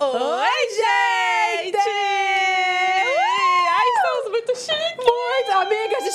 Oi, gente!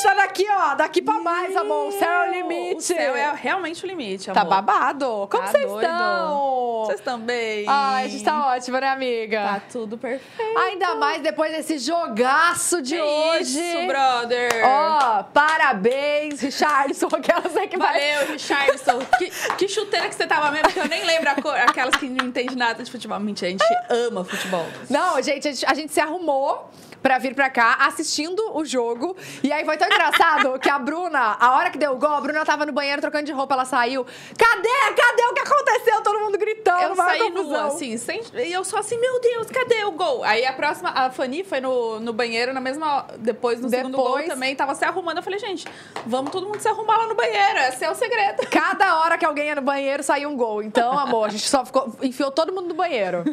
Tá daqui, ó, daqui pra mais, amor. O céu é o limite. O céu é realmente o limite, amor. Tá babado. Como Tá vocês doido? estão? Vocês estão bem? Ai, a gente tá ótima, né, amiga? Tá tudo perfeito. Ainda mais depois desse jogaço de Que hoje. Isso, brother! Ó, parabéns, Richardson, aquelas aí que vai... Valeu, Richardson. que, que chuteira que você tava mesmo, que eu nem lembro a cor. Aquelas que não entendem nada de futebol. Mentira, a gente ama futebol. Não, gente, a gente, a gente se arrumou pra vir pra cá assistindo o jogo. E aí foi tão engraçado que a Bruna, a hora que deu o gol, a Bruna tava no banheiro trocando de roupa, ela saiu. Cadê? Cadê o que aconteceu? Todo mundo gritando, Eu saí nua, assim, sem, e eu só assim, meu Deus, cadê o gol? Aí a próxima, a Fanny foi no, no banheiro na mesma. Depois, no segundo gol Depois- também, tava se arrumando. Eu falei, gente, vamos todo mundo se arrumar lá no banheiro. Esse é o segredo. Cada hora que alguém ia no banheiro, saiu um gol. Então, amor, a gente só ficou, enfiou todo mundo no banheiro.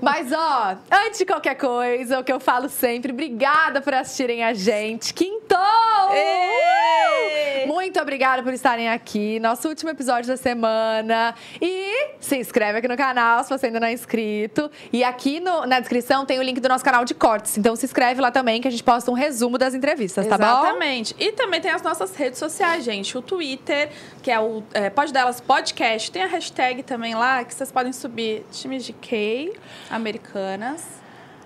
Mas, ó, antes de qualquer coisa, o que eu falo sempre, obrigada por assistirem a gente. Quintou! Muito obrigada por estarem aqui. Nosso último episódio da semana. E se inscreve aqui no canal se você ainda não é inscrito. E aqui no- na descrição tem o link do nosso canal de cortes. Então se inscreve lá também que a gente posta um resumo das entrevistas, tá bom? Exatamente. E também tem as nossas redes sociais, gente. O Twitter, que é o é, Pode Delas Podcast. Tem a hashtag também lá, que vocês podem subir times de K, americanas.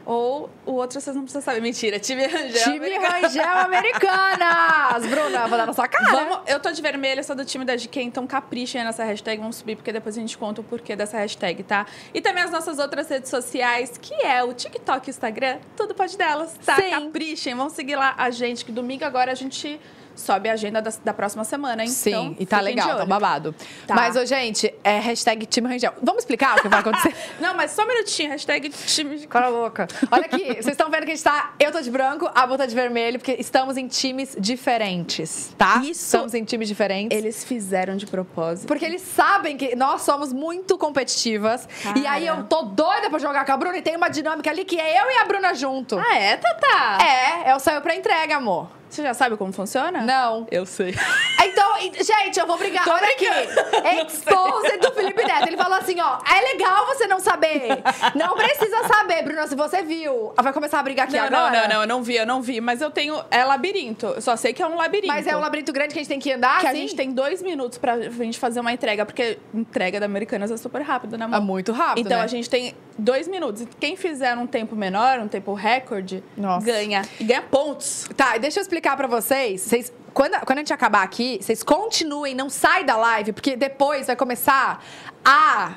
Ou o outro vocês não precisam saber. Mentira, time Rangel. Time americano. Rangel Americanas! Bruna, vou dar na sua cara. Vamos, eu tô de vermelho, sou do time da GK, então caprichem aí nessa hashtag, vamos subir, porque depois a gente conta o porquê dessa hashtag, tá? E também as nossas outras redes sociais, que é o TikTok e o Instagram, tudo pode delas, tá? Sim. Caprichem, vamos seguir lá a gente, que domingo agora a gente sobe a agenda da, da próxima semana, hein? Sim, então, e tá legal, tá babado. Tá. Mas, ô, gente, é hashtag Time Rangel. Vamos explicar o que vai acontecer? Não, mas só um minutinho, hashtag time de... Cala a boca. Olha aqui, vocês estão vendo que a gente tá. Eu tô de branco, a Bu tá de vermelho, porque estamos em times diferentes, tá? Isso. Estamos em times diferentes. Eles fizeram de propósito. Porque eles sabem que nós somos muito competitivas. Cara. E aí eu tô doida pra jogar com a Bruna e tem uma dinâmica ali que é eu e a Bruna junto. Ah, é, Tata? É, é o saiu pra entrega, amor. Você já sabe como funciona? Não. Eu sei. Então, e- gente, eu vou brigar. Tô Olha aqui. brincando. Expose do Felipe Neto. Ele falou assim, ó. É legal você não saber. Não precisa saber, Bruna, se você viu. Vai começar a brigar aqui Não, agora? não, não, não, eu não vi, eu não vi. Mas eu tenho. É labirinto. Eu só sei que é um labirinto. Mas é um labirinto grande que a gente tem que andar, Que a assim? gente tem dois minutos pra gente fazer uma entrega, porque entrega da Americanas é super rápido, né, amor? É muito rápido, Então né? a gente tem dois minutos. E quem fizer um tempo menor, um tempo recorde, Nossa. ganha. E ganha pontos. Tá, e deixa eu explicar pra vocês. vocês quando, quando a gente acabar aqui, vocês continuem, não sai da live, porque depois vai começar a...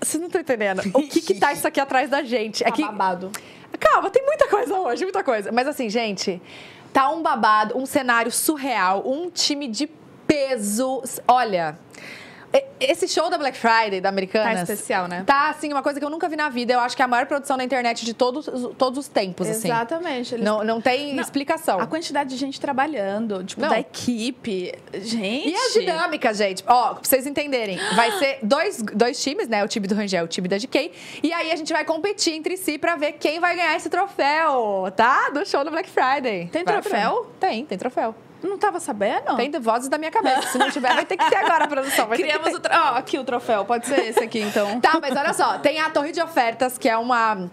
Vocês não estão entendendo. O que que tá isso aqui atrás da gente? É Tá que... babado. Calma, tem muita coisa hoje, muita coisa. Mas assim, gente, tá um babado, um cenário surreal, um time de peso. Olha, esse show da Black Friday da Americanas. Tá especial, né? Tá, assim, uma coisa que eu nunca vi na vida. Eu acho que é a maior produção da internet de todos, os- todos os tempos, assim. Exatamente. Eles- Não, não tem Não, explicação. A quantidade de gente trabalhando, tipo, Não. da equipe. Gente. E a dinâmica, gente? Ó, pra vocês entenderem, vai ser dois, dois times, né? O time do Rangel e o time da GK. E aí a gente vai competir entre si pra ver quem vai ganhar esse troféu, tá? Do show do Black Friday. Tem Vai, troféu? Tem, tem troféu. Não tava sabendo? Tem vozes da minha cabeça. Se não tiver, vai ter que ter agora a produção. Vai Criamos o. Ó, aqui o troféu. Pode ser esse aqui, então. Tá, mas olha só, tem a torre de ofertas, que é uma.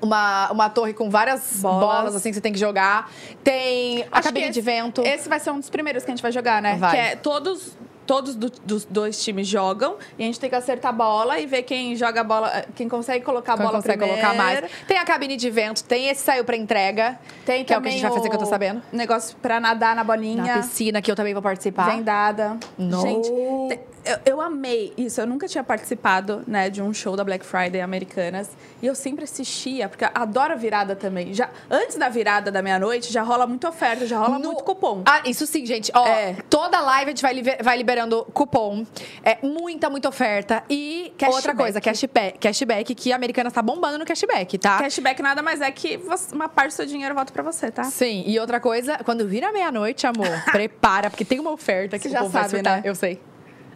Uma, uma torre com várias bolas. Bolas. assim, que você tem que jogar. Tem a Acho cabine que de esse- vento. Esse vai ser um dos primeiros que a gente vai jogar, né? Vai. Que é todos. Todos do- dos dois times jogam e a gente tem que acertar a bola e ver quem joga a bola, quem consegue colocar a Quem bola consegue primeiro. colocar mais. Tem a cabine de vento, tem esse saiu pra entrega. Tem que é o que a gente vai fazer, que eu tô sabendo. Negócio pra nadar na bolinha. Na piscina, que eu também vou participar. Vendada. No. Gente, te- eu, eu amei isso. Eu nunca tinha participado, né, de um show da Black Friday Americanas. E eu sempre assistia, porque eu adoro a virada também. Já, antes da virada da meia-noite, já rola muita oferta, já rola No- muito cupom. Ah, isso sim, gente. Ó, É. toda live a gente vai, liber- vai liberando cupom. É muita, muita oferta. E Cashback. outra coisa, cashback, cashback, que a Americanas tá bombando no cashback, tá? Cashback nada mais é que você- uma parte do seu dinheiro volta pra você, tá? Sim, e outra coisa, quando vira meia-noite, amor, prepara, porque tem uma oferta que Você já sabe, né? Eu sei.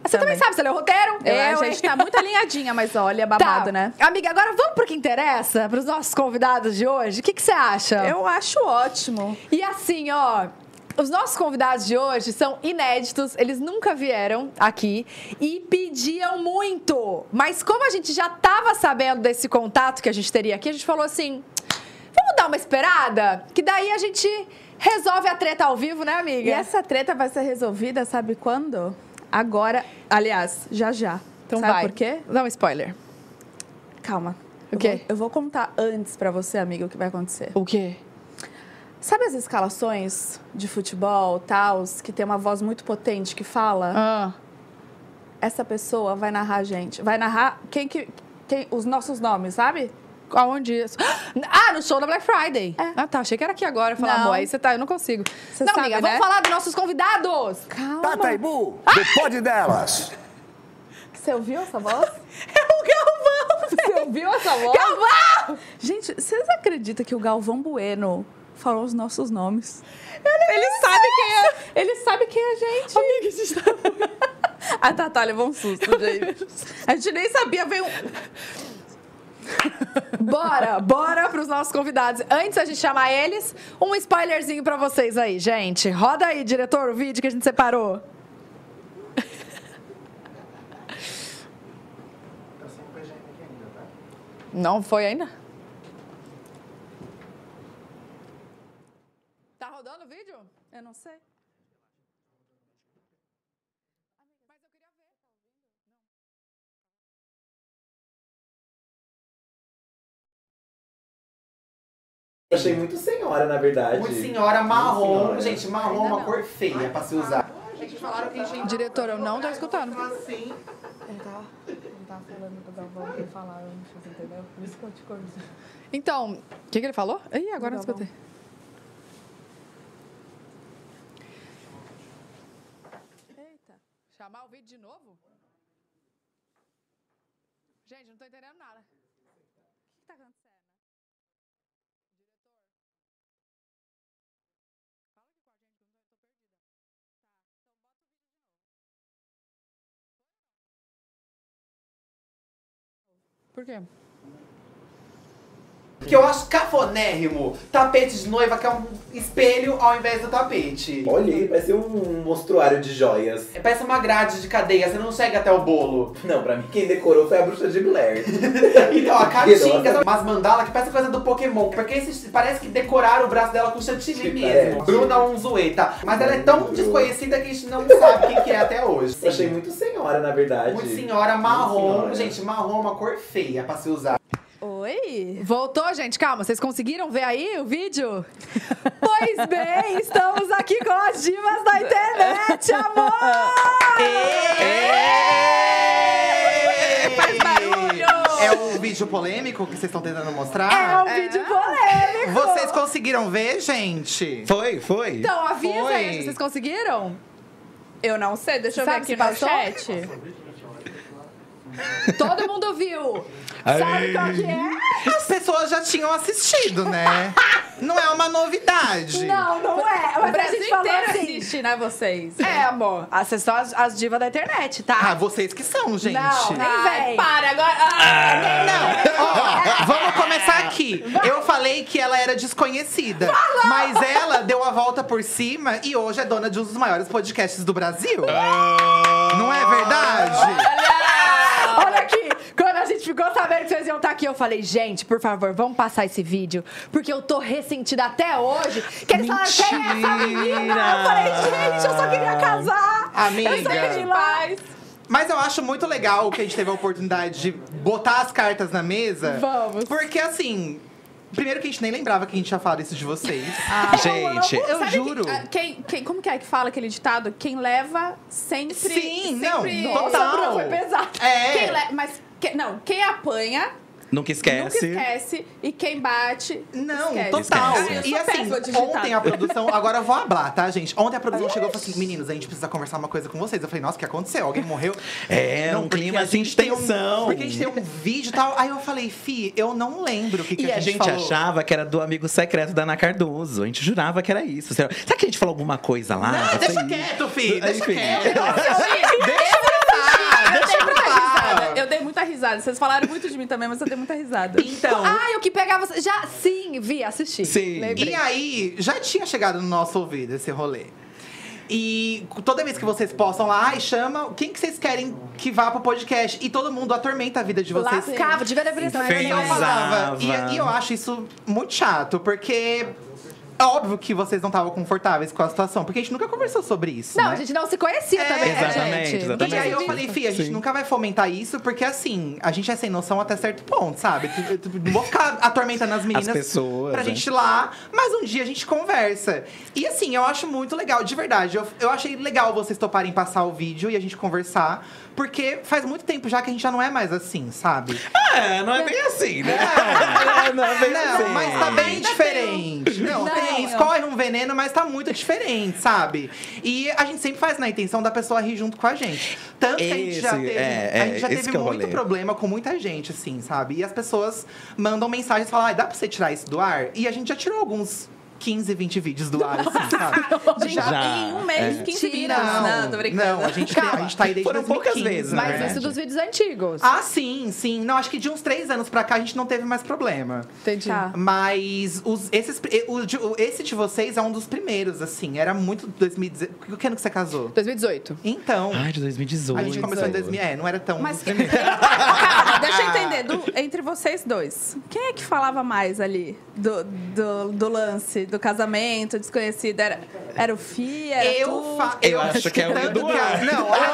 Você também, Também. sabe, você leu o roteiro? Eu, a hein? gente tá muito alinhadinha, mas olha, babado, Tá. né? Amiga, agora vamos pro que interessa, pros nossos convidados de hoje. O que, que você acha? Eu acho ótimo. E assim, ó, Os nossos convidados de hoje são inéditos, eles nunca vieram aqui e pediam muito. Mas como a gente já estava sabendo desse contato que a gente teria aqui, a gente falou assim: vamos dar uma esperada? Que daí a gente resolve a treta ao vivo, né, amiga? E essa treta vai ser resolvida, sabe quando? Agora, aliás, já já. Então sabe vai. por quê? Dá um spoiler. Calma. O Eu quê? vou- Eu vou contar antes pra você, amiga, o que vai acontecer. O quê? Sabe as escalações de futebol, tals, que tem uma voz muito potente que fala? Ah. Essa pessoa vai narrar a gente. Vai narrar quem que. Quem, os nossos nomes, sabe? Aonde isso? Ah, no show da Black Friday. É. Ah, tá. Achei que era aqui agora. Falar, amor, aí você tá, eu não consigo. Você não, sabe, amiga, né? vamos falar dos nossos convidados. Calma. Tataibu, do Pod Delas. Você ouviu essa voz? É o Galvão, Você ouviu essa voz? Galvão! Gente, vocês acreditam que o Galvão Bueno falou os nossos nomes? Ele sabe quem é. Ele sabe quem é a gente. Amiga, a gente tá... A Tatá levou um susto, gente. A gente nem sabia, veio Bora, bora pros nossos convidados. Antes a gente chamar eles, um spoilerzinho pra vocês aí, gente. Roda aí, diretor, o vídeo que a gente separou. Não foi ainda? Tá rodando o vídeo? Eu não sei. Mas eu queria ver. Eu achei muito senhora, na verdade. Muito senhora marrom. senhora. Gente, marrom é uma cor feia pra se usar. Diretor, eu não tô escutando. Assim. Ele tava, ele tava falando do Galvão que ele falava antes, entendeu? Por isso que eu te. Então, o que, que ele falou? Ih, agora não escutei. Eita. Chamar o vídeo de novo? Gente, não tô entendendo nada. Por quê? Que eu acho cafonérrimo. Tapete de noiva que é um espelho ao invés do tapete. Olhei, parece um monstruário de joias. É, Parece uma grade de cadeia, você não chega até o bolo. Não, pra mim quem decorou foi a bruxa de Blair. Então, a caatinga, umas mandala que parece coisa do Pokémon. Porque esse- parece que decoraram o braço dela com chantilly Que mesmo. parece. Bruna Unzueta. Mas ela é tão desconhecida que a gente não sabe quem que é até hoje. Eu achei muito senhora, na verdade. Muito senhora marrom. senhora. Gente, marrom é uma cor feia pra se usar. Oi? Voltou, gente? Calma, vocês conseguiram ver aí o vídeo? pois bem, estamos aqui com as divas da internet, amor! Faz barulho! É um vídeo polêmico que vocês estão tentando É mostrar? um vídeo polêmico! Vocês conseguiram ver, gente? Foi, foi. Então, avisa Foi. aí, vocês conseguiram? Eu não sei, deixa eu Sabe ver aqui no passou? chat. Todo mundo viu! Sabe qual que é? As pessoas já tinham assistido, né? Não é uma novidade. Não, não é. O Mas a Brasil gente falou inteiro assim. assiste, né, vocês? É, amor. Essas são as, as divas da internet, tá? Ah, vocês que são, gente. Não, nem Ai, vem. para agora. Ah, Não, ó, vamos começar aqui. Eu falei que ela era desconhecida, mas ela deu a volta por cima e hoje é dona de um dos maiores podcasts do Brasil. Não é verdade? Olha aqui, quando a gente ficou sabendo que vocês iam estar aqui, eu falei, gente, por favor, vamos passar esse vídeo. Porque eu tô ressentida até hoje. Que eles falaram, quem é essa menina? Eu falei, gente, eu só queria casar. Amiga. Eu só queria lá. Mas eu acho muito legal que a gente teve a oportunidade de botar as cartas na mesa. Vamos. Porque assim. Primeiro que a gente nem lembrava que a gente tinha falado isso de vocês. Gente, Eu Sabe juro. que- ah, quem, quem, como que é que fala aquele ditado? Quem leva sempre. Sim, sempre... não, total. Bruno, foi pesado. É. Quem le... Mas, que- não, quem apanha nunca esquece. nunca esquece. E quem bate. Não, esquece. total. Ah, eu E assim, ontem a produção. Agora eu vou hablar, tá, gente? Ontem a produção chegou e falou assim: meninos, a gente precisa conversar uma coisa com vocês. Eu falei, nossa, o que aconteceu? Alguém morreu? É, um porque clima a assim de gente tem um- tensão. porque a gente tem um vídeo e tal. Aí eu falei, Fi, eu não lembro o que, que E a gente falou. achava que era do amigo secreto da Ana Cardoso. A gente jurava que era isso. Será será que a gente falou alguma coisa lá? Não, Não deixa quieto, Fi. Deixa quieto. Eu dei muita risada. Eu. Vocês falaram muito de mim também, mas eu dei muita risada. Então, Ai, o que pegava. Já, sim, vi, assisti. Sim. Lembrei. E aí, já tinha chegado no nosso ouvido esse rolê. E toda vez que vocês postam lá, ai, chama quem que vocês querem que vá pro podcast. E todo mundo atormenta a vida de vocês. Lascava, devia ter. E eu falava, e, e eu acho isso muito chato, porque é óbvio que vocês não estavam confortáveis com a situação, porque a gente nunca conversou sobre isso. Não, né? a gente não se conhecia É, também, né, exatamente, gente? exatamente. E aí eu falei, Fih, a gente Sim. nunca vai fomentar isso, porque assim, a gente é sem noção até certo ponto, sabe? Não vou ficar atormentando as meninas pessoas, pra né? gente ir lá, mas um dia a gente conversa. E assim, eu acho muito legal, de verdade. Eu, eu achei legal vocês toparem passar o vídeo e a gente conversar, porque faz muito tempo já que a gente já não é mais assim, sabe? É, não é bem assim, né? Não, não é bem não, assim. mas tá bem diferente. Não, Não. tem, escorre um veneno, mas tá muito diferente, sabe? E a gente sempre faz na intenção da pessoa rir junto com a gente. Tanto que a gente já Esse- teve, é, a é, gente já esse teve é muito rolê. problema com muita gente, assim, sabe? E as pessoas mandam mensagens e falam, ai, dá pra você tirar isso do ar? E a gente já tirou alguns 15, 20 vídeos do ar, assim, sabe? Gente, Já. em um mês, É. 15 Mentira. vidas. Não, tô brincando. Não, a gente, tem- a gente tá aí desde Foram poucas 2015, vezes, na na Mas verdade. isso dos vídeos antigos. Ah, sim, sim. Não, acho que de uns três anos pra cá a gente não teve mais problema. Entendi. Tá. Mas os, esses, o esse de vocês é um dos primeiros, assim. Era muito 2018. Que ano que você casou? 2018. Então. Ai, de 2018. a gente começou em 2000. É, não era tão. Mas. Calma, deixa eu entender. Do- entre vocês dois, quem é que falava mais ali do, do, do lance, do casamento, desconhecido? Era, era o Fi? Era Eu, tu? fa- Eu acho que é o que a- Eduardo. Não, olha,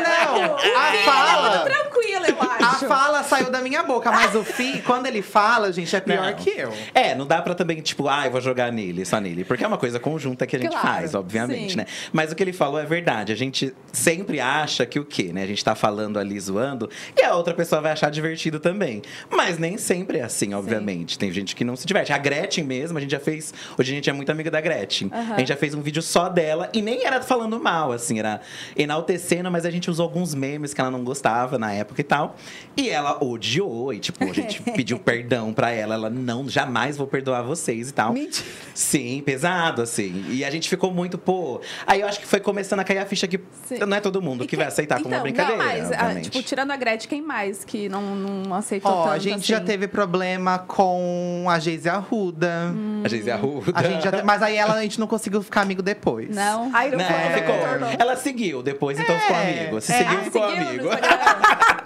não. A fala. Tranquilo, eu A acho. fala saiu da minha boca, mas o Fi, quando ele fala, gente, é pior Não. que eu. É, não dá pra também, tipo, ah, eu vou jogar nele, só nele. Porque é uma coisa conjunta que a gente Claro, faz, obviamente, sim. né? Mas o que ele falou é verdade. A gente sempre acha que o quê, né? A gente tá falando ali, zoando, e a outra pessoa vai achar divertido também. Mas nem sempre é assim, obviamente. Tem gente que não se diverte. A Gretchen mesmo, a gente já fez. Hoje a gente é muito amiga da Gretchen. A gente já fez um vídeo só dela e nem era falando mal, assim, era enaltecendo, mas a gente usou alguns memes que ela não gostava na época e tal. E ela odiou, e tipo, a gente pediu perdão pra ela. Ela, não, jamais vou perdoar vocês e tal. Mentira. Sim, pesado, assim. E a gente ficou muito, pô. Aí eu acho que foi começando a cair a ficha que Sim. não é todo mundo E que vai aceitar como uma então, brincadeira. Não, mas, ah, obviamente. tipo, tirando a Gretchen, quem mais que não, não aceitou Ó, tanto a gente já assim? teve problema com a Geise Arruda. A Geise Arruda. A gente já te- Mas aí ela, a gente não conseguiu ficar amigo depois. Não? Ai, não Não, foi, É. ficou. retornou. Ela seguiu depois, então É, ficou amigo. Se é. seguiu, Ah, ficou seguiu no amigo. Instagram?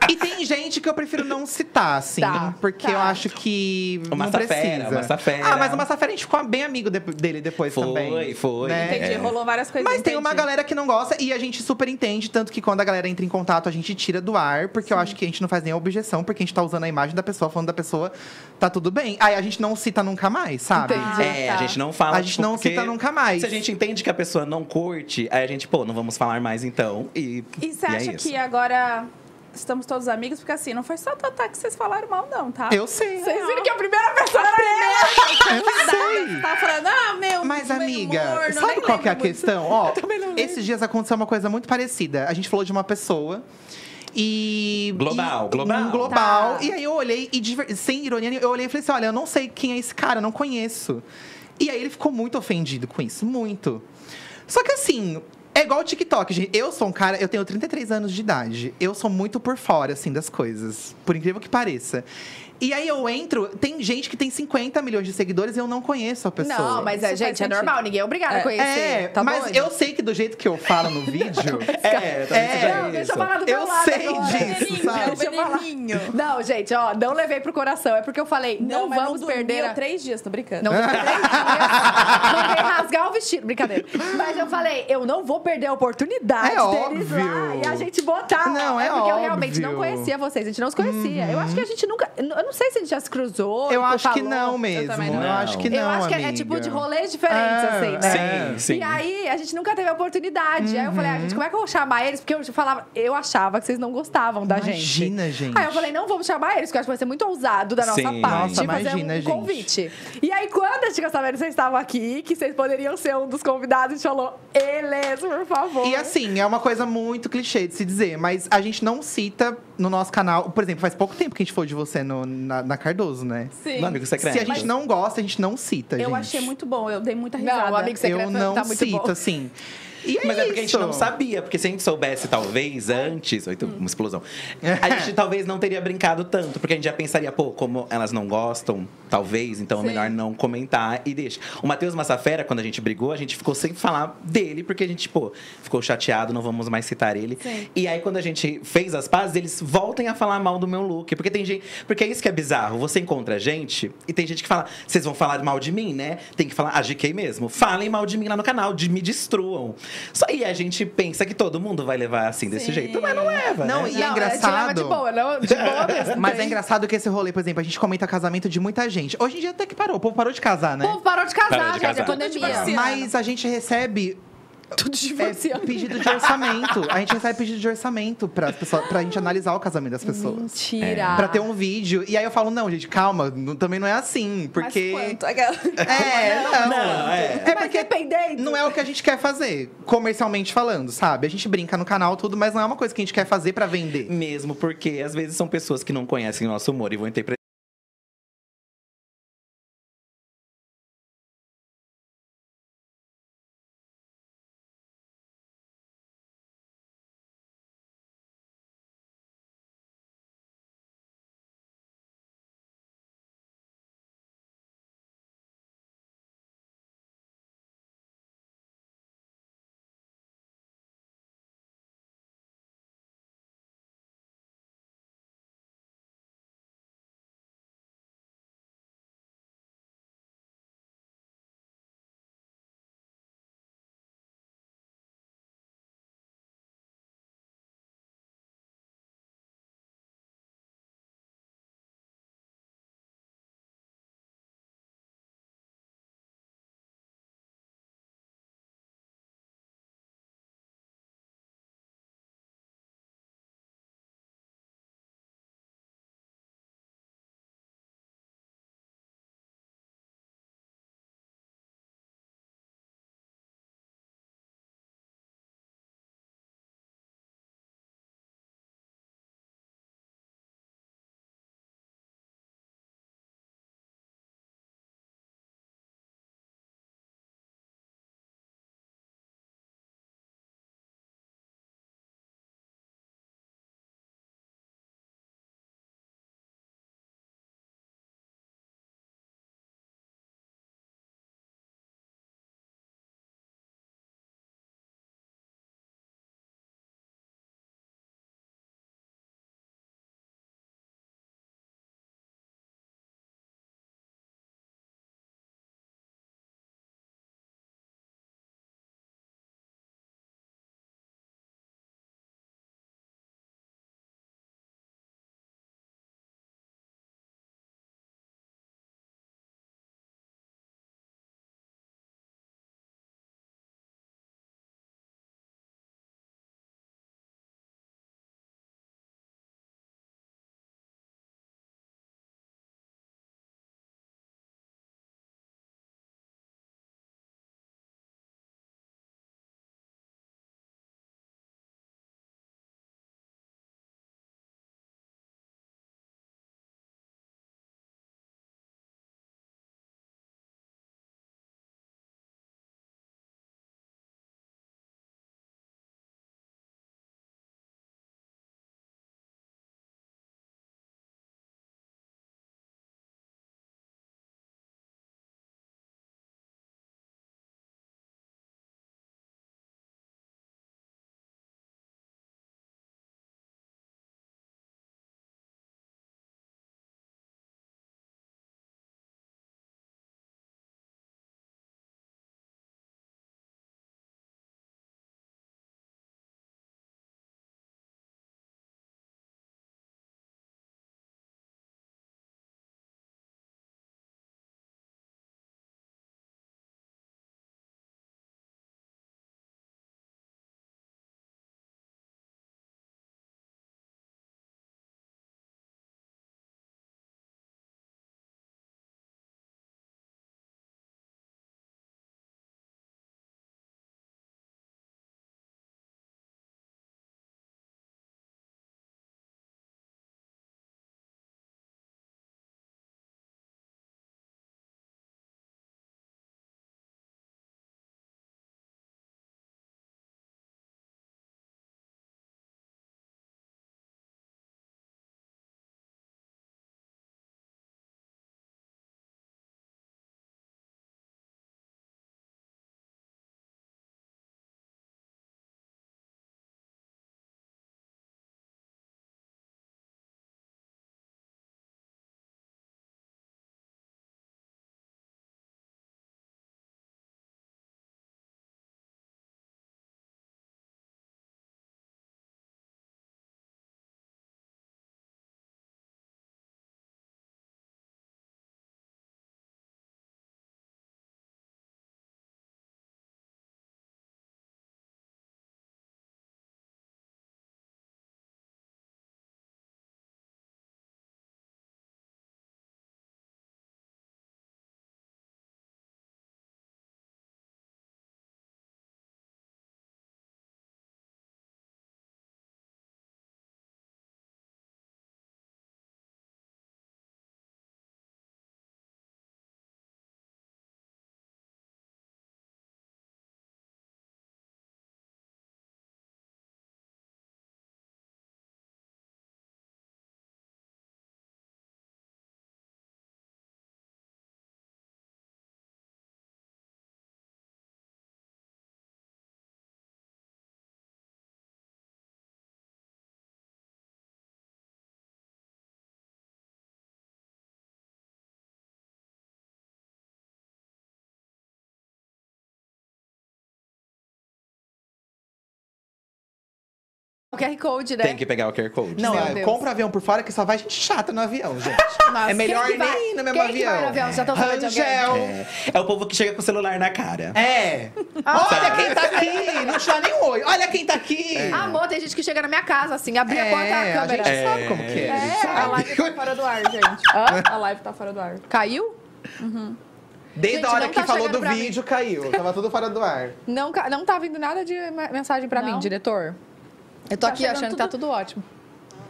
E tem gente que eu prefiro não citar, assim. Tá, porque tá. eu acho que O não Massafera, precisa. o Massafera. Ah, mas o Massafera a gente ficou bem amigo de- dele depois Foi, também. foi. né? Entendi, É. rolou várias coisas. Mas tem uma entendi. galera que não gosta e a gente super entende, tanto que quando a galera entra em contato, a gente tira do ar, porque eu acho que a gente não faz nem objeção, porque a gente tá usando a imagem da pessoa, falando da pessoa, tá tudo bem. Aí a gente não cita nunca mais, sabe? Entendi. É, tá. a gente não fala. A gente tipo, não porque cita nunca mais. Se a gente entende que a pessoa não curte, aí a gente, pô, não vamos falar mais então. E, E você e é acha isso. que agora estamos todos amigos? Porque assim, não foi só Tatá que vocês falaram mal, não, tá? Eu sei. Vocês viram que a primeira pessoa era Eu sei. Tava falando, ah, meu. Mas, meu amiga, humor, sabe qual que é a muito. questão? Ó, esses dias aconteceu uma coisa muito parecida. A gente falou de uma pessoa. E. Global, e- global. Um global. Tá. E aí eu olhei, e sem ironia, eu olhei e falei assim: olha, eu não sei quem é esse cara, eu não conheço. E aí ele ficou muito ofendido com isso, muito. Só que assim. É igual o TikTok, gente. Eu sou um cara, eu tenho 33 anos de idade. Eu sou muito por fora, assim, das coisas. Por incrível que pareça. E aí eu entro, tem gente que tem 50 milhões de seguidores e eu não conheço a pessoa. Não, mas é, gente, é sentido. normal. Ninguém é obrigado a É. conhecer. É, tá mas bom, eu gente? sei que do jeito que eu falo no vídeo. É, É, Não, deixa eu falar do meu Eu lado sei agora. disso, Veneninho, sabe? é o Deixa eu falar. veneninho. Não, gente, ó, não levei pro coração. É porque eu falei, não, mas vamos dormiu perder a... três dias, tô brincando. Não vou três dias. Mandei rasgar o vestido. Brincadeira. Mas eu falei, eu não vou perder a oportunidade É deles lá óbvio. e a gente botar. Não, é porque eu realmente não óbvio. conhecia vocês. A gente não se conhecia. Eu acho que a gente nunca. Eu não sei se a gente já se cruzou. Eu acho que falou. não mesmo. Eu, não. acho que não. eu acho que é, é tipo de rolês diferentes, É, assim, né? Sim, sim. E aí, a gente nunca teve a oportunidade. Aí eu falei, ah, Uhum. gente, como é que eu vou chamar eles? Porque eu falava, eu achava que vocês não gostavam da gente. Imagina, gente. Aí eu falei, não vamos chamar eles, porque eu acho que vai ser muito ousado da nossa Sim. parte Nossa, fazer imagina, um gente. convite. E aí, quando a gente ficou sabendo que vocês estavam aqui, que vocês poderiam ser um dos convidados, a gente falou, eles, por favor. E assim, é uma coisa muito clichê de se dizer, mas a gente não cita no nosso canal. Por exemplo, faz pouco tempo que a gente falou de você no- na, na Cardoso, né? Sim. No amigo secreto. Se a gente não gosta, a gente não cita, Eu gente. achei muito bom, eu dei muita risada. Não, o amigo secreto Eu não tá muito cito, bom. assim. E é Mas é porque a gente não sabia, porque se a gente soubesse, talvez, antes. Ou então, uma explosão. A gente talvez não teria brincado tanto, porque a gente já pensaria, pô, como elas não gostam, talvez, então é Sim. melhor não comentar e deixa. O Matheus Massafera, quando a gente brigou, a gente ficou sem falar dele, porque a gente, pô, ficou chateado, não vamos mais citar ele. Sim. E aí, quando a gente fez as pazes, eles voltem a falar mal do meu look. Porque tem gente. Porque é isso que é bizarro. Você encontra gente e tem gente que fala, vocês vão falar mal de mim, né? Tem que falar, a GK mesmo. Falem mal de mim lá no canal, de, me destruam. Só aí a gente pensa que todo mundo vai levar assim desse Sim. jeito. Mas não leva. Não, né? e é Não, a gente leva engraçado. de boa, não, de boa mesmo. Mas é engraçado que esse rolê, por exemplo, a gente comenta casamento de muita gente. Hoje em dia até que parou, o povo parou de casar, né? O povo parou de casar, Parou de gente, casar. é pandemia. divorciado. Mas a gente recebe Tudo é, divorciando. pedido de orçamento. A gente recebe pedido de orçamento pra, pessoa, pra gente analisar o casamento das pessoas. Mentira. Pra ter um vídeo. E aí eu falo, não, gente, calma, não- também não é assim. Porque. Mas quanto? Aquela- É, não. Não, é. É Mas porque dependendo. não é o que a gente quer fazer, comercialmente falando, sabe? A gente brinca no canal, tudo, mas não é uma coisa que a gente quer fazer pra vender. Mesmo porque às vezes são pessoas que não conhecem o nosso humor e vão interpretar. O QR Code, né? Tem que pegar o QR Code. Não, Meu é, Deus. compra avião por fora que só vai gente chata no avião, gente. Nossa, é melhor quem que vai- nem ir no mesmo quem que avião. vai no avião? Já tão falando? Rangel. É, é o povo que chega com o celular na cara. É. Ah, Olha quem tá aqui. Não te dá nem um oi. Olha quem tá aqui. Amor, tem gente que chega na minha casa, assim, abrir a porta da É, a câmera. gente sabe como que é. a gente A sabe. live tá fora do ar, gente. A live tá fora do ar. Caiu? Desde Gente, a hora que tá falou do pra mim. vídeo, caiu. Tava tudo fora do ar. Não, não tá vindo nada de me- mensagem pra Não? mim, diretor. Eu tô Tá aqui achando que tá tudo ótimo.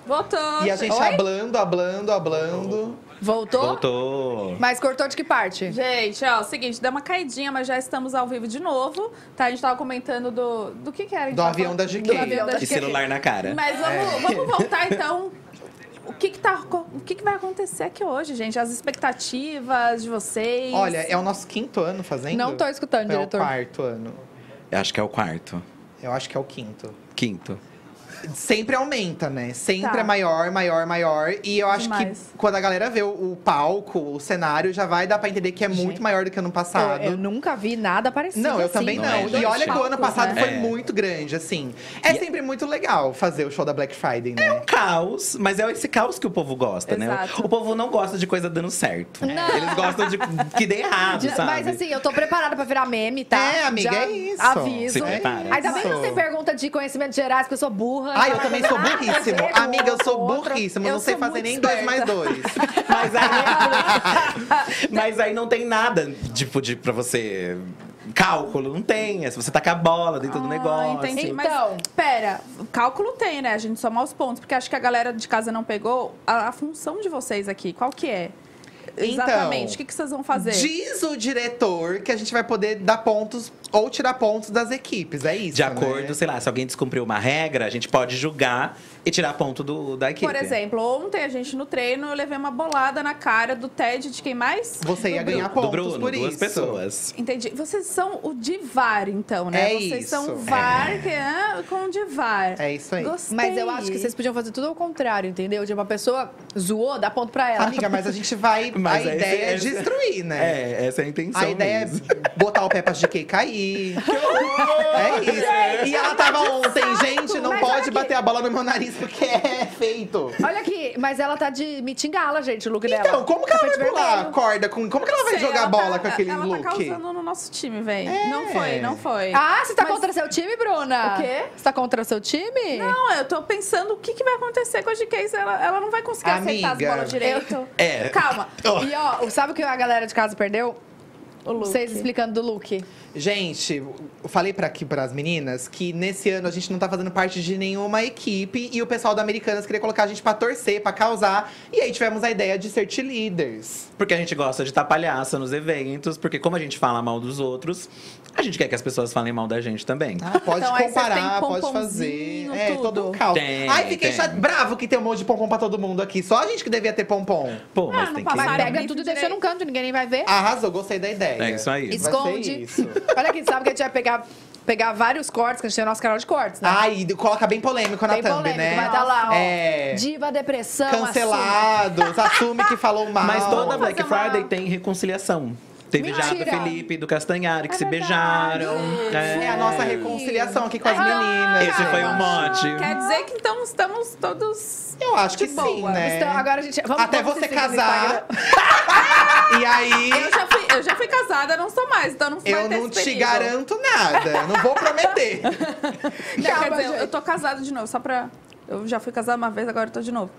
Voltou. E a gente Oi? hablando, hablando, hablando. Voltou? Voltou. Mas cortou de que parte? Gente, ó, seguinte, deu uma caidinha, mas já estamos ao vivo de novo. Tá? A gente tava comentando do. Do que que era? A gente Do avião falando- da GK. Do avião da E GK. celular na cara. Mas vamos, É. vamos voltar então. O que que, tá, o que que vai acontecer aqui hoje, gente? As expectativas de vocês. Olha, é o nosso quinto ano fazendo? Não tô escutando, Ou é diretor. o quarto ano. Eu acho que é o quarto. Eu acho que é o quinto. Quinto. Sempre aumenta, né? Sempre Tá. é maior, maior, maior. E eu acho Demais. que quando a galera vê o, o palco, o cenário, já vai dar pra entender que é muito maior do que ano passado. Eu, eu nunca vi nada parecido Não, eu assim. também Não não. é, e gente. olha que o ano Palcos, passado né? foi É. muito grande, assim. É sempre muito legal fazer o show da Black Friday, né? É um caos, mas é esse caos que o povo gosta, né? Exato. O, o povo não gosta de coisa dando certo. Não. Eles gostam de que dê errado, De- sabe? Mas assim, eu tô preparada pra virar meme, tá? É, amiga, Já é isso. Aviso. Se prepara. Ainda bem que Isso. você pergunta de conhecimentos gerais, que eu sou burra. Ai, eu também sou Nada a burríssimo. com Amiga, eu sou burríssimo. Eu não sei fazer nem dois mais dois. Mas aí, mas aí não tem nada, tipo, de, pra você. Cálculo, não tem. É se você tacar a bola dentro do Ah, negócio. entendi. Então. Mas, pera, cálculo tem, né? A gente soma os pontos, porque acho que a galera de casa não pegou a, a função de vocês aqui. Qual que é? Então, Exatamente. o que, que vocês vão fazer? Diz o diretor que a gente vai poder dar pontos ou tirar pontos das equipes. É isso. De acordo, né? sei lá, se alguém descumpriu uma regra, a gente pode julgar e tirar ponto do, da equipe. Por exemplo, ontem a gente no treino, eu levei uma bolada na cara do Ted de quem mais? Você ia Do ganhar Bruno. pontos do Bruno, por duas isso. pessoas. Entendi. Vocês são o de VAR, então, né? É Vocês isso. são VAR que é, com o de VAR. É isso aí. Gostei. Mas eu acho que vocês podiam fazer tudo ao contrário, entendeu? De uma pessoa zoou, dá ponto pra ela. Amiga, mas a gente vai. Mas a ideia é esse- destruir, né? É, essa é a intenção. A ideia mesmo. é botar o pé pra GK cair. é isso. E ela tava ontem, gente, não Mas pode bater a bola no meu nariz porque é feito. Olha aqui, mas ela tá de mitingala, gente, o look dela. Então, como que ela vai Tapete pular a corda? Com, como que ela vai Sei, jogar ela bola tá- com aquele ela look? tá causando no nosso time, velho. É. Não foi, não foi. Ah, você tá Mas- contra seu time, Bruna? O quê? Você tá contra seu time? Não, eu tô pensando o que, que vai acontecer com a GK se ela, ela não vai conseguir acertar as Amiga. bolas direito. É. Calma. Ó, E ó, sabe o que a galera de casa perdeu? O look. Vocês explicando do look. Gente, eu falei para aqui para as meninas que nesse ano a gente não tá fazendo parte de nenhuma equipe e o pessoal da Americanas queria colocar a gente pra torcer, pra causar. E aí tivemos a ideia de ser cheerleaders. Porque a gente gosta de estar palhaça nos eventos, porque como a gente fala mal dos outros, a gente quer que as pessoas falem mal da gente também. Ah, pode Então, comparar, pode fazer. pomponzinho, É, tudo. todo um caos. Tem, Ai, fiquei chato, bravo que tem um monte de pompom pra todo mundo aqui. Só a gente que devia ter pompom. Pô, Ah, mas não tem que. Mas Para, pega tudo e deixa num canto, ninguém nem vai ver. Arrasou, gostei da ideia. É isso aí. Esconde. isso. Olha aqui, sabe que a gente vai pegar, pegar vários cortes, que a gente tem o nosso canal de cortes, né? Ai, e coloca bem polêmico na Bem thumb, polêmico, né? vai dar lá, ó. É. Diva, depressão. Cancelados, assume que falou mal. Mas toda Black Friday tem reconciliação. Teve já do Mentira. Felipe e do Castanhari, que É se verdade. beijaram. É a nossa reconciliação aqui com as Ah, meninas. Esse foi o mote. Quer dizer que então estamos todos. Eu acho que de sim, boa. né? Então, agora a gente. Vamos, Até vamos você casar. E aí, Eu já fui, eu já fui casada, não sou mais, então não vai eu ter não te garanto nada. Não vou prometer. Não, quer Calma, dizer, eu- gente. eu tô casada de novo, só pra. Eu já fui casada uma vez, agora eu tô de novo.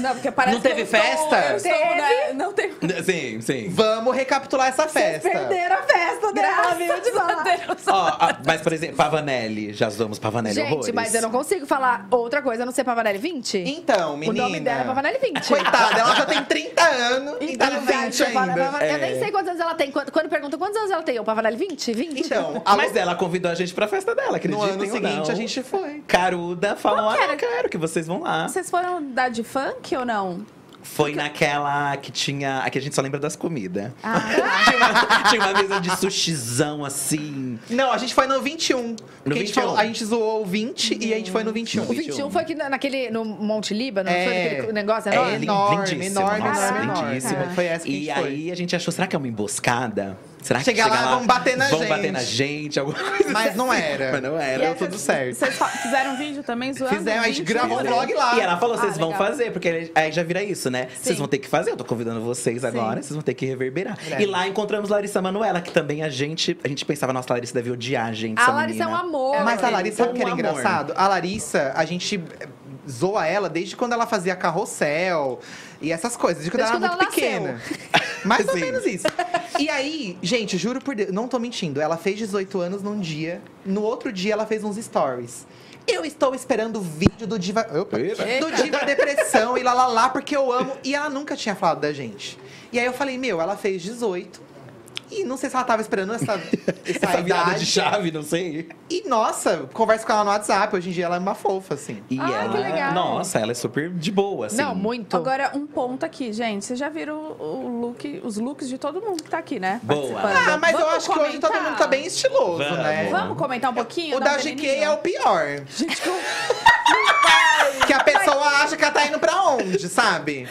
Não, porque parece Não teve que eu estou- festa? eu estou, né, Não teve. Sim, sim. Vamos recapitular essa festa. Perderam a festa dela, viu? De. Deus. Ó, a- mas, por exemplo, Pavanelli. Já usamos Pavanelli Gente, horrores. mas eu não consigo falar outra coisa a não ser Pavanelli 20. Então, o menina. nome dela é Pavanelli 20. Coitada, ela já tem 30 anos e tá Então, no vai, 20 você fala, ainda. Pava- Eu É. nem sei quantos anos ela tem. Quando, quando perguntam quantos anos ela tem, eu Pavanelli 20? 20? Então, a Mas ela convidou a gente pra festa dela, no acreditem ano seguinte não. a gente foi. Caruda falou, ah, era? Eu quero que vocês vão lá. Vocês foram da de funk ou não? Foi naquela que tinha. Aqui a gente só lembra das comidas. Ah, tinha, uma, tinha uma mesa de sushizão assim. Não, a gente foi no 21. Porque a, gente 21. falou- a gente zoou o 20 e a gente foi no 21. O 21 foi aqui na- naquele, no Monte Líbano, não foi É. naquele negócio É, enorme? lin- enorme, lindíssimo, enorme, nossa, enorme, enorme. lindíssimo. Foi essa que a E gente foi. aí a gente achou, será que é uma emboscada? Será que Chega chega, lá, vão bater na vão gente. bater na gente, alguma coisa Mas não assim. era. Mas não era. Deu tudo certo. Vocês fizeram um vídeo também zoando? Fizemos, a gente 20 gravou um vlog lá. E ela falou, vocês Ah, vão fazer, porque aí já vira isso, né? Vocês vão ter que fazer, eu tô convidando vocês agora, vocês vão ter que reverberar. É. E lá encontramos Larissa Manoela, que também a gente, a gente pensava, nossa, a Larissa deve odiar a gente, A Larissa é um menina. amor. Mas a Larissa, sabe o que era Um amor. engraçado? A Larissa, a gente eh, zoa ela desde quando ela fazia carrossel e essas coisas, desde quando Desde ela era muito ela pequena. Mais ou menos isso. E aí, gente, juro por Deus, não tô mentindo. Ela fez 18 anos num dia, no outro dia ela fez uns stories. Eu estou esperando o vídeo do Diva. Opa, do Diva Depressão e lá lá lá, porque eu amo. E ela nunca tinha falado da gente. E aí eu falei, meu, ela fez 18. E não sei se ela tava esperando essa, essa, Essa virada idade. de chave, não sei. E nossa, converso com ela no WhatsApp. Hoje em dia ela é uma fofa, assim. E Ah, ela, que legal. nossa, ela é super de boa, assim. Não, muito. Agora, um ponto aqui, gente. Vocês já viram o look, os looks de todo mundo que tá aqui, né? Boa. Ah, mas eu Vamos acho que hoje todo comentar? mundo tá bem estiloso, Vamos. né? Vamos comentar um pouquinho? O da GK é o pior. que a pessoa acha que ela tá indo pra onde, sabe?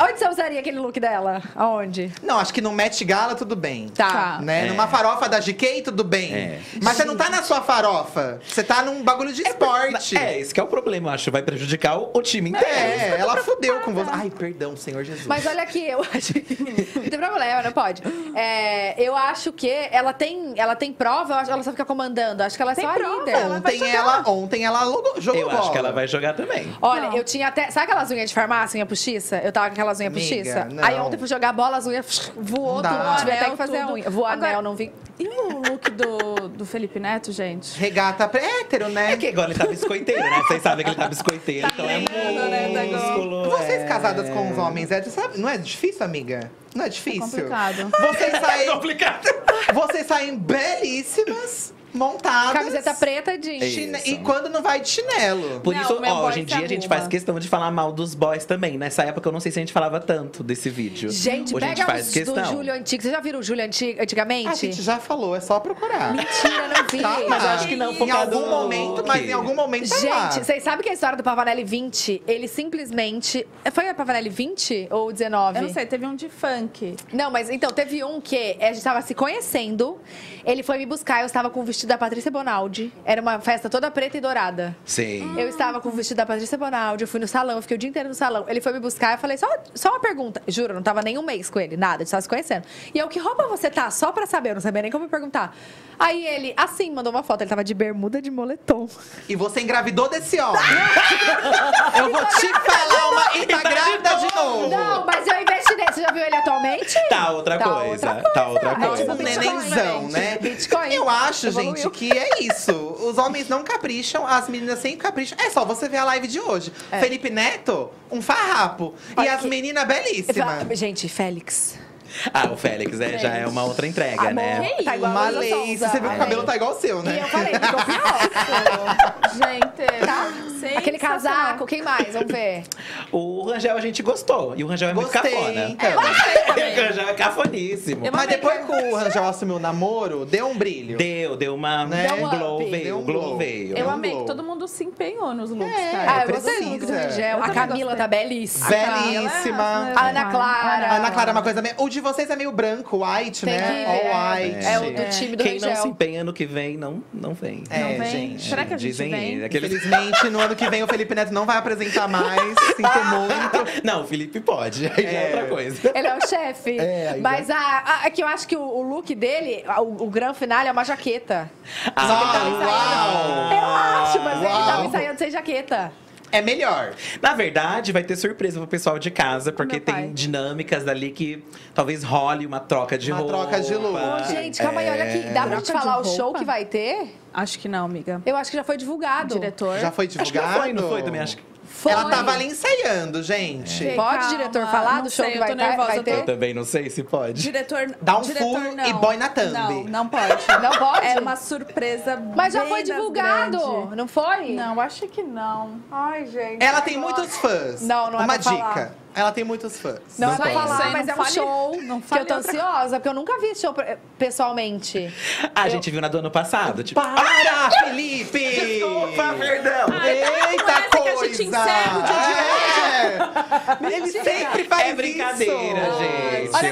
Onde você usaria aquele look dela? Aonde? Não, acho que no Met Gala tudo bem. Tá. Né? É. Numa farofa da GK, tudo bem. É. Mas você não tá na sua farofa. Você tá num bagulho de esporte. É, esse que é o problema, eu acho. Vai prejudicar o, o time inteiro. É, ela fudeu com você. Ai, perdão, Senhor Jesus. Mas olha aqui, eu acho que. Não tem problema, não pode. É, eu acho que ela tem, ela tem prova, eu acho que ela só fica comandando. Acho que ela é Tem só a prova, líder. ela vai ontem ela, ontem ela logo- jogou Eu bola. acho que ela vai jogar também. Olha, Não. eu tinha até. Sabe aquelas unhas de farmácia, unha postiça? Eu tava com aquelas unhas Amiga, postiça. não. Aí ontem fui jogar bola, as unhas voou, tudo. Tive até Anel, que fazer a tudo. unha. Voou Agora- anel, não vi. E o look do, do Felipe Neto, gente? Regata pré- hétero, né? É que agora ele tá biscoiteiro, né? Vocês sabem que ele tá biscoiteiro, então é né, tá músculo. Vocês é... casadas com os homens, é, sabe, não é difícil, amiga? Não é difícil? complicado. Vocês É saem, complicado. vocês saem belíssimas, montadas. Camiseta preta de chine-. E quando não vai de chinelo. Por Não, isso, ó, hoje em dia a gente arruma. faz questão de falar mal dos boys também. Nessa época eu não sei se a gente falava tanto desse vídeo. Gente, hoje a pega gente faz os questão. do Júlio antigo. Vocês já viram o Júlio antigo, A antigamente? gente já falou, é só procurar. Mentira, não vi. Tá Mas acho que não Em algum no momento, mas em algum momento tá lá. Gente, vocês sabem que a história do Pavanelli 20, ele simplesmente. Foi a Pavanelli 20 ou 19? Eu não sei, teve um de funk. Não, mas então, teve um que a gente tava se conhecendo. Ele foi me buscar, eu estava com o vestido da Patrícia Bonaldi. Era uma festa toda preta e dourada. Sim. Eu estava com o vestido da Patrícia Bonaldi, eu fui no salão, eu fiquei o dia inteiro no salão. Ele foi me buscar, eu falei, só, só uma pergunta. Juro, eu não tava nem um mês com ele, nada, a gente tava se conhecendo. E eu, que roupa você tá? Só pra saber, eu não sabia nem como me perguntar. Aí ele, assim, mandou uma foto, ele tava de bermuda de moletom. E você engravidou desse homem. Eu vou te falar uma. E tá grávida de novo. Não, mas eu investi nele. Você já viu ele atualmente? Tá outra Tá coisa. outra Tá outra É coisa. tipo Um nenenzão, gente. Né? Bitcoin. Eu acho, Evoluiu. gente, que é isso. Os homens não capricham, as meninas sempre capricham. É só você ver a live de hoje. Felipe Neto, um farrapo. E Olha as que- meninas belíssimas. Gente, Félix. Ah, o Félix é, já é uma outra entrega, Amor, né? Tá igual Uma a Luísa lace. Sonza. Você viu que o cabelo tá igual o seu, E eu né? falei, ficou pior. Gente, Tá? Aquele casaco, quem mais? Vamos ver. O Rangel a gente gostou. E o Rangel é muito Gostei, cafona. então. o Rangel é cafoníssimo. Eu Mas depois que- que o Rangel assumiu o namoro, deu um brilho. Deu, deu uma. Né? Glow Deu um up. veio. Deu um glow glow. veio. Eu um amei glow. que todo mundo se empenhou nos looks, É. cara. Ah, eu precisa. gostei do look do Rangel. A Camila gostei. tá belíssima. Belíssima. A Ana Clara. A Ana Clara é uma coisa meio. O de vocês é meio branco, white, Tem né? que ver. All white. É o do time do Quem não Rangel. se empenha no que vem, não, não vem. É, Não vem? gente. Será que a gente Dizem vem? eles. Aqueles- Infelizmente, no ano que vem o Felipe Neto não vai apresentar mais. Sinto muito. Não, o Felipe pode. Aí já é É. outra coisa. Ele é o chefe. É, aí Mas a, a- é que eu acho que o, o look dele, a- o, o grande final é uma jaqueta. Ah, Eu acho, mas ele Uau. tava ensaiando sem jaqueta. É melhor. Na verdade, vai ter surpresa pro pessoal de casa, porque tem dinâmicas ali que talvez role uma troca de Uma roupa. troca de. Ô, gente, calma aí, olha aqui. Dá pra Troca te falar o show que vai ter? Acho que não, amiga. Eu acho que já foi divulgado. Diretor. Já foi Acho que divulgado? não foi, não foi também. Acho que Foi. Ela tava ali ensaiando, gente. É. Pode, Calma, diretor, falar não do show sei, que eu vai, tô tá- nervosa, vai eu tô- eu ter? também não sei se pode. Diretor. Dá um diretor, full não. e boy na thumb. Não, não pode. Não pode? É uma surpresa. Mas já foi divulgado, grandes. não foi? Não, acho que não. Ai, gente. Ela tem muitos fãs. Não, não é Uma pra falar. Ela tem muitos fãs. Não, Não é falar, mas não é um fale- show não que eu tô ansiosa, porque eu nunca vi esse show pessoalmente. A gente viu na do ano passado. Tipo, Para, Felipe! Desculpa, perdão. Eita com essa que a coisa! gente encerra o dia de É. É. Ele sempre faz É brincadeira, isso. gente. Olha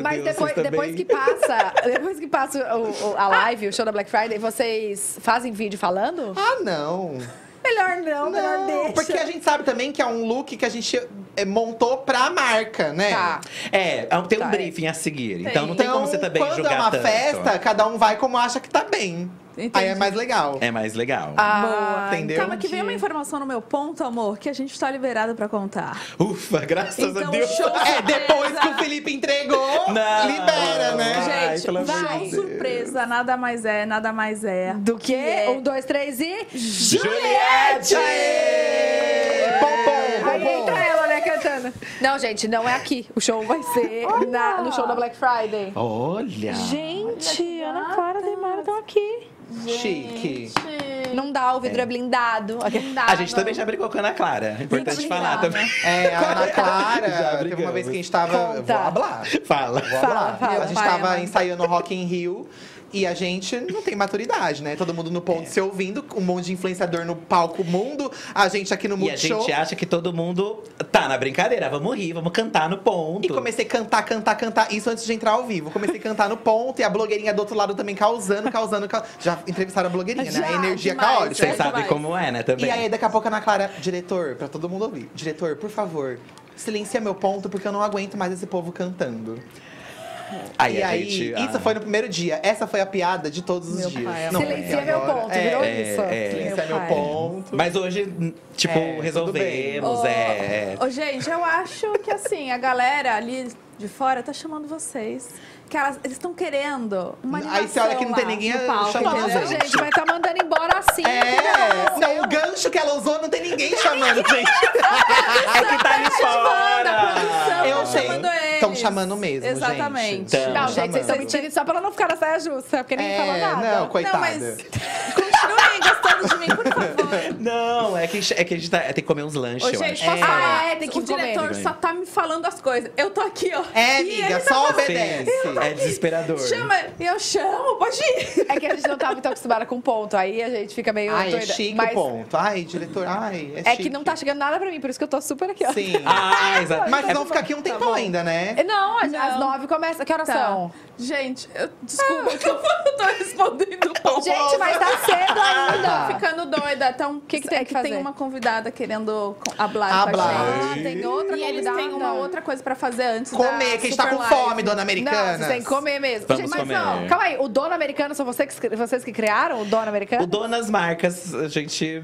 Oh, mas Deus, depois, depois que passa, depois que passa o- o- a live, o show da Black Friday, vocês fazem vídeo falando? Ah, não. Melhor não, melhor Não, deixa. porque a gente sabe também que é um look que a gente montou pra marca, né? Tá. É, tem um Tá, é. briefing a seguir. Então não tem Então, como você também quando julgar é uma tanto. festa, cada um vai como acha que tá bem. Entendi. Aí é mais legal. É mais legal. Ah, entendeu? Calma, que veio uma informação no meu ponto, amor, que a gente tá liberado pra contar. Ufa, graças Então, a Deus. show É, depois que o Felipe entregou, Não. libera, né? Ai, Gente, pelo amor vai, de Deus. surpresa, nada mais é, nada mais é. Do que? é- Um, dois, três e. Juliette! Pom, Aí entra ela, né, cantando. Não, gente, não é aqui. O show vai ser na- no show da Black Friday. Olha! Gente, Ana Clara e Mara estão aqui. Chique. Não dá, o vidro é, blindado. A gente também já brigou com a Ana Clara. É importante falar também. É, a Ana Já Clara, teve brigamos. uma vez que a gente tava. Conta. Vou hablar. Fala. Vou Fala, hablar. fala. A gente Vai, tava Ana. ensaiando Rock in Rio. E a gente não tem maturidade, né? Todo mundo no ponto se ouvindo, um monte de influenciador no palco mundo, a gente aqui no E a gente acha que todo mundo tá na brincadeira. Vamos rir, vamos cantar no ponto. E comecei a cantar, cantar, cantar. Isso antes de entrar ao vivo. Comecei a cantar no ponto e a blogueirinha do outro lado também causando, causando. cau- Já entrevistaram a blogueirinha, né? A Já, energia demais, caótica. Vocês É sabem demais. como é, né? Também. E aí, daqui a pouco, a Ana Clara, diretor, pra todo mundo ouvir. Diretor, por favor, silencia meu ponto, porque eu não aguento mais esse povo cantando. Aí e aí, gente, isso ah, foi no primeiro dia. Essa foi a piada de todos os Meu dias. pai. Não Silencia é meu ponto, é, virou é, isso. é. Silencia meu pai. ponto. Mas hoje, tipo, É, resolvemos. É, é. Ô, gente, eu acho que assim, a galera ali de fora tá chamando vocês. Que elas, eles estão querendo uma Aí você olha que não tem ninguém chamando? Nossa, gente, mas tá mandando embora assim. É, não, o gancho que ela usou não tem ninguém chamando, gente. É que tá ali fora! produção. Eu tá sei. chamando eles. Tão chamando mesmo, Exatamente. gente. Então. Não, Tão gente, vocês estão mentindo só pra ela não ficar na saia justa, porque ninguém falou É, nada. não, coitada. Não, mas continuem gostando de mim, por favor. Não, é que, é que a gente tá- tem que comer uns lanches, Ô, eu gente, acho. posso É. falar? É, tem que o diretor comer. só tá me falando as coisas. Eu tô aqui, ó. É, amiga, ele só tá obedece. É desesperador. Chama, eu chamo, pode ir. É que a gente não tá muito acostumada com ponto, aí a gente fica meio Ai, é doida. chique Mas o ponto. Ai, diretor, ai, é é chique. que não tá chegando nada pra mim, por isso que eu tô super aqui, ó. Sim. Ah, exato. Mas É- vamos ficar aqui um tempão bom. ainda, né? Não, às, Não. às nove começa. Que horas Tá. são? Gente, eu, desculpa que eu tô respondendo pouco. Gente, mas tá cedo Tô ainda. ficando doida. Então, o que que tem é que fazer? Tem uma convidada querendo co- hablar com Hablar. a gente. Ah, tem outra E eles convidada. têm uma outra coisa pra fazer antes Comer, que a gente tá com live. fome, dona Não, americana. vocês têm que comer mesmo. Vamos Gente, mas comer. não, calma aí. O dono americano são vocês que, vocês que criaram o dono americano? O Donas Marcas, a gente.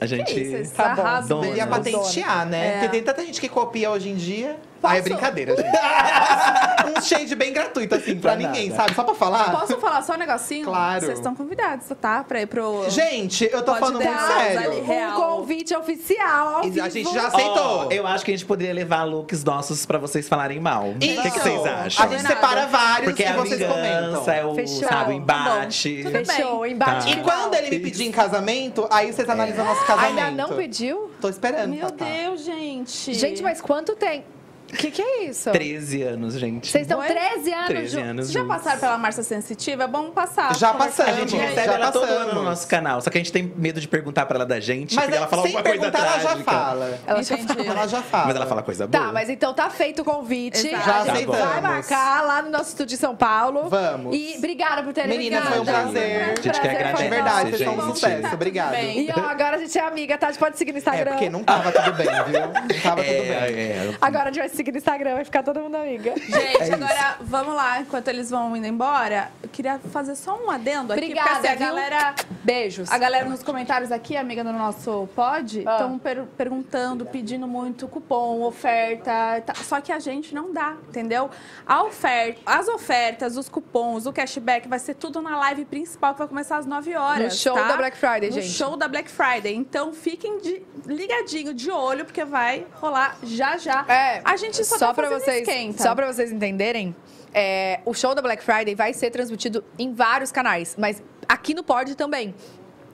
A gente. isso? Tá bom. Arrasam Dona. Devia patentear, né? É. Tem tanta gente que copia hoje em dia. Posso? Ah, é brincadeira, gente. um shade bem gratuito, assim, pra, Pra ninguém, nada. sabe? Só pra falar. Posso falar só um negocinho? Claro. Vocês estão convidados, tá? Pra ir pro... Gente, eu tô Pode falando muito sério. ali. Um convite oficial. ao E a gente já aceitou. eu acho que a gente poderia levar looks nossos pra vocês falarem mal. O que, que Isso. vocês acham? A gente separa vários Porque e a vocês comentam. é o, Fechou. sabe, o Tá embate. Tudo bem. Fechou, embate Tá. E quando ele me pedir em casamento, aí vocês analisam nosso casamento. Ainda não pediu? Tô esperando. Meu Tatá. Deus, gente. Gente, mas quanto tem? O que, que é isso? 13 anos, gente. Vocês estão Oi? 13 anos 13 juntos. anos Vocês já juntos. passaram pela Marcia Sensitiva? É bom passar. Já passamos. A gente recebe já ela todo ano passamos. no nosso canal. Só que a gente tem medo de perguntar pra ela da gente, Mas porque ela fala sem alguma coisa perguntar, ela já trágica. fala. Ela já Entendi. Ela já fala. Mas ela fala coisa boa. Tá, mas então tá feito o convite. Exato. Já a gente aceitamos. vai marcar lá no nosso estúdio em São Paulo. Vamos. E obrigada por terem Meninas, ligado. foi um prazer. A gente que Prazer agradece. foi De verdade, vocês são um gente. sucesso. Tá tudo Obrigado. bem. E ó, agora a gente é amiga, tá? A gente pode seguir no É, Instagram. porque não tava tudo bem, viu? Não tava tudo bem. É, é. Agora a gente vai se seguir no Instagram, vai ficar todo mundo amiga. Gente, agora vamos lá, enquanto eles vão indo embora, eu queria fazer só um adendo aqui, Obrigada, porque assim, a galera, Beijos. a galera nos comentários aqui, amiga do nosso pod, Ah. estão perguntando, pedindo muito cupom, oferta, tá- só que a gente não dá, entendeu? A oferta, as ofertas, os cupons, o cashback vai ser tudo na live principal que vai começar às 9 horas, No show tá? da Black Friday, no gente. show da Black Friday. Então fiquem de, ligadinho, de olho, porque vai rolar já já. É, a gente só, só tá fazendo vocês, esquenta. só para vocês entenderem, é, o show da Black Friday vai ser transmitido em vários canais, mas aqui no Pod também.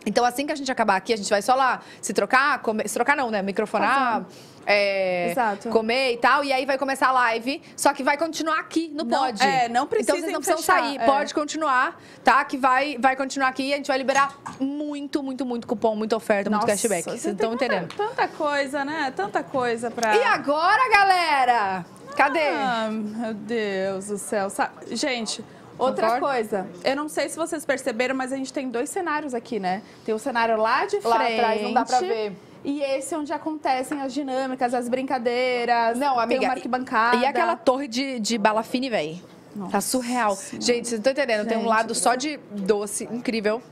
Então, assim que a gente acabar aqui, a gente vai só lá se trocar, come- se trocar não, né? Microfonar, é, Exato. comer e tal. E aí vai começar a live. Só que vai continuar aqui no Não- é, não Então vocês não precisam fechar, sair. é. Pode continuar, tá? Que vai, vai continuar aqui. A gente vai liberar muito, muito, muito cupom, muita oferta, muito Nossa, cashback. você Vocês estão tanta- entendendo? Tanta coisa, né? Tanta coisa pra. E agora, galera? Cadê? Ah, meu Deus do céu. Gente, outra Concorda? coisa. Eu não sei se vocês perceberam, mas a gente tem dois cenários aqui, né? Tem o cenário lá de Lá frente. atrás, não dá pra ver. E esse onde acontecem as dinâmicas, as brincadeiras. Não, amiga. Tem uma arquibancada. E aquela torre de, de bala fine, véi? Tá surreal. Gente, vocês não estão entendendo. tem um Gente lado do só de doce, incrível.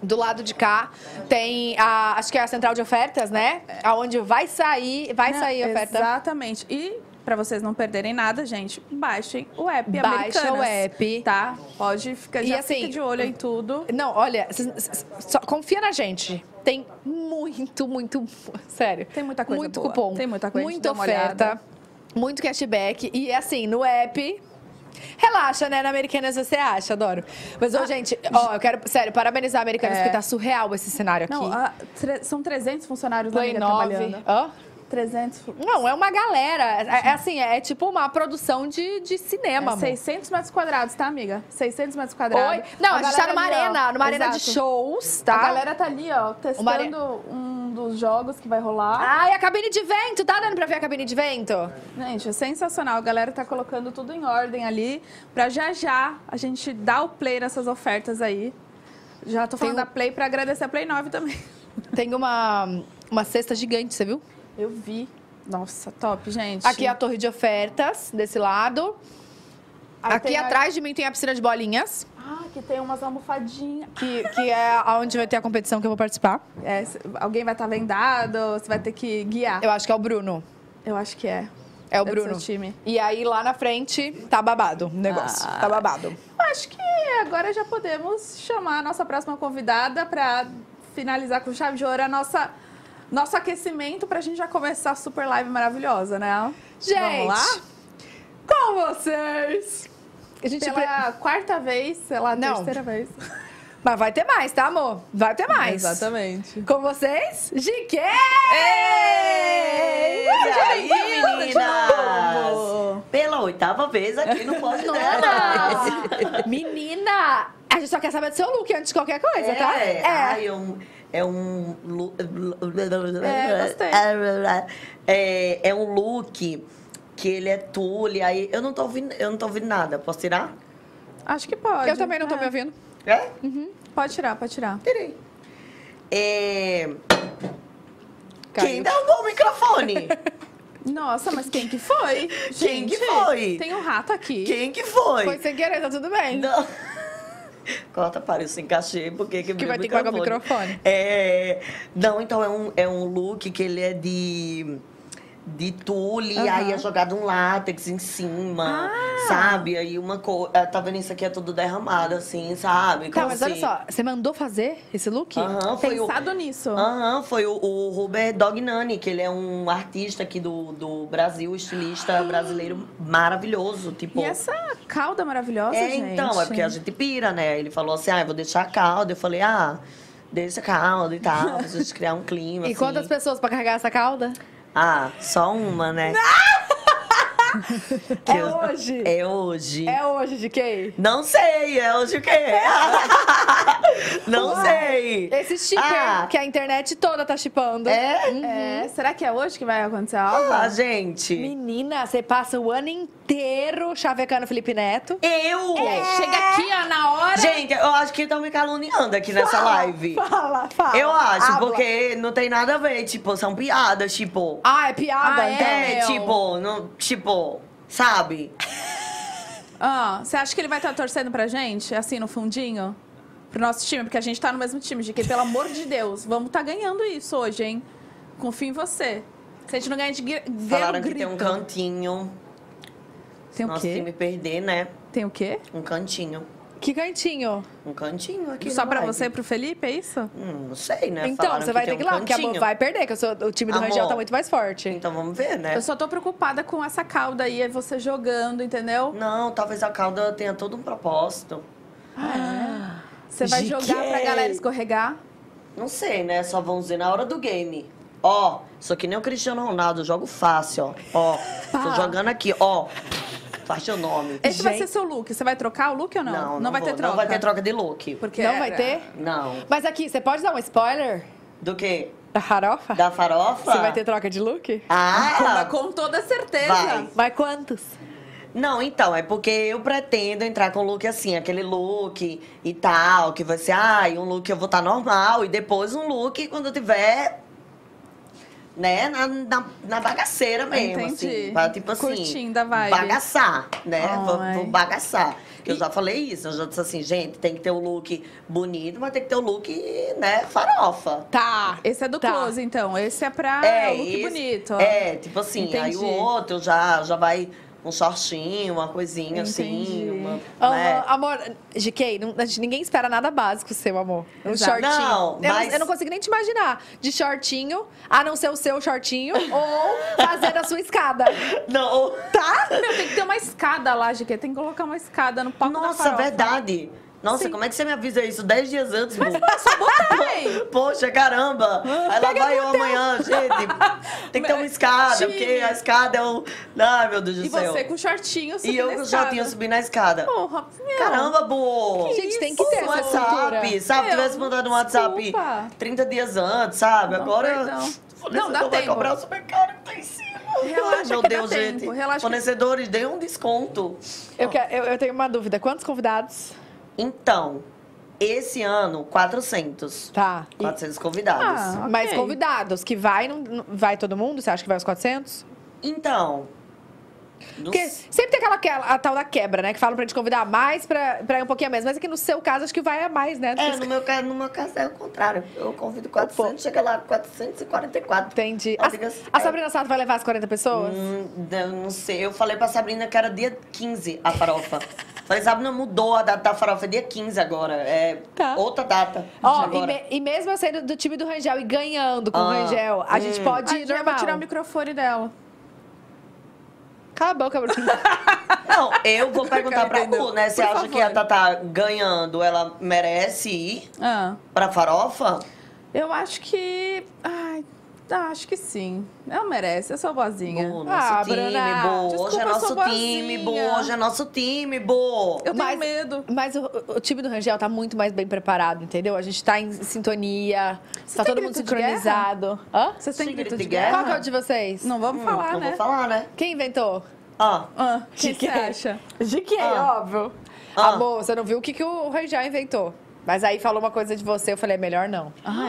Do lado de cá tem a, acho que é a central de ofertas, né? Aonde vai sair, vai Não, sair a oferta. Exatamente. E pra vocês não perderem nada, gente, baixem o app Baixa Americanas, o app. Tá? Pode ficar, E já assim, fica de olho em tudo. Não, olha, só confia na gente. Tem muito, muito, sério. Tem muita coisa Muito boa. cupom. Tem muita coisa, a Muita oferta. olhada. Muito cashback. E assim, no app. Relaxa, né? Na Americanas você acha, adoro. Mas, Ah, ô, gente, ó, eu quero, sério, parabenizar a Americanas, É. porque tá surreal esse cenário aqui. Não, ah, tre- são 300 funcionários da Play amiga 9. trabalhando. Hã? 300 fu- Não, é uma galera. É, é assim, é tipo uma produção de, de cinema, É amor. 600 metros quadrados, tá, amiga? 600 metros quadrados. Oi? Não, a, gente tá numa ali, ó, arena, numa arena de exato. shows, tá? A galera tá ali, ó, testando um dos jogos que vai rolar. Ai, a cabine de vento, tá dando pra ver a cabine de vento? Gente, é sensacional. A galera tá colocando tudo em ordem ali pra já já a gente dar o play nessas ofertas aí. Já tô falando Tem da Play pra agradecer a Play 9 também. Tem uma, uma cesta gigante, você viu? Eu vi. Nossa, top, gente. Aqui é a torre de ofertas, desse lado. Aí Aqui tem a- atrás de mim tem a piscina de bolinhas, Ah, aqui tem umas almofadinhas. que, que é onde vai ter a competição que eu vou participar. É, alguém vai estar vendado, você vai ter que guiar. Eu acho que é o Bruno. Eu acho que é. É o É do Bruno. time. E aí lá na frente tá babado o negócio. Ah. Tá babado. Acho que agora já podemos chamar a nossa próxima convidada para finalizar com chave de ouro a nossa nosso aquecimento pra gente já começar a super live maravilhosa, né? Gente, Vamos lá? com vocês. A gente pre- Pela quarta vez, sei lá, Não. terceira vez. Mas vai ter mais, tá, amor? Vai ter mais. Exatamente. Com vocês, GK! E aí, meninas? Pela oitava vez aqui no Delas. Menina, a gente só quer saber do seu look antes de qualquer coisa, tá? É, ai, é um... É um, lu- É, gostei. É, é um look que ele é tule, aí eu não tô ouvindo, eu não tô ouvindo nada. Posso tirar? Acho que pode. Eu também não tô É. me ouvindo. É? Pode tirar, pode tirar. Tirei. É... Caiu. Quem derrubou o microfone? Nossa, mas quem que foi? Quem que foi? Tem um rato aqui. Quem que foi? Foi sem querer, tá tudo bem. Não. Corta para isso, encaixei, porque Que vai ter que pagar o microfone. É, não, então é um, é um look que ele é de de tule, Aham. aí é jogado um látex em cima, Ah. sabe? Aí uma cor, ah, tá vendo isso aqui é tudo derramado assim, sabe? Tá, Como mas olha assim? só, você mandou fazer esse look? Aham, foi o, Pensado nisso. Aham, foi o, o Robert Dognani, que ele é um artista aqui do, do Brasil, estilista brasileiro maravilhoso, tipo... E essa cauda maravilhosa, É, gente. então, é porque a gente pira, né? Ele falou assim, ah, eu vou deixar a calda. Eu falei, ah, deixa a calda e tal, pra gente criar um clima, E assim. quantas pessoas pra carregar essa cauda? Ah, só uma, né? Que É hoje. É hoje. É hoje, GK? Não sei, é hoje o quê? Não sei. Esse shipper Ah. que a internet toda tá chipando. É? É, será que é hoje que vai acontecer algo? Ah, gente. Menina, você passa o ano inteiro chavecando Felipe Neto. Eu? Chega aqui, ó, na hora. Gente, eu acho que estão me caluniando aqui nessa live. Fala, fala. Eu acho, Habla. porque não tem nada a ver, tipo, são piadas, tipo. Ah, é piada? Ah. É, meu. tipo, não, tipo, sabe? Ah, você acha que ele vai estar torcendo pra gente, assim, no fundinho? Pro nosso time? Porque a gente tá no mesmo time, que, pelo amor de Deus, vamos tá ganhando isso hoje, hein? Confio em você. Se a gente não ganha de gri- Falaram um que tem um cantinho. Tem o Nosso quê? time perder, né? Tem o quê? Um cantinho. Que cantinho. Um cantinho aqui. Só pra live. você e pro Felipe, é isso? Hum, não sei, né? então, Falaram você vai ter que ir um lá, porque a cantinho. Bo vai perder, que eu sou, o time do Amor. Rangel tá muito mais forte. Então vamos ver, né? Eu só tô preocupada com essa cauda aí, é você jogando, entendeu? Não, talvez a cauda tenha todo um propósito. Você vai jogar pra galera escorregar. Não sei, né? Só vamos ver na hora do game. Ó, sou que nem o Cristiano Ronaldo, jogo fácil, ó. Ó, tô jogando aqui, ó. Faz teu nome. Esse vai Gente. ser seu look. Você vai trocar o look ou não? Não, vai vou. ter troca. Não vai ter troca de look. Porque Não vai era- ter? Não. Mas aqui, você pode dar um spoiler Do quê? da farofa? Da farofa? Você vai ter troca de look? Ah! Mas com toda certeza. Vai. Mas quantos? Não, então, é porque eu pretendo entrar com look assim, aquele look e tal, que vai ser, ai, um look eu vou estar normal, e depois um look quando eu tiver, né, na, na, na bagaceira mesmo, Entendi. assim. Pra, tipo assim, Curtindo a vibe. bagaçar, né? Vou, vou bagaçar. Eu já falei isso, eu já disse assim, gente, tem que ter o look bonito, mas tem que ter o look, né, farofa. Tá. Esse é do Tá. close, então. Esse é pra look esse- bonito. É, tipo assim, aí o Entendi. outro já, já vai um shortinho, uma coisinha Entendi. assim, uma, Aham, né? Amor, GK, não- a gente- ninguém espera nada básico seu, amor. Um Exato. shortinho. Não, eu, mas- eu não consigo nem te imaginar. De shortinho, a não ser o seu shortinho, ou fazendo a sua escada. Não, Tá? Meu, tem que ter uma escada lá, GQ. Tem que colocar uma escada no palco da Nossa, farofa. verdade. Nossa, Sim. como é que você me avisa isso 10 dias antes, Bu? Botei. Poxa, caramba! Aí lá vai eu amanhã, gente. Tem que ter uma escada, Tinha. porque a escada é o. Ai, meu Deus do E céu. você com shortinho E subindo eu a com shortinho subindo na escada. Porra, meu. Caramba, Bu! Gente, tem que ter Um WhatsApp, cultura. sabe? Meu, Tivesse mandado um WhatsApp desculpa. 30 dias antes, sabe? Não, Agora. perdão. Fornecedor Não, dá vai tempo. cobrar super caro que tá em cima. Relaxa Meu que Deus, dá gente. relaxa que- Fornecedores, dê um desconto. Eu, quero- eu- eu tenho uma dúvida. Quantos convidados? Então, esse ano, 400. Tá. E- 400 convidados. Ah, ok. Mas convidados, que vai, não, não- vai todo mundo? Você acha que vai os 400? Então. não Porque sempre tem aquela, aquela a tal da quebra, né? Que falam pra gente convidar mais pra, pra ir um pouquinho a menos. Mas aqui no seu caso, acho que vai a mais, né? É, no meu, caso, no meu caso é o contrário. Eu convido 400, chega lá 444. Entendi. A, digo assim, a é, Sabrina Sato vai levar as 40 pessoas? hum, eu não sei. Eu falei pra Sabrina que era dia 15 a farofa. Falei, Sabrina, mudou a data da farofa, é dia 15 agora. É Tá. outra data. Ó, e, agora. me- e mesmo eu sendo do time do Rangel e ganhando com o Ah, Rangel, a gente pode ir já normal. vou tirar o microfone dela. Cala a boca, Bruno. Não, eu vou perguntar pra? Lu, né? Você acha favor. que a Tatá ganhando, ela merece ir Ah, pra farofa? eu acho que... Ai, ah, acho que sim. Ela merece, eu sou boazinha. Bo, nosso Ah, time, Bruna, Bo. Hoje desculpa, é eu nosso time, Bo. Hoje é nosso time, Bo. Eu tenho Mas- medo. Mas o, o time do Rangel tá muito mais bem preparado, entendeu? A gente tá em sintonia, tá tem todo mundo sincronizado. Hã? Vocês têm grito grito de de guerra? Qual que é o de vocês? Não vamos falar, Não né? vou falar, né? Quem inventou? Ah, Ah, quem De você acha? De quem, Ah. óbvio. Ah. Amor, você não viu o que, que o Rangel inventou. Mas aí falou uma coisa de você, eu falei, é melhor não. Ah,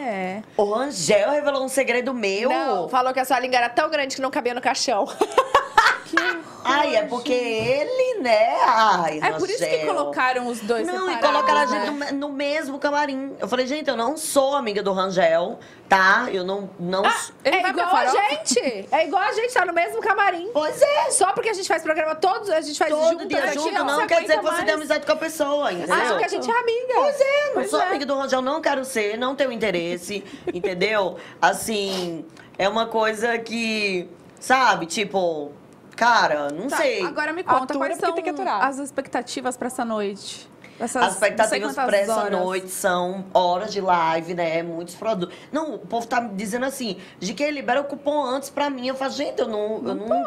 é? o Rangel revelou um segredo meu. Não, falou que a sua língua era tão grande que não cabia no caixão. Ai, é porque ele, né? Ai, É por isso que Rangel. colocaram os dois Não, e colocaram a né? gente no, me- no mesmo camarim. Eu falei, gente, eu não sou amiga do Rangel, tá? Eu não. não s- Ele é igual a gente. É igual a gente, tá no mesmo camarim. Pois é. Só porque a gente faz programa todos, a gente faz Todo junto. dia junto não você quer dizer que você mais. tem amizade com a pessoa, entendeu? Acho que a gente é amiga. Pois é, não Pois sou é. amiga do Rangel, não quero ser, não tenho interesse, entendeu? Assim, é uma coisa que, sabe, tipo, cara, não Tá, sei. Agora me conta, Atura quais são tem que aturar. as expectativas pra essa noite? Essas, As expectativas não para essa horas. noite são horas de live, né? Muitos produtos. Não, o povo tá me dizendo assim, de que libera o cupom antes pra mim. Eu falo, gente, eu não. Eu não,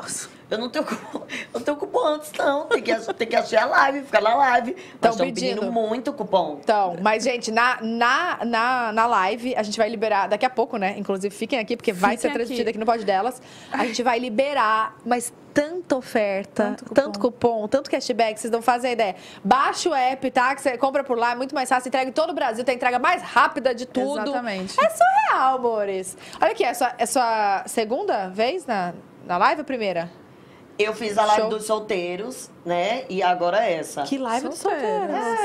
eu não tenho cupom. Eu não tenho cupom antes, não. Tem que, tem que achar a live, ficar na live. Mas Tão estão pedindo. pedindo muito cupom. Então, mas, gente, na, na, na, na live, a gente vai liberar, daqui a pouco, né? Inclusive, fiquem aqui, porque vai ser Fiquem transmitido aqui. aqui no Pod Delas. A gente vai liberar, mas tanta oferta, Tanto cupom. tanto cupom, tanto cashback, vocês não fazem ideia. Baixa o app, tá? Que você compra por lá, é muito mais fácil. Entrega em todo o Brasil, tem a entrega mais rápida de tudo. Exatamente. É surreal, amores. Olha aqui, é sua, é sua segunda vez na, na live ou primeira? Eu fiz a live Show. dos solteiros, né? E agora essa. Que live de Solteiras. solteiras.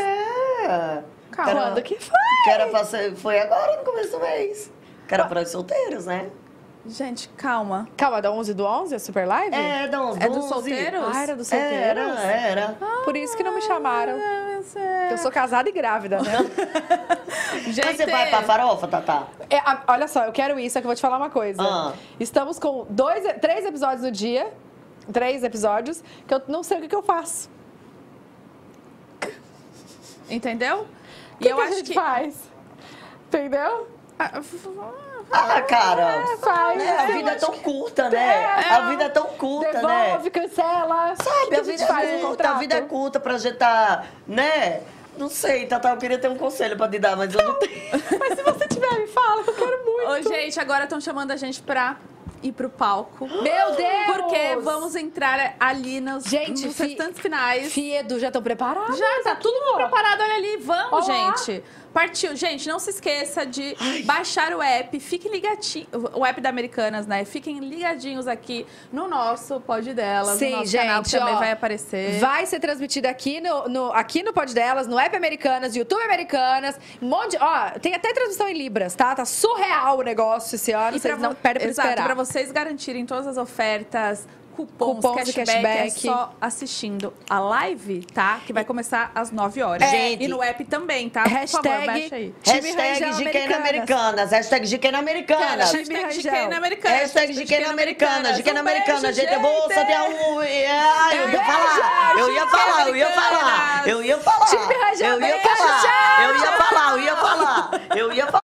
É. Calma. Quando que foi? Que era pra ser, foi agora, no começo do mês. Que era para os solteiros, né? Gente, calma. Calma, da 11 do 11, a super live? É, dá uns É dos 12. solteiros? Ah, era do Era, solteiros? era. Por isso que não me chamaram. É, Eu sou casada e grávida, né? Gente, Mas você vai pra farofa, Tatá? É, olha só, eu quero isso, é que eu vou te falar uma coisa. Ah. Estamos com dois, três episódios no dia. Três episódios, que eu não sei o que, que eu faço. entendeu? O E que, eu que a acho gente que faz? Entendeu? Ah, Ah, cara. faz. né, a vida é tão curta, né? A vida é tão curta, né? Devolve, cancela. Sabe, que a que vida faz é no curta, a vida é curta pra gente tá, né? Não sei, Tata, eu queria ter um conselho pra te dar, mas eu não tenho. Mas se você tiver, me fala, que eu quero muito. Ô, gente, agora estão chamando a gente pra ir pro palco. Meu Deus! Porque vamos entrar ali nos, Gente, nos restantes finais. Fiedo, já estão preparados? Já, tá tudo ó. preparado, olha ali. Vamos, Olá. gente. Partiu. Gente, não se esqueça de baixar o app. Fiquem ligadinhos. O app da Americanas, né? Fiquem ligadinhos aqui no nosso pod delas. Sim, no nosso gente, canal, que também ó, vai aparecer. Vai ser transmitido aqui no, no- aqui no Pod Delas, no app Americanas, YouTube Americanas, um monte de, Ó, tem até transmissão em Libras, tá? Tá surreal o negócio esse ano, E vocês não perdem pra Exato, esperar. Pra vocês garantirem todas as ofertas, cupons, Cupons cashback, cashback. é só assistindo a live, tá? Que vai começar às 9 horas. Gente. E no app também, tá? Por favor, Hashtag- baixa aí. Hashtag GQ na Americanas. Hashtag GQ na Americanas. Hashtag. GQ na Americanas. Hashtag GQ na Americanas. GQ Americanas. Gente, eu vou sortear um. Ai, eu ia falar. Eu ia falar, eu ia falar. Eu ia falar. Eu ia falar. Eu ia falar, eu ia falar. Eu ia falar.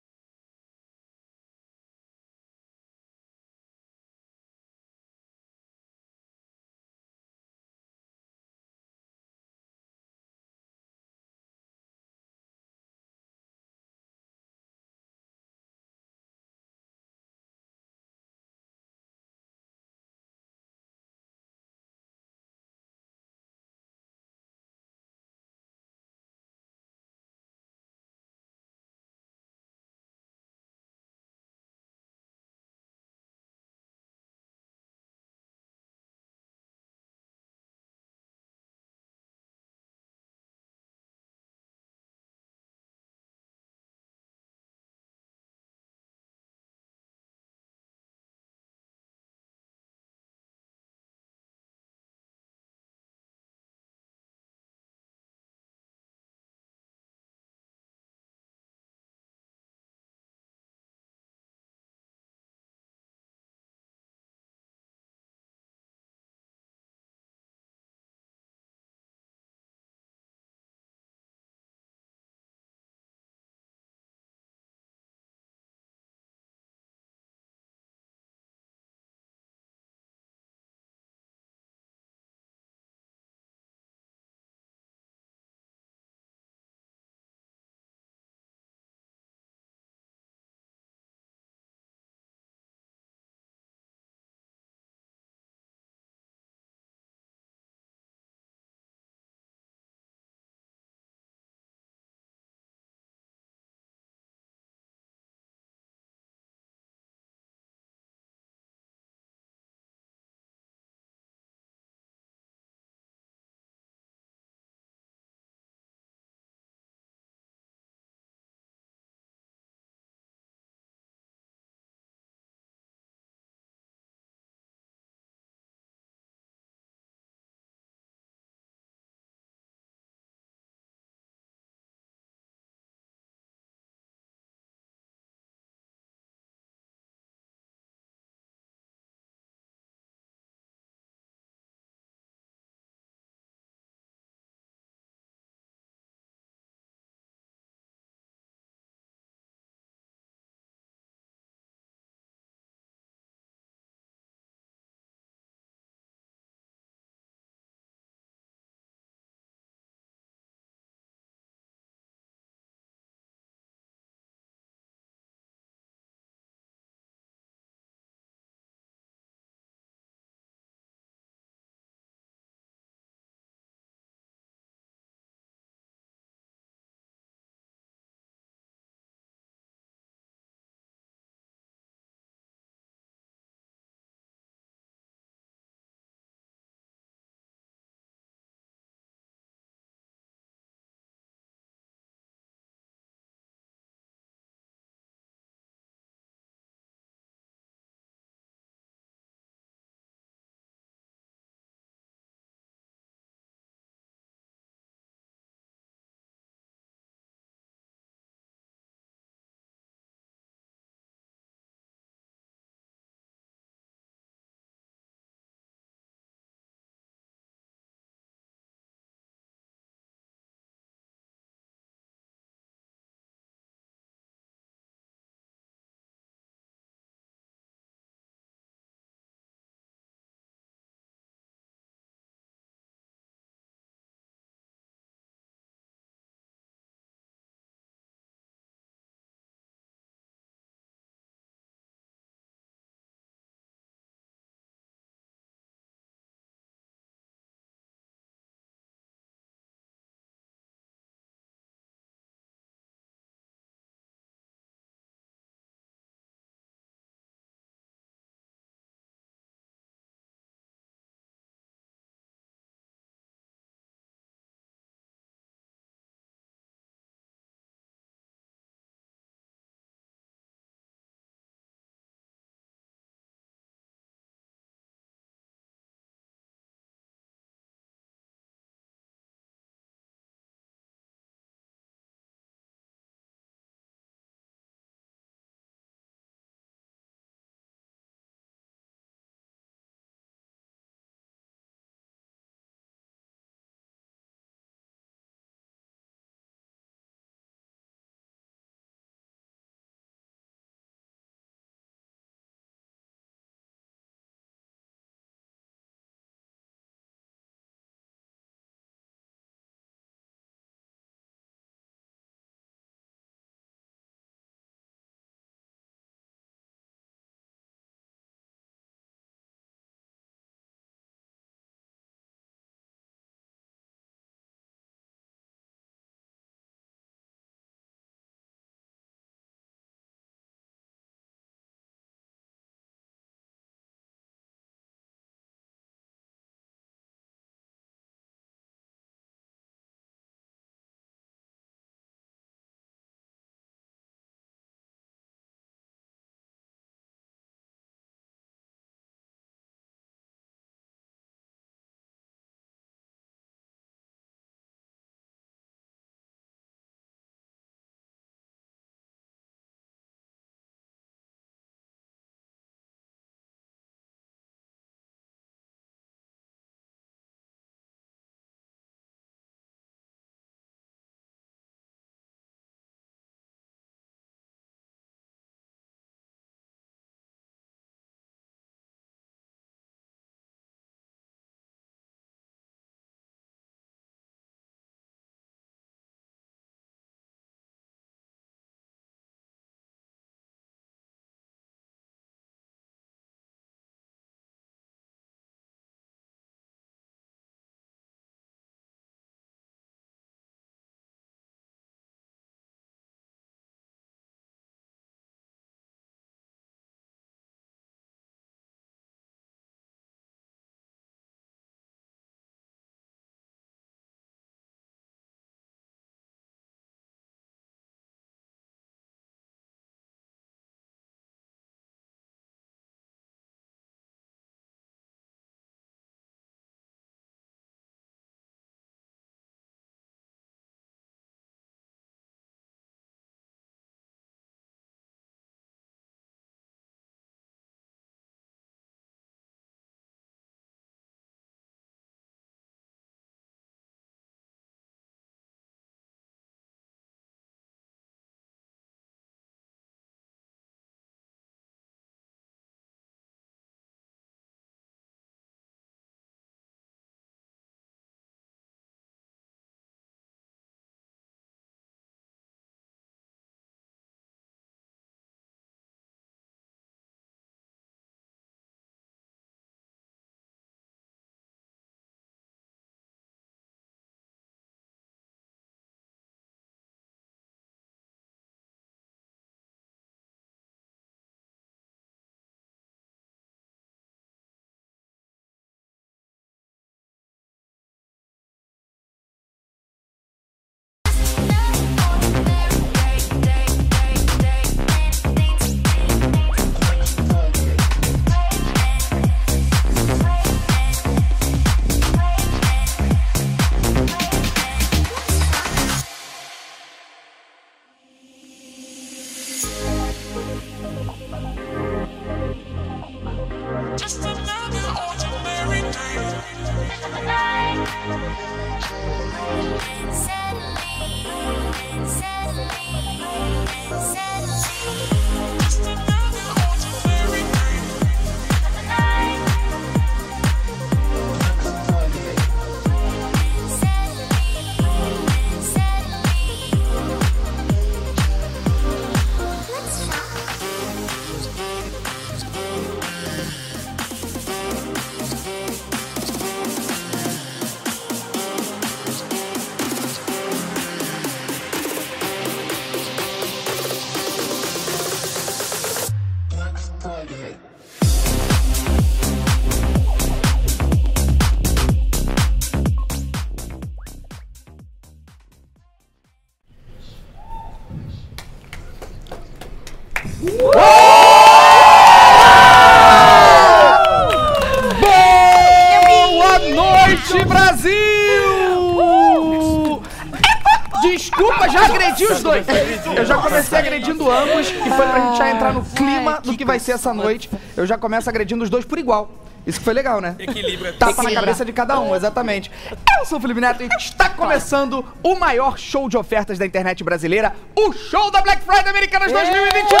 Vai ser essa noite. Eu já começo agredindo os dois por igual. Isso que foi legal, né? Equilíbrio. Tapa na cabeça de cada um, exatamente. Eu sou o Felipe Neto e está começando o maior show de ofertas da internet brasileira, o show da Black Friday Americanas 2022!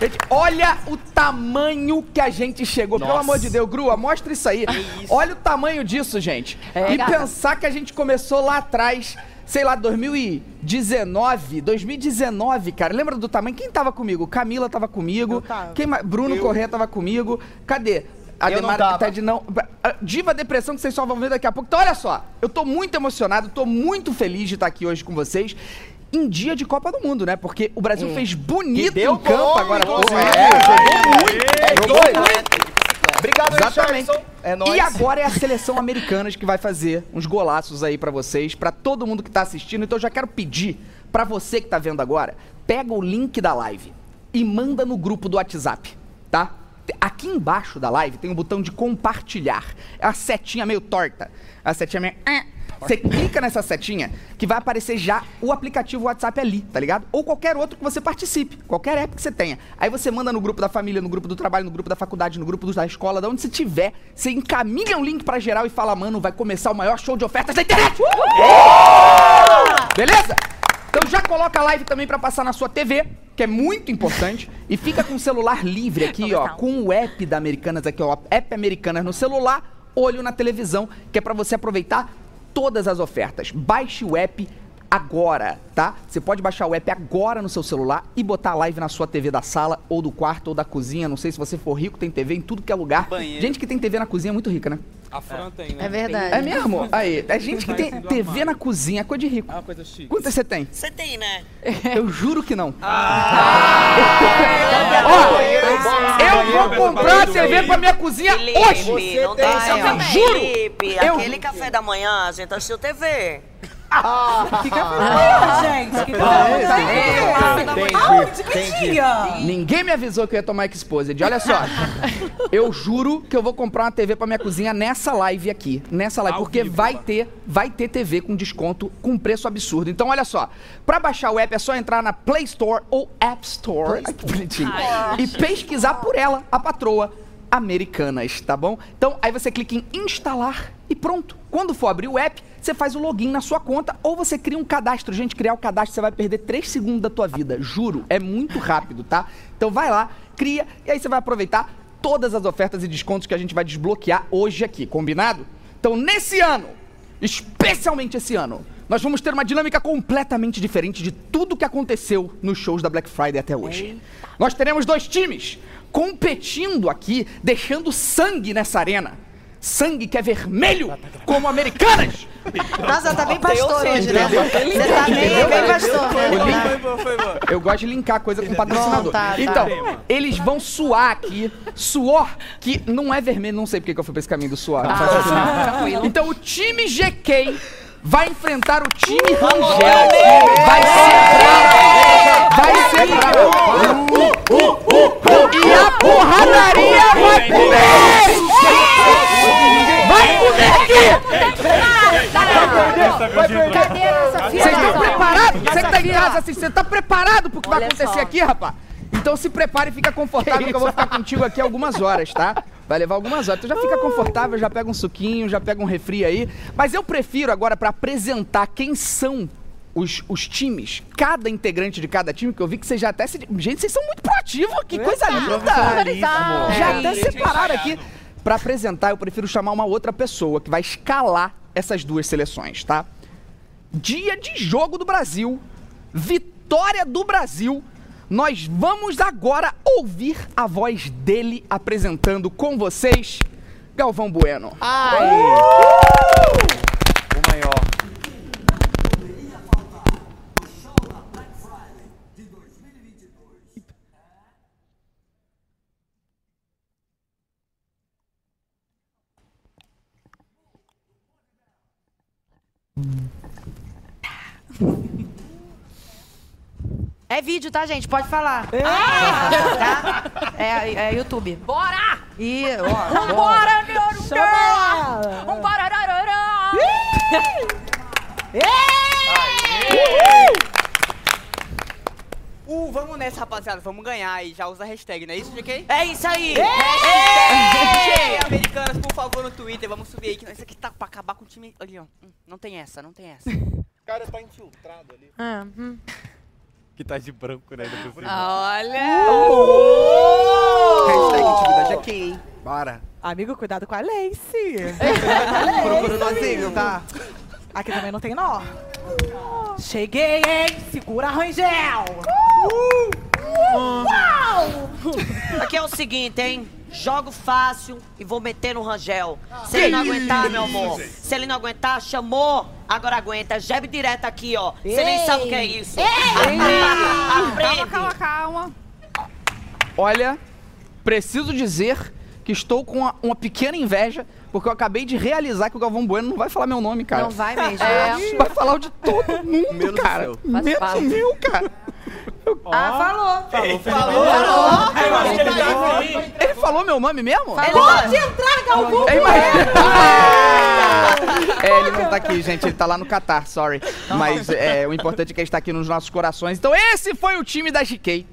Gente, olha o tamanho que a gente chegou. Pelo amor de Deus, Grua, mostra isso aí. Olha o tamanho disso, gente. e pensar que a gente começou lá atrás, sei lá, 2019, 2019, cara. Lembra do tamanho? Quem tava comigo? Camila tava comigo. Quem mais? Bruno Corrêa tava comigo. Cadê? A Eu não Demara tava. Ted não. A Diva Depressão que vocês só vão ver daqui a pouco. Então, olha só. Eu tô muito emocionado, tô muito feliz de estar aqui hoje com vocês. Em dia de Copa do Mundo, né? Porque o Brasil fez bonito deu em campo bom, agora. pouco. inclusive. É, jogou muito. Jogou muito. Obrigado, Exatamente. Richardson. É nóis. E agora é a seleção americana que vai fazer uns golaços aí pra vocês, pra todo mundo que tá assistindo. Então eu já quero pedir pra você que tá vendo agora, pega o link da live e manda no grupo do WhatsApp, tá? Aqui embaixo da live tem um botão de compartilhar. É a setinha meio torta. A setinha meio. Você clica nessa setinha que vai aparecer já o aplicativo WhatsApp ali, tá ligado? Ou qualquer outro que você participe, qualquer app que você tenha. Aí você manda no grupo da família, no grupo do trabalho, no grupo da faculdade, no grupo da escola, da onde você tiver, você encaminha um link pra geral e fala, mano, vai começar o maior show de ofertas da internet! Beleza? Então já coloca a live também pra passar na sua TV, que é muito importante, e fica com o celular livre aqui, ó, com o app da Americanas aqui, ó, app Americanas no celular, olho na televisão, que é pra você aproveitar todas as ofertas. Baixe o app agora, tá? Você pode baixar o app agora no seu celular e botar a live na sua TV da sala, ou do quarto, ou da cozinha. Não sei se você for rico, tem TV em tudo que é lugar. Banheiro. Gente que tem TV na cozinha é muito rica, né? A Fran tem, né? É verdade. É mesmo? Aí, é gente que tem TV na cozinha, é coisa de rico. É uma coisa chique. Quantas você tem? Você tem, né? Eu juro que não. Ah. Ó, eu vou comprar a TV pra minha cozinha hoje. Não tem, também. Juro. Felipe, Eu- aquele café da manhã, a gente assistiu TV. Ninguém me avisou que eu ia tomar Exposed. Olha só. Eu juro que eu vou comprar uma TV pra minha cozinha nessa live aqui. Nessa live. Ao Porque vivo, vai mano. ter, vai ter TV com desconto, com preço absurdo. Então, olha só. Pra baixar o app é só entrar na Play Store ou App Store. Ai, que bonitinho. E pesquisar por ela, a patroa. Americanas, tá bom? Então, aí você clica em instalar e pronto. Quando for abrir o app, você faz o login na sua conta ou você cria um cadastro. Gente, criar o cadastro você vai perder 3 segundos da tua vida. Juro, é muito rápido, tá? Então vai lá, cria e aí você vai aproveitar todas as ofertas e descontos que a gente vai desbloquear hoje aqui, combinado? Então, nesse ano, especialmente esse ano, nós vamos ter uma dinâmica completamente diferente de tudo que aconteceu nos shows da Black Friday até hoje. Nós teremos dois times competindo aqui, deixando sangue nessa arena. Sangue que é vermelho, como americanas. Nossa, tá bem pastor Deus, hoje, né? Você tá bem, bem pastor, né? Eu gosto de linkar coisa com patrocinador. Bom, tá, tá. Então, eles vão suar aqui. Suor que não é vermelho. Não sei porque que eu fui pra esse caminho do suor. Nenhum. Então, o time GK vai enfrentar o time Rangel. Vai ser bravo. Vai ser bravo. E a porradaria vai comer! Vai comer aqui! Vocês estão preparados? Você que tá em casa assim, você tá preparado pro que vai acontecer aqui, rapaz? Então se prepare e fica confortável que, eu vou ficar contigo aqui algumas horas, tá? Vai levar algumas horas. Tu já fica confortável, já pega um suquinho, já pega um refri aí. Mas eu prefiro agora pra apresentar quem são os, os times, cada integrante de cada time, que eu vi que vocês já até se. Gente, vocês são muito proativos, que coisa linda! Já até separaram aqui. Pra apresentar, eu prefiro chamar uma outra pessoa que vai escalar essas duas seleções, tá? Dia de jogo do Brasil, vitória do Brasil. Nós vamos agora ouvir a voz dele apresentando com vocês Galvão Bueno. O maior. É vídeo, tá, gente? Pode falar. Tá? É, é YouTube. Bora! E, ó, Vambora, meu Deus! Vambora, rarará! Uh, vamos nessa, rapaziada. Vamos ganhar aí. Já usa a hashtag, não é isso, GK? É isso aí! Hashtag Americanas, por favor, no Twitter. Vamos subir aí, que isso aqui tá pra acabar com o time. Ali, ó. Hum, Não tem essa, não tem essa. cara tá infiltrado ali. Ah, hum. Que tá de branco, né? cima. Olha! Hashtag time da GK. Bora. Amigo, cuidado com a Lace. Procura o nozinho, tá? Aqui também não tem nó. Cheguei, hein? Segura a Rangel. Aqui é o seguinte, hein? Jogo fácil e vou meter no Rangel. Se ele não aguentar, meu amor. Se ele não aguentar, chamou. Agora aguenta. Jeb direto aqui, ó. Você nem sabe o que é isso. Aprende, aprende. Calma, calma, calma. Olha, preciso dizer que estou com uma, uma pequena inveja, porque eu acabei de realizar que o Galvão Bueno não vai falar meu nome, cara. Não vai mesmo. É, vai falar o de todo mundo, Menos cara. Menos o meu, cara. Ah, falou. Ele falou meu nome mesmo? Pode entrar, Galvão. É, imagina. É, ele não tá aqui, gente. Ele tá lá no Catar, sorry. Mas é, o importante é que ele está aqui nos nossos corações. Então, esse foi o time da GK.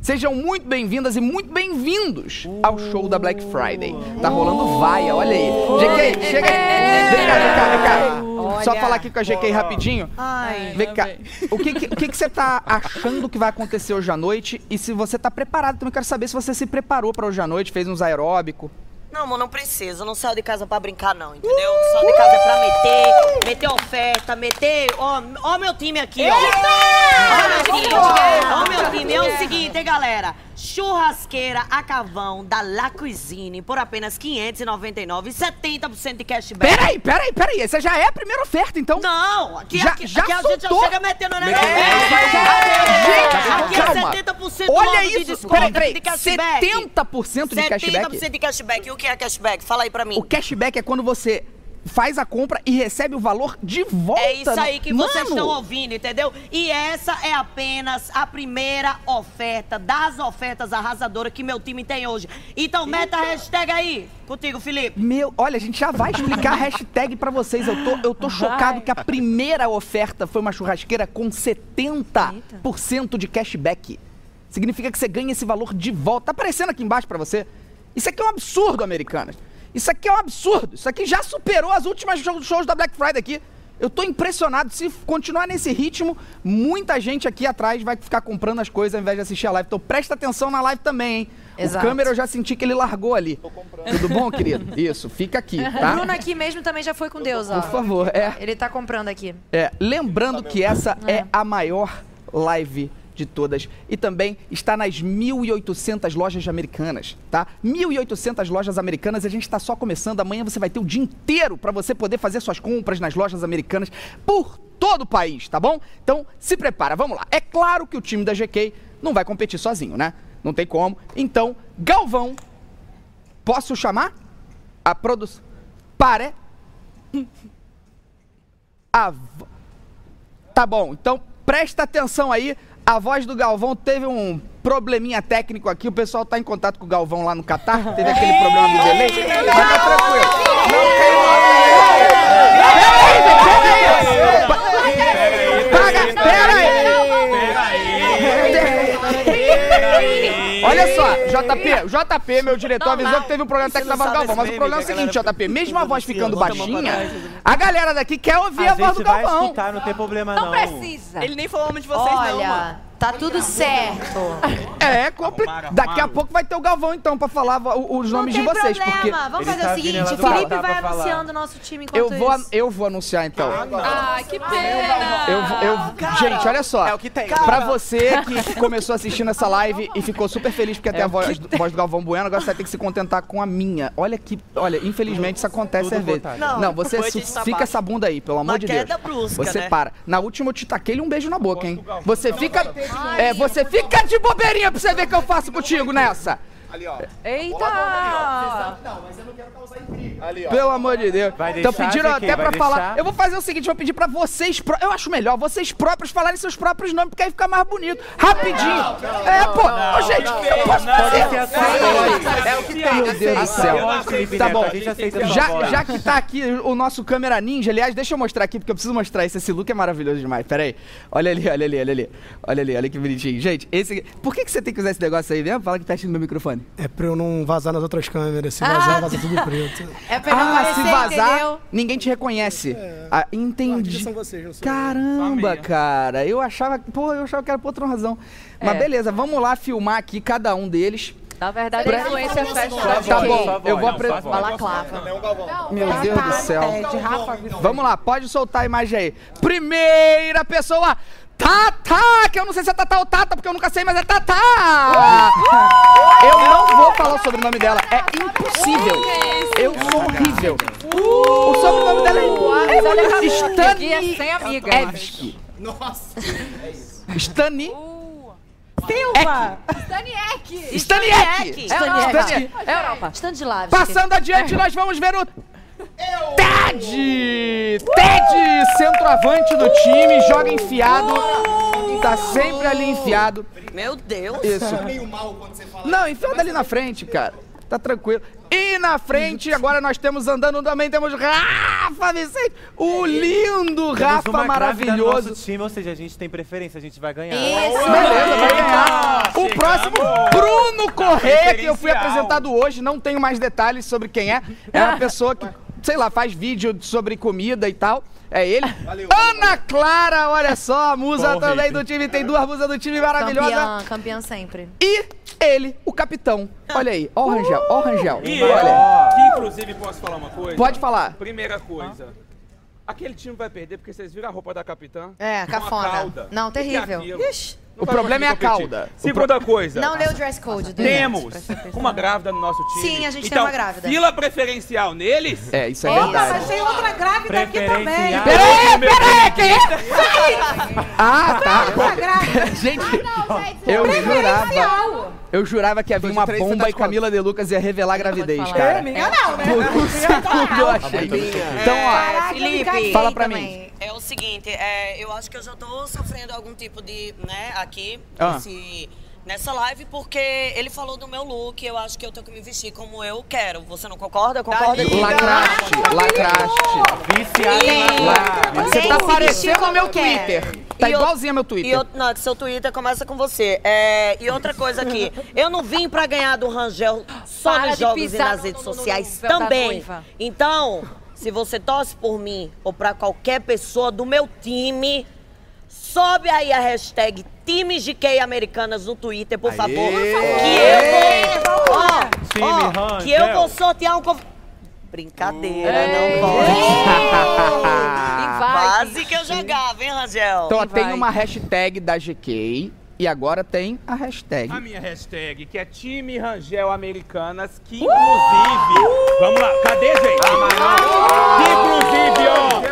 Sejam muito bem-vindas e muito bem-vindos ao show da Black Friday. Tá rolando vaia, olha aí. GK, chega aí. Vem cá, vem cá, vem cá. Só Olha. falar aqui com a GK rapidinho. Ai. Vem cá. O que que, o que que você tá achando que vai acontecer hoje à noite? E se você tá preparado, também quero saber se você se preparou pra hoje à noite, fez uns aeróbico. Não, amor, não precisa. Eu não saio de casa pra brincar, não, entendeu? Saio de casa é pra meter, meter oferta, meter. Ó, ó meu time aqui, ó. Ó meu time. Ó meu time. É o seguinte, hein, galera? Churrasqueira a carvão da La Cuisine por apenas 599 e 70% de cashback. Peraí, peraí, peraí. Essa já é a primeira oferta, então. Não, aqui, Já- aqui, já aqui a gente já chega metendo né? Gente, Aqui é 70% Olha logo de isso. desconto Peraí, peraí. de cashback. 70% de cashback? 70% de cashback. E o que é cashback? Fala aí pra mim. O cashback é quando você faz a compra e recebe o valor de volta. É isso aí que vocês estão ouvindo, entendeu? E essa é apenas a primeira oferta das ofertas arrasadoras que meu time tem hoje. Então meta a hashtag aí. Contigo, Felipe. Meu, olha, a gente já vai explicar a hashtag pra vocês. Eu tô, eu tô chocado que a primeira oferta foi uma churrasqueira com 70% de cashback. Significa que você ganha esse valor de volta. Tá aparecendo aqui embaixo pra você. Isso aqui é um absurdo, americanas. Isso aqui é um absurdo. Isso aqui já superou as últimas show- shows da Black Friday aqui. Eu tô impressionado. Se continuar nesse ritmo, muita gente aqui atrás vai ficar comprando as coisas ao invés de assistir a live. Então presta atenção na live também, hein? Exato. O câmera eu já senti que ele largou ali. Tudo bom, querido? Isso, fica aqui, O tá? Bruno aqui mesmo também já foi com Deus, ó. Por favor, é. Ele tá comprando aqui. É, lembrando que essa é a maior live de todas e também está nas 1.800 lojas americanas, tá? 1.800 lojas americanas a gente está só começando. Amanhã você vai ter o dia inteiro para você poder fazer suas compras nas lojas americanas por todo o país, tá bom? Então se prepara, vamos lá. É claro que o time da GK não vai competir sozinho, né? Não tem como. Então, Galvão, posso chamar a produção? Pare. A Tá bom, então presta atenção aí. A voz do Galvão teve um probleminha técnico aqui. O pessoal tá em contato com o Galvão lá no Catar. Teve aquele problema do delay. Mas tá tranquilo. JP, JP, meu diretor, avisou que teve um problema técnico na voz do Galvão. Mas o problema é o seguinte, JP, mesmo a voz ficando baixinha, a galera daqui quer ouvir a, voz do Galvão. não tem problema Não precisa. Ele nem falou o nome de vocês, não, mano. Tá tudo certo. É complicado. Daqui a pouco vai ter o Galvão, então, pra falar o- os nomes não de tem vocês. problema. Porque Vamos Ele fazer tá o vindo seguinte, Felipe vai pra falar. anunciando o nosso time enquanto eu vou, isso. eu vou anunciar, então. Ai, que pena. Eu, vou- eu, gente, olha só. É o que tem. Pra você que começou assistindo essa live e ficou super feliz porque até a voz, voz do Galvão Bueno, agora você vai ter que se contentar com a minha. Olha que. Olha, infelizmente isso acontece às vezes. Não, Não, você foi su- de sapato. fica essa bunda aí, pelo amor Uma de Deus. queda brusca, Você né? para. Na última eu te taquei um beijo na boca, hein? Você fica. É, você fica de bobeirinha pra você ver o que eu faço contigo nessa. Eita! Não, mas eu não quero causar intriga. Ali, ó. Pelo amor de Deus. Vai Então deixar, pediram GK, até vai pra falar. deixar? Eu vou fazer o seguinte, vou pedir pra vocês, pró- eu acho melhor, vocês próprios falarem seus próprios nomes, porque aí fica mais bonito. Rapidinho. é, pô. Ô, gente, eu posso fazer. É o que tem. Meu Deus do céu. Tá bom. já que tá aqui o nosso câmera ninja, aliás, deixa eu mostrar aqui, porque eu preciso mostrar isso. Esse look é maravilhoso demais. Pera aí. Olha ali, olha ali, olha ali. Olha ali, olha que bonitinho. Gente, esse. Por que, que você tem que usar esse negócio aí mesmo? Fala que tá assistindo meu microfone. É pra eu não vazar nas outras câmeras. Se vazar, vaza tudo preto. É pra não Ah, aparecer, se vazar, entendeu? ninguém te reconhece. Ah, entendi. são vocês, não sou eu. Caramba, cara. Eu achava, pô, eu achava que era por outra razão. Mas É. beleza, vamos lá filmar aqui cada um deles. Na verdade, Pra- a influência fashion Tá bom, eu vou apresentar. Balaclava. Meu Deus do céu. É. Vamos lá, pode soltar a imagem aí. Primeira pessoa, Tata, que eu não sei se é Tata ou Tata, porque eu nunca sei, mas é Tata. Eu não vou falar o sobrenome dela, é impossível. Eu sou horrível. O sobrenome dela é, é olha a cabeça, Stani aqui é sem amiga. Evski. Nossa. Stani Silva! Staniek! Staniek. É Europa. Staniek. É Europa. Stanislav. Passando adiante, nós vamos ver o Ted! Ted, centroavante do time, joga enfiado. Tá sempre ali enfiado. Meu Deus. Isso. meio mal quando você fala. Não, enfiado ali na frente, cara. Tá tranquilo. E na frente, agora nós temos andando também, temos Rafa Vicente. O lindo Temos Rafa maravilhoso. nosso time, ou seja, a gente tem preferência, a gente vai ganhar. Isso. Beleza, vai ganhar. O próximo, Bruno Corrêa, que eu fui apresentado hoje, não tenho mais detalhes sobre quem é. É uma pessoa que, sei lá, faz vídeo sobre comida e tal. É ele. Ana Clara, olha só, a musa Bom, também do time. Tem duas musas do time maravilhosas. Campeã, campeã sempre. E ele, o capitão. Olha aí, ó o Rangel, ó o Rangel. E Olha. eu, que inclusive posso falar uma coisa? Pode falar. Primeira coisa. Aquele time vai perder porque vocês viram a roupa da capitã? É, cafona. Não, é terrível. Ixi. O problema é a cauda. Segunda coisa. Não leu o dress code do Temos uma grávida no nosso time. Sim, a gente tem então, uma grávida. Fila preferencial neles. É, isso é Eita, verdade. mas tem outra grávida aqui também. Preferencial. Peraí, peraí, quem é? Ah, tá. Outra grávida. Gente, eu jurava. Eu jurava que havia uma bomba tá e Camila De Lucas ia revelar a gravidez, cara. É, minha não, né? Por um segundo eu achei. Então, ó, Caraca, Felipe, fala pra também. É o seguinte, é, eu acho que eu já tô sofrendo algum tipo de, né, aqui, Ah. nesse- nessa live, porque ele falou do meu look, eu acho que eu tenho que me vestir como eu quero. Você não concorda? Concorda comigo? lacraste, lacraste. Lábio. Você tá que parecendo meu. Twitter. Tá E eu- igualzinho ao meu E Twitter. outro, não, que seu Twitter começa com você. É, e outra coisa aqui, eu não vim pra ganhar do Rangel só Para nos jogos e nas no- redes no- no- no sociais véu da também. Então, se você torce por mim ou pra qualquer pessoa do meu time, sobe aí a hashtag Times de Key Americanas no Twitter, por favor. Que eu vou. Ó, ó, que eu Rangel. vou sortear um. conv- Brincadeira, Ei. não pode. Quase que eu jogava, hein, Rangel? Então, tem uma hashtag da GK e agora tem a hashtag. A minha hashtag, que é time Rangel Americanas, que inclusive. Vamos lá, cadê, gente? Que inclusive, ó,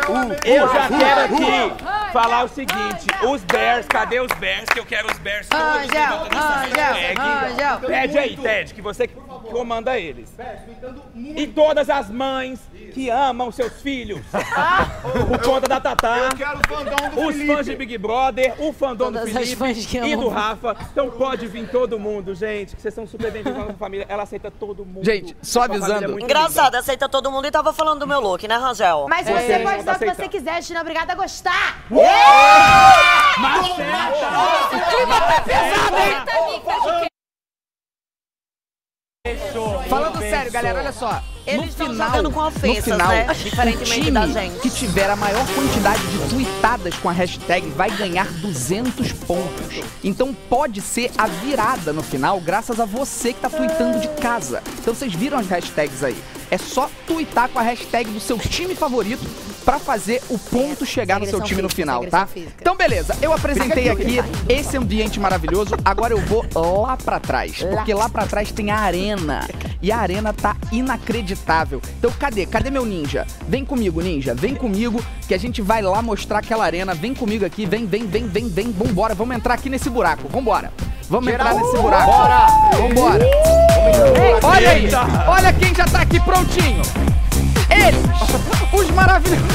eu já quero aqui falar o seguinte: os Bears, cadê os Bears? Que eu quero os Bears todos Rangel, Rangel. Rangel. Pede aí, Ted, que você que comanda eles. E todas as mães que amam seus filhos. Por conta da Tatá. Eu quero o fandom do Os Felipe. fãs de Big Brother, o fandom Todas do as Felipe fãs que e amam. Do Rafa. Então pode vir todo mundo, gente, que vocês são super bem-vindos na nossa família. Ela aceita todo mundo. Gente, só é avisando. muito Engraçado, aceita todo mundo e tava falando do meu look, né, Rangel? Mas É, você é, pode usar o que você quiser, a gente não é obrigada a gostar. Falando sério, galera, olha só. Eles no estão final, jogando com no ofensas, final, né? Diferentemente da gente. que tiver a maior quantidade de tweetadas com a hashtag vai ganhar 200 pontos. Então pode ser a virada no final, graças a você que tá tweetando de casa. Então vocês viram as hashtags aí. É só tweetar com a hashtag do seu time favorito pra fazer o ponto chegar no seu time no final, tá? Então beleza, eu apresentei aqui esse ambiente maravilhoso, agora eu vou lá pra trás, porque lá pra trás tem a arena. E a arena tá inacreditável. Então cadê? Cadê meu ninja? Vem comigo, ninja. Vem comigo que a gente vai lá mostrar aquela arena. Vem comigo aqui. Vem, vem, vem, vem, vem. Vambora. Vamos entrar aqui nesse buraco. Vambora. Vamos entrar nesse buraco. Bora. Vambora. Olha aí. Olha quem já tá aqui prontinho. Eles, os maravilhosos.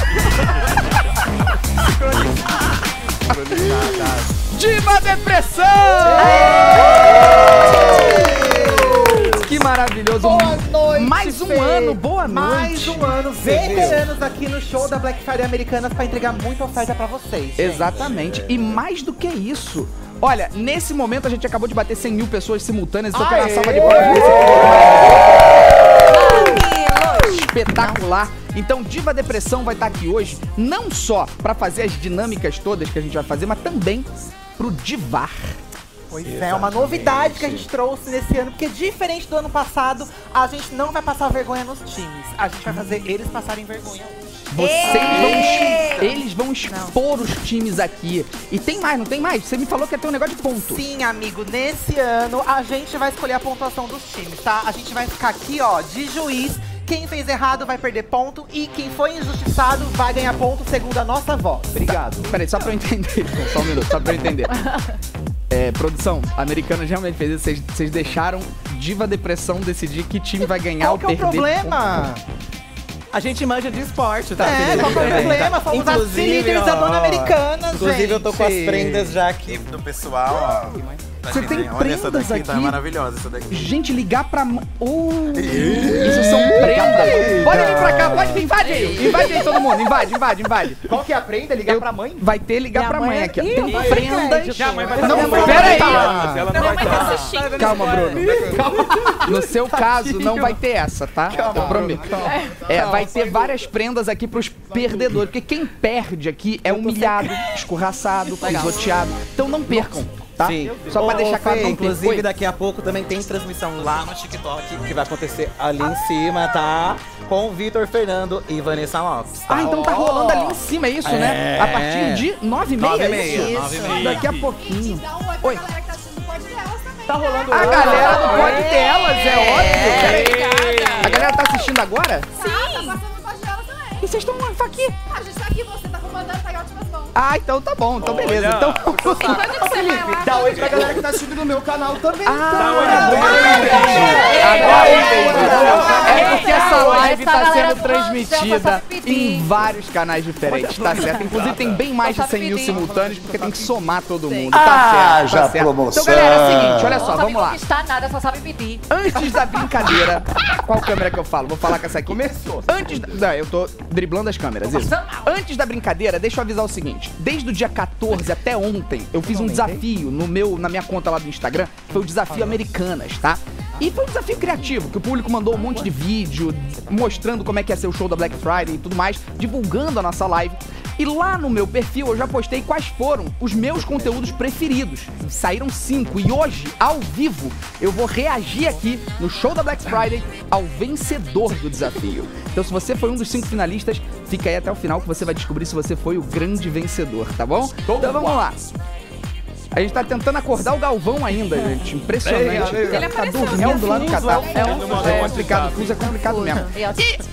Diva Depressão! Que maravilhoso. Boa noite, Mais um Fê. ano, boa noite. Mais um ano, veteranos aqui no show da Black Friday Americanas pra entregar muita oferta pra vocês. gente. Exatamente. E mais do que isso. Olha, nesse momento a gente acabou de bater 100 mil pessoas simultâneas. Então, quero uma salva de palmas pra esse Espetacular. Então, Diva Depressão vai estar aqui hoje, não só pra fazer as dinâmicas todas que a gente vai fazer, mas também pro divar. Pois é, uma novidade que a gente trouxe nesse ano, porque diferente do ano passado, a gente não vai passar vergonha nos times. A gente vai fazer eles passarem vergonha. Vocês vão, eles vão expor os times aqui. E tem mais, não tem mais? Você me falou que ia ter um negócio de ponto. Sim, amigo, nesse ano a gente vai escolher a pontuação dos times, tá? A gente vai ficar aqui, ó, de juiz. Quem fez errado vai perder ponto e quem foi injustiçado vai ganhar ponto segundo a nossa voz. Obrigado. Peraí, só pra eu entender. só um minuto, só pra eu entender. É, produção, a americana realmente fez isso. Vocês- deixaram Diva Depressão decidir que time vai ganhar Qual ou que é o perder. problema? A gente manja de esporte, tá? É, Felipe? qual que é o problema? Fomos as líderes da Dona Americana, Inclusive, eu tô com as gente. prendas já aqui do pessoal, ó. Você tem Olha essa prendas daqui, tá aqui? maravilhosa essa daqui. Gente, ligar pra. mãe. Oh, isso são prendas. Pode vir pra cá, pode vir, invade aí. Invade aí todo mundo, invade, invade, invade. Qual que é a prenda? Ligar Eu- pra mãe? Vai ter ligar Minha pra mãe mãe aqui. ó. aqui, Tem vai. prendas. Minha mãe vai Não, acompanhando pera aí. ela, não vai estar. Calma, Bruno. No seu caso, não vai ter essa, tá? Eu prometo. É, vai ter várias prendas aqui pros perdedores. Porque quem perde aqui é humilhado, escorraçado, pisoteado. Então não percam, tá? Sim. Só pra deixar claro, Inclusive, percam. daqui a pouco também tem transmissão lá no TikTok, que vai acontecer ali em cima, tá? Com o Vitor Fernando e Vanessa Lopes. tá? Ah, então tá rolando ali em cima, é isso, né? É. A partir de 9h30, Nove e é meia, isso? e meia. Daqui a pouquinho. Oi. Tá rolando A galera do Pode É. Delas, é óbvio. Peraí. A galera tá assistindo agora? Sim. Tá passando no pode dela também. E vocês estão aqui? A gente tá aqui, você Ah, então tá bom, então beleza. Olha. Então. Que você vai lá? Dá oi pra galera que tá assistindo no meu canal também. Ah, entendi. Agora eu entendi. É porque essa live tá sendo do transmitida em vários canais diferentes, tá certo? Inclusive tem bem mais de 100 mil simultâneos, porque tem que somar todo mundo, tá Ah, certo? já tá certo. promoção. Então, galera, é o seguinte, olha só, Não vamos lá. conquistar nada, só sabe pedir. Antes da brincadeira. Qual câmera que eu falo? Vou falar com essa aqui. Começou. Antes da. Não, eu tô driblando as câmeras. Isso. Antes da brincadeira, deixa eu avisar o seguinte: desde o dia 14 até ontem, eu fiz um desafio no meu, na minha conta lá do Instagram. Foi o desafio Americanas, tá? E foi um desafio criativo, que o público mandou um monte de vídeo mostrando como é que ia ser o show da Black Friday e tudo mais, divulgando a nossa live. E lá no meu perfil eu já postei quais foram os meus conteúdos preferidos. Saíram cinco. E hoje, ao vivo, eu vou reagir aqui no show da Black Friday ao vencedor do desafio. Então, se você foi um dos cinco finalistas, fica aí até o final que você vai descobrir se você foi o grande vencedor, tá bom? Então vamos lá. A gente tá tentando acordar o Galvão ainda, gente. Impressionante. Ele tá apareceu. dormindo lá no Catar. é um fuso. É complicado, o fuso é complicado mesmo. E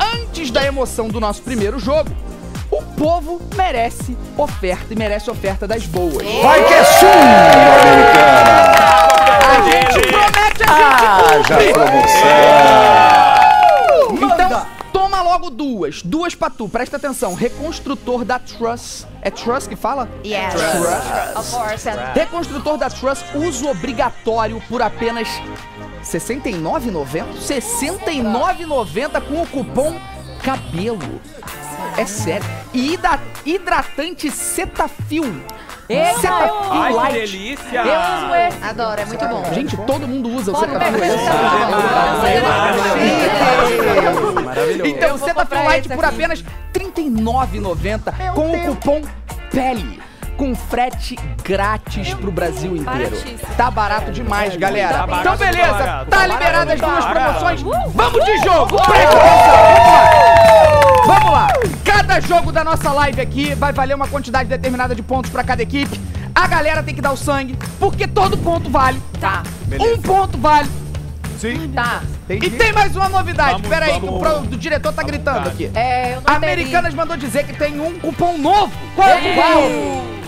antes da emoção do nosso primeiro jogo, o povo merece oferta e merece oferta das boas. Vai que é sua, americana! A gente promete, a gente Haja promoção! Então, toma logo duas. Duas pra tu. Presta atenção. Reconstrutor da Truss. É Truss que fala? Yes. Truss. Of course. and- Reconstrutor da Truss, uso obrigatório por apenas R$ 69,90? R$ 69,90 com o cupom CABELO. É sério. E hidra- hidratante Cetaphil. Eu, Cetaphil Ai, que Light. delícia! Eu uso esse. Adoro, é muito bom. Gente, todo mundo usa o Cetaphil. Maravilhoso. Então, Eu Cetaphil Light por apenas R$ 39,90 com o cupom PELE. Com frete grátis pro Brasil inteiro. Tá barato demais, galera. Tá então, beleza. Tá Tá liberadas as duas promoções. barato. Vamos de jogo. Presta atenção. Vamos lá. Cada jogo da nossa live aqui vai valer uma quantidade determinada de pontos pra cada equipe. A galera tem que dar o sangue, porque todo ponto vale. Tá. Um ponto vale. Tá. E tem mais uma novidade. Vamos, Pera aí, que o, vamos. diretor tá gritando aqui. É, eu não Americanas mandou dizer que tem um cupom novo. Qual é o cupom novo?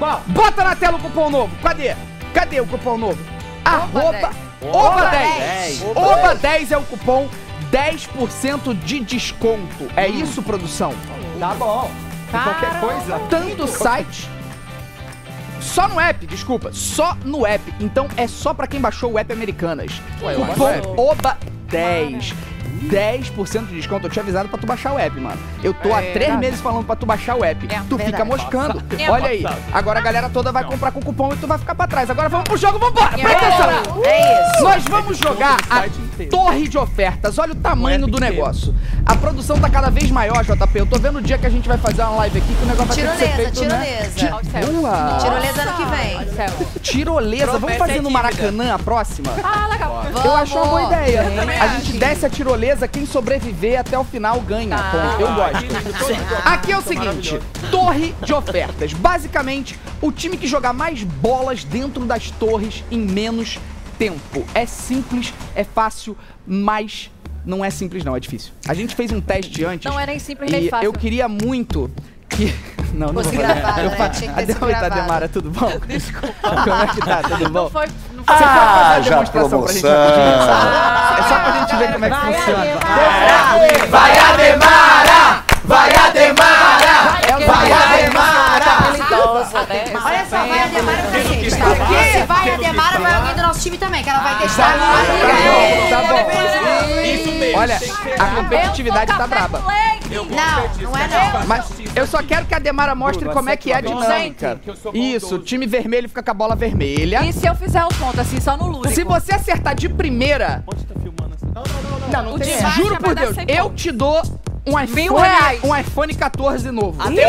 Qual? Bota na tela o cupom novo. Cadê? Cadê o cupom novo? Arroba. Oba 10. Oba 10 é o cupom. 10% de desconto. É isso, produção? Tá bom. Qualquer coisa. Tanto site. Só no app, desculpa. Só no app. Então é só pra quem baixou o app Americanas. Ué, Cupom baixo o OBA10. 10% de desconto. Eu tinha avisado pra tu baixar o app, mano. Eu tô há É. três meses falando pra tu baixar o app. tu fica verdade. moscando. É Olha aí. passado. Agora a galera toda vai comprar com cupom e tu vai ficar pra trás. Agora vamos pro jogo, vambora. Presta É. atenção. É isso. Nós vamos jogar a torre de ofertas. Olha o tamanho do negócio. A produção tá cada vez maior, JP. Eu tô vendo o dia que a gente vai fazer uma live aqui que o negócio vai ter que ser Tirolesa, feito, né? tirolesa. Ti- Boa. Tirolesa ano que vem. Tirolesa. Vamos fazer é no dívida. Maracanã a próxima? Ah, legal. Eu acho uma boa ideia. A gente desce a tirolesa, quem sobreviver até o final ganha. Tá. ponto. Eu Ah, gosto. mundo. Aqui é o seguinte: torre de ofertas. Basicamente, o time que jogar mais bolas dentro das torres em menos tempo. É simples, é fácil, mas não é simples, não, é difícil. A gente fez um teste antes. Não é nem simples, nem fácil. eu queria muito que. Não, não Fosse vou gravado, Eu né? fa- Tinha que ter sido Oi, gravado. Tademara, tudo bom? Desculpa. Como é que tá? Tudo bom? Não foi. Não Você foi. pode fazer a já demonstração pra gente rapidinho? É só pra gente ver como é que funciona. Vai Ademara! Vai Ademara! Vai Ademara! Olha só, vai a Demara pra quê? Se vai a Demara, vai alguém do nosso time também, que ela vai testar. Tá bom. Isso mesmo. Olha, a competitividade tá braba. Não, não é não. Mas eu só quero que a Demara mostre Bruno, como é que é a dinâmica. Isso, o time vermelho fica com a bola vermelha. E se eu fizer o ponto assim, só no lúdico? Se você acertar de primeira. Não, não, O tem. desfile Juro por Deus, eu te dou um iPhone, um iPhone 14 novo. É, do meu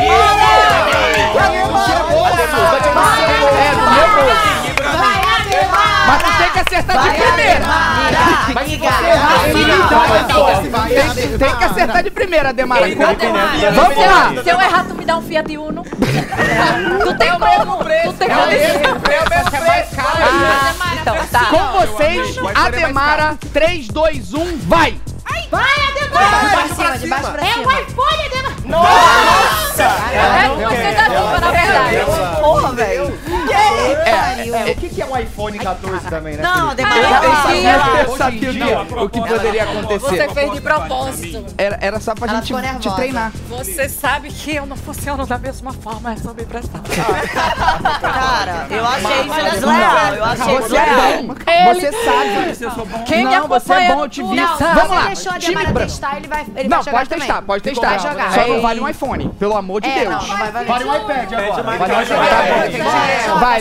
bolso. Mas tu tem que acertar de primeira. Tem, tem que acertar de primeira, Demara. Vamos lá. Se eu errar, tu me dá um Fiat Uno. tu tem como? Tu tem como? é mais. Com vocês, Ademara, 3, 2, 1, vai! Vai, Ademara! De baixo pra cima, de baixo pra cima. É o iPhone, Ademara! Nossa! É você da Dilma, na verdade. Porra, velho. É, o que, que é um iPhone 14 também, né? Não? Ademara, Eu sabia, eu sabia em o que, poderia acontecer. Você fez de propósito. Era, era só pra gente te treinar. Você sabe que eu não funciono da mesma forma, é sob pressão. Cara, eu achei isso desleal. Eu achei Você é desleal. você sabe. Quem me não, você é bom, eu te vi. Vamos você lá, deixou a branco. testar, ele vai, ele Não, vai pode testar, também. pode testar. Vai. Só não vale um iPhone, pelo amor de É, Deus. vai. Vale um iPad agora. Vale um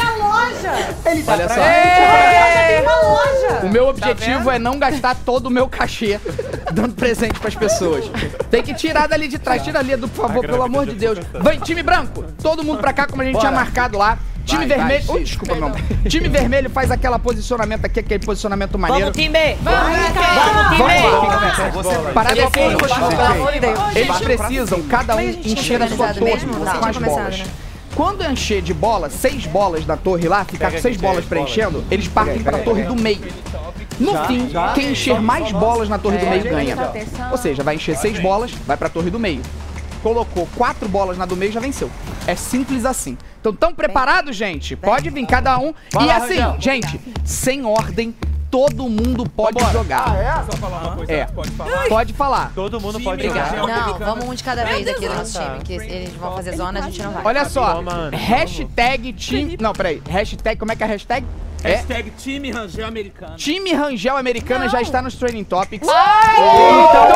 a loja? Olha só. Ele tem uma loja. O meu objetivo é não gastar todo o meu cachê dando presente pras pessoas. Tem que tirar dali de trás. Tira ali, Edu, por favor, pelo amor de Deus. Vai, time branco. Todo mundo pra cá, como a gente tinha marcado lá. Time Vai, vermelho. vai, Ui, desculpa, meu. Time vermelho faz aquele posicionamento aqui, aquele posicionamento maneiro. Vamos, time! Vamos é simples, Pelo amor de. Eles precisam, cada um, encher a sua torre com as bolas. Quando encher de bola, seis bolas na torre lá, ficar Pega com seis bolas as preenchendo, eles partem para a torre do meio. No Já, fim, já. quem encher mais bolas na torre do É, meio gente, ganha. Ou seja, vai encher seis bolas, vai para a torre do meio. Colocou quatro bolas na do meio, já venceu. É simples assim. Então, tão preparados, gente? Pode vir cada um. E assim, gente, sem ordem, todo mundo pode jogar. Só falar uma coisa, É. pode falar? Pode falar. Todo mundo Time pode jogar. Não, vamos um de cada vez aqui do nosso time, que eles vão fazer zona, a gente não vai. Olha só, hashtag time. Não, peraí. Hashtag, como é que é a hashtag? É Hashtag time Rangel Americano. Time Rangel Americana já está nos Training Topics. Então,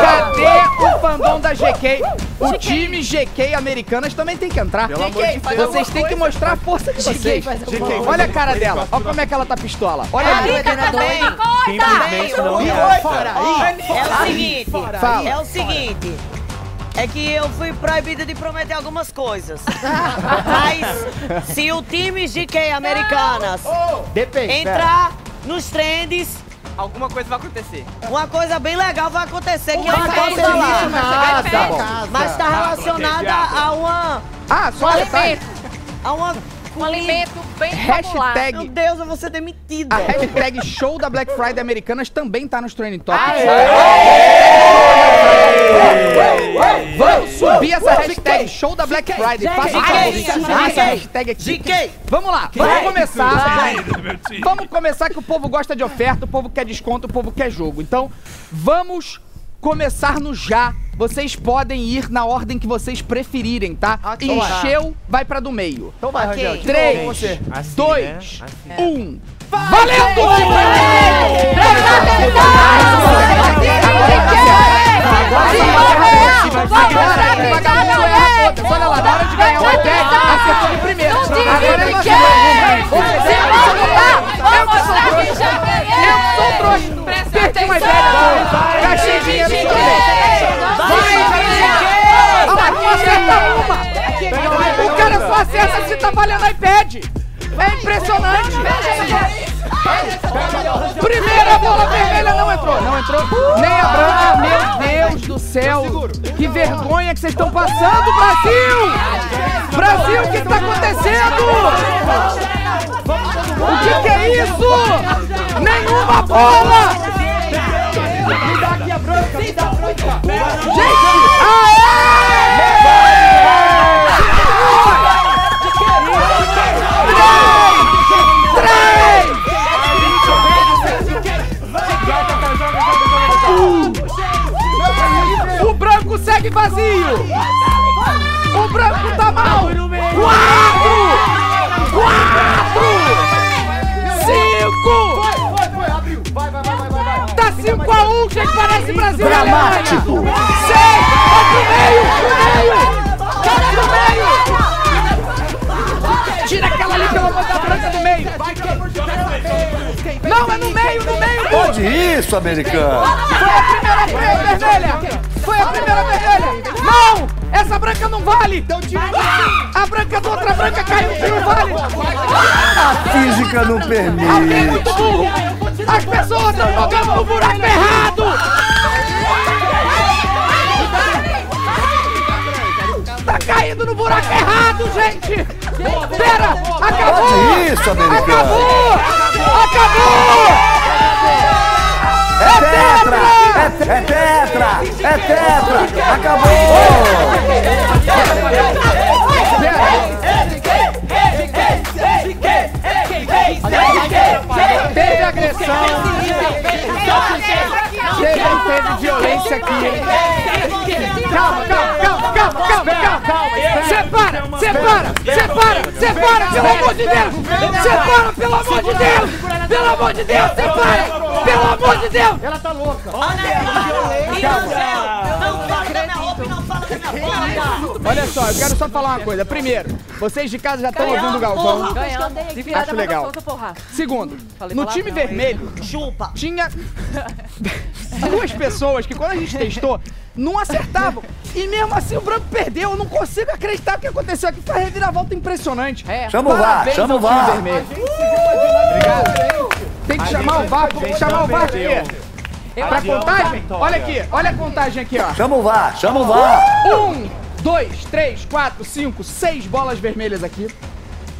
Cadê, cadê o fandom da GK? O time GK Americanas também tem que entrar. Pelo amor de Deus. Vocês têm que mostrar a força de vocês. GK. Olha a cara dela. Olha como é que ela tá pistola. Olha Ah, ali. doido, né, doido? Simplesmente não É reage. o seguinte, é o seguinte. É que eu fui proibida de prometer algumas coisas. Mas se o time GK Americanas Depende. entrar nos trends, Alguma coisa vai acontecer. uma coisa bem legal vai acontecer que eu não posso falar. isso, mas está relacionada a uma Ah, só Um detalhe. alimento. Há uma Um alimento bem. Hashtag- Meu Deus, eu vou ser demitida. A hashtag show da Black Friday Americanas também tá nos trending topics. Vamos subir essa hashtag show da Black Friday. Faça essa hashtag aqui. Vamos lá, vamos começar. Vamos começar que o povo gosta de oferta, o povo quer desconto, o povo quer jogo. Então, vamos começar no já. Vocês podem ir na ordem que vocês preferirem, tá? então vai. Encheu, vai pra do meio. Então vai, Ok. Rangel. de Três, novo você. Assim, dois, né? Assim. um. Valendo! Olha lá, na hora de ganhar o iPad, acertou de primeira. Agora é você. Eu sou trouxa. Perdi um iPad agora. Gastei dinheiro no sorvete. Vai, Olha lá, acerta uma. O cara só acerta se tá valendo iPad. É impressionante. Primeira bola vermelha não entrou. Não entrou. Nem a branca. Meu Deus do céu. Que vergonha que vocês estão passando, Brasil. Brasil, o que está acontecendo? O que, que é isso? Nenhuma bola. Me dá aqui a branca, me dá a branca. Gente, O branco segue vazio! O branco tá mal! Quatro! A 1, gente, parece Brasil! Dramático. Seis! Vai pro meio! Pro meio! Vai pro meio! Tira aquela ali, pelo amor da branca do meio! Não, é no meio, no meio! Pode isso, americano. Foi a primeira vermelha! Foi a primeira vermelha! Não! Essa branca não vale! A branca da outra branca caiu que não vale! A física não Alguém é permite. muito burro! As pessoas estão jogando no buraco errado! Tá caindo no buraco errado, gente! Pera! Acabou! Pode isso, americano. Acabou! Acabou! É tetra! É, te- é tetra! É tetra! Teve agressão. Teve, teve violência aqui. Calma, calma, calma, calma, calma, calma. Separa, separa, separa, separa, pelo amor de Deus. Separa, pelo amor de Deus. Pelo amor de Deus, separa. Pelo amor de Deus. Ela tá louca. Olha só, eu quero só falar uma coisa. Primeiro, vocês de casa já estão ouvindo o Galvão. Acho legal. Segundo, no time vermelho, Chupa. tinha duas pessoas que quando a gente testou, não acertavam. E mesmo assim o branco perdeu. Eu não consigo acreditar o que aconteceu aqui. Foi uma reviravolta impressionante. Chama o VAR, chama o VAR. Obrigado. Tem que chamar o VAR, tem que chamar o VAR aqui. Pra contagem? Olha aqui, olha a contagem aqui, ó. Chama o VAR, chama o VAR. Um, dois, três, quatro, cinco, seis bolas vermelhas aqui.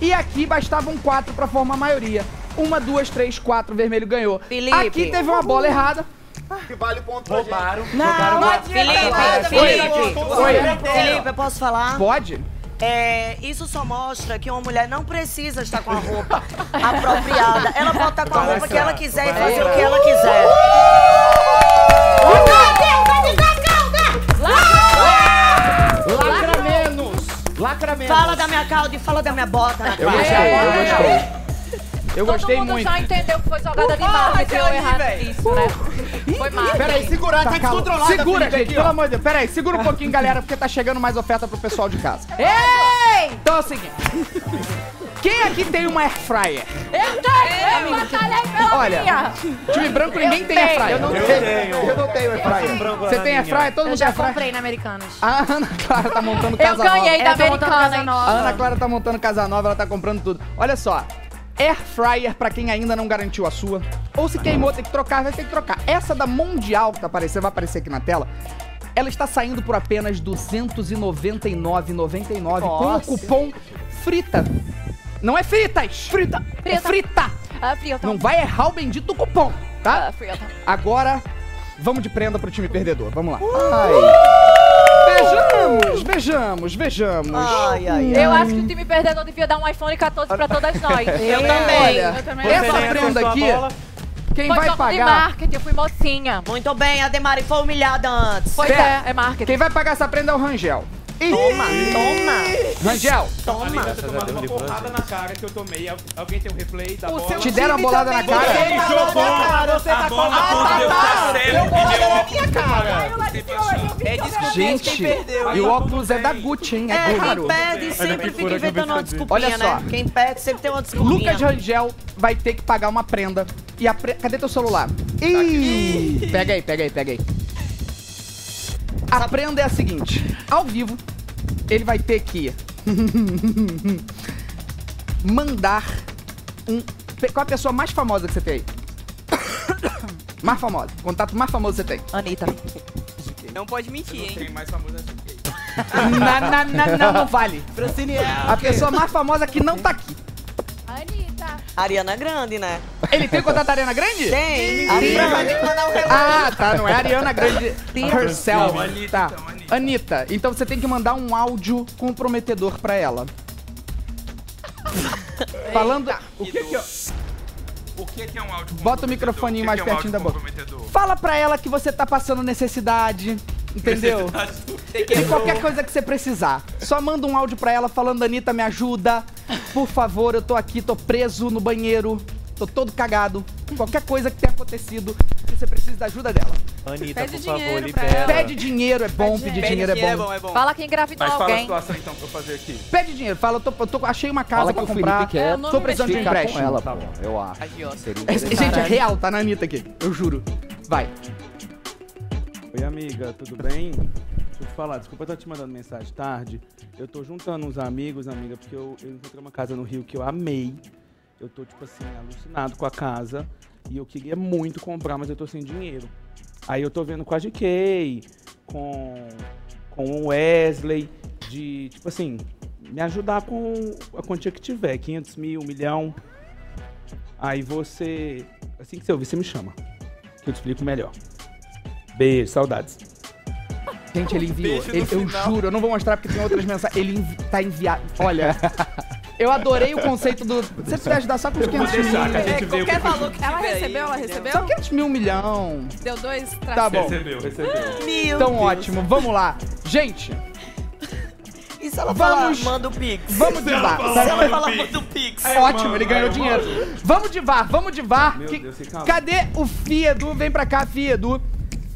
E aqui bastavam quatro pra formar a maioria. Uma, duas, três, quatro, vermelho ganhou. Felipe. Aqui teve uma bola errada. Que vale ponto pra Roubaram. Não, Felipe, Felipe, Oi. Felipe, eu posso falar? Pode? É, isso só mostra que uma mulher não precisa estar com a roupa apropriada. Ela pode estar com a roupa que ela quiser e fazer o que ela quiser. Lacra menos. Lacra menos. Fala da minha cauda e fala da minha bota. Eu gostei, eu gostei. Eu gostei Todo mundo muito. já entendeu que foi jogada de marketing ou errado isso, né? Foi marketing. Peraí, segurar, Tá tem que calmo. controlar. Segura, Felipe, gente, aqui, pelo amor de Deus. Pera aí, segura um pouquinho, galera, porque tá chegando mais oferta pro pessoal de casa. Ei! Então é o seguinte. Quem aqui tem uma air fryer? Eu tenho! Eu batalhei pela Olha, minha! time branco, ninguém Eu tem air fryer. Eu não Eu tenho. tenho. Eu não tenho air fryer. Você tem air fryer? Todo Eu mundo tem já air fryer? comprei na Americanas. A Ana Clara tá montando Eu casa nova. ganhei da Eu tô montando casa Americana. nova. A Ana Clara tá montando casa nova, ela tá comprando tudo. Olha só. Air fryer pra quem ainda não garantiu a sua. Ou se queimou, tem que trocar, vai ter que trocar. Essa da Mundial que tá aparecendo, vai aparecer aqui na tela. ela está saindo por apenas R$ 299,99 com o cupom FRITA. Não é fritas! Frita! É frita! Ah, frita. Não vai errar o bendito cupom, tá? Ah, frita. Agora, vamos de prenda pro time perdedor. Vamos lá. Vejamos, vejamos, vejamos. Eu acho que o time perdedor devia dar um iPhone 14 pra todas nós. Eu também. Olha, Eu também. essa prenda aqui, quem Foi vai de pagar... marketing, eu fui mocinha. Muito bem, a Demari foi humilhada antes. Pois Pera, é, é marketing. Quem vai pagar essa prenda é o Rangel. Toma, toma. Rangel, Toma. tá tomando uma porrada na cara que eu tomei. Al- Alguém tem um replay da bola? te deram a bolada na cara? Você jogou você a tá bola com- com Ah, Deus tá, tá tá. certo. Deu na minha cara. É desculpa gente, e o óculos é da Gucci, hein? É, É, caro. quem perde sempre fica inventando uma desculpinha, Olha só. né? Quem perde sempre tem uma desculpinha. Lucas Rangel vai ter que pagar uma prenda. E a pre... Cadê teu celular? Ih! Pega aí, pega aí, pega aí. A prenda é a seguinte: ao vivo, ele vai ter que mandar um. Qual a pessoa mais famosa que você tem aí? mais famosa. Contato mais famoso que você tem. Anitta. Não pode mentir, hein? Quem mais famoso é Não, não, não, não, não vale. Francine A pessoa mais famosa que não tá aqui. Ariana Grande, né? Ele tem contato da Ariana Grande? Tem. Ariana vai mandar um relógio. Ah, tá. Não é Ariana Grande herself. Não, Anitta, tá. então, Anitta. Então você tem que mandar um áudio comprometedor pra ela. Falando. O que que é... O que que é um áudio Bota o microfoninho que mais que é um pertinho da boca. Fala pra ela que você tá passando necessidade. Entendeu? De qualquer coisa que você precisar. Só manda um áudio pra ela falando, Anitta, me ajuda. Por favor, eu tô aqui, tô preso no banheiro. Tô todo cagado. Qualquer coisa que tenha acontecido, você precisa da ajuda dela. Anita, Pede por favor, dinheiro pra libera. Pede dinheiro, é bom. Pedir dinheiro é bom. Fala que engravidou Mas fala a alguém. situação então pra eu fazer aqui. Pede dinheiro. Fala, eu tô, eu tô- achei uma casa Fala pra que o comprar. Felipe quer É, o nome tô precisando de um ficar com empréstimo. ela, Tá pô. bom. Eu acho. Seria É, interessante. gente, é real, tá na Anitta aqui. Eu juro. Vai. Oi, amiga, tudo bem? Falar, desculpa eu estar te mandando mensagem tarde. Eu tô juntando uns amigos, amiga, porque eu, eu encontrei uma casa no Rio que eu amei. Eu tô, tipo assim, alucinado com a casa. E eu queria muito comprar, mas eu tô sem dinheiro. Aí eu tô vendo com a GK, com, com o Wesley, de, tipo assim, me ajudar com a quantia que tiver, 500 mil, um milhão. Aí você, assim que você ouvir, você me chama, que eu te explico melhor. Beijo, saudades. Gente, ele enviou. Ele- eu final. juro, eu não vou mostrar porque tem outras mensagens. Ele envi tá enviado. Olha. Eu adorei o conceito do. Se você puder ajudar só com os Eu vou 500 mil. deixar, É, que qualquer que- valor que Ela recebeu, ela recebeu? Só 500 mil, um milhão. Deu dois Tá traços. bom. Recebeu, recebeu. Meu Então Deus. ótimo, vamos lá. Gente, E se ela Vamos- falar, manda o Pix? vamos de VAR. Se ela falar, manda o Pix. Ótimo, ele ganhou dinheiro. Vamos de VAR, vamos de VAR. Meu Que- Deus. Cadê o Fiedu? Vem pra cá, Fiedu.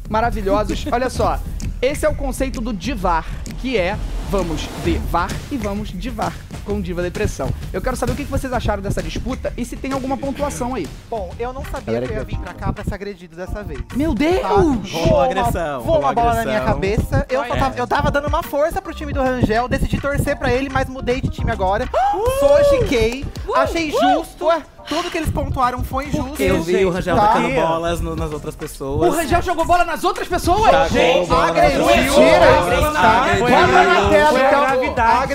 Maravilhosos. Olha só, esse é o conceito do divar, que é vamos de VAR e vamos de VAR com Diva Depressão. Eu quero saber o que vocês acharam dessa disputa e se tem alguma pontuação aí. Bom, eu não sabia Galera que eu ia vir pra cá pra ser agredido dessa vez. Meu Deus! Tá? Rolou agressão, Uma, voou uma bola na minha cabeça. Eu, só É. tava, eu tava dando uma força pro time do Rangel, decidi torcer pra ele, mas mudei de time agora. Sou GK, achei justo. Tudo que eles pontuaram foi justo. Eu vi o Rangel Tá? tacando bolas no- nas outras pessoas. O Rangel jogou bola nas outras pessoas? Bola nas agrediu. Mentira. Tá? Agrediu. Bota na tela, então. gravidade.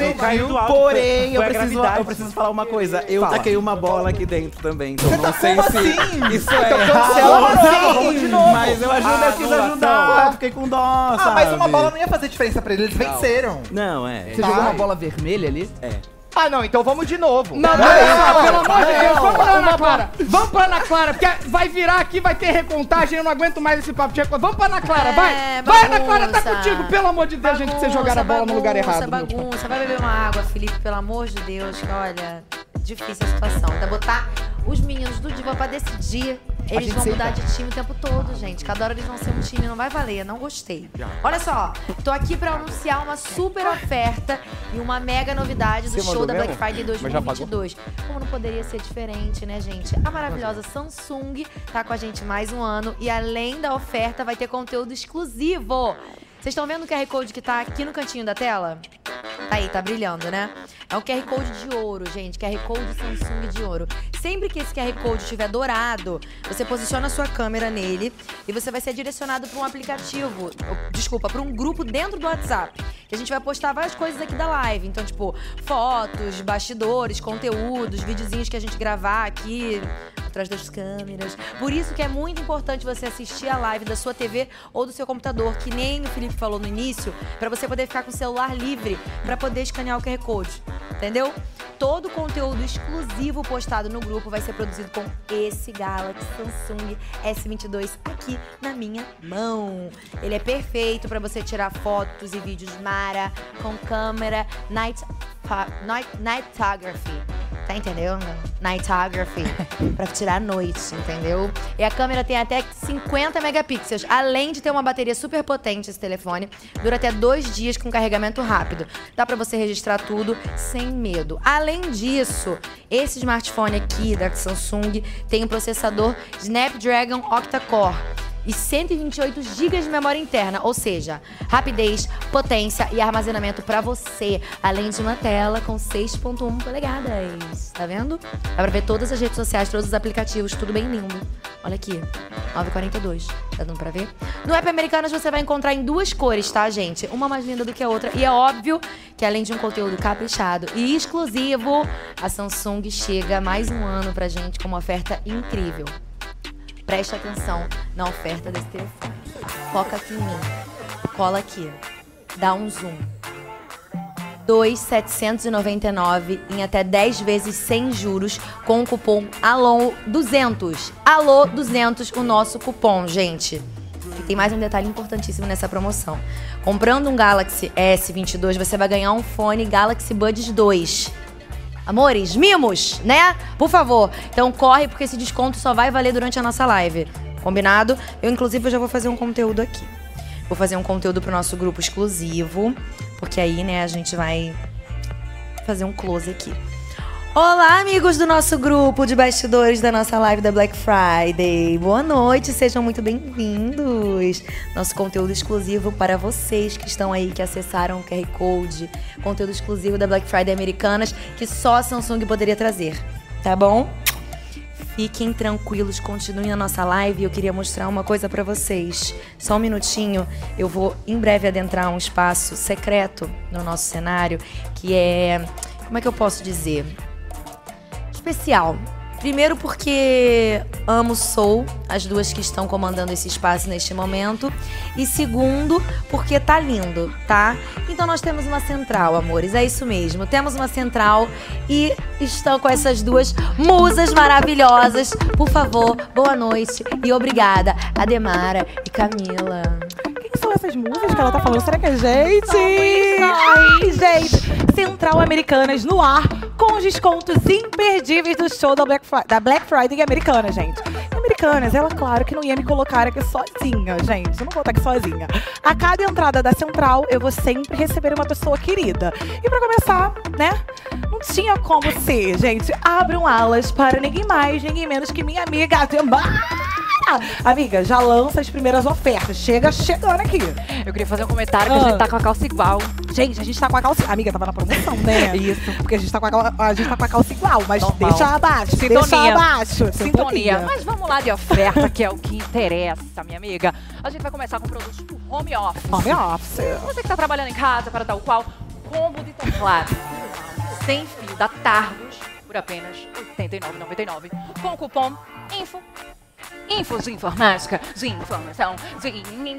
Porém, eu preciso, eu preciso falar uma coisa. Eu Fala. taquei uma bola aqui dentro também. Então não sei como se assim? isso é Então errado. cancela o Rangel, vamos de novo. Mas eu ajudo, eu quis Anulação. ajudar. Eu fiquei com dó, Ah, mas uma bola não ia fazer diferença pra eles, eles venceram. Não, é. Você jogou uma bola vermelha ali? É. Ah, não, então vamos de novo. Não, não, não, pelo amor de Deus, vamos pra Ana Clara. Vamos pra Ana Clara, porque vai virar aqui, vai ter recontagem, eu não aguento mais esse papo de recontagem. Vamos pra Ana Clara, vai. É, Vai, Ana Clara, tá bagunça. contigo, pelo amor de Deus, gente, que você jogar a bola no lugar bagunça, errado. pai. Bagunça, vai beber uma água, Felipe, pelo amor de Deus. que, Olha, difícil a situação. Ainda botar os meninos do Diva pra decidir. Eles vão sempre- mudar de time o tempo todo, gente. Cada hora eles vão ser um time, não vai valer. Não gostei. Olha só, tô aqui pra anunciar uma super oferta e uma mega novidade do Você show da Black? Friday Mas já pagou? 2022. Como não poderia ser diferente, né, gente? A maravilhosa Samsung tá com a gente mais um ano e além da oferta vai ter conteúdo exclusivo. Vocês estão vendo o QR Code que tá aqui no cantinho da tela? Tá aí, tá brilhando, né? É um QR Code de ouro, gente. QR Code Samsung de ouro. Sempre que esse QR Code estiver dourado, você posiciona a sua câmera nele e você vai ser direcionado para um aplicativo. Desculpa, para um grupo dentro do WhatsApp. Que a gente vai postar várias coisas aqui da live. Então, tipo, fotos, bastidores, conteúdos, videozinhos que a gente gravar aqui atrás das câmeras. Por isso que é muito importante você assistir a live da sua TV ou do seu computador, que nem o Felipe falou no início, para você poder ficar com o celular livre para poder escanear o QR Code. Entendeu? Todo o conteúdo exclusivo postado no grupo vai ser produzido com esse Galaxy Samsung S22 aqui na minha mão. Ele é perfeito para você tirar fotos e vídeos Mara com câmera night, night, nightography. Tá entendendo? Nightography. pra tirar a noite, entendeu? E a câmera tem até 50 megapixels. Além de ter uma bateria super potente esse telefone, dura até dois dias com carregamento rápido. Dá pra você registrar tudo sem medo. Além disso, esse smartphone aqui da Samsung tem um processador Snapdragon Octa-Core e 128 GB de memória interna, ou seja, rapidez, potência e armazenamento pra você, além de uma tela com 6.1 polegadas. Tá vendo? Dá pra ver todas as redes sociais, todos os aplicativos, tudo bem lindo. Olha aqui, 942. Tá dando pra ver? No app Americanas você vai encontrar em duas cores, tá, gente? Uma mais linda do que a outra. E é óbvio que além de um conteúdo caprichado e exclusivo, a Samsung chega mais um ano pra gente com uma oferta incrível. Preste atenção na oferta desse telefone. Foca aqui em mim. Cola aqui. Dá um zoom. 2,799 em até 10 vezes sem juros com o cupom ALON200. ALO200 o nosso cupom, gente. E tem mais um detalhe importantíssimo nessa promoção. Comprando um Galaxy S22, você vai ganhar um fone Galaxy Buds 2. Amores, mimos, né? Por favor. Então corre, porque esse desconto só vai valer durante a nossa live. Combinado? Eu, inclusive, já vou fazer um conteúdo aqui. Vou fazer um conteúdo pro nosso grupo exclusivo. Porque aí, né, a gente vai fazer um close aqui. Olá, amigos do nosso grupo de bastidores da nossa live da Black Friday. Boa noite, sejam muito bem-vindos. Nosso conteúdo exclusivo para vocês que estão aí, que acessaram o QR Code. Conteúdo exclusivo da Black Friday Americanas, que só a Samsung poderia trazer. Tá bom? Fiquem tranquilos, continuem a nossa live. Eu queria mostrar uma coisa pra vocês. Só um minutinho. Eu vou em breve adentrar um espaço secreto no nosso cenário, que é, como é que eu posso dizer? Especial. Primeiro porque amo Soul, as duas que estão comandando esse espaço neste momento. E segundo, porque tá lindo, tá? Então nós temos uma central, amores, é isso mesmo. Temos uma central e estão com essas duas musas maravilhosas. Por favor, boa noite e obrigada, Ademara e Camila. Quem são essas musas que ela tá falando? Será que é gente? Ai, gente. Central Americanas no ar com os descontos imperdíveis do show da Black, Fri- da Black Friday Americana, gente. Americanas, ela, claro, que não ia me colocar aqui sozinha, gente. Eu não vou estar aqui sozinha. A cada entrada da Central, eu vou sempre receber uma pessoa querida. E pra começar, né? Não tinha como ser, gente. Abram alas para ninguém mais, ninguém menos que minha amiga Amiga, já lança as primeiras ofertas. Chega chegando aqui. Eu queria fazer um comentário que a gente tá com a calça igual. Gente, a gente tá com a calça. Amiga, tava na promoção, né? Isso. Porque a gente tá com a, cal- a, gente tá com a calça igual, mas deixa abaixo. Deixa Sintonia. abaixo. Sintonia. Mas vamos lá de oferta, que é o que interessa, minha amiga. A gente vai começar com produtos do home office. Home office. Você que tá trabalhando em casa para tal qual, combo de teclado sem fio da Targus por apenas R$ 89,99 com o cupom INFO. Info de informática, de informação, de...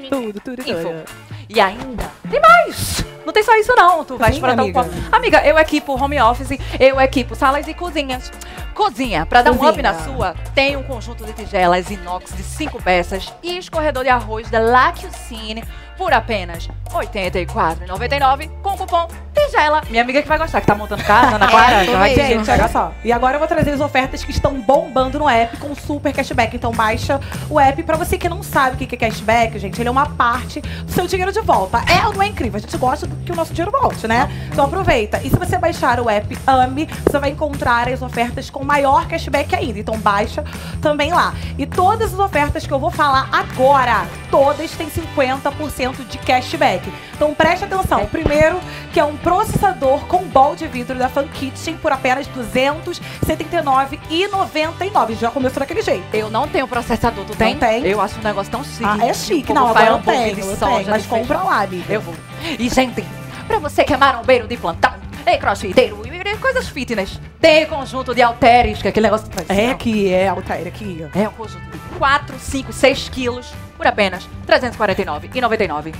Tudo, tudo, Info. tudo. E ainda tem mais! Não tem só isso não, tu vai tal amiga. qual. Amiga, eu equipo home office, eu equipo salas e cozinhas. Cozinha, para dar um up Cozinha. na sua, tem um conjunto de tigelas inox de 5 peças e escorredor de arroz da Lacucine por apenas R$ 84,99 com o cupom Tigela. Minha amiga que vai gostar, que tá montando casa, Ana Clara. já vai Gente, olha só. E agora eu vou trazer as ofertas que estão bombando no app com super cashback. Então baixa o app. Pra você que não sabe o que é cashback, gente, ele é uma parte do seu dinheiro de volta. É ou não é incrível? A gente gosta que o nosso dinheiro volte, né? Então aproveita. E se você baixar o app AMI, você vai encontrar as ofertas com maior cashback ainda. Então baixa também lá. E todas as ofertas que eu vou falar agora, todas têm 50% de cashback. Então preste atenção. O primeiro, que é um processador com bol de vidro da Fan Kitchen por apenas R$ 279,99. Já começou daquele jeito. Eu não tenho processador, tu tem? Não tem. Eu acho um negócio tão chique. Ah, é chique. Não, faz agora eu tenho, eu soja, tenho. Mas compra lá, amiga. Eu vou. E, gente, pra você que é marombeiro de plantão, e crossfiteiro, e coisas fitness, tem conjunto de halteres, que é aquele negócio É que é, Altair, aqui. É um conjunto de 4, 5, 6 quilos por apenas R$ 349,99.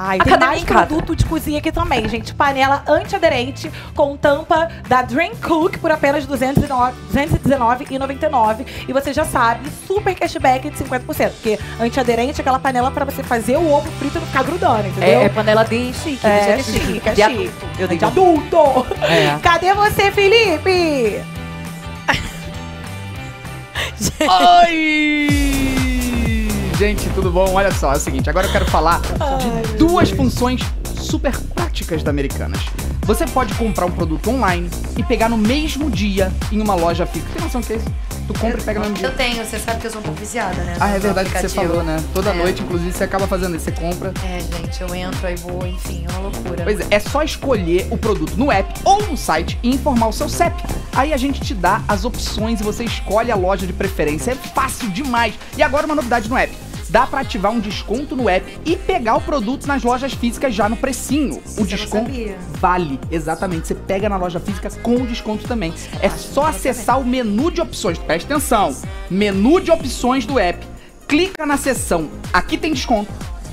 Ah, e tem mais produto de cozinha aqui também, gente. Panela antiaderente com tampa da Dream Cook por apenas R$ 219,99. E você já sabe, super cashback de 50%. Porque antiaderente é aquela panela pra você fazer o ovo frito e não ficar grudando, entendeu? É, é panela de chique, É, de chique, chique, é de chique. adulto, eu De digo. adulto! É. Cadê você, Felipe? Oi! Gente, tudo bom? Olha só, é o seguinte, agora eu quero falar de duas funções super práticas da Americanas. Você pode comprar um produto online e pegar no mesmo dia em uma loja física. Tem noção do que é isso? Tu compra e pega no mesmo dia. Eu tenho, você sabe que eu sou um pouco viciada, né? Ah, é verdade que você falou, né? Toda É. noite, inclusive, você acaba fazendo isso. Você compra. É, gente, eu entro, aí vou, enfim, é uma loucura. Pois é, é só escolher o produto no app ou no site e informar o seu CEP. Aí a gente te dá as opções e você escolhe a loja de preferência. É fácil demais. E agora uma novidade no app. Dá pra ativar um desconto no app e pegar o produto nas lojas físicas já no precinho. O desconto vale, exatamente. Você pega na loja física com desconto também. É só acessar o menu de opções. Presta atenção. Menu de opções do app. Clica na seção Aqui tem desconto.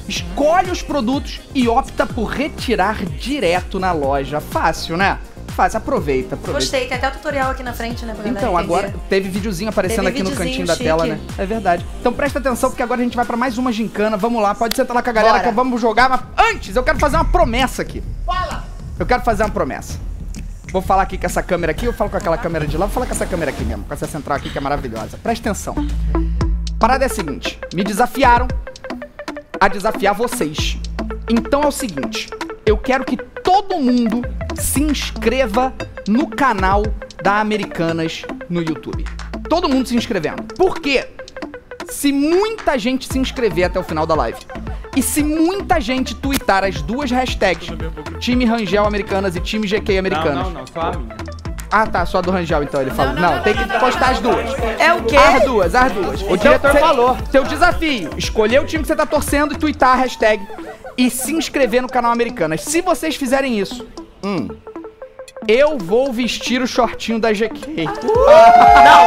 Escolhe os produtos e opta por retirar direto na loja. Fácil, né? Fácil, aproveita, aproveita. Gostei, tem até o tutorial aqui na frente, né? Pra Então, agora entender. teve videozinho aparecendo Teve aqui no videozinho cantinho da chique. tela, né? É verdade. Então presta atenção, porque agora a gente vai pra mais uma gincana. Vamos lá, pode sentar lá com a galera Bora. que vamos jogar. Mas antes, eu quero fazer uma promessa aqui. Fala! Eu quero fazer uma promessa. Vou falar aqui com essa câmera aqui, eu falo com aquela câmera de lá, vou falar com essa câmera aqui mesmo, com essa central aqui que é maravilhosa. Presta atenção. Parada é a seguinte: me desafiaram a desafiar vocês. Então é o seguinte: eu quero que todo mundo se inscreva no canal da Americanas no YouTube. Todo mundo se inscrevendo. Por quê? Se muita gente se inscrever até o final da live e se muita gente twittar as duas hashtags Time Rangel Americanas e Time GK Americanas. Não, não, não, só a minha. Ah, tá, só a do Rangel então ele falou. Não, tem que postar as duas. É o quê? As duas, as duas. O diretor falou. Teu desafio, escolher o time que você tá torcendo e twittar a hashtag e se inscrever no canal Americanas. Se vocês fizerem isso, hum, eu vou vestir o shortinho da GK. Não,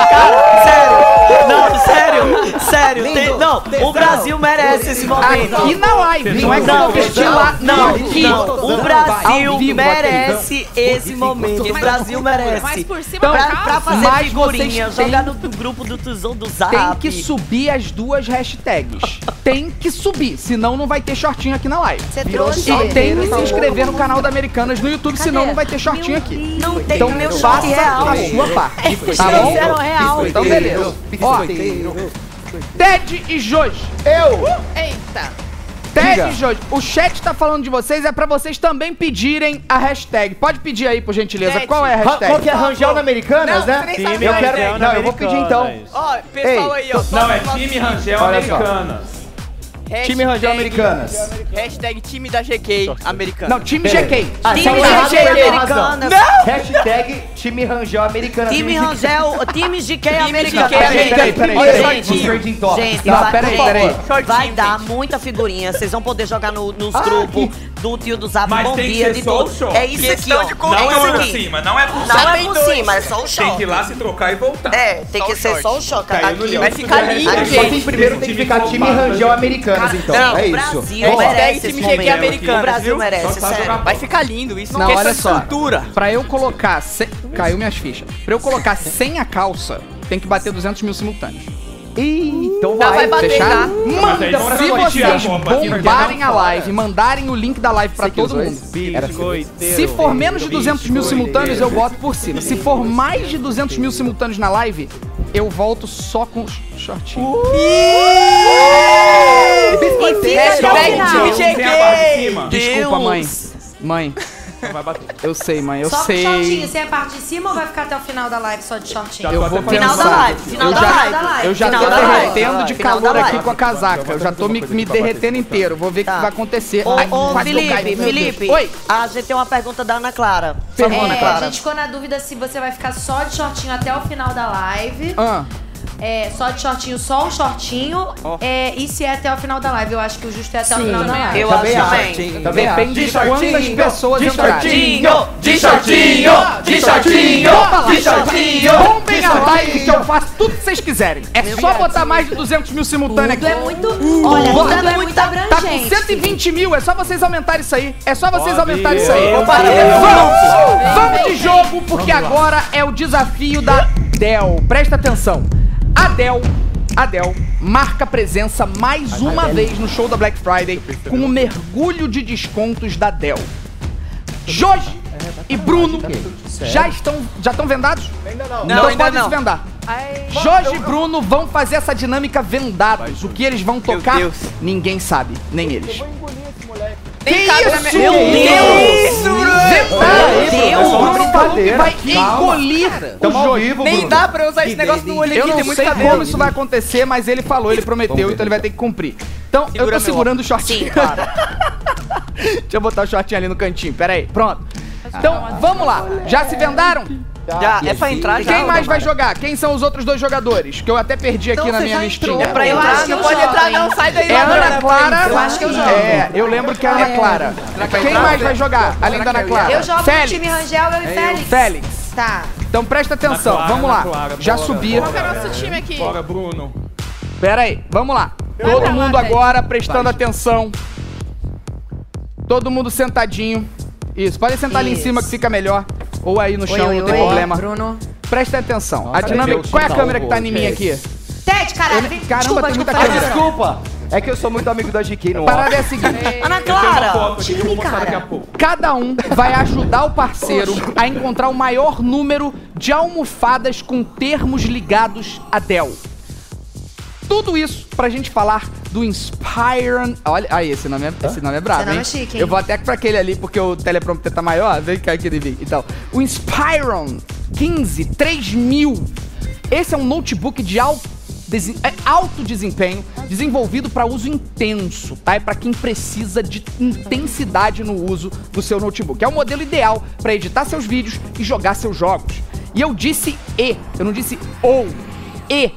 cara, sério. Não, sério. Sério. Lindo, tem- não, tesão. o Brasil merece esse momento. Aqui na live, não é que eu vou vestir lá. Não, aqui. O Brasil vivo merece esse momento. O Brasil merece. Mas por cima Então, da pra, pra fazer Mas figurinha, jogar no grupo do Tuzão do Zap. Tem que subir as duas hashtags. Tem que subir, senão não vai ter shortinho aqui na live. Você trouxe. E tem que se inscrever no canal da Americanas no YouTube, senão não vai ter shortinho aqui. Não tem então meu faça short real. a sua parte. Eles Tá bom? fizeram real. Então beleza. Ó, Ted e Joji. Eu. Eita. Ted Diga. e Joji. O chat tá falando de vocês, é pra vocês também pedirem a hashtag. Pode pedir aí, por gentileza. Ted. Qual é a hashtag? qual que é? Rangel na Americanas, Não, né? sabe eu quero. Não, eu vou pedir então. Ó, pessoal Ei, aí, ó. Não, é time Rangel Olha só. Americanas. Time Rangel Americanas. Hashtag time da GK americana. Não, time Peraí. GK. Ah, Time errado, GK razão. Não! Hashtag time Rangel Americanas. Time Rangel, time GK Time americano. Peraí, peraí, gente, gente, tá? vai, peraí, peraí. vai dar muita figurinha. Vocês vão poder jogar no- nos Ah, grupos do tio do Zap Mas Bom tem que Dia ser de só o todos. short. É isso aqui, Questão ó. de É Não isso é por aqui. cima, não é por Não cima. é por cima, é só o Tem que ir lá se trocar e voltar. É, tem Só que ser short. só o short. Caiu Tá no aqui. Vai ficar lindo, Só gente. tem primeiro tem que ficar time Rangel Americanas, então. Não, é o isso. Brasil Ó, merece esse time momento. GK americano, O Brasil viu? merece, Só sabe sério. Vai ficar lindo isso. Não, questão olha só. cultura. Pra eu colocar. se- Caiu minhas fichas. Pra eu colocar sem a calça, tem que bater 200 mil simultâneos. Ih, então vai vai. bater. Mas aí Manda, se vocês bombarem a live, mandarem o link da live pra todo mundo. Era. Se for menos de 200 mil simultâneos, eu boto por cima. Se for mais de 200 mil simultâneos na live, eu volto só com os shortinhos. E fica até o Hashtag time. Desculpa, mãe. Mãe. Não vai bater. Eu sei, mãe, eu só sei. com shortinho. Você é a parte de cima ou vai ficar até o final da live só de shortinho? Eu vou Final pensar. da live. Final eu da já, live. Eu já tô derretendo de calor aqui com a casaca. Eu já tô me, me derretendo inteiro. Vou ver o que vai acontecer. Ô, Ai, ô, Felipe. Felipe. Oi. A gente tem uma pergunta da Ana Clara. Favor, Ana É, a Clara. gente ficou na dúvida se você vai ficar só de shortinho até o final da live. Ah. É, só de shortinho, só um shortinho. É, e se é até o final da live? Eu acho que o justo é até o Sim, final da live. eu Também acho também. Também Depende de quantas pessoas de shortinho, de shortinho, de shortinho, de shortinho. Bombem a live que eu faço tudo que vocês quiserem. É só botar mais de 200 mil simultâneos Tudo aqui. é muito- olha, tudo é muito Tá com abrangente. 120 mil, é só vocês aumentarem isso aí. É só vocês aumentarem isso aí. Vamos, vamos de jogo, porque agora é o desafio da Del. Presta atenção. A Del, a Del marca presença mais uma vez no show da Black Friday com o mergulho de descontos da Del. Jorge e Bruno já estão, já estão vendados? Ainda não. Então Não, ainda podem não. se vendar. Jorge e Bruno vão fazer essa dinâmica vendados. O que eles vão tocar, ninguém sabe, nem eles. Cabe na minha- Meu Deus! Isso! Meu Deus! O Bruno falou que vai engolir o vivo, Nem dá pra eu usar esse negócio no olho Eu aqui, não tem muito sei cabelo. como isso vai acontecer, mas ele falou, ele prometeu, então ele vai ter que cumprir. Então, eu tô segurando o shortinho. Deixa eu botar o shortinho ali no cantinho, pera aí. Pronto. Então, vamos lá. Já se vendaram? Já, é pra entrar já. Quem mais vai jogar? Quem são os outros dois jogadores? Que eu até perdi aqui Então na minha listinha. É pra Eu entrar, acho que não eu pode entrar não, sai daí. É Ana Clara. Eu acho que eu jogo. É, eu lembro que é a Ana Clara. Quem mais vai jogar, além da Ana Clara? Eu jogo Félix. no time Rangel, eu e Félix. Félix. Tá. Então presta atenção, vamos lá. Clara, Já bora. subi. Qual é o nosso time aqui? Bora, Bruno. Pera aí, vamos lá. Todo mundo agora prestando atenção. Todo mundo sentadinho. Isso, pode sentar ali em Isso. cima que fica melhor. Ou aí no chão, oi, não tem oi. problema. Bruno. Presta atenção. a dinâmica. Qual é a time câmera que tá em mim aqui? Ted, caralho. vem- Caramba, desculpa, tem muita câmera. Desculpa. É que eu sou muito amigo da GK no A parada é a seguinte. Ana Clara. foto aqui que eu vou mostrar daqui a pouco. Cada um vai ajudar o parceiro a encontrar o maior número de almofadas com termos ligados a Dell. Tudo isso pra gente falar do Inspiron. Olha, aí, esse nome é, esse nome é brabo, Esse nome hein? é chique, hein? Eu vou até pra aquele ali porque o teleprompter tá maior. Vem cá aqui, Davi. Então, o Inspiron 15 3000. Esse é um notebook de alto, desen- é alto desempenho, desenvolvido para uso intenso, tá? É para quem precisa de intensidade no uso do seu notebook. É o modelo ideal para editar seus vídeos e jogar seus jogos. E eu disse e, eu não disse ou. E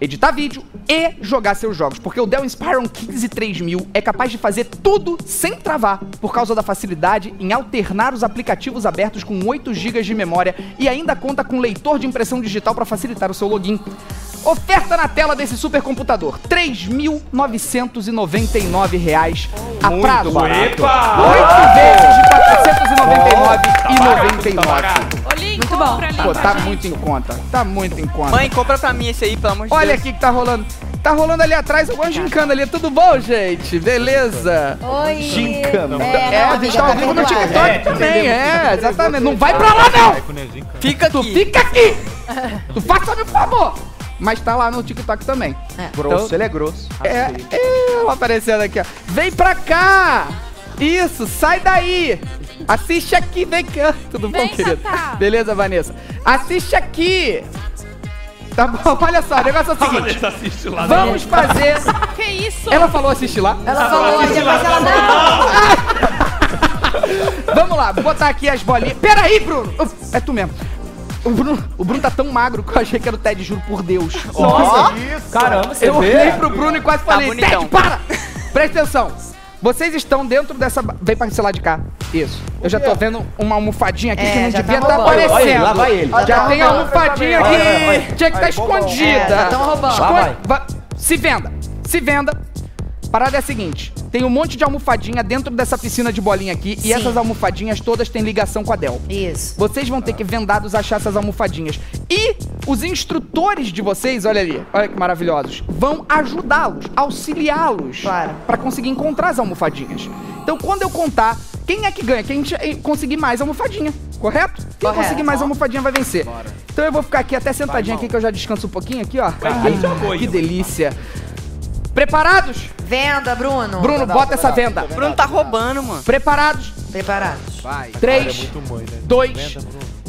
editar vídeo e jogar seus jogos, porque o Dell Inspiron 15 3000 é capaz de fazer tudo sem travar, por causa da facilidade em alternar os aplicativos abertos com 8 GB de memória e ainda conta com leitor de impressão digital para facilitar o seu login. Oferta na tela desse supercomputador, 3.999 reais a Muito prazo. barato. Epa! Oito vezes de R$ 499,99. Ô, Lin, compra ali Pô, tá muito em conta. Tá muito em conta. Mãe, compra pra mim esse aí, pelo amor de Olha Deus. aqui que tá rolando. Tá rolando ali atrás alguma gincana ali. Tudo bom, gente? Beleza? Oi. Gincana. É, É, a gente tá ao vivo no complicado. TikTok É, também. É, exatamente. Não vai pra lá, não! Fica Tu aqui. fica aqui! Tu faça-me um favor! Mas tá lá no TikTok também. Grosso, Então- ele é grosso. É, é, ela aparecendo aqui, ó. Vem pra cá! Isso, sai daí! Assiste aqui, vem cá. Tudo bom, Vem, querido? Tatá. Beleza, Vanessa? Assiste aqui! Tá bom, olha só, o negócio é o seguinte. Lá. Vamos fazer. Que isso? Ela falou assistir lá? Ela falou, depois ela não. Vamos lá, vou botar aqui as bolinhas. Pera aí, Bruno! Uf, É tu mesmo. O Bruno, o Bruno tá tão magro que eu achei que era o Ted, juro por Deus. Nossa, caramba, você Eu vê? olhei pro Bruno e quase Tá falei. Ted, para! Presta atenção. Vocês estão dentro dessa... Vem pra esse lado de cá. Isso. Eu já tô vendo uma almofadinha aqui É, que não já tá devia estar roubando. aparecendo. Olha ele, lá vai ele. Já tá tem a roubando. almofadinha aqui. olha, olha. Tinha que estar Aí, escondida. É, já tão roubando. Lá vai. va- Se venda. Se venda. Parada é a seguinte: tem um monte de almofadinha dentro dessa piscina de bolinha aqui e Sim. essas almofadinhas todas têm ligação com a Dell. Isso. Vocês vão ter que vendados achar essas almofadinhas. E os instrutores de vocês, olha ali, olha que maravilhosos, vão ajudá-los, auxiliá-los Claro. para conseguir encontrar as almofadinhas. Então, quando eu contar, quem é que ganha? Quem che- conseguir mais almofadinha, correto? Quem Correto. conseguir mais almofadinha vai vencer. Então eu vou ficar aqui até sentadinho aqui que eu já descanso um pouquinho aqui, ó. Ai, já foi. que delícia. Preparados? Venda, Bruno. Bruno, bota essa venda. O Bruno tá roubando, mano. Preparados? Preparados. Vai. Cara, 3, é muito mãe, né? 2,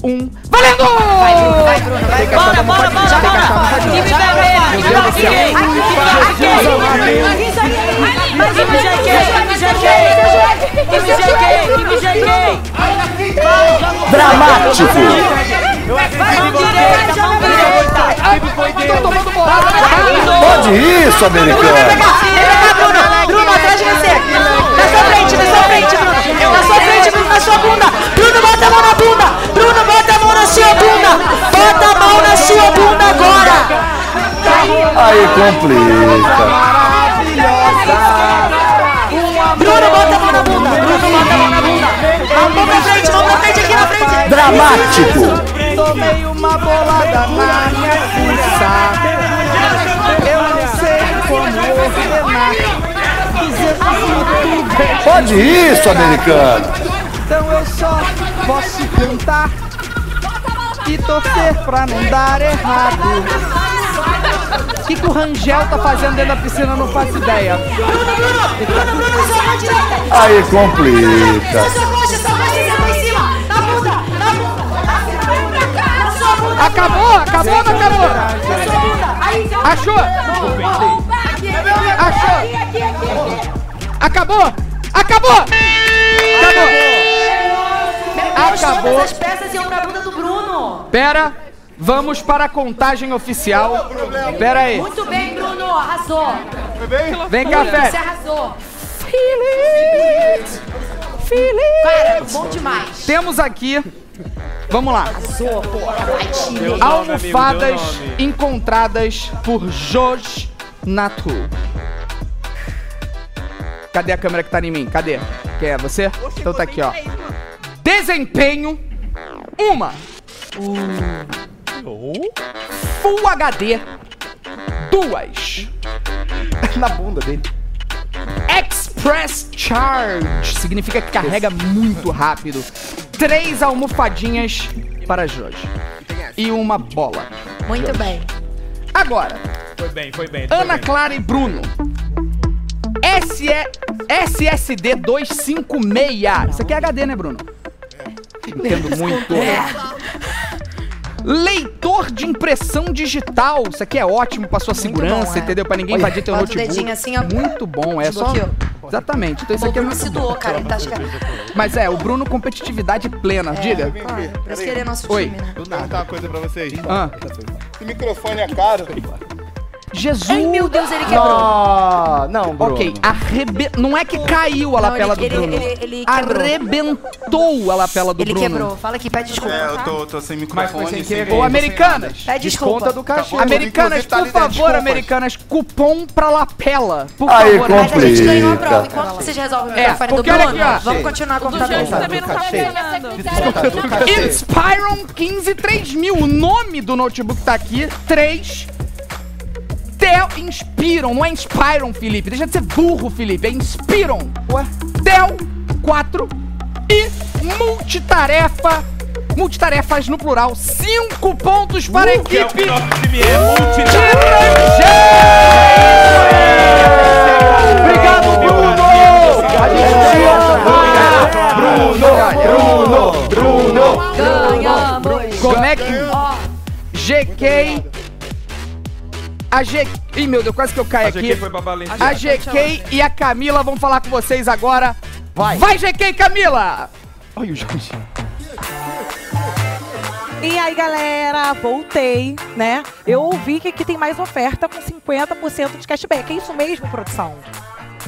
1. Valendo! Vai, Bruno, vai, Bruno, vai. Que achar uma fadinha. Meu Deus do céu. Jesus amado. Mas me jequei, que me jequei. Dramático. Pode isso, americano. Vem cá, Bruno. Bruno, atrás de você. Na sua frente, na sua frente, Bruno. Na sua frente, Bruno, na sua bunda. Bruno, bota a mão na bunda. Bruno, bota a mão na sua bunda. Bota a mão na sua bunda agora. Aí complica. Bruno, bota a mão na bunda. Bruno, bota a mão na bunda. Mão pra frente, mão pra frente, aqui na frente. Dramático. Tomei uma bolada na minha. Pode isso, americano. Então eu só posso cantar e torcer pra não dar errado. O que, que o Rangel tá fazendo dentro da piscina? Eu não faço ideia. Aí complica. Acabou? Acabou ou não acabou? Achou? Achou? Acabou? Acabou! Acabou! Todas as peças iam pra bunda do Bruno. Pera, vamos para a contagem oficial. Pera aí. Muito bem, Bruno. Arrasou. Vem cá, Você Fé. arrasou. Felix! Felix! Cara, bom demais. Temos aqui. Vamos lá. Arrasou, Almofadas encontradas por Jorge Natu. Cadê a câmera que tá em mim? Cadê? Quem é? Você? Então tá aqui, ó. Desempenho. Uma. Full HD. Duas. Na bunda dele. Express Charge. Significa que carrega muito rápido. Três almofadinhas para Jorge. E uma bola. Muito bem. Agora, Foi bem, foi bem. Ana Clara e Bruno. SE, SSD 256. Isso aqui é HD, né, Bruno? Entendo muito. Leitor de impressão digital. Isso aqui é ótimo pra sua segurança, bom, é. entendeu? Pra ninguém Olha, invadir teu bota o notebook. dedinho assim, ó. Muito bom. É só. Desbloqueou. Exatamente. Então isso O aqui é Bruno muito se bom. doou, cara. Ele tá achando... Mas é, o Bruno competitividade plena. Diga. Pra isso que ele é nosso Oi. time, né? Vou perguntar uma coisa pra vocês. Ah. Esse microfone é caro? Jesus! Ai, meu Deus, ele quebrou. Ah, não, Bruno. Ok, arrebe... não é que caiu a Não, lapela ele- do ele- Bruno. ele- ele quebrou. Arrebentou a lapela do Ele Bruno. quebrou. Fala aqui, pede desculpa. É, eu tá? tô, tô sem Mas microfone. foi sem. Ô, Americanas. Pede desculpa. Desconta do cachê. Americanas, tá por favor. Americanas, cupom pra lapela. Por Aí, favor. Mas a gente ganhou a prova. Enquanto vocês resolvem o É, microfone do porque olha Bruno, vamos continuar com o Do computador. Jorge também não tá ganhando. Inspiron 15 3000. O nome do notebook tá aqui. 3. Dell Inspiron. Não é Inspiron, Felipe. Deixa de ser burro, Felipe. É Inspiron. Ué? Dell 4. E multitarefa. Multitarefas no plural. 5 pontos para a Que é o equipe. nosso time é. Obrigado, Bruno! A gente. Bruno, Bruno, Bruno. Ganhamos. Como é que. GK. A G. Ih, meu Deus, quase que eu caio A aqui. Foi pra. A GK e a Camila vão falar com vocês agora. Vai. Vai, GK e Camila! Olha o Jorge. E aí, galera, voltei, né? Eu ouvi que aqui tem mais oferta com 50% de cashback. É isso mesmo, produção?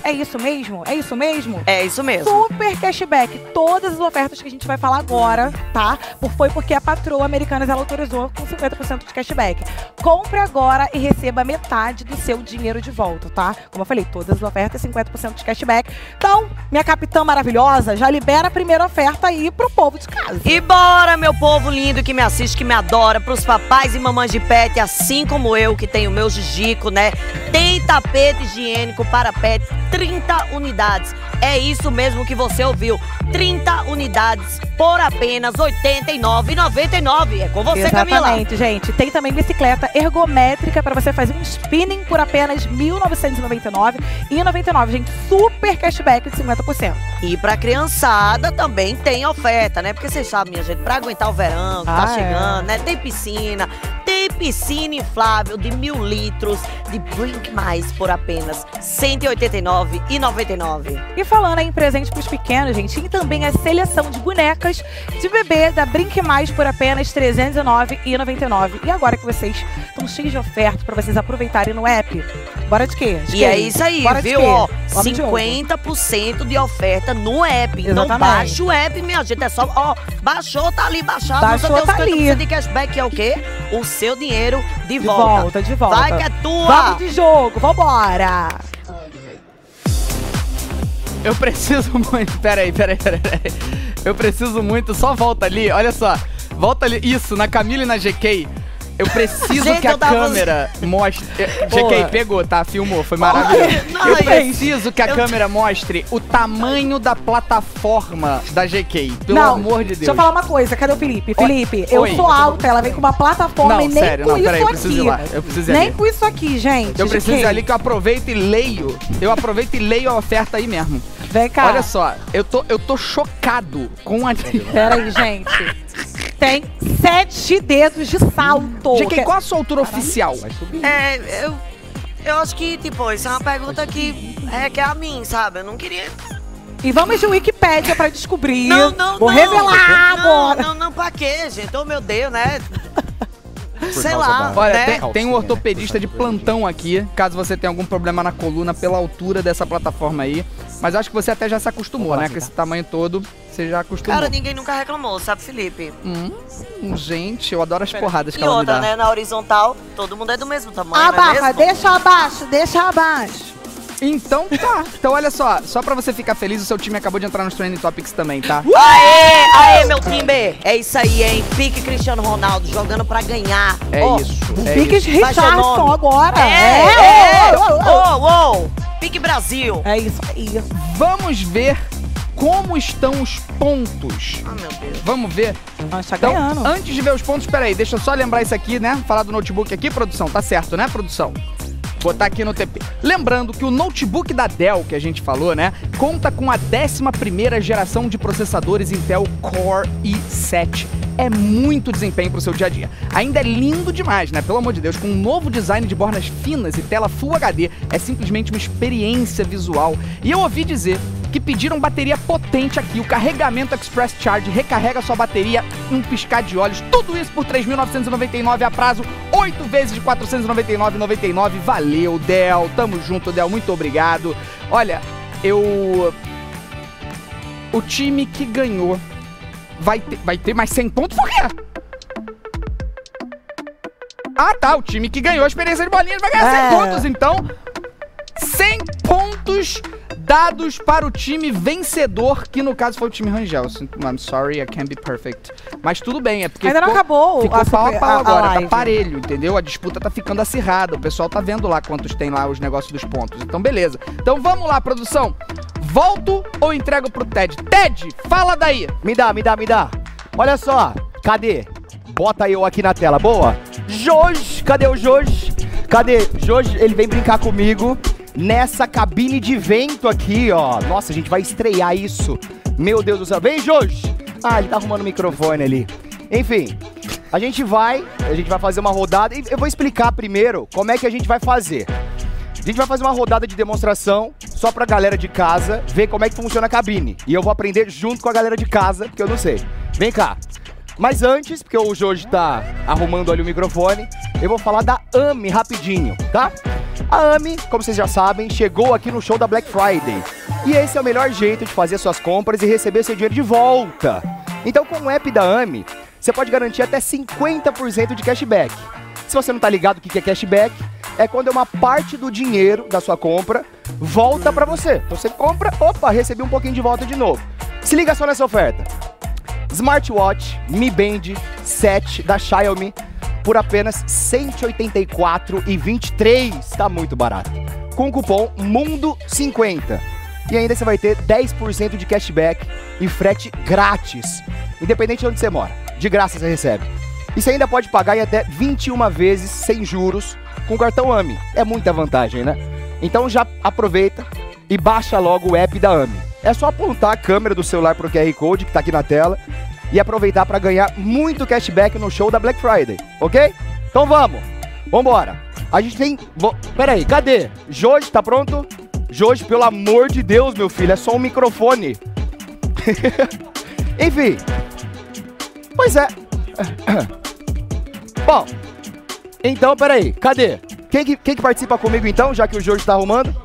É isso mesmo? É isso mesmo? É isso mesmo. Super cashback. Todas as ofertas que a gente vai falar agora, tá? Foi porque a patroa Americanas ela autorizou com 50% de cashback. Compre agora e receba metade do seu dinheiro de volta, tá? Como eu falei, todas as ofertas 50% de cashback. Então, minha capitã maravilhosa, já libera a primeira oferta aí pro povo de casa. E bora, meu povo lindo que me assiste, que me adora, pros papais e mamães de pet, assim como eu, que tenho o meu jijico, né? Tem tapete higiênico para pet 30 unidades. É isso mesmo que você ouviu. 30 unidades por apenas R$ 89,99. É com você, Camila. Exatamente, gente. Tem também bicicleta ergométrica para você fazer um spinning por apenas R$ 1.999,99. Gente, super cashback de 50%. E pra criançada também tem oferta, né? Porque vocês sabem, minha gente, pra aguentar o verão que tá Ah, é. chegando, né? Tem piscina, tem piscina inflável de mil litros de Brink Mais por apenas R$ 189,99. E falando em presente pros pequenos, gente, tem também a seleção de bonecas de bebê da Brinque Mais por apenas R$ 309,99. E agora que vocês estão cheios de ofertas para vocês aproveitarem no app, bora de quê? De E quê? é isso aí, Bora viu? Ó, Homem de ouro. 50% de oferta no app. Então Exatamente. baixa o app, minha gente. É só, ó, baixou, tá ali baixado. Baixou, tá 50% ali. de cashback, é o quê? O seu dinheiro de, De volta. volta, de volta. Vai que é tua. Vamos de jogo, vambora! Eu preciso muito. Peraí, peraí, peraí. peraí. Eu preciso muito. Só volta ali, olha só. Volta ali. Isso, na Camila e na GK. Eu preciso Gente, que a eu tava- câmera mostre. Boa. GK, pegou, tá? Filmou, foi maravilhoso. Não, eu eu- preciso que a eu- câmera mostre o tamanho da plataforma da GK. Pelo não, amor de Deus. Deixa eu falar uma coisa, cadê o Felipe? Oi. Felipe, eu Oi. sou alta, ela vem com uma plataforma Não, e nem sério, com não, isso peraí, eu aqui. lá, eu preciso nem ali. com isso aqui, gente. Eu preciso GK. ali que eu aproveito e leio. Eu aproveito e leio a oferta aí mesmo. Vem cá. Olha só, eu tô, eu tô chocado com a. Pera aí, gente. Tem sete dedos de salto. GK, qual a sua altura oficial? É, eu, eu acho que, tipo, isso é uma pergunta que é que é a mim, sabe? Eu não queria. E vamos de Wikipédia pra descobrir. Não, não, Vou não. revelar não, agora. Não, não, pra quê, gente? Oh, meu Deus, né? Sei lá. Olha, né? tem, tem um ortopedista de plantão aqui, caso você tenha algum problema na coluna pela altura dessa plataforma aí. Mas acho que você até já se acostumou, né? Com esse tamanho todo, você já acostumou. Cara, ninguém nunca reclamou, sabe, Felipe? Hum, gente, eu adoro as porradas que E ela me outra, dá. né? Na horizontal, todo mundo é do mesmo tamanho, não é deixa abaixo, deixa abaixo. Então tá. Então olha só, só pra você ficar feliz, o seu time acabou de entrar nos Trending Topics também, tá? Aê, aê, meu time! É isso aí, hein? Pique Cristiano Ronaldo, jogando pra ganhar. É Ó, isso, é Pique isso. Richardson agora. É, É, é! ô, ô, ô. Ô, ô! Pique Brasil! É isso aí. Vamos ver como estão os pontos. Ah, meu Deus. Vamos ver? Nós tá Então, ganhando. antes de ver os pontos, peraí, deixa eu só lembrar isso aqui, né? Falar do notebook aqui, produção. Tá certo, né, produção? Botar aqui no TP. Lembrando que o notebook da Dell, que a gente falou, né? Conta com a 11ª geração de processadores Intel Core i7. É muito desempenho pro seu dia a dia. Ainda é lindo demais, né? Pelo amor de Deus, com um novo design de bordas finas e tela Full HD. É simplesmente uma experiência visual. E eu ouvi dizer que pediram bateria potente aqui. O carregamento Express Charge recarrega sua bateria em um piscar de olhos. Tudo isso por 3.999 a prazo, 8 vezes de 499,99. Valeu, Del. Tamo junto, Del. Muito obrigado. Olha, eu o time que ganhou vai ter, vai ter mais 100 pontos por quê? Ah, tá. O time que ganhou a experiência de bolinhas vai ganhar 100 É. pontos, então. 100 pontos dados para o time vencedor, que no caso foi o time Rangel. I'm sorry, I can't be perfect. Mas tudo bem, é porque. Ainda não ficou- acabou Ficou a pau a pau a- a agora, tá live. parelho, entendeu? A disputa tá ficando acirrada. O pessoal tá vendo lá quantos tem lá os negócios dos pontos. Então, beleza. Então vamos lá, produção. Volto ou entrego pro Ted? Ted, fala daí. Me dá, me dá, me dá. Olha só, cadê? Bota eu aqui na tela, boa. Jorge, cadê o Jorge? Cadê? Jorge, ele vem brincar comigo nessa cabine de vento aqui, ó. Nossa, a gente vai estrear isso. Meu Deus do céu. Vem, Jorge! Ah, ele tá arrumando o microfone ali. Enfim, a gente vai, a gente vai fazer uma rodada eu vou explicar primeiro como é que a gente vai fazer. A gente vai fazer uma rodada de demonstração só pra galera de casa ver como é que funciona a cabine. E eu vou aprender junto com a galera de casa, porque eu não sei. Vem cá. Mas antes, porque o Jorge tá arrumando ali o microfone, eu vou falar da AMI rapidinho, tá? A AMI, como vocês já sabem, chegou aqui no show da Black Friday. E esse é o melhor jeito de fazer suas compras e receber seu dinheiro de volta. Então, com o app da AMI, você pode garantir até 50% de cashback. Se você não tá ligado o que é cashback, é quando uma parte do dinheiro da sua compra volta pra você. Então você compra, opa, recebi um pouquinho de volta de novo. Se liga só nessa oferta. Smartwatch Mi Band 7 da Xiaomi por apenas R$ 184,23. Tá muito barato. com o cupom MUNDO50. E ainda você vai ter 10% de cashback e frete grátis, independente de onde você mora. De graça você recebe. E você ainda pode pagar em até 21 vezes sem juros com o cartão AMI. É muita vantagem, né? Então já aproveita e baixa logo o app da AMI. É só apontar a câmera do celular pro QR Code que tá aqui na tela e aproveitar para ganhar muito cashback no show da Black Friday, ok? Então vamos, vambora. A gente tem. Vo... Peraí, cadê? Jorge, tá pronto? Jorge, pelo amor de Deus, meu filho, é só um microfone. Enfim. Pois é. Bom, então, peraí, cadê? Quem que, quem que participa comigo então, já que o Jorge tá arrumando?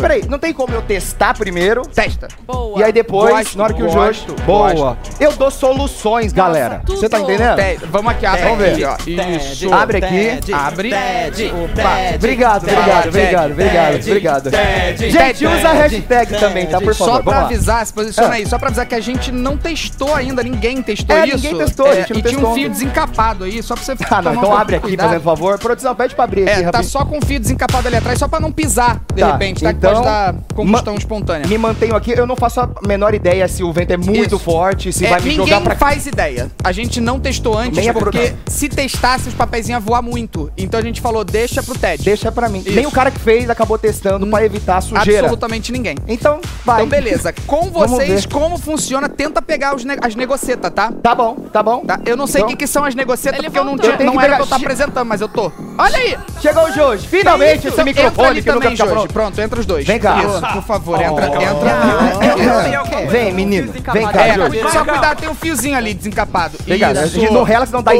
Peraí, não tem como eu testar primeiro? Testa. Boa. E aí depois, Gosto, na hora que o gosto, Boa. gosto. Eu dou soluções, galera. Você tá entendendo? Te- Vamos aqui, abre Vamos ver. aqui, ó. Isso. Abre aqui. Abre. Opa. Obrigado, obrigado, obrigado, obrigado, obrigado. Gente, usa a hashtag também, tá? Por favor. Só pra vamos lá. avisar, se posiciona Ah. aí, só pra avisar que a gente não testou ainda, ninguém testou É, isso. ninguém testou, a gente não e tinha um testou. fio desencapado aí, só pra você Ah, não, um então abre aqui, fazendo favor. Produção, pede pra abrir aqui É, tá rapidinho. só com o fio desencapado ali atrás, só pra não pisar, de Tá, repente, tá? que então, pode dar combustão espontânea. Me mantenho aqui, eu não faço a menor ideia se o vento é muito Isso. forte, se É, vai me ninguém jogar pra faz ideia. A gente não testou antes, Nem a porque se testasse, os papéis iam voar muito. Então a gente falou, deixa pro TED. Deixa pra mim. Isso. Nem o cara que fez acabou testando pra evitar a sujeira. Absolutamente ninguém. Então, vai. Então, beleza. Com Vamos vocês, ver. como funciona, tenta pegar os ne- as negocetas, tá? Tá bom, tá bom. Eu não sei o Então- que, que são as negocetas, Ele porque eu não, voltou. tinha, Eu tenho não que era o que eu pegar- tô apresentando, mas eu tô. Olha aí! Chegou o Jorge. Finalmente esse Entra microfone ali que nunca também, fica Jorge. pronto. Pronto, entra os dois. Vem cá. Isso, por favor, entra, Oh. entra. Vem, menino. Vem cá, É, só cuidado, tem um fiozinho ali desencapado. Vem cá, a gente não rela, senão dá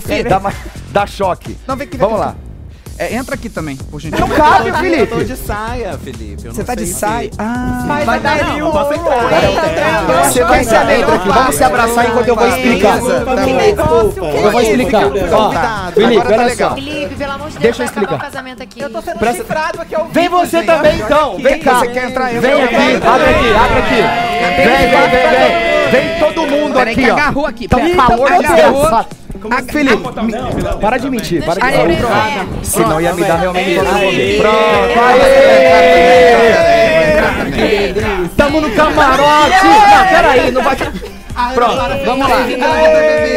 filho, dá, dá choque. Não, vem aqui, Vamos lá. É, entra aqui também, por gentileza. Não cabe, Eu tô Felipe. de saia, Felipe. Você tá de saia? se- Ah, Vai, vai, vai, Não, posso entrar. Você vai se adentro aqui. Vamos se abraçar enquanto eu vou explicar. Tá Que negócio, Eu vou explicar. Felipe, Agora tá olha legal. só. Felipe, pelo amor de Deus, Deixa eu vai acabar explicar. o casamento aqui. Eu tô sendo Presta- chifrado aqui ao vivo. Vem você também, então. Vem cá. Você quer entrar? Entra. Vem aqui. Abre aqui, abre aqui. Vem, vem, vem, vem. Vem todo mundo Peraí que aqui, ó. agarrou aqui. Tá um pera. calor Agarrou. desgraçado. Felipe, me- para de mentir, para de mentir. Senão ia me dar realmente mundo. Aê. Pronto, aê! Tamo no camarote! Não, peraí, não vai... Pronto, vamos lá.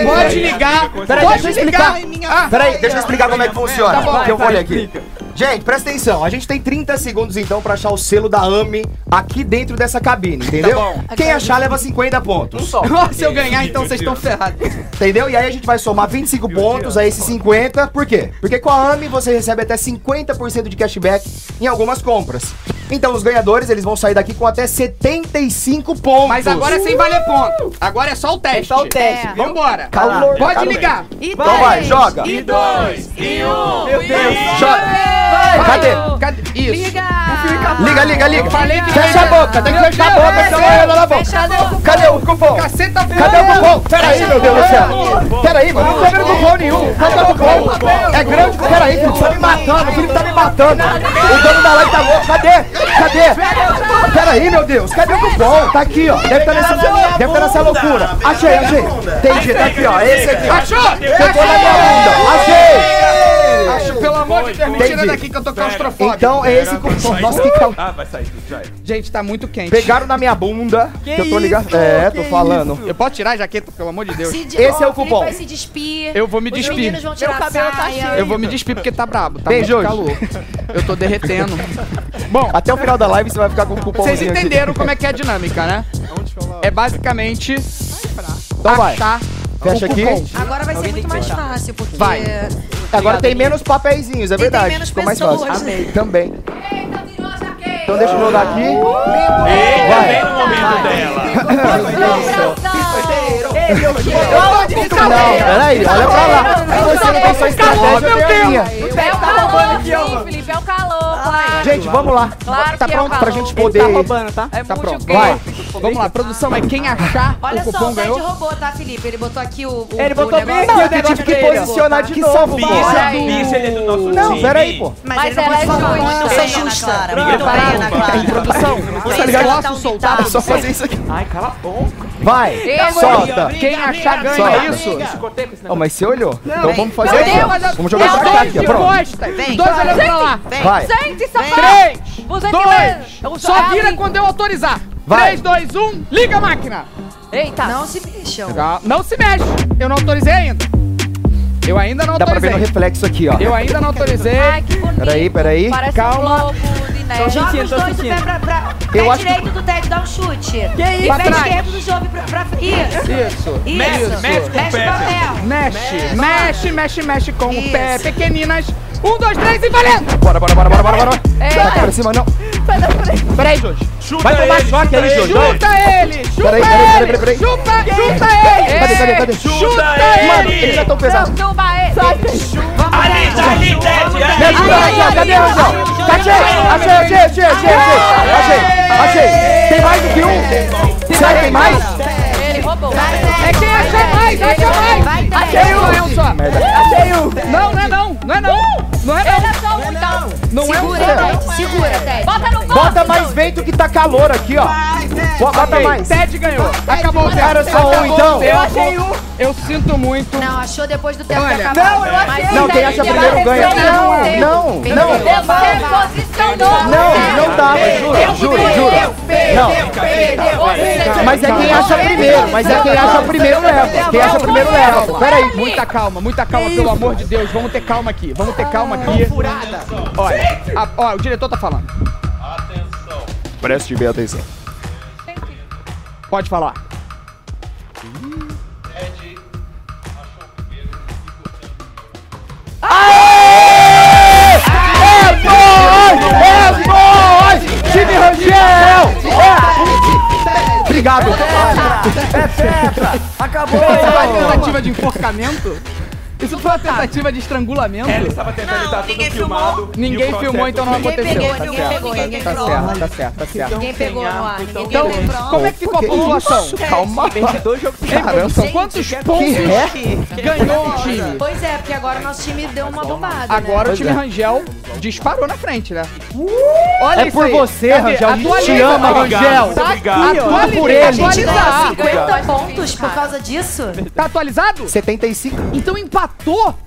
Pode ligar. Peraí, pode deixa eu explicar. ligar. Ah, Peraí, deixa eu explicar como é que funciona. Tá que eu vou ler aqui. Gente, presta atenção. A gente tem 30 segundos então pra achar o selo da AMI aqui dentro dessa cabine, entendeu? bom. Quem achar leva 50 pontos. Se eu ganhar, então vocês estão ferrados. Entendeu? E aí a gente vai somar 25 pontos a esses 50. Por quê? Porque com a AMI você recebe até 50% de cashback em algumas compras. Então os ganhadores, eles vão sair daqui com até 75 pontos. Mas agora é sem valer ponto. Agora é só o teste. Só o teste. É. Vambora. Calor, Pode calor. ligar. E Então vai, joga. E dois, e um. Meu Deus. Joga. Cadê? Cadê? Isso. Liga! Liga, liga, liga. Falei que Fecha a boca, tem que Meu fechar a Deus, boca, senão sério. ela na boca. Fecha a boca. Cadê o cupom? Caceta Cadê o cupom? Peraí, meu Deus do céu. Peraí, mano, não tô vendo cupom nenhum. Cadê o cupom? É grande? Peraí, Felipe, tá me matando. O Felipe tá me matando. O dono da live tá louco. Cadê? Cadê? Peraí, meu Deus. Cadê o cupom? Tá aqui, ó. Deve estar nessa, deve estar nessa loucura. Achei, achei. Entendi, tá aqui, ó. Esse aqui. Achou? Pegou na minha bunda. Achei. Acho, pelo amor de Deus, me tira Entendi. daqui que eu tô claustrofóbico. Então é esse cupom. Nossa, que calor. Ah, vai sair, vai. Gente, tá muito quente. Pegaram na minha bunda. Que, eu tô ligado. É, tô falando. Eu posso tirar a jaqueta, pelo amor de Deus? Se de- Esse é o cupom. vai se despir. Eu vou me Os despir. meninos vão tirar Meu cabelo tá cheio. Eu vou me despir porque tá brabo, tá Bem, muito calor. Eu tô derretendo. Bom, até o final da live você vai ficar com o cupom. Vocês entenderam como é que é a dinâmica, né? É basicamente Então vai. achar Fecha aqui. Agora vai ser muito mais fácil, porque... Vai. Agora tem menos papeizinhos, é Tem- tem verdade. menos Ficou mais pessoas. fácil. Amei. Também. Então deixa eu jogar aqui. Eita, Vai. vem no momento dela. Não, peraí, olha pra lá. Você não tem só estratégia, eu tenho a minha. É o calor, sim, Felipe, é o calor, Gente, vamos lá. Claro Tá é pronto o pra gente poder. Tá roubando, tá? É Tá pronto. Vai. Vamos lá, produção, é quem achar Olha o só, cupom o Ted ganhou. roubou, tá, Felipe? Ele botou aqui o, o Ele o botou bem aqui o Eu tive que dele, posicionar de Que novo. Bicha, bicha, ele é do nosso Não, time. peraí, pô. Mas, Mas ele não ela é justa. Você é justa. Produção, tá botar um soltar, ditado. só fazer isso aqui. Ai, cala a boca. Vai, solta. Quem achar ganha, é isso? Oh, mas você olhou? Então vamos fazer aqui, Vamos jogar dois aqui, de Pronto. Vem. Dois olhando pra lá. Vem. Vai. Três, Você dois, que- só vira quando eu autorizar. Vai. 3, 2, 1, liga a máquina. Eita. Não se mexam. Legal. Não se mexe. Eu não autorizei ainda. Eu ainda não Dá pra ver autorizei. no reflexo aqui, ó. Eu ainda não autorizei. Ai, que bonito. Peraí, peraí. Parece Calma. um de neve. sentindo, Joga os tô dois o pé sentindo. pra, pra Eu pé acho que- direito do Ted, dá um chute. Que isso? Pé Pra trás. esquerdo do jogo pra, pra Isso. Isso. Isso. Mexe, mexe com o Mexe o pé. Mexe, mexe, mexe, mexe com o Isso. pé. Pequeninas. Um, dois, três e valendo! Bora, bora, bora, bora, bora, bora. Eita. Vai pra cima, não. Peraí, Jorge. Chuta Vai tomar ele, choque aí, chuta Jorge. ele. Chuta ele! Chuta Peraí, peraí, peraí, ele! peraí, peraí. Chuta, chuta ele! Cadê, cadê, cadê? Chuta Chuta ele! Mano, ele não é tão pesado. Não, suba ele. Ali, tá ali, Ted. Rangel. Cadê, Rangel? Achei, achei, achei, achei, achei, achei. Achei. Tem mais do que um? Será que tem mais? Ele roubou. É quem acha mais, acha mais! Achei um, é um! Achei um! Não, não é não! Não é não! Não é Ele não! é só então. Não é Segura, só! Ted. Segura, Ted. Bota no Bota bolso, mais vento que tá calor aqui, ó. Bo- Bota Ok, mais. Ted ganhou. Acabou o tempo. Cara, só um, Acabou o então. Eu achei um. Eu sinto muito. Não, achou depois do tempo Olha, ter acabado. não, eu achei. Mas Não, o quem Ted acha primeiro ganha. Não, o não, não. Você posicionou. Não, não dava, juro, juro, juro. Não. Mas é quem acha primeiro, mas é quem acha primeiro leva. Quem acha primeiro leva. Pera aí. Muita calma, muita calma, pelo amor de Deus. Vamos ter calma aqui. Vamos ter calma aqui. Olha, a- ó, o diretor tá falando. Preste bem atenção. Pode falar. É nóis! É nóis! Time Rangel! É. Obrigado. Acabou! Isso foi uma tentativa de enforcamento? Isso foi uma tentativa de estrangulamento? Ela estava tentando estar tudo filmado. Ninguém filmou, então não aconteceu. pegou, Tá ninguém certo. pegou, ninguém Tá pegou. certo, tá certo, tá certo. Ninguém pegou no ar. Ninguém Então, pegou. como é que ficou a pontuação? Calma. Dois jogos Caramba, são quantos pontos ganhou o time? Pois é, porque agora o nosso time deu uma bombada. Agora o time Rangel disparou na frente, né? Olha É isso por aí. você, Cadê? Rangel. A gente te ama, Rangel. obrigado. Atualiza. Tudo por ele. A gente ganhou Atualizar. 50 pontos por causa disso? Tá atualizado? 75. Então empatou?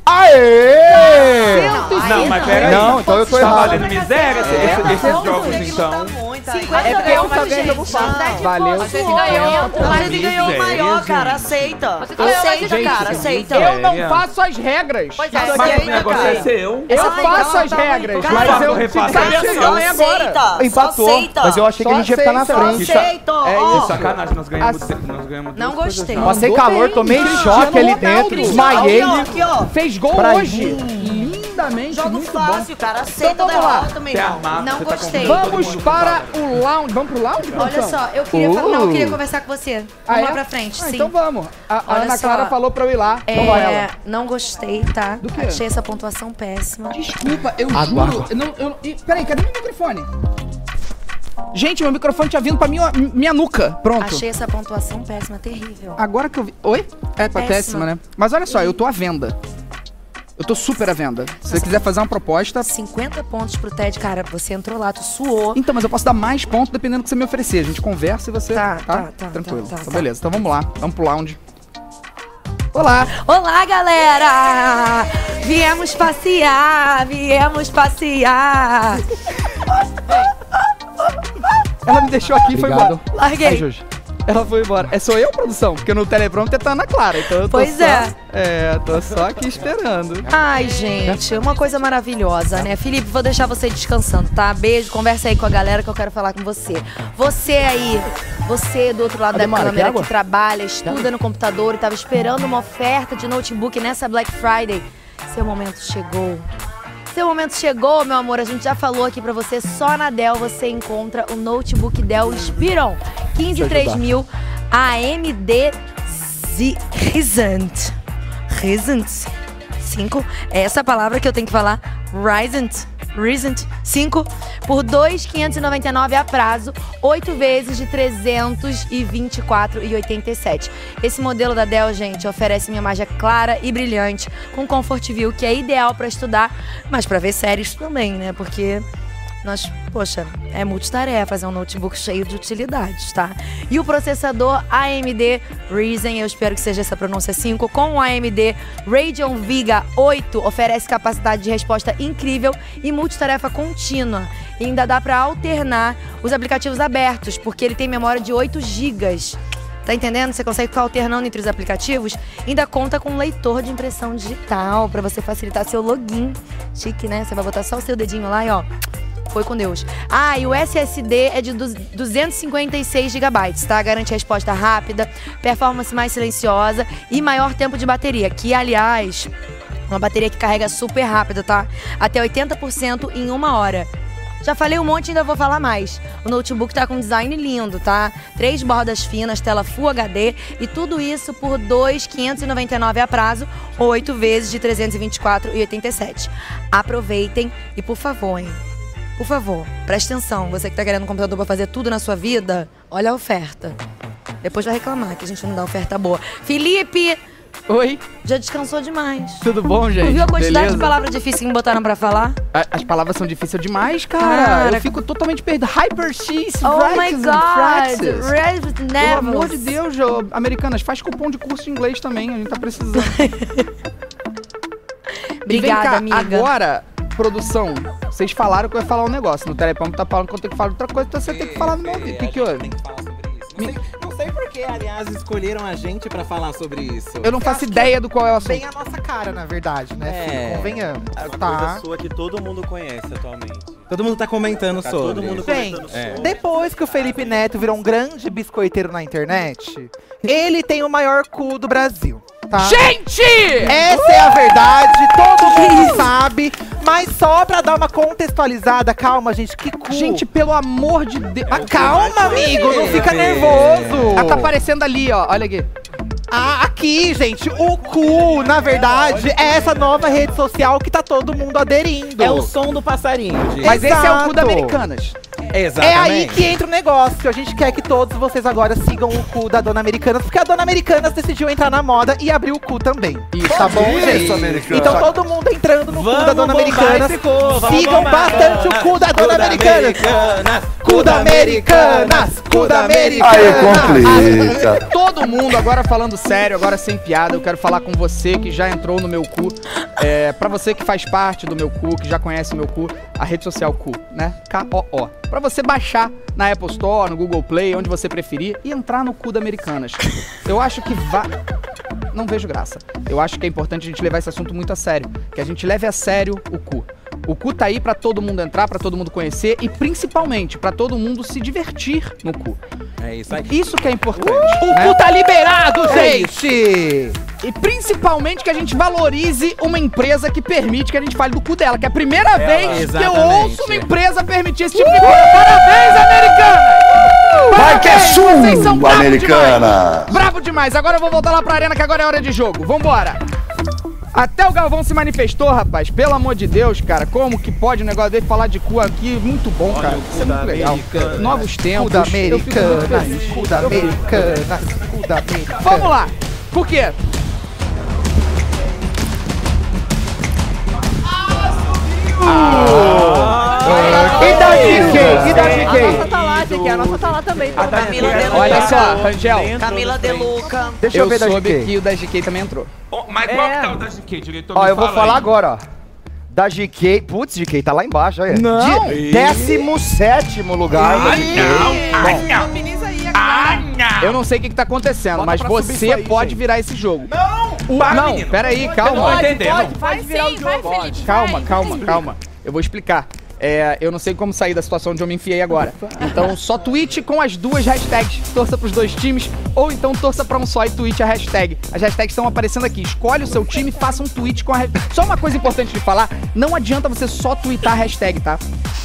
Aê! Não, mas pera Não, então eu tô Tá errado. valendo miséria esse- esses jogos, então. 50 É porque eu fácil. Dez Valeu. pontos. Você ganhou o Mas ele ganhou o maior, cara. Aceita. Aceita, cara. Aceita. Eu não Sério? faço as regras. Pois é, Mas o Aceita, negócio é seu. Eu Ai, faço as tá regras, mas eu agora. Aceita. Empatou. Mas eu achei que a gente ia ficar na frente. Aceita. É isso. Sacanagem, nós ganhamos, Não gostei. Passei calor, tomei choque ali dentro, desmaiei. Fez gol hoje. Lindamente, Jogo muito fácil, cara. Aceita Então vamos lá. derrota, meu é irmão. armado, Não você tá gostei. bom. Vamos para o lounge. Vamos pro lounge, Olha produção? só, eu queria, fa- não, eu queria conversar com você. Ah, Vamos lá é? pra frente, Ah, sim. Então vamos. A, a Ana só. Clara falou pra eu ir lá. É, Então ela. não gostei, tá? Do quê? Achei essa pontuação péssima. Desculpa, eu juro. Eu não, eu, e, peraí, cadê meu microfone? Gente, meu microfone tinha vindo pra minha, minha nuca. Pronto. Achei essa pontuação péssima, terrível. Agora que eu vi. Oi? É, pra Péssima. péssima, né? Mas olha só, eu tô à venda. Eu tô super à venda. Se você quiser fazer uma proposta. 50 pontos pro Ted, cara. Você entrou lá, tu suou. Então, mas eu posso dar mais pontos dependendo do que você me oferecer. A gente conversa e você. Tá, Tá, tá, tá, Tranquilo. tá, tá, então, tá. beleza. Então vamos lá. Vamos pro lounge. Olá! Olá, galera! Viemos passear, viemos passear. Ela me deixou aqui e foi embora. Larguei. Ai, Jorge. Ela foi embora. É sou eu, produção? Porque no teleprompter tá Ana Clara, então eu tô Pois só... é. É, tô só aqui esperando. Ai, gente, uma coisa maravilhosa, né? Felipe, vou deixar você descansando, tá? Beijo, conversa aí com a galera que eu quero falar com você. Você aí, você do outro lado da câmera água? que trabalha, estuda no computador e tava esperando uma oferta de notebook nessa Black Friday. Seu momento chegou. Seu momento chegou, meu amor. A gente já falou aqui pra você. Só na Dell você encontra o notebook Dell Inspiron 153.000 AMD Z- Ryzen. Ryzen 5. É essa palavra que eu tenho que falar. Ryzen. Ryzen 5 por 2,599 a prazo, 8 vezes de 324,87. Esse modelo da Dell, gente, oferece uma imagem clara e brilhante, com Comfort View, que é ideal para estudar, mas para ver séries também, né? Porque nós, poxa, é multitarefa, fazer um notebook cheio de utilidades, tá? E o processador AMD Ryzen, eu espero que seja essa pronúncia 5, com o AMD Radeon Vega 8, oferece capacidade de resposta incrível e multitarefa contínua. E ainda dá para alternar os aplicativos abertos, porque ele tem memória de 8 GB. Tá entendendo? Você consegue ficar alternando entre os aplicativos. Ainda conta com um leitor de impressão digital para você facilitar seu login. Chique, né? Você vai botar só o seu dedinho lá e ó, foi com Deus. Ah, e o SSD é de du- 256 GB, tá? Garante resposta rápida, performance mais silenciosa e maior tempo de bateria, que aliás, uma bateria que carrega super rápido, tá? Até 80% em uma hora. Já falei um monte ainda vou falar mais. O notebook tá com design lindo, tá? Três bordas finas, tela Full HD e tudo isso por 2,599 a prazo, 8 vezes de 324,87. Aproveitem e por favor, hein? Por favor, preste atenção. Você que tá querendo um computador pra fazer tudo na sua vida, olha a oferta. Depois vai reclamar que a gente não dá oferta boa. Felipe! Oi. Já descansou demais. Tudo bom, gente? Tu viu a quantidade Beleza? de palavras difíceis que me botaram pra falar? A- As palavras são difíceis demais, cara. Cara. Eu fico totalmente perdido. Hyper X, Oh my God. Red Pelo amor de. Deus, Jô. Americanas, faz cupom de curso de inglês também. A gente tá precisando. Obrigada, cá, amiga. Agora, produção, vocês falaram que eu ia falar um negócio. No Telepão tá falando que eu tenho que falar outra coisa, então você tem que falar no meu ouvido. O que que houve? Não sei por que, aliás, escolheram a gente pra falar sobre isso. Eu não faço ideia do qual é o assunto. Bem a nossa cara, na verdade, né, É. filho? Convenhamos. É uma tá? coisa sua que todo mundo conhece atualmente. Todo mundo tá comentando Tá sobre. todo mundo Gente, comentando É. depois que o Felipe Neto virou um grande biscoiteiro na internet, ele tem o maior cu do Brasil. Tá? Gente! Essa é a verdade, todo mundo sabe. Mas só pra dar uma contextualizada, calma, gente, que cu. Gente, pelo amor de Deus. Mas calma, amigo, não fica nervoso. Ah, tá aparecendo ali, ó. Olha aqui. Ah, aqui, gente, o cu, na verdade, é essa nova rede social que tá todo mundo aderindo. É o som do passarinho, gente. Mas esse é o cu da Exato. Americanas. É aí que entra o negócio. A gente quer que todos vocês agora sigam o cu da Dona Americanas, porque a Dona Americanas decidiu entrar na moda e abrir o cu também. tá bom, Isso, gente? Americanas. Então todo mundo entrando no cu da Vamos Dona Americanas. cu, vamos Sigam bombar. bastante o cu da Dona Cu da Americanas. Cu da Americanas. Cu da Americanas. Aí complica. Todo mundo, agora falando sério, agora sem piada, eu quero falar com você que já entrou no meu cu. É, pra você que faz parte do meu cu, que já conhece o meu cu, a rede social cu, né? K-O-O. Pra você baixar na Apple Store, no Google Play, onde você preferir, e entrar no cu da Americanas. Eu acho que vai. Não vejo graça. Eu acho que é importante a gente levar esse assunto muito a sério. Que a gente leve a sério o cu. O cu tá aí pra todo mundo entrar, pra todo mundo conhecer e principalmente pra todo mundo se divertir no cu. É isso aí. Isso que é importante. O né? cu tá liberado, É gente! E principalmente que a gente valorize uma empresa que permite que a gente fale do cu dela, que é a primeira vez que eu exatamente. ouço uma empresa permitir esse tipo de coisa. Parabéns, americana! Vai que é Parabéns, vocês são sul, bravos americana! demais. Bravo demais. Agora eu vou voltar lá pra arena que agora é hora de jogo. Vambora. Até o Galvão se manifestou, rapaz. Pelo amor de Deus, cara. Como que pode um negócio dele falar de cu aqui? Muito bom, cara. Isso é muito legal. Novos tempos. Cu da feliz. Cu da Americanas. Cu da Americanas. Vamos lá. Por quê? E da GK? E da A nossa GK? GK. A nossa tá lá também. tá? Camila De Luca. Olha só, Rangel. Camila De Luca. Deixa eu, Eu ver da soube GK. que o da GK também entrou. Mas qual que tá o da GK, diretor? Ó, eu vou fala falar aí. agora, ó. Da GK. Putz, GK tá lá embaixo, olha. Não. De, 17 lugar Ah, GK. não. Ah, aí Ah, agora. não. Eu não sei o que, que tá acontecendo, Bota mas você aí, pode gente. virar esse jogo. Não! O- Para, não, menino. peraí, Eu não calma. tô entendendo. Vai sim, vai, Felipe. Calma, vai. calma, calma. Eu vou explicar. É, eu não sei como sair da situação onde eu me enfiei agora. Então, só tweet com as duas hashtags. Torça pros dois times, ou então torça pra um só e tweet a hashtag. As hashtags estão aparecendo aqui. Escolhe o seu time e faça um tweet com a hashtag. Só uma coisa importante de falar: não adianta você só tweetar a hashtag, tá?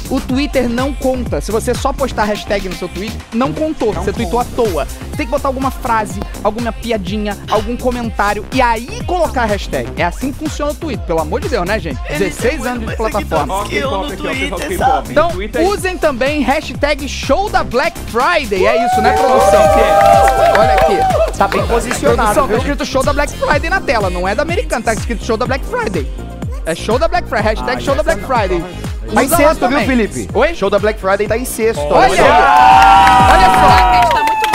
O Twitter não conta. Se você só postar a hashtag no seu tweet, não contou. você tweetou à toa. Você tem que botar alguma frase, alguma piadinha, algum comentário e aí colocar a hashtag. É assim que funciona o Twitter, pelo amor de Deus, né, gente? 16 anos de plataforma. Ó, K-pop aqui, Então, Twitter aí. usem também hashtag show da Black Friday. É isso, né, produção? Olha aqui. Tá bem posicionado, Produção, tá escrito show da Black Friday na tela. Não é da americana, tá escrito show da Black Friday. É show da Black Friday. Hashtag show da Black Friday. Tá em sexto, viu. Felipe? Oi? Show da Black Friday tá em sexto. Olha aí. Olha só. A gente tá muito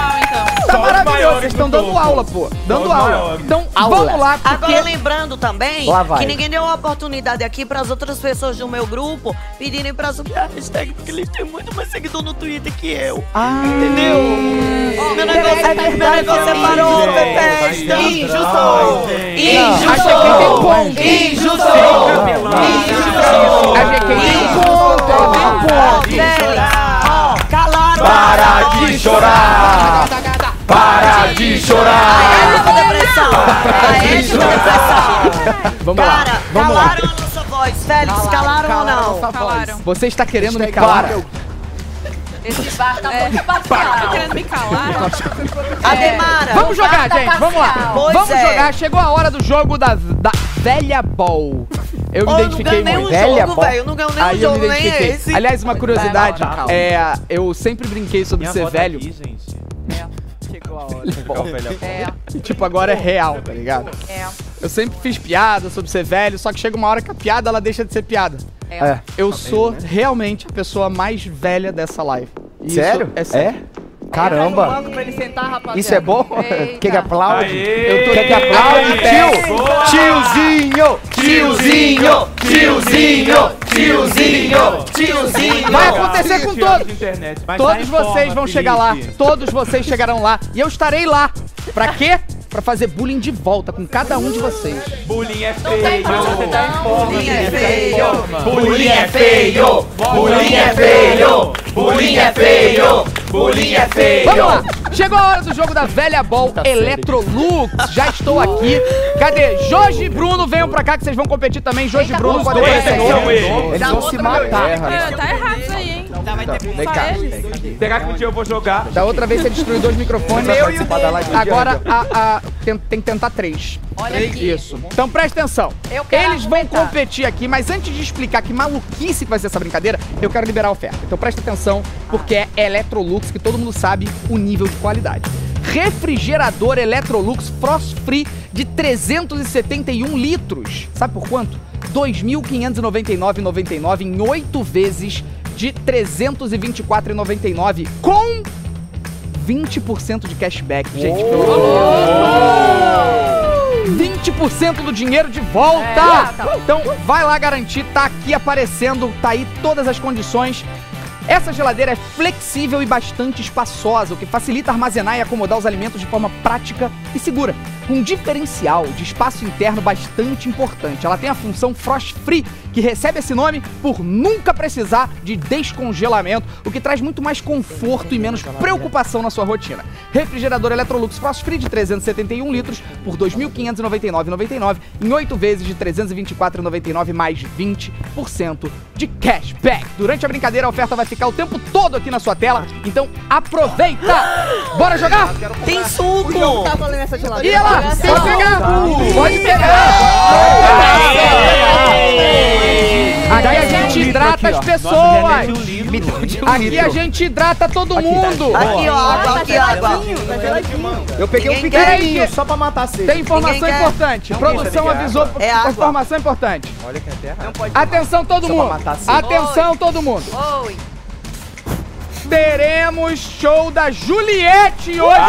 Tá maravilhoso, vocês estão dando aula, pô. Dando aula. Então, vamos lá, porque... Agora lembrando também que ninguém deu a oportunidade aqui para as outras pessoas do meu grupo pedirem para subir a hashtag, porque eles têm muito mais seguidor no Twitter que eu. Ah. Entendeu? meu negócio, é meu negócio separou, Pepe. Injusto! Injusto! A GK tem ponto. Injusto! A GK tem ponto. Tem ponto. Calaram! Para de chorar! Para de chorar! Vamos lá. Vamos lá. calaram a nossa voz. Félix, calaram, ou não? Calaram. Você está querendo me calar? Esse bar tá É, muito tá parcial. querendo me calar? Ademara! Vamos jogar, Tá gente. Vamos lá. Pois Vamos é. jogar. Chegou a hora do jogo da, da velha ball. Eu me eu não identifiquei ganhei muito. nenhum jogo, velho. Eu não ganho nenhum Aí eu me jogo, nem esse. Aliás, uma curiosidade. É, eu sempre brinquei sobre Minha ser tá velho. aqui, gente. Legal, velho. É, tipo, agora é real, tá ligado? é. Eu sempre fiz piada sobre ser velho, só que chega uma hora que a piada ela deixa de ser piada. É. Eu sou realmente a pessoa mais velha dessa live. E isso Sério? É sério. Caramba! Sentar, rapaziada. Isso é bom? Eita. Quer que aplaude? Aê! Eu tô... Quer que aplaude, tio? Tiozinho! Tiozinho! Tiozinho! Tiozinho! Vai acontecer com todos. Internet. Todos vocês vão chegar lá. Todos vocês chegarão lá. E eu estarei lá. Pra quê? Pra fazer bullying de volta com cada um de vocês. Bullying é feio. Bullying é feio. Bullying é feio. Bullying é feio! Bullying é feio! Bullying é feio! Vamos lá! Chegou a hora do jogo da velha ball Electrolux. Já estou aqui. Cadê? Joji e Bruno, venham pra cá que vocês vão competir também. Joji e Bruno eles. Eles vão se matar. É, tá errado isso aí, hein? Vem Só cá. eles. Será que um dia eu vou jogar? Da outra vez você destruiu dois microfones. Vai participar da live do Agora a, a- tem, tem que tentar três. Olha aqui. Isso. Então presta atenção. Eu quero Eles vão competir aqui, mas antes de explicar que maluquice que vai ser essa brincadeira, eu quero liberar a oferta. Então presta atenção, porque é Electrolux, que todo mundo sabe o nível de qualidade. Refrigerador Electrolux Frost Free de 371 litros. Sabe por quanto? R$ 2.599,99 em 8 vezes de R$ 324,99 com 20% de cashback, gente. pelo amor de Deus. 20% do dinheiro de volta! Então vai lá garantir, tá aqui aparecendo, tá aí todas as condições. Essa geladeira é flexível e bastante espaçosa, o que facilita armazenar e acomodar os alimentos de forma prática e segura. Com um diferencial de espaço interno bastante importante. Ela tem a função Frost Free, que recebe esse nome por nunca precisar de descongelamento, o que traz muito mais conforto e menos preocupação na sua rotina. Refrigerador Electrolux Frost Free de 371 litros por R$ 2.599,99 em 8 vezes de R$ 324,99 mais 20% de cashback. Durante a brincadeira, a oferta vai ficar o tempo todo aqui na sua tela, então aproveita! Bora jogar? Tem suco! E ela, pode pegar! Pode pegar! Aqui a gente hidrata as pessoas! Aqui a gente hidrata todo mundo! Aqui, ó, água, aqui, água. Eu peguei um pequenininho que- só pra matar a sede. Tem informação importante. Produção avisou. É. Informação importante. Olha que é terra. Atenção todo mundo. Atenção todo mundo. Oi. Teremos show da Juliette hoje.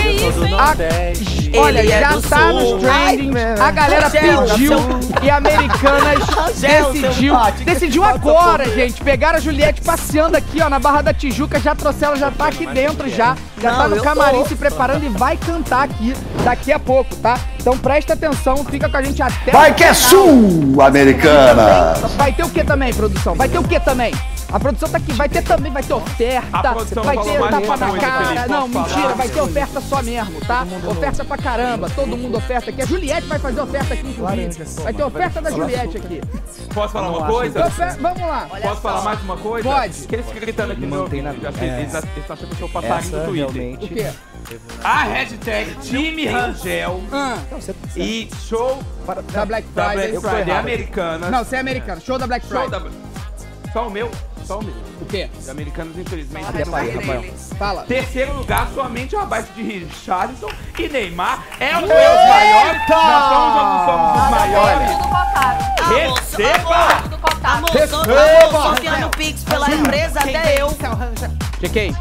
Que isso, hein? A- Olha, Ele é já do tá sul. nos trendings. A galera Gel, pediu e Americanas Gel, decidiu. Decidiu agora, gente. Pegaram a Juliette passeando aqui, ó, na Barra da Tijuca. Já trouxeram, já tá aqui dentro já. Já tá no camarim se preparando e vai cantar aqui daqui a pouco, tá? Então presta atenção, fica com a gente até. Vai que é final. sul-americana! Vai ter o que também, produção? Vai ter o que também? A produção tá aqui, vai ter também, vai ter oferta, vai ter tapa uma na cara. Felipe, Não, mentira, vai ter oferta só mesmo, tá? Oferta pra caramba, todo mundo oferta aqui. A Juliette vai fazer oferta aqui, inclusive. Vai ter oferta da Juliette aqui. Posso falar uma coisa? Vamos lá. Posso falar mais uma coisa? Pode. Que eles ficam gritando aqui no meu que Eles eles estão achando que eu sou passarinho do Twitter. O quê? A hashtag Time Rangel Ah, e show da Black da Friday. Black Friday Americana. Não, você é americano. Show da Black Show Friday. da... Só o meu? Só um minuto. O quê? Os americanos, infelizmente, Fala, não Rafael, Rafael. Fala. Terceiro lugar, somente o abaixo de Richarlison e Neymar. É os meus maiores. Nós somos ou não somos os maiores? Receba! Amor, sou, Receba! amor, sorteando Pix pela empresa, até eu. GK,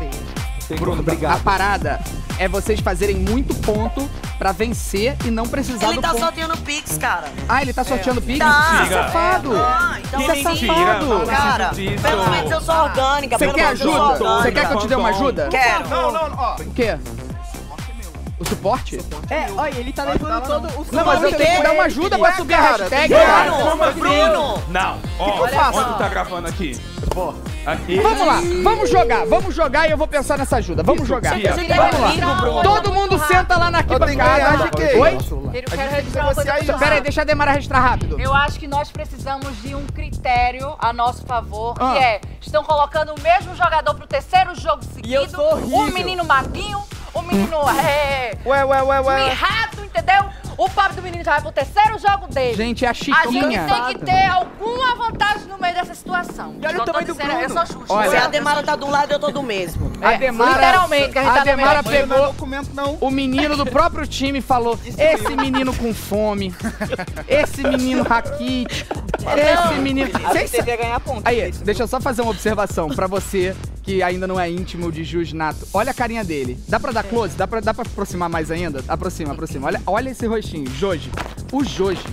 Bruno, obrigado. A parada é vocês fazerem muito ponto pra vencer e não precisar Ele do tá ponto. sorteando Pix, cara. Ah, ele tá sorteando Pix? Tá. Isso é safado. Ah, então Isso é sim. safado. Cara, pelo menos eu sou orgânica. Você quer ajuda? Você quer que eu te dê uma ajuda? Quero. Não, não, ó. O quê? O suporte? É, olha, ele tá levando todo o Não, mas eu tenho que dar uma ajuda pra subir a hashtag, Bruno? Bruno. Não, ó, que eu faço? onde tá gravando aqui? Aqui. Vamos lá, vamos jogar, vamos jogar e eu vou pensar nessa ajuda. Vamos jogar. Vamos lá. Todo mundo senta lá na arquibancada. Oi? Eu quero registrar uma coisa muito Pera aí, deixa a Demara registrar rápido. Eu acho que nós precisamos de um critério a nosso favor, Ah. que é, estão colocando o mesmo jogador pro terceiro jogo seguido, o menino maguinho, o menino é, Ué, ué, ué, ué. mirrado, entendeu? O pobre do menino já vai pro terceiro jogo dele. Gente, é a A gente Chiquinha. tem que ter alguma vantagem no meio dessa situação. E olha o tamanho do Bruno. Eu sou Xuxa. Olha. Se a Demara tá do lado, eu tô do mesmo. A Demara, literalmente, que a gente a tá Demara pegou não. o menino do próprio time e falou: esse menino com fome, esse menino raquítico, esse menino. Gente devia ganhar ponto. Aí, deixa eu só fazer uma observação pra você que ainda não é íntimo de Jus Nato. Olha a carinha dele. Dá pra dar close? Dá pra, dá pra aproximar mais ainda? Aproxima, aproxima. Olha, olha esse rostinho. Joji. O Joji,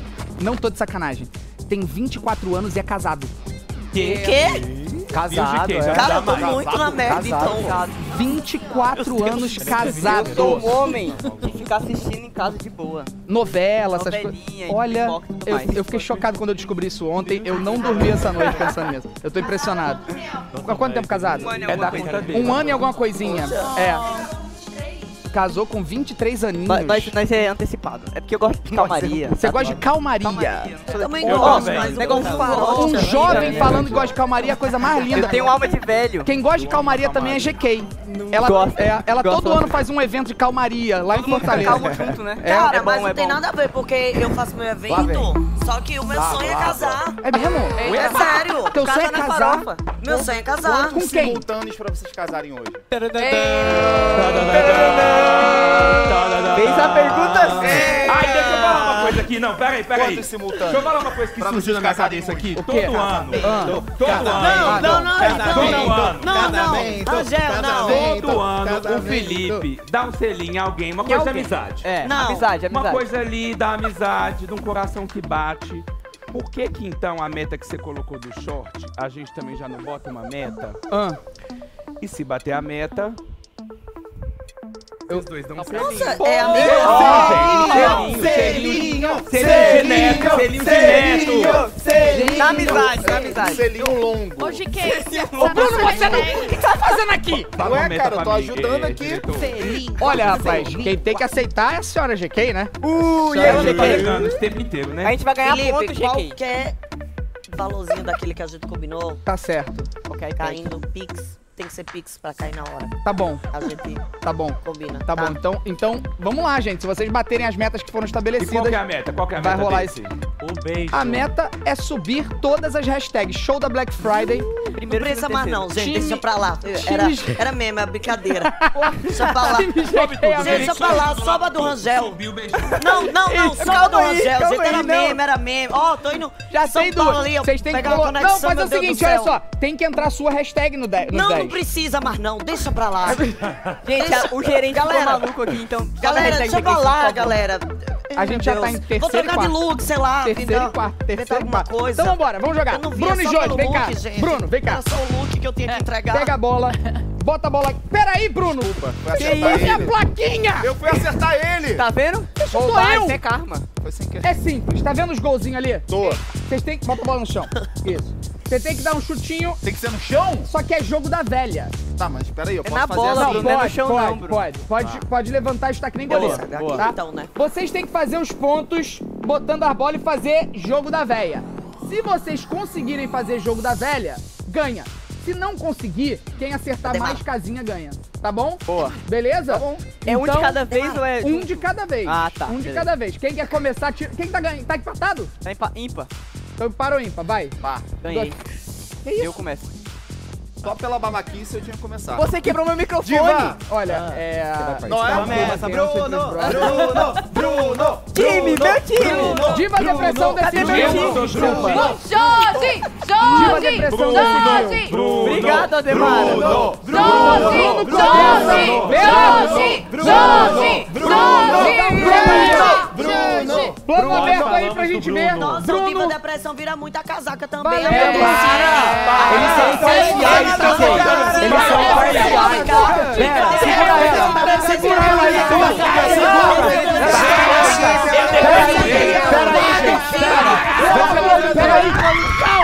não tô de sacanagem, tem 24 anos e é casado. Que? Quê? Casado, é. Cara, eu tô muito na merda, então. 24 anos Eu casado. sou um homem de ficar assistindo em casa de boa. Novela, essas coisas. Olha, eu, eu fiquei chocado quando eu descobri isso ontem. Eu não dormi essa noite pensando nisso. Eu tô impressionado. Há quanto tempo casado? É. Um ano e alguma coisinha. É. Casou com 23 aninhos. Mas, mas, mas é antecipado. É porque eu gosto de calmaria. Você gosta de calmaria. Também Eu gosto, também. mas Negócio eu farol. Um jovem falando que gosta de calmaria é a coisa mais linda. Eu tenho alma de velho. Quem gosta de calmaria também é GK. Ela, Gosta. é, ela Gosta. todo ano faz um evento de calmaria lá em Fortaleza. Calma junto, né? É, Cara, é bom, mas não é tem nada a ver, porque eu faço meu evento, só que o meu sonho é casar. É mesmo? É sério. Teu sonho é casar? Meu sonho é casar. Com quem? simultâneos pra vocês casarem hoje. Fez a pergunta certa. Ai, deixa eu falar uma coisa aqui. Não, peraí, peraí. Deixa eu falar uma coisa que Pra surgiu na minha cabeça aqui. Todo ano. Todo ano. Não, não, não, Todo não. ano. Não, não. Angel, não. Todo ano o Felipe dá um selinho em alguém, uma coisa de amizade. É, Não. amizade, Uma amizade. coisa ali da amizade, de um coração que bate. Por que que então a meta que você colocou do short, a gente também já não bota uma meta? Ah, E se bater a meta, os dois dão um selinho. Nossa, é a minha. Selinho, selinho, selinho, selinho selinho. Na amizade, na amizade. Selinho longo. Hoje que é Bruno, você não... O que tá fazendo aqui? Ué, meta cara, eu tô ajudando aqui. diretor. Olha, rapaz, quem tem que aceitar é a senhora GK, né? Uh, e Ela tá GK? esse tempo inteiro, né? A gente vai ganhar ponto, GK. qualquer valorzinho daquele que a gente combinou, Tá certo. Ok, caindo Pix, tem que ser Pix pra cair na hora. Tá bom, A gente tá bom. combina. Tá bom, então, então vamos lá, gente. Se vocês baterem as metas que foram E qual estabelecidas, que é a meta? Qual que é a vai meta rolar desse? esse. Um beijo. A meta é subir todas as hashtags. Show da Black Friday. Não Primeiro, precisa segundo, mais não, gente, Time- deixa pra lá. Era, era mesmo, é brincadeira. Deixa pra lá. Gente, deixa pra lá, soba do Rangel. Não, não, não, soba do Rangel. Gente, era não. meme, era meme. Ó, tô indo. Já São tem Paulo ali, Vocês têm que colocar. Não, faz meu o seguinte, olha só. Tem que entrar a sua hashtag no 10. Não, não precisa mais não, deixa pra lá. Gente, o gerente Galera, maluco aqui, então. Galera, deixa pra lá, galera. A gente já tá em terceiro Vou trocar de look, sei lá. Terceiro entendeu? e quarto. Terceiro e alguma quarto. coisa. Então vambora, vamos jogar. Não Bruno e Jorge, vem cá. gente. Bruno, vem cá. Era só o look que eu tinha que entregar. Pega a bola. Bota a bola. Peraí, Bruno. Foi Que acertar isso? É a ele. plaquinha. Eu fui acertar ele. Tá vendo? Sou Roubar, eu. isso é karma. Foi sem querer. É simples. Tá vendo os golzinhos ali? Tô. Vocês têm que... Bota a bola no chão. Isso. Você tem que dar um chutinho, Tem que ser no chão? só que é jogo da velha. Tá, mas peraí, eu É posso na fazer bola, assim? Não, Bruno, não é no pode, chão pode, não, Bruno. pode. Pode, pode levantar e chutar que nem Beleza, goleiro. aqui Tá? então, né? Vocês têm que fazer os pontos botando a bola e fazer jogo da velha. Se vocês conseguirem fazer jogo da velha, ganha. Se não conseguir, quem acertar Demar. mais casinha ganha. Tá bom? Boa. Beleza? Tá bom. É um de Então, cada vez ou é. Um de cada vez. Ah, tá, Um de beleza. cada vez. Quem quer começar, tira... quem tá ganhando? Tá empatado? Tá ímpa- ímpar. Então para o ímpar, vai. Pá. Ganhei. Que isso? Eu começo. Só pela babaquice eu tinha que começar. Você quebrou meu microfone. Diva. Olha, é. Não é Começa, Bruno, Bruno, Bruno, Time, meu time. Diva depressão desse meu time. Josi! desse time. Obrigado, Ademar. Josi! Josi! Josi! Josi! Josi! Plano aberto aí pra gente ver. Nossa, o Diva Depressão vira muita casaca também. É para! Imparciais, tá ok? Eles são imparciais. Pera, segura ela. Segura ela aí. Pera aí.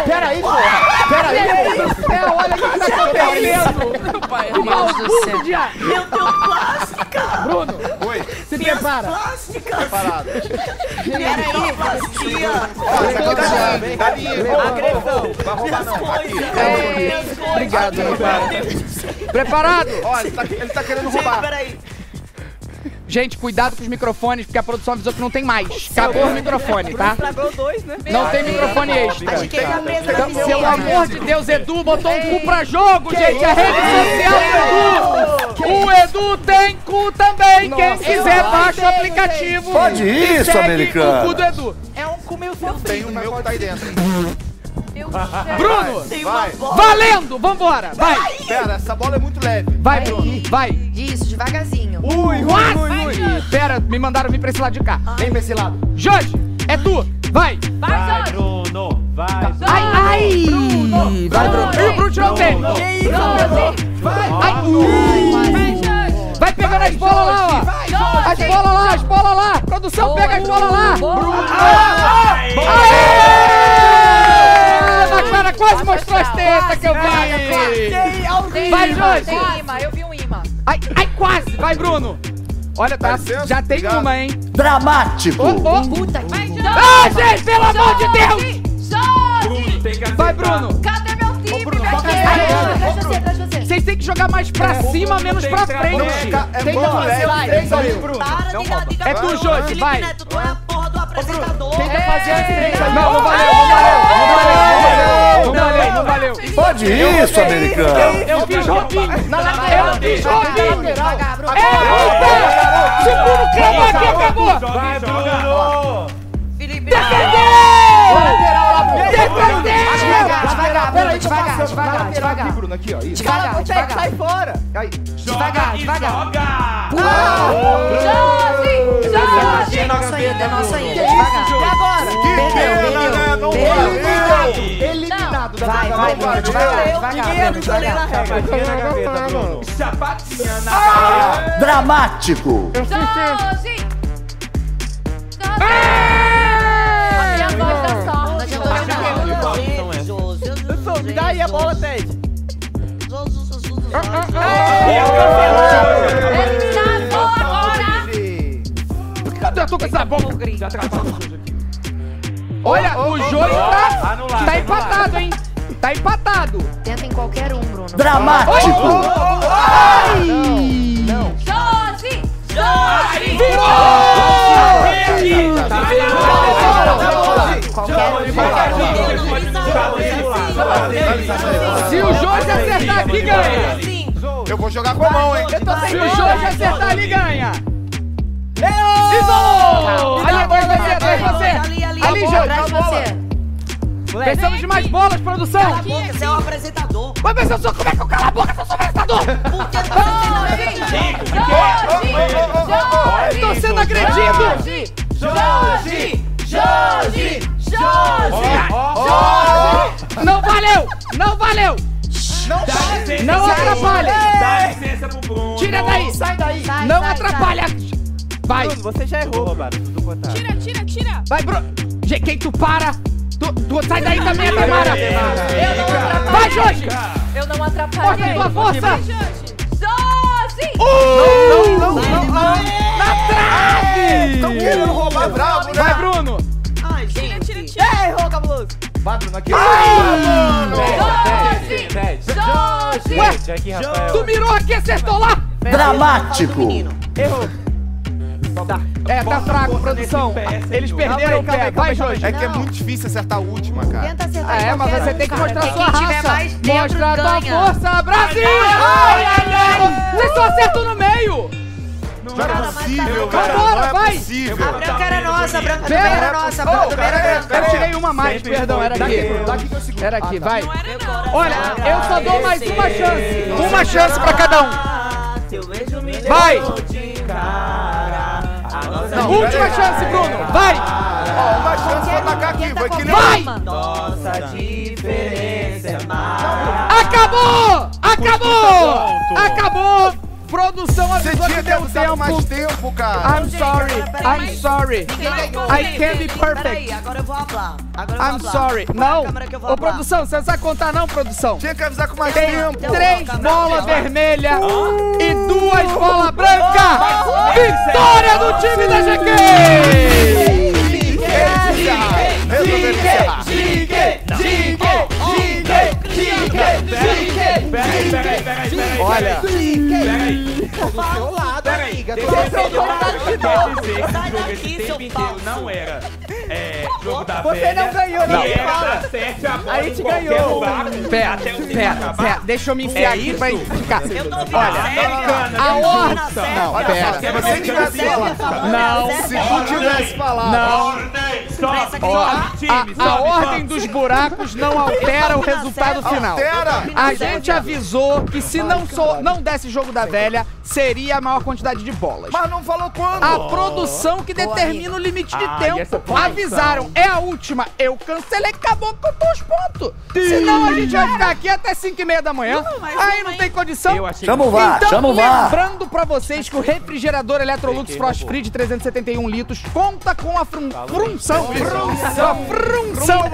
Pera aí, porra. Pera aí. É, olha o que tá acontecendo. Meu Deus do céu. Eu tenho plástica. Bruno, Oi, se prepara. Plástica. preparado. Peraí, plastia. Tá bem. Galinha, Agressão. vai roubar não. Aqui. É, Obrigado, meu pai. Preparado? Ele tá, ele tá querendo Gente, roubar. peraí. Gente, cuidado com os microfones, porque a produção avisou que não tem mais. Acabou o microfone, tá? Dois, né? Não tem microfone extra. Acho que é Então, pelo amor de Deus, Edu botou um cu pra jogo, gente. A rede social do Edu. O Edu tem cu também. Quem quiser, baixa o aplicativo. Pode isso, segue americano. O cu do Edu. É um cu meio Tem sofrido. o meu que tá aí dentro. Bruno, uma bola. valendo. Vambora. Vai. Pera, essa bola é muito leve. Vai, Bruno. Vai. Isso, devagarzinho. Ui, ui, ui, ui. Pera, me mandaram vir pra esse lado de cá. Vem pra esse lado. Jorge, é tu. Vai. Vai! Bruno, vai. Ai, ai. Vai, Bruno. E o Bruno tirou o tênis. Josi! Ai, ui. Vai pegando as bolas lá, ó. As bolas lá, as bolas lá. Produção, pega as bolas lá. Aê! Quase mostrou as tetas que eu vi. Vai, Jorge. Tem imã, eu vi um imã. Ai, ai, quase. Vai, Bruno. Olha, tá, já tem obrigado. uma, hein. Dramático. Ô, ô. Puta que Ai, Ah, gente, pelo amor de Deus. Josi! Tem que Vai. Bruno. Cadê meu time, Bruno, minha toca querida? aí, Bruno. Atrás de você, atrás de você. Vocês têm que jogar mais pra cima, menos pra frente. trabalhar. É Tem que fazer é aí, Bruno. Para de dica É tu, Jorge, Felipe vai. Neto, tu é a porra do apresentador. Tenta fazer as três aí. Não, não valeu, não valeu, não valeu, não valeu, não valeu. Pode isso, americano. Eu fiz roupinho. Na lateral, eu fiz roupinho. É, luta! Se o Bruno clamar aqui, acabou. Vai, Bruno! Defendeu! Defendeu! Devagar, devagar, Peraí, devagar, devagar, Aqui, devagar. Bruno, aqui, ó. Isso. Devagar, devagar. Sai fora. Aí. Devagar, e devagar. joga! Josi! Josi! É nossa ainda, é nossa ainda. Devagar. E agora? Perdeu, perdeu. Perdeu. Eliminado da Vai, vai, Bruno, devagar, devagar, devagar. Sapatinha na gaveta, Bruno. Sapatinha na cara! Dramático. Josi! Josi! A minha voz da Não dá aí a bola, Ted. Eliminado agora! Cadê eu tô com essa boca? Já atrapalhou o Jojo aqui. Olha, o jogo tá, tá empatado, hein? Tá empatado. Tenta em qualquer um, Bruno. Dramático. Josi! Josi! Qualquer um. Se o Jorge acertar aqui, ganha. Eu vou jogar com a mão, hein? Se o Jorge acertar ali, ganha. E gol! Ali, atrás de você, atrás de você. Ali. Ali, Atrás de Jorge. você. Precisamos de mais bolas, produção. Cala a boca, você é o apresentador. Vai ver se eu sou... Como é que eu calo a boca se eu sou apresentador? Por que você Josi! Estou sendo agredido. Josi! Josi! Josi! Não valeu! Não valeu! Não atrapalha! Dá licença pro Bruno. Tira daí! Sai daí. Sai, Não sai, atrapalha! Vai! Bruno, você já errou. É. Tira, tira, tira. Vai, Bruno! Gente, quem tu para? Tu, tu sai daí também, Tamara! Eu não atrapalhei. Vai, Jorge! Eu não Mostra a atrapalhei. tua força! Josi! Uh! Não, não, não, Na trave! Estão querendo roubar bravo, né? Vai, Bruno! Ai, Tira, gente. tira, tira. É, errou, cabuloso. Vai, Bruno, aqui. Josi! Josi! Ué, Jack e Rafael. tu mirou aqui, acertou lá! Dramático. Errou. Tá. É, tá fraco, produção. Eles perderam o pé. Vai, Jorge. É que é muito difícil acertar a última, cara. Tenta acertar Ah, é, mas você tem que cara. mostrar sua raça. Mostra a tua força, Brasil! Ai, Vocês só acertam no meio! Não é possível, velho. Vambora, Não é vai! possível. A branca era nossa, a branca era nossa, a branca Oh, era branca. Eu tirei uma mais, Sempre perdão, era aqui. brinquedo. Era aqui, vai. Olha, eu só dou mais uma chance. Uma Nossa, chance pra cada um. Vai! Nossa Última chance, Bruno. Vai! Ó, uma chance pra atacar aqui. Vai que Vai! Nossa diferença é mais. Acabou! Acabou! Acabou! Produção Você avisou tinha que deu tempo. mais tempo, cara. I'm sorry, I'm sorry. I can't be Peraí, perfect. agora eu vou falar. Agora eu vou I'm sorry. Põe Não. Ô, produção, você não sabe contar não, produção? Tinha que avisar com mais Tem tempo. três bolas vermelhas e duas bolas brancas. Vitória do time da GQ! Resolvendo encerrar. Peraí, peraí, peraí, peraí. Olha. Peraí. Do seu lado, amiga. Seu uma lado coisa. de novo. Sai daqui, esse seu falso. não era é, jogo da Você velha. não ganhou, não. E era sete a bola A gente ganhou. lugar, Pera, pera, pera. Deixa eu me enfiar É aqui isso? pra ficar. Eu tô ouvindo Olha, a Americana, ordem-. Não, Olha pera. só, se você tivesse falado. Não. Se tu tivesse falado. Não. Time, a, ordem dos buracos não altera o resultado final. Altera. A gente avisou que se não, so, não desse jogo da velha, seria a maior quantidade de bolas. Mas não falou quando. A produção que determina o limite de Ah, tempo. produção? Avisaram, é a última. Eu cancelei, acabou com dois pontos. Senão a gente vai ficar aqui até 5 e meia da manhã. Aí não tem condição. Chama o VAR, Então, chama o VAR. lembrando pra vocês que o refrigerador Electrolux Frost Free de 371 litros conta com a frunção, a frunção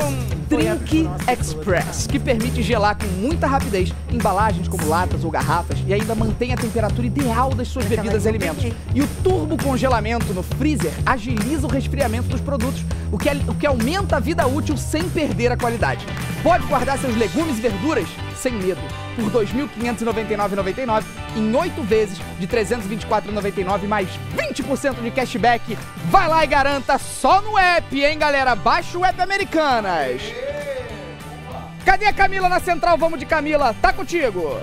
Drink Express, que permite gelar com muita rapidez embalagens como latas ou garrafas e ainda mantém a temperatura ideal das suas bebidas e alimentos. E o turbo congelamento no freezer agiliza o resfriamento dos produtos, o que, o que aumenta a vida útil sem perder a qualidade. Pode guardar seus legumes e verduras sem medo por R$ 2.599,99 em 8 vezes de R$ 324,99 mais 20% de cashback. Vai lá e garanta só no app, hein, galera? Baixa o app Americanas. Cadê a Camila na central? Vamos de Camila. Tá contigo.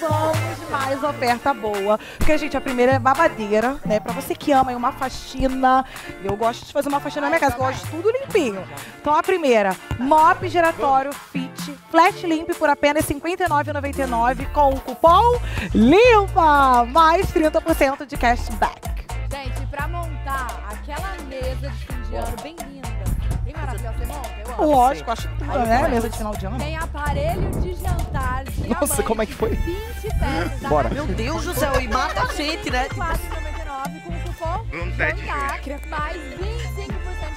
Vamos mais oferta boa. Porque, gente, a primeira é babadeira, né? Pra você que ama aí uma faxina. Eu gosto de fazer uma faxina na minha casa, gosto de tudo limpinho. Então, a primeira, mop giratório fit flat limp por apenas R$ 59,99 com o cupom LIMPA. Mais 30% de cashback. Gente, pra montar aquela mesa de fim de ano bem linda, Lógico, acho tudo, né? Mesa de final de ano. Tem aparelho de jantar de Nossa, como é que foi? 20 peças. Bora. Meu Deus do céu, e mata a gente, né? Tipo, 4,99 com o cupom jantar, mais 25%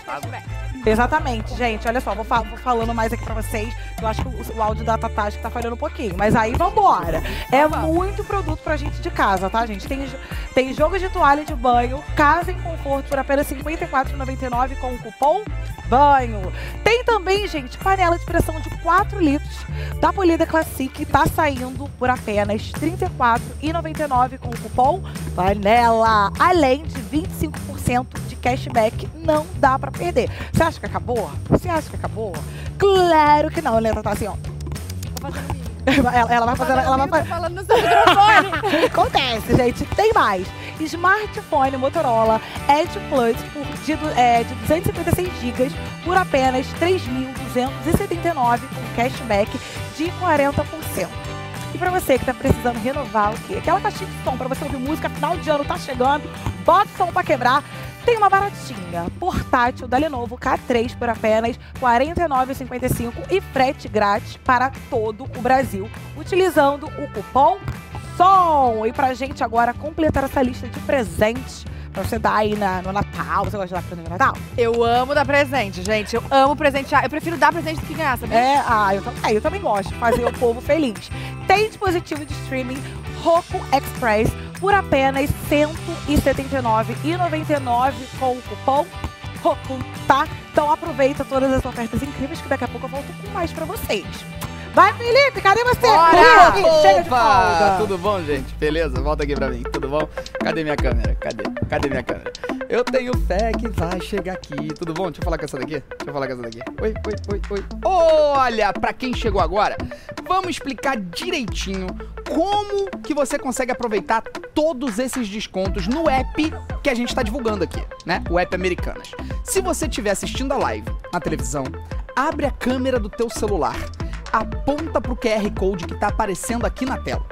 Exatamente, gente. Olha só, vou, fa- vou falando mais aqui pra vocês. Eu acho que o, o áudio da Tatá tá falhando um pouquinho. Mas aí vambora. É muito produto pra gente de casa, tá, gente? Tem, tem jogo de toalha de banho, casa em conforto por apenas R$ 54,99 com o cupom banho. Tem também, gente, panela de pressão de 4 litros da Polida Classic. Tá saindo por apenas R$ 34,99 com o cupom panela. Além de 25% de cashback. Não dá pra perder. Você acha que acabou? Você acha que acabou? Claro que não, né? Tá assim, ó. Ela, ela vai fazer. Ela vai fazer. falando no seu microfone. Acontece, gente. Tem mais. Smartphone Motorola Edge Plus por, de, é, de 256 GB por apenas R$ 3.279 com cashback de 40%. E pra você que tá precisando renovar o quê? Aquela caixinha de som pra você ouvir música, final de ano tá chegando, bota o som pra quebrar. Tem uma baratinha, portátil da Lenovo K3 por apenas R$ 49,55 e frete grátis para todo o Brasil, utilizando o cupom SOM. E pra gente agora completar essa lista de presentes pra você dar aí na- no Natal. Você gosta de dar presente no Natal? Eu amo dar presente, gente. Eu amo presentear. Eu prefiro dar presente do que ganhar, sabia? É, ah, eu, é, eu também gosto de fazer o povo feliz. Tem dispositivo de streaming Roku Express por apenas R$ 179,99 com o cupom Roku, tá? Então aproveita todas as ofertas incríveis que daqui a pouco eu volto com mais pra vocês. Vai, Felipe, cadê você? Bora! Felipe, chega de Opa! folga. Tudo bom, gente? Beleza? Volta aqui pra mim. Tudo bom? Cadê minha câmera? Cadê? Cadê minha câmera? Eu tenho fé que vai chegar aqui. Tudo bom? Deixa eu falar com essa daqui. Deixa eu falar com essa daqui. Oi, oi, oi, oi. Olha, pra quem chegou agora, vamos explicar direitinho como que você consegue aproveitar todos esses descontos no app que a gente tá divulgando aqui, né? O app Americanas. Se você estiver assistindo a live na televisão, abre a câmera do teu celular aponta pro QR Code que tá aparecendo aqui na tela.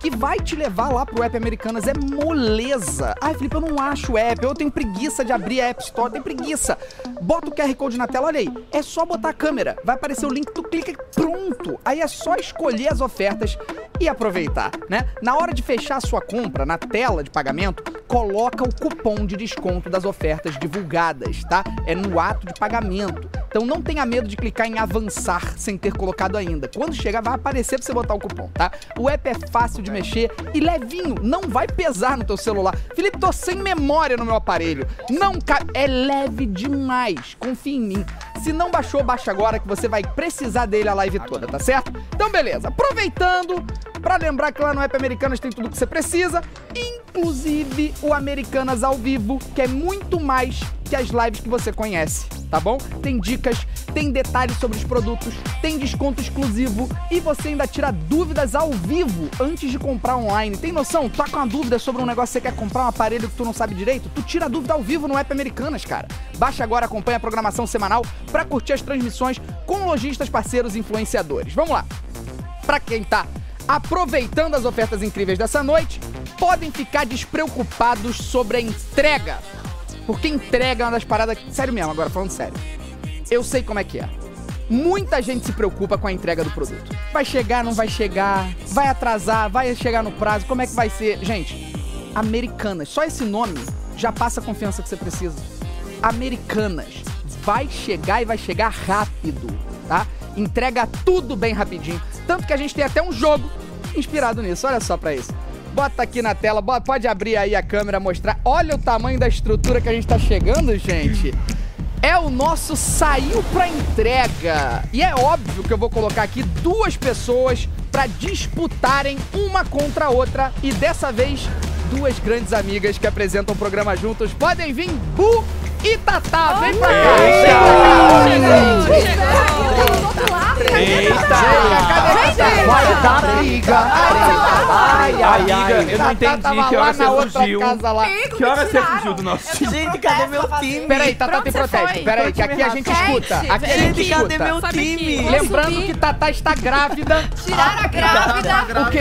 Que vai te levar lá pro app Americanas. É moleza. Ai, Felipe, eu não acho o app. Eu tenho preguiça de abrir a App Store. Tem preguiça. Bota o QR Code na tela, olha aí. É só botar a câmera. Vai aparecer o link, tu clica e pronto. Aí é só escolher as ofertas e aproveitar, né? Na hora de fechar a sua compra, na tela de pagamento, coloca o cupom de desconto das ofertas divulgadas, tá? É no ato de pagamento. Então não tenha medo de clicar em avançar sem ter colocado ainda. Quando chegar, vai aparecer pra você botar o cupom, tá? O app é fácil de mexer e levinho, não vai pesar no teu celular. Felipe, tô sem memória no meu aparelho. Não ca... É leve demais. Confia em mim. Se não baixou, baixa agora que você vai precisar dele a live toda, tá certo? Então, beleza. Aproveitando, pra lembrar que lá no App Americanas tem tudo que você precisa, inclusive o Americanas ao vivo, que é muito mais que as lives que você conhece, tá bom? Tem dicas, tem detalhes sobre os produtos, tem desconto exclusivo e você ainda tira dúvidas ao vivo antes de comprar online. Tem noção? Tá com uma dúvida sobre um negócio que você quer comprar, um aparelho que tu não sabe direito? Tu tira dúvida ao vivo no App Americanas, cara. Baixa agora, acompanha a programação semanal pra curtir as transmissões com lojistas, parceiros e influenciadores. Vamos lá. Pra quem tá aproveitando as ofertas incríveis dessa noite, podem ficar despreocupados sobre a entrega. Porque entrega é uma das paradas. Sério mesmo, agora falando sério. Eu sei como é que é. Muita gente se preocupa com a entrega do produto. Vai chegar, não vai chegar, vai atrasar, vai chegar no prazo, como é que vai ser? Gente, Americanas, só esse nome já passa a confiança que você precisa. Americanas, vai chegar e vai chegar rápido, tá? Entrega tudo bem rapidinho. Tanto que a gente tem até um jogo inspirado nisso, olha só pra isso. Bota aqui na tela, pode abrir aí a câmera, mostrar. Olha o tamanho da estrutura que a gente tá chegando, gente. É o nosso saiu pra entrega. E é óbvio que eu vou colocar aqui duas pessoas pra disputarem uma contra a outra. E dessa vez, duas grandes amigas que apresentam o programa juntos. Podem vir, Bu e Tatá. Vem pra cá. Cá. Eita! Vai dar briga! Ai, ai, ai. eu não entendi que hora você fugiu. Que hora você fugiu do nosso time? Gente, cadê meu time? Peraí, Tatá tem protesto. Peraí, que aqui time a gente escuta. Gente, Aqui a gente gente, cadê escuta. meu time? que- Lembrando que Tatá está grávida. Tiraram a grávida. O quê?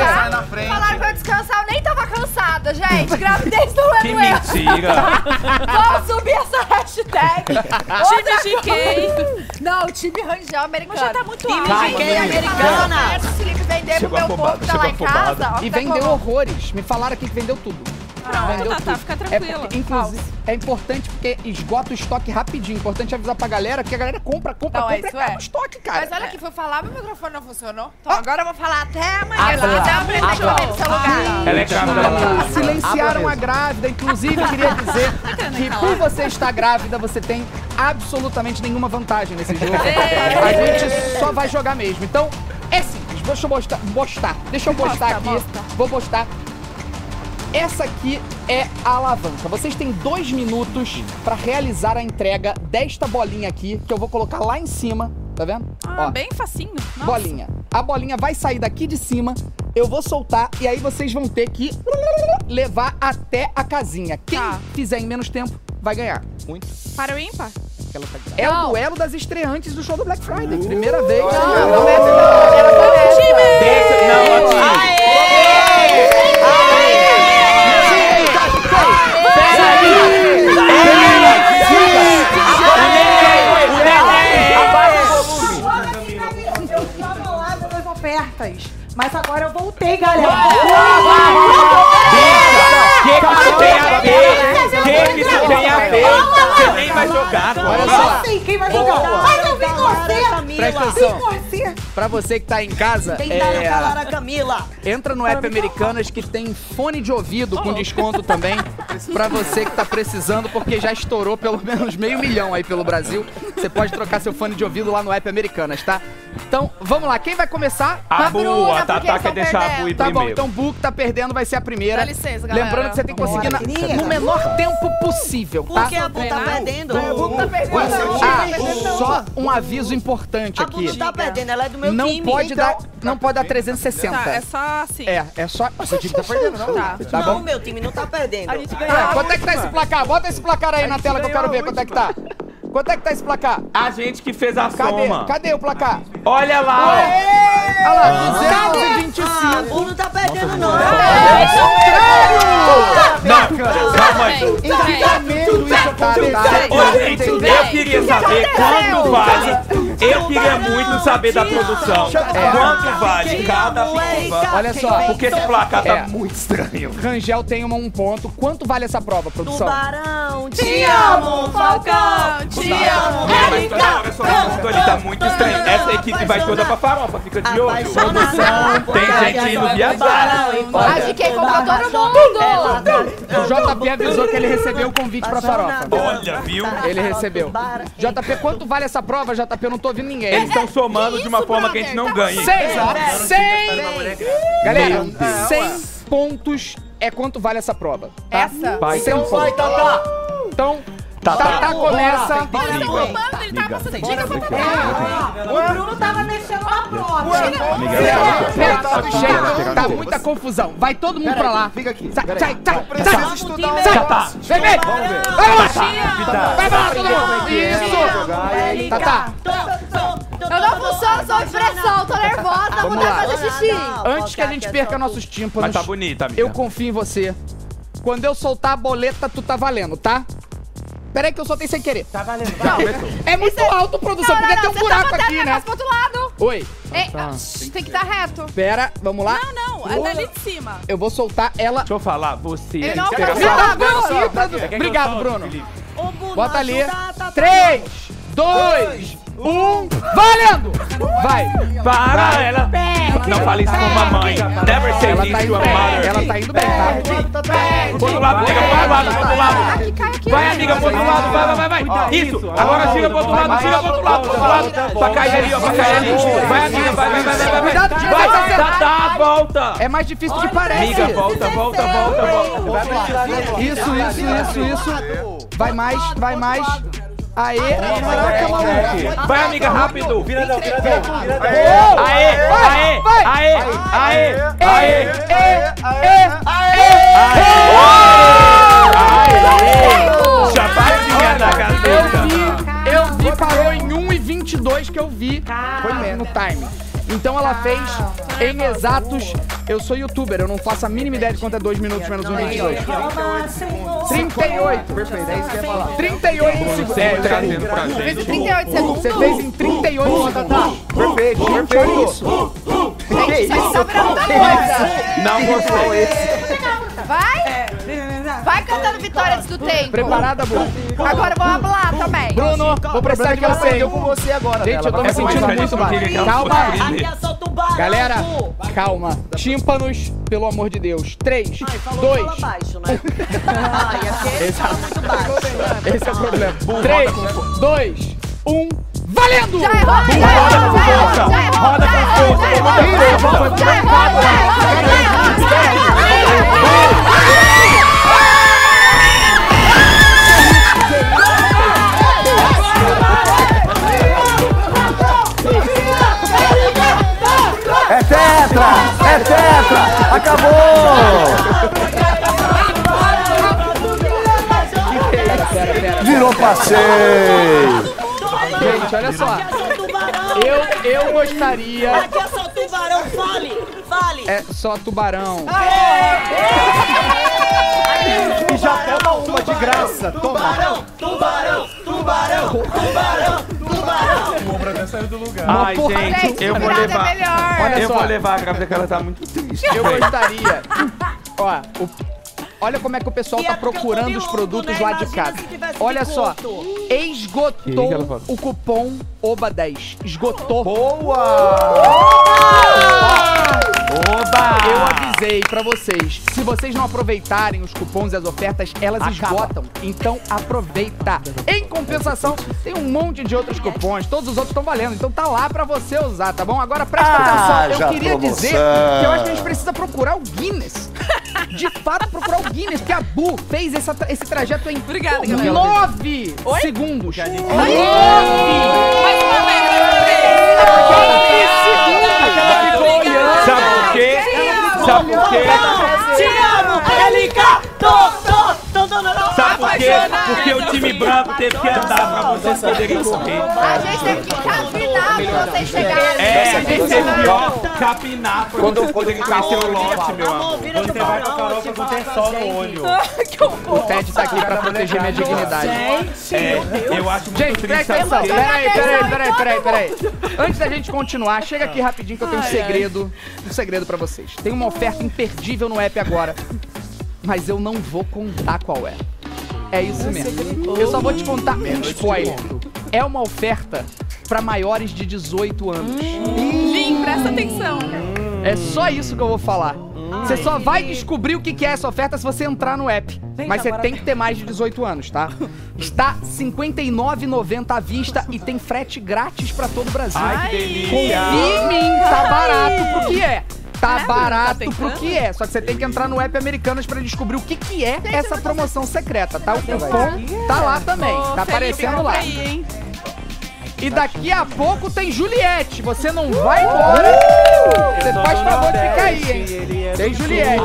Frente. Falaram pra eu descansar, eu nem tava cansada, gente. Gravidez não é Que doença. mentira. Vamos subir essa hashtag. Time GK. Não, o time Rangel americano. Mas já tá muito Time alto. GK Calma, americana. Se o Felipe vender pro meu povo que tá lá em casa. E tá vendeu horrores. Me falaram aqui que vendeu tudo. Pronto, vendeu Tatá, tudo. fica É, tranquila. porque, inclusive, é importante porque esgota o estoque rapidinho. Importante avisar pra galera que a galera compra, compra, Não, compra isso e acaba é. o estoque, cara. Mas olha aqui, foi falar, meu microfone não funcionou. Então agora eu vou falar até amanhã. Abra. Até amanhã, seu lugar. Ela é grávida, Ah, tá- Silenciaram Abra a grávida. Inclusive, queria dizer que por você estar grávida, você tem absolutamente nenhuma vantagem nesse jogo. A gente só vai jogar mesmo. Então, é simples. Deixa eu mostrar. Deixa eu postar aqui. Vou postar. Essa aqui é a alavanca. Vocês têm dois minutos pra realizar a entrega desta bolinha aqui, que eu vou colocar lá em cima. Tá vendo? Ah, bem facinho. Nossa. Bolinha. A bolinha vai sair daqui de cima, eu vou soltar e aí vocês vão ter que levar até a casinha. Quem fizer em menos tempo vai ganhar. Muito. Para o ímpar? É o duelo das estreantes do show do Black Friday. Primeira vez. Não. Não é Deixa- não, time. Eu ofertas. Mas agora eu voltei, galera. Que que isso tem a ver? Que que isso tem a ver? Você nem vai jogar agora. Olha só. Quem vai jogar? Mas eu vim você! Presta atenção. você! Pra você que tá em casa, Tentaram é, calar a Camila. entra no app Americanas que tem fone de ouvido com desconto também. Pra você que tá precisando, porque já estourou pelo menos meio milhão aí pelo Brasil. Você pode trocar seu fone de ouvido lá no app Americanas, tá? Então, vamos lá. Quem vai começar? A Bu, a Tatá quer deixar a Bu ir Tá bom, primeiro. então Bu que tá perdendo vai ser a primeira. Dá licença, galera. Lembrando que você tem que conseguir na- no menor tempo possível, tá? Porque a Bu tá perdendo. Ah, só um aviso importante A aqui. não tá perdendo, ela é do meu não time. Pode então- dar, não pode dar 360. Tá, é só assim. É, é só. Seu time tá perdendo, não? Tá. Tá não, bom? meu time não tá perdendo. A gente Ah, ganhou. quanto é que tá esse placar? Bota esse placar aí na tela que eu quero ver quanto é que tá. Quanto é que tá esse placar? A gente que fez a Cadê? soma. Cadê o placar? Olha lá, ó. Olha lá, 225. A Bu não tá perdendo, não. Não, calma aí. Encantamento tá, eu queria saber quanto vale. Eu queria muito saber da produção. Quanto vale cada prova? Olha só. Porque esse placar tá É. muito estranho. Rangel tem uma- um ponto. Quanto vale essa prova, produção? Tubarão, Te amo, Falcão! Te amo, olha, só, isso ali tá muito estranho. Essa equipe vai toda pra farofa, fica de olho. Tem gente indo viajar. A GK comprou todo mundo! O JP avisou que ele recebeu o convite pra farofa. Olha, viu? Ele recebeu. JP, quanto vale essa prova, JP? Eu não tô ouvindo ninguém. Eles estão somando de uma forma que a gente não ganha. Seis, ó. Cem! Galera, 100 pontos é quanto vale essa prova. tá? Essa? Vai, Cem então pontos. vai, Então, Tatá. Tatá começa. Ele tá roubando, ele tá passando dica pra O Bruno tava mexendo na prova. Pera, gente, tá muita confusão. Vai todo mundo pra lá. Fica aqui. Sai, sai, sai, sai. Sai. Tá. Vem, vem. Vamos lá. Vai pra lá, todo mundo. Isso. Tatá, Eu não funciono sob pressão, tô nervosa, vou dar lá. fazer xixi. antes que a gente perca nossos tímpanos, Mas tá bonita, amiga. eu confio em você. Quando eu soltar a boleta, tu tá valendo, tá? Pera aí que eu soltei sem querer. Tá valendo, É muito alto, produção, Não, não, porque tem não, um tá buraco botando aqui, né? pro outro lado. Oi. Ei, ah, shh, tem que estar reto. Pera, vamos lá. Não, não, é dali de cima. Eu vou soltar ela. Deixa eu falar, você. Ele não vai eu Obrigado, Bruno. Bota ali. 3, 2, 1. Valendo! Vai. Para, ela. Não fale isso com mamãe. Never say Ela this tá to indo a mother. Ela tá indo bem, tá? Outro lado, amiga, pro outro lado, pro outro lado. Vai, amiga, pro outro lado, vai, vai, vai, vai. Isso, agora gira pro outro lado, gira pro outro lado, pro outro lado. Pra cair ali, ó, pra cair ali. Vai, amiga, vai, vai, vai, vai, vai. Cuidado, Vai, tá, tá, volta. É mais difícil do que parece. Amiga, volta, volta, volta, volta. Isso, isso, isso, isso. Vai mais, vai mais. Aê. Caraca, maluco. Vai, amiga, rápido. Viradão, viradão, viradão. Aê, aê, vai. aê, aê, aê, aê. Já vai na gaveta. Eu vi, eu vi, parou em 1 e 22 que eu vi. Foi mesmo no time. Então ela fez em exatos. Eu sou youtuber, eu não faço a mínima ideia de quanto é 2 minutos menos 1 e 22. 38. Perfeito, é isso que eu ia falar. 38 segundos. Sempre trazendo pra gente. 38 segundos. Você fez em 38 segundos. Perfeito, perfeito. isso? Virando muita coisa. Não gostei. Vai? Vai cantando vitória antes do tempo. Preparada, boa. Agora vou falar também. Bruno, vou precisar de você. Eu com você agora. Gente, eu tô me sentindo muito mal. Calma. Galera, calma. Tímpanos, pelo amor de Deus. 3, 2, 1. Esse é o problema. 3, 2, 1. Valendo! Já errou, já errou, já errou. Já errou, já errou, já errou, já errou. Acabou! Virou passeio! Gente, olha só. Eu, eu gostaria. Aqui é só tubarão, fale, fale. É só tubarão. E já toma uma de graça. Tubarão, tubarão, tubarão, tubarão, tubarão. Ai, porra, gente, eu vou é levar. Olha Eu só. vou levar a grávida que ela tá muito triste. Eu gostaria. Ó, o- olha como é que o pessoal E tá é porque procurando os produtos né? lá de casa. Olha de só. Esgotou o cupom OBA10. Esgotou. Boa! Eu avisei pra vocês. Se vocês não aproveitarem os cupons e as ofertas, elas esgotam. Então aproveita. Em compensação, tem um monte de outros cupons. Todos os outros estão valendo. Então tá lá pra você usar, tá bom? Agora presta Ah, atenção. Eu queria promoção. dizer que eu acho que a gente precisa procurar o Guinness. De fato, procurar o Guinness, porque a Bu fez essa esse trajeto em Obrigada, galera. nove segundos. Mais Nove! uma vez, Sabe por quê? Te amo, Angélica! Sabe por quê? Porque o time branco teve que andar pra vocês poderem correr. A gente teve que capinar pra vocês chegarem. É, a gente teve que capinar pra vocês poderem conhecer o lote, meu amor. Você vai com a Carol pra não ter sol no olho. O Ted tá aqui pra proteger minha dignidade. É, eu acho muito Gente, triste, presta atenção. Peraí, peraí, peraí, peraí, peraí. Antes da gente continuar, chega aqui rapidinho que eu tenho um segredo. Um segredo pra vocês. Tem uma oferta imperdível no app agora. Mas eu não vou contar qual é. É isso mesmo. Eu só vou te contar um spoiler. É uma oferta pra maiores de 18 anos. Lin, presta atenção. É só isso que eu vou falar. Você só vai descobrir o que é essa oferta se você entrar no app. Mas você tem que ter mais de 18 anos, tá? Está R$ 59,90 à vista e tem frete grátis pra todo o Brasil. Ai, que delícia. Confia em mim, tá barato pro que é. Tá É, barato tá pro que é. Só que você tem que entrar no app Americanas pra descobrir o que que é essa promoção secreta, tá? O cupom tá lá também. Ô, Tá aparecendo lá. aí, hein? E daqui a pouco tem Juliette. Você não vai embora. Você faz favor de ficar aí, hein? Tem Juliette.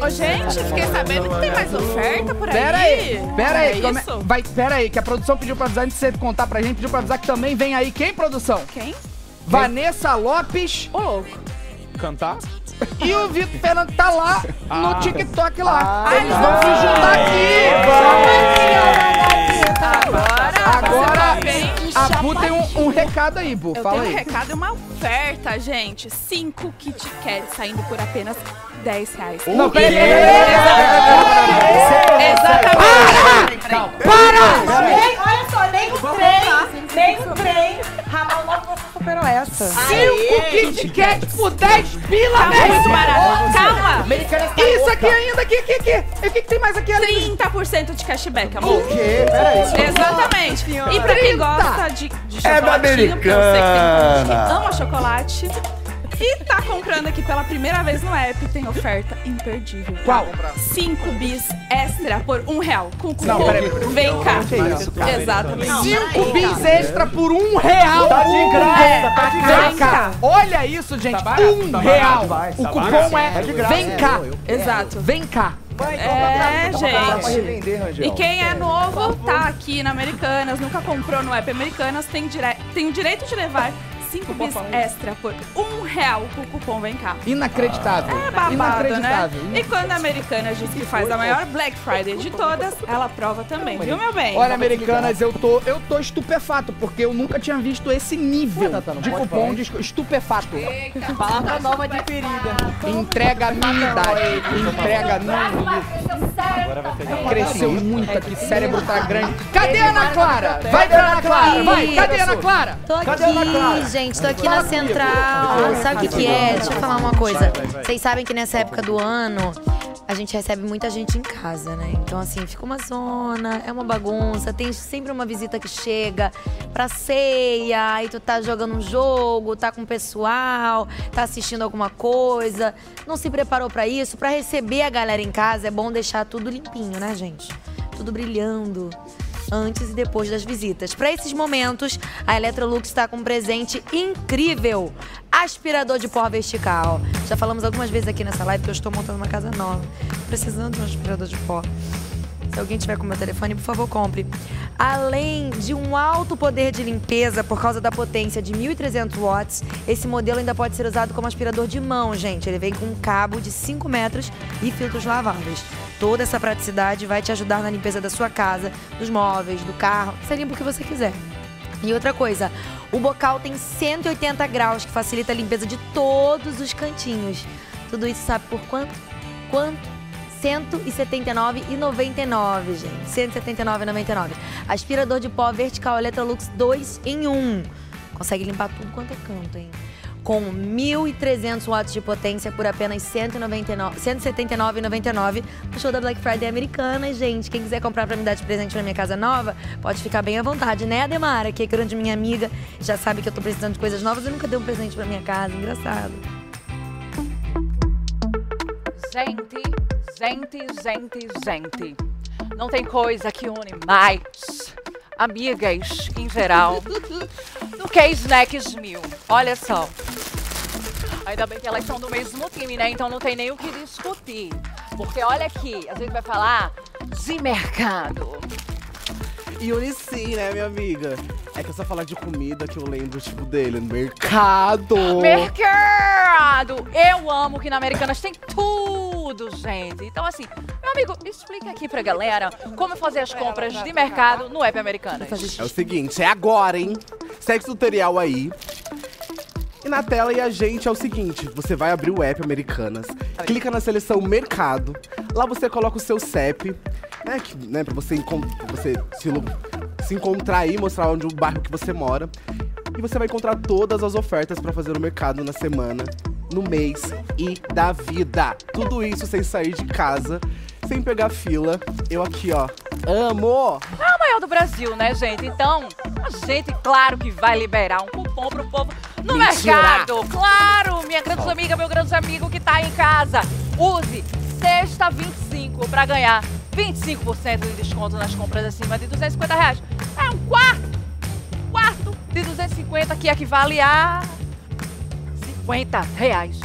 Ô, ô, gente, fiquei sabendo que tem mais oferta por aí. Pera aí, pera aí. É isso? Vai, pera aí, que a produção pediu pra avisar antes de você contar pra gente, pediu pra avisar que também vem aí. Quem, produção? Quem? Vanessa Lopes. Ô, louco. Cantar? E o Vitor Fernando tá lá no Ah. TikTok lá. Ah, Eles vão se juntar aqui. Agora, Agora, a Bu tem um, um recado aí, Bu. Eu Fala tenho um aí. recado e uma oferta, gente. Cinco Kit Kat saindo por apenas 10 reais. Não, peraí, Exatamente. Para! Nem, olha só, nem o trem, nem o trem. Ramal Lopes você superou essa. Cinco Kit Kat por 10 pila, Tá velho. muito barato. Calma. Isso aqui ainda, aqui, aqui, aqui. E o que, que tem mais aqui além 30% de cashback, amor. O quê? Peraí. Exatamente. E pra quem 30. gosta de, de É da chocolatinho, porque eu sei que tem gente que ama chocolate. E tá comprando aqui pela primeira vez no app, tem oferta imperdível. Qual? 5 bis extra por um real. Com cupom Não, peraí, peraí. Vem cá. Que isso, cara? Exatamente. Cinco bis extra por um real. Tá de graça, É, tá de Vem graça. cá. Olha isso, gente. barato, um tá real. barato, vai, o tá cupom barato. é Tá de graça. vem cá. Exato. Vem cá. É, Pra gente. revender. E quem é novo, tá aqui na Americanas, nunca comprou no app Americanas, tem, dire... tem o direito de levar 5 bis extra por um real com o cupom Vem Cá. Inacreditável. É babado, Inacreditável. né? E quando a Americanas diz que faz a maior Black Friday de todas, ela prova também, viu, meu bem? Olha, Americanas, eu tô, eu tô estupefato, porque eu nunca tinha visto esse nível de cupom de estupefato. Palavra nova adquirida. Entrega a minha idade. Entrega não. Cresceu muito aqui, cérebro tá grande. Cadê a Ana Clara? Vai pra Ana Clara, vai. Cadê a Ana Clara? Tô aqui, gente, tô aqui na central. Sabe o que, que é? Deixa eu falar uma coisa. Vocês sabem que nessa época do ano a gente recebe muita gente em casa, né? Então, assim, fica uma zona, é uma bagunça, tem sempre uma visita que chega pra ceia, aí tu tá jogando um jogo, tá com o pessoal, tá assistindo alguma coisa, não se preparou pra isso. Pra receber a galera em casa é bom deixar tudo limpinho, né, gente? Tudo brilhando antes e depois das visitas. Para esses momentos, a Electrolux está com um presente incrível: aspirador de pó vertical. Já falamos algumas vezes aqui nessa live que eu estou montando uma casa nova, precisando de um aspirador de pó. Se alguém tiver com meu telefone, por favor, compre. Além de um alto poder de limpeza por causa da potência de 1.300 watts, esse modelo ainda pode ser usado como aspirador de mão, gente. Ele vem com um cabo de 5 metros e filtros laváveis. Toda essa praticidade vai te ajudar na limpeza da sua casa, dos móveis, do carro. Você limpa o que você quiser. E outra coisa, o bocal tem 180 graus, que facilita a limpeza de todos os cantinhos. Tudo isso sabe por quanto? Quanto? R$ 179,99, gente. R$ 179,99. Aspirador de pó vertical Electrolux 2 em 1. Consegue limpar tudo quanto é canto, hein? com 1.300 watts de potência por apenas R$ 199 179,99 no show da Black Friday americana. E, gente, quem quiser comprar pra me dar de presente na minha casa nova, pode ficar bem à vontade, né, Ademara? Que é grande minha amiga, já sabe que eu tô precisando de coisas novas. Eu nunca dei um presente pra minha casa, engraçado. Gente, gente, gente, gente. Não tem coisa que une mais amigas em geral do que Snacks Mil. Olha só. Ainda bem que elas são do mesmo time, né? Então não tem nem o que discutir. Porque olha aqui, a gente vai falar de mercado. E Unici, né, minha amiga? É que eu só falar de comida que eu lembro, tipo, dele, mercado. Mercado! Eu amo que na Americanas tem tudo, gente. Então, assim, meu amigo, explica aqui pra galera como fazer as compras de mercado no app Americanas. É o seguinte, é agora, hein? Segue o tutorial aí. E na tela e a gente é o seguinte, você vai abrir o app Americanas, clica na seleção Mercado, lá você coloca o seu CEP, né, que, né pra você, você se, se encontrar aí, mostrar onde o bairro que você mora. E você vai encontrar todas as ofertas pra fazer no mercado na semana, no mês e da vida. Tudo isso sem sair de casa, sem pegar fila. Eu aqui, ó, amo! É a maior do Brasil, né, gente? Então, a gente, claro que vai liberar um cupom pro povo no Mentira! mercado. Claro, minha grande amiga, meu grande amigo que tá em casa. Use sexta 25 pra ganhar 25% de desconto nas compras acima de 250 reais. É um quarto, quarto de 250 que equivale a 50 reais.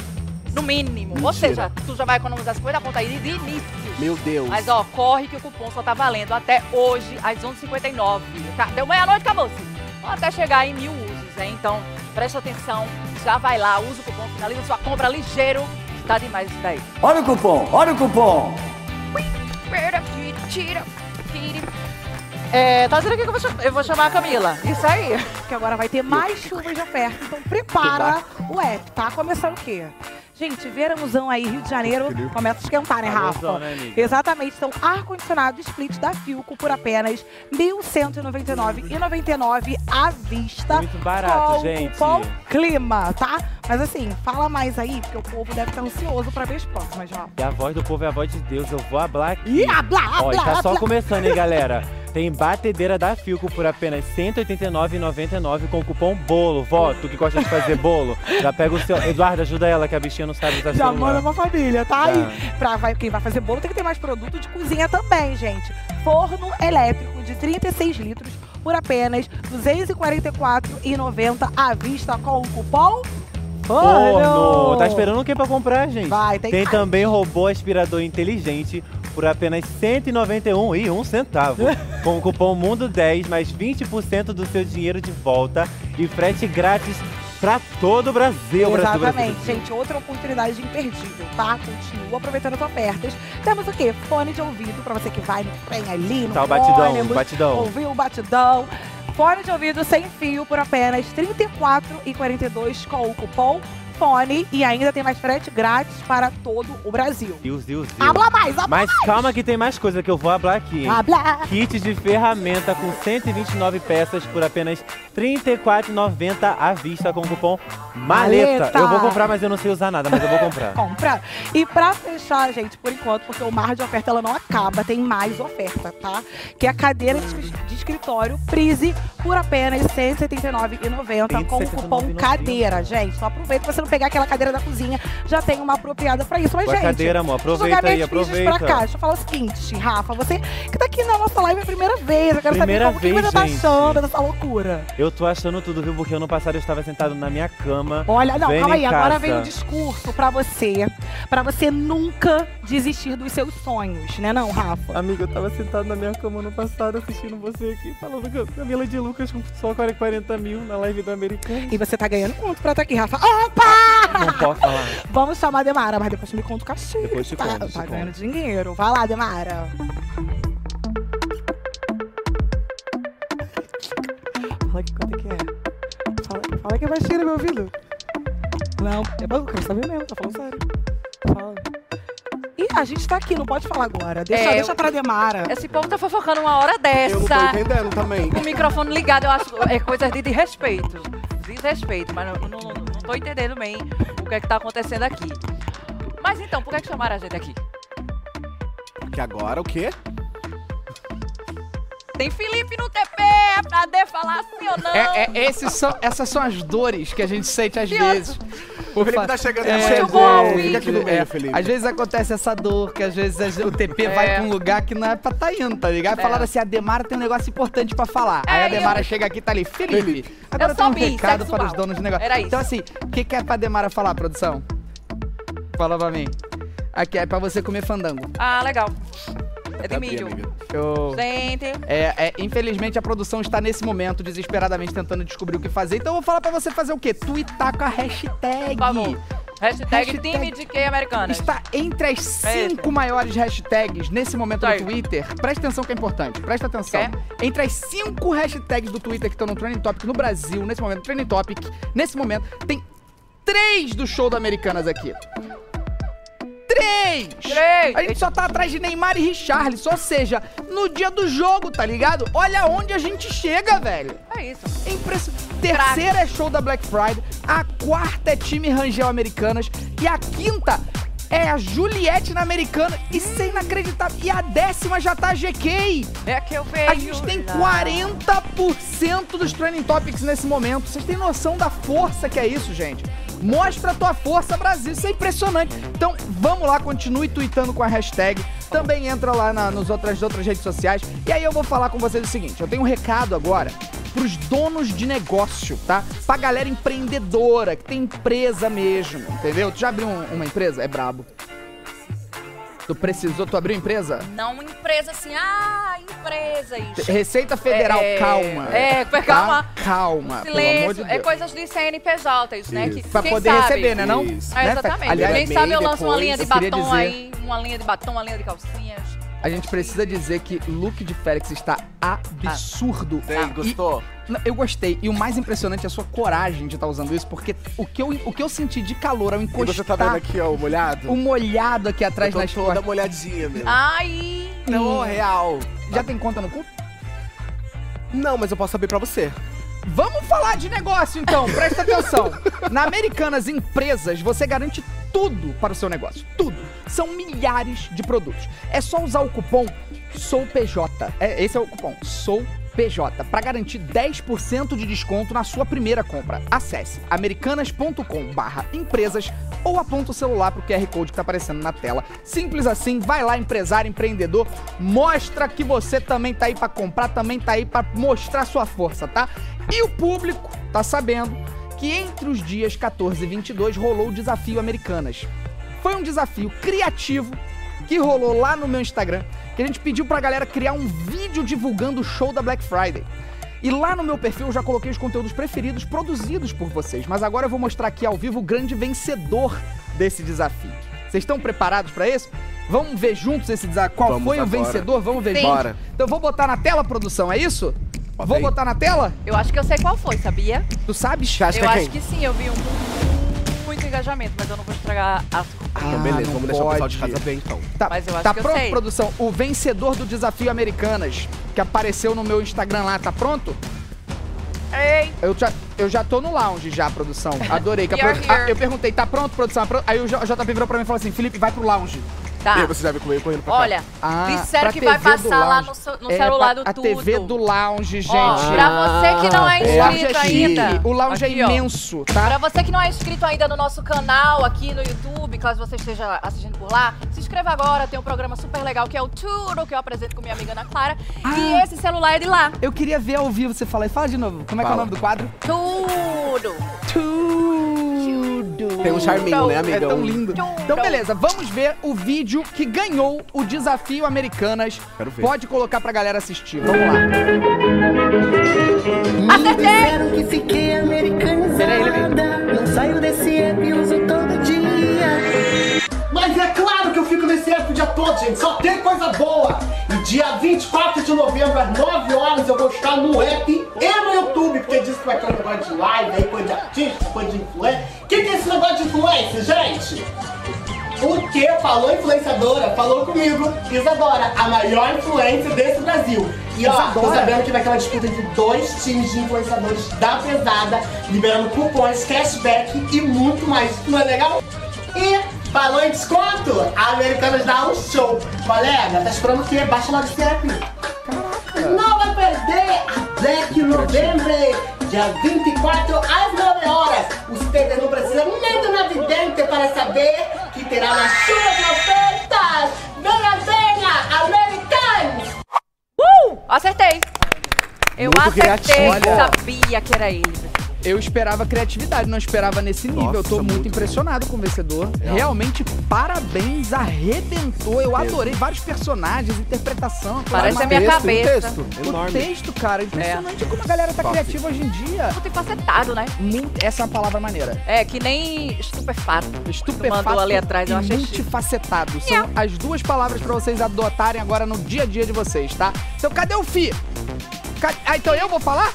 No mínimo. Ou Mentira. seja, tu já vai economizar 50 pontos aí de início. Meu Deus. Mas ó, corre que o cupom só tá valendo até hoje, às 11h59. Tá? Deu meia-noite, acabou-se. Até chegar em mil usos, hein? Então, presta atenção, já vai lá, usa o cupom, finaliza sua compra ligeiro. Tá demais isso daí. Olha o cupom, olha o cupom. Tira, tira, tira. É, tá dizendo aqui que eu vou, chamar, eu vou chamar a Camila. Isso aí. Que agora vai ter mais chuvas de oferta. Então prepara o app, tá? Começando o quê? Gente, verãozão aí, Rio de Janeiro, começa a esquentar, né, Rafa? Né? Exatamente. Então, ar-condicionado split da Filco por apenas R$ 1.199,99 à vista. Muito barato, com gente. cupom clima, tá? Mas assim, fala mais aí, porque o povo deve estar ansioso pra ver as próximas, já. E a voz do povo é a voz de Deus. Eu vou hablar aqui. Ih, habla, Ó, e habla, tá só começando, hein, galera? Tem batedeira da Filco por apenas R$ 189,99 com o cupom BOLO. Vó, tu que gosta de fazer bolo, já pega o seu... Eduardo, ajuda ela, que a bichinha não sabe usar Já celular. manda pra família, tá? Tá. aí. Pra vai, quem vai fazer bolo tem que ter mais produto de cozinha também, gente. Forno elétrico de 36 litros por apenas R$ 244,90 à vista com o cupom Forno! Tá esperando o que pra comprar, gente? Vai, tem Tem também robô aspirador inteligente por apenas R$ 191,01 centavo. com o cupom Mundo10, mais 20% do seu dinheiro de volta e frete grátis pra todo o Brasil. Exatamente, Brasil. gente. Outra oportunidade imperdível, tá? Continua aproveitando as ofertas. Temos o quê? Fone de ouvido pra você que vai no trem ali, no Tá o batidão, ônibus, o batidão. Ouvir o batidão. Fone de ouvido sem fio por apenas R$ 34,42 com o cupom FONE. E ainda tem mais frete grátis para todo o Brasil. Deus, Deus, Deus. Habla mais, habla Mas calma que tem mais coisa que eu vou hablar aqui. Habla. Kit de ferramenta com 129 peças por apenas R$ 34,90 à vista com o cupom Maleta. Maleta. Eu vou comprar, mas eu não sei usar nada, mas eu vou comprar. compra. E pra fechar, gente, por enquanto, porque o mar de oferta ela não acaba, tem mais oferta, tá? Que é a cadeira de, escri- de escritório Prise por apenas R$ 179,90 com o cupom cadeira, gente. Só aproveita você não pegar aquela cadeira da cozinha, já tem uma apropriada pra isso. Mas, Boa gente, cadeira, amor. Aproveita aí, aproveita. Pra cá. Deixa eu falar o seguinte, Rafa, você que tá aqui na nossa live a primeira vez, eu quero Primeira saber como que vez, você tá achando dessa loucura. Eu tô achando tudo, viu? Porque ano passado eu estava sentado na minha cama. Olha, não, calma aí. Agora casa. vem o discurso pra você. Pra você nunca desistir dos seus sonhos, né não, Rafa? Amiga, eu tava sentado na minha cama ano passado assistindo você aqui, falando com a Camila de Lucas com só 40 mil na live do Americano. E você tá ganhando quanto pra estar aqui, Rafa? Opa! Não posso falar. Vamos chamar a Demara, mas depois me conta o cachê. Depois te tá, conto, tá ganhando dinheiro. Vai lá, Demara. Fala aqui quanto é que é. Fala, fala que é baixinho no meu ouvido. Não, é bom, eu quero saber mesmo, tá falando sério. Fala. Ih, a gente tá aqui, não pode falar agora. Deixa, É, deixa eu- pra Demara. Esse povo tá fofocando uma hora dessa. Eu não tô entendendo também. Com o microfone ligado, eu acho é coisa de desrespeito. Desrespeito, mas não, não, não, não tô entendendo bem o que é que tá acontecendo aqui. Mas então, por que, que chamaram a gente aqui? Que agora o quê? Tem Felipe no TP, é pra D falar sim ou não? É, é, esses são, essas são as dores que a gente sente às vezes. O Felipe tá chegando é. Muito bom, Fica aqui no meio, Felipe. Às vezes acontece essa dor, que às vezes o TP vai É. pra um lugar que não é pra tá indo, tá ligado? É. Falaram assim, a Demara tem um negócio importante pra falar. É, Aí a eu- Demara chega aqui e tá ali, Felipe, agora tem um recado para os donos de negócio. Então assim, o que, que é pra Demara falar, produção? Fala pra mim. Aqui é pra você comer fandango. Ah, legal. É de milho. Eu... Gente. É, é, infelizmente a produção está nesse momento desesperadamente tentando descobrir o que fazer. Então eu vou falar pra você fazer o quê? Tweetar com a hashtag. Por favor. Hashtag, Hashtag- time de quem americanas. Está entre as É cinco maiores hashtags nesse momento no. Twitter. Presta atenção que é importante. Presta atenção. Entre as cinco hashtags do Twitter que estão no Trending Topic no Brasil, nesse momento, Trending Topic, nesse momento, tem três do show da Americanas aqui. Três! Três! A gente só tá atrás de Neymar e Richarlison, ou seja, no dia do jogo, tá ligado? Olha onde a gente chega, velho. É isso. É impressionante. Terceira é show da Black Friday, a quarta é time Rangel Americanas e a quinta é a Juliette na Americana. Isso é inacreditável. E a décima já tá a GK. É que eu vejo. A gente tem 40% dos trending topics nesse momento. Vocês têm noção da força que é isso, gente? Mostra a tua força, Brasil. Isso é impressionante. Então, vamos lá, continue tweetando com a hashtag. Também entra lá na, nos outras, outras redes sociais. E aí eu vou falar com vocês o seguinte: eu tenho um recado agora pros donos de negócio, tá? Pra galera empreendedora, que tem empresa mesmo, entendeu? Tu já abriu um- uma empresa? É brabo. Tu precisou, tu abriu empresa? Não empresa assim, ah, empresa isso. Receita Federal, É, calma. É, Tá? calma. Calma, Silêncio. de é coisas de CNPJ, isso, né? Que, Pra poder sabe? receber, né, não? Isso. Né, É, exatamente. aliás, quem sabe eu lanço uma linha de batom dizer- aí, uma linha de batom, uma linha de calcinhas. A gente precisa dizer que look de Félix está absurdo. Você gostou? Não, Eu gostei. E o mais impressionante é a sua coragem de estar usando isso, porque o que eu, o que eu senti de calor ao E encostar... você tá vendo aqui, ó, o molhado? O molhado aqui atrás Eu tô nas toda costas. molhadinha, meu. Ai! Não, real. Já tem conta no cu? Não, mas eu posso saber pra você. Vamos falar de negócio então, presta atenção. Na Americanas Empresas, você garante tudo para o seu negócio. Tudo. São milhares de produtos. É só usar o cupom SOUPJ. É, esse é o cupom SOUPJ para garantir 10% de desconto na sua primeira compra. Acesse americanas.com/empresas ou aponta o celular pro QR Code que tá aparecendo na tela. Simples assim, vai lá empresário, empreendedor, mostra que você também tá aí para comprar, também tá aí para mostrar sua força, tá? E o público tá sabendo que entre os dias 14 e 22 rolou o desafio Americanas. Foi um desafio criativo que rolou lá no meu Instagram, que a gente pediu pra galera criar um vídeo divulgando o show da Black Friday. E lá no meu perfil eu já coloquei os conteúdos preferidos produzidos por vocês, mas agora eu vou mostrar aqui ao vivo o grande vencedor desse desafio. Vocês estão preparados pra isso? Vamos ver juntos esse desafio. Qual Vamos foi o agora. vencedor? Vamos ver Sim. juntos? Bora. Então eu vou botar na tela, produção, é isso? Vou botar na tela? Eu acho que eu sei qual foi, sabia? Tu sabe? Acha eu que é acho quem? que sim, eu vi um com muito engajamento, mas eu não vou estragar a surpresa. Ah, beleza, não vamos deixar o pessoal de pode. casa bem então. Tá, Mas eu acho tá que eu pronto, sei. produção? O vencedor do desafio Americanas, que apareceu no meu Instagram lá, tá pronto? Ei! Eu já, eu já tô no lounge já, produção. Adorei. Que a Ah, eu perguntei, tá pronto, produção? Pro- Aí o JP virou pra mim e falou assim, Felipe, vai pro lounge. Tá. E aí você já comigo correndo pra Olha, Ah, disseram que vai passar lá no, no É, celular pra- do a tudo. TV do lounge, gente. Ó, pra você que não é lounge inscrito é ainda. O lounge Aqui, é ó. imenso, tá? Pra você que não é inscrito ainda no nosso canal aqui no YouTube, caso você esteja assistindo por lá, inscreva agora, tem um programa super legal que é o Tudo, que eu apresento com minha amiga Ana Clara. E esse celular é de lá. Eu queria ver ao vivo você falar. Fala de novo. Como é que é o nome do quadro? Tudo! Tudo! Tem um charminho, né, É amigão? tão lindo. Então, beleza, vamos ver o vídeo que ganhou o desafio Americanas. Quero ver. Pode colocar pra galera assistir. Vamos lá. Disseram que fiquei americanizada. Não saio desse app e uso todo dia. Mas é claro que eu fico nesse app o dia todo, gente. Só tem coisa boa. E dia 24 de novembro, às 9 horas, eu vou estar no app e no YouTube, porque diz que vai ter um negócio de live, aí coisa de artista, coisa de influência. O que, que é esse negócio de influência, gente? O que falou influenciadora? Falou comigo, Isadora, a maior influência desse Brasil. E ó, tô sabendo que vai ter uma disputa entre dois times de influenciadores da pesada, liberando cupons, cashback e muito mais. Não é legal? E falou em desconto? A Americanas dá um show. Colega, tá esperando o quê? Baixa logo esse app. Não vai perder a Black November, dia 24 às 9 horas. Os TVs não precisam nem do Navidente para saber que terá uma chuva de ofertas. Venha, venha, Americanos! Uh! Acertei! Eu Muito acertei, criativo. Sabia que era ele. Eu esperava criatividade, não esperava nesse nível. eu tô muito, impressionado com o vencedor. Realmente, parabéns, arrebentou. Eu adorei vários personagens, interpretação. Parece a minha texto, cabeça. O texto, Enorme. o texto cara, impressionante como a galera tá Top. criativa hoje em dia. Multifacetado, né? Muito, essa é uma palavra maneira. É, que nem estupefato. Estupefato mandou ali atrás, eu achei multifacetado. São as duas palavras pra vocês adotarem agora no dia a dia de vocês, tá? Então, cadê o Fi? Ah, então eu vou falar?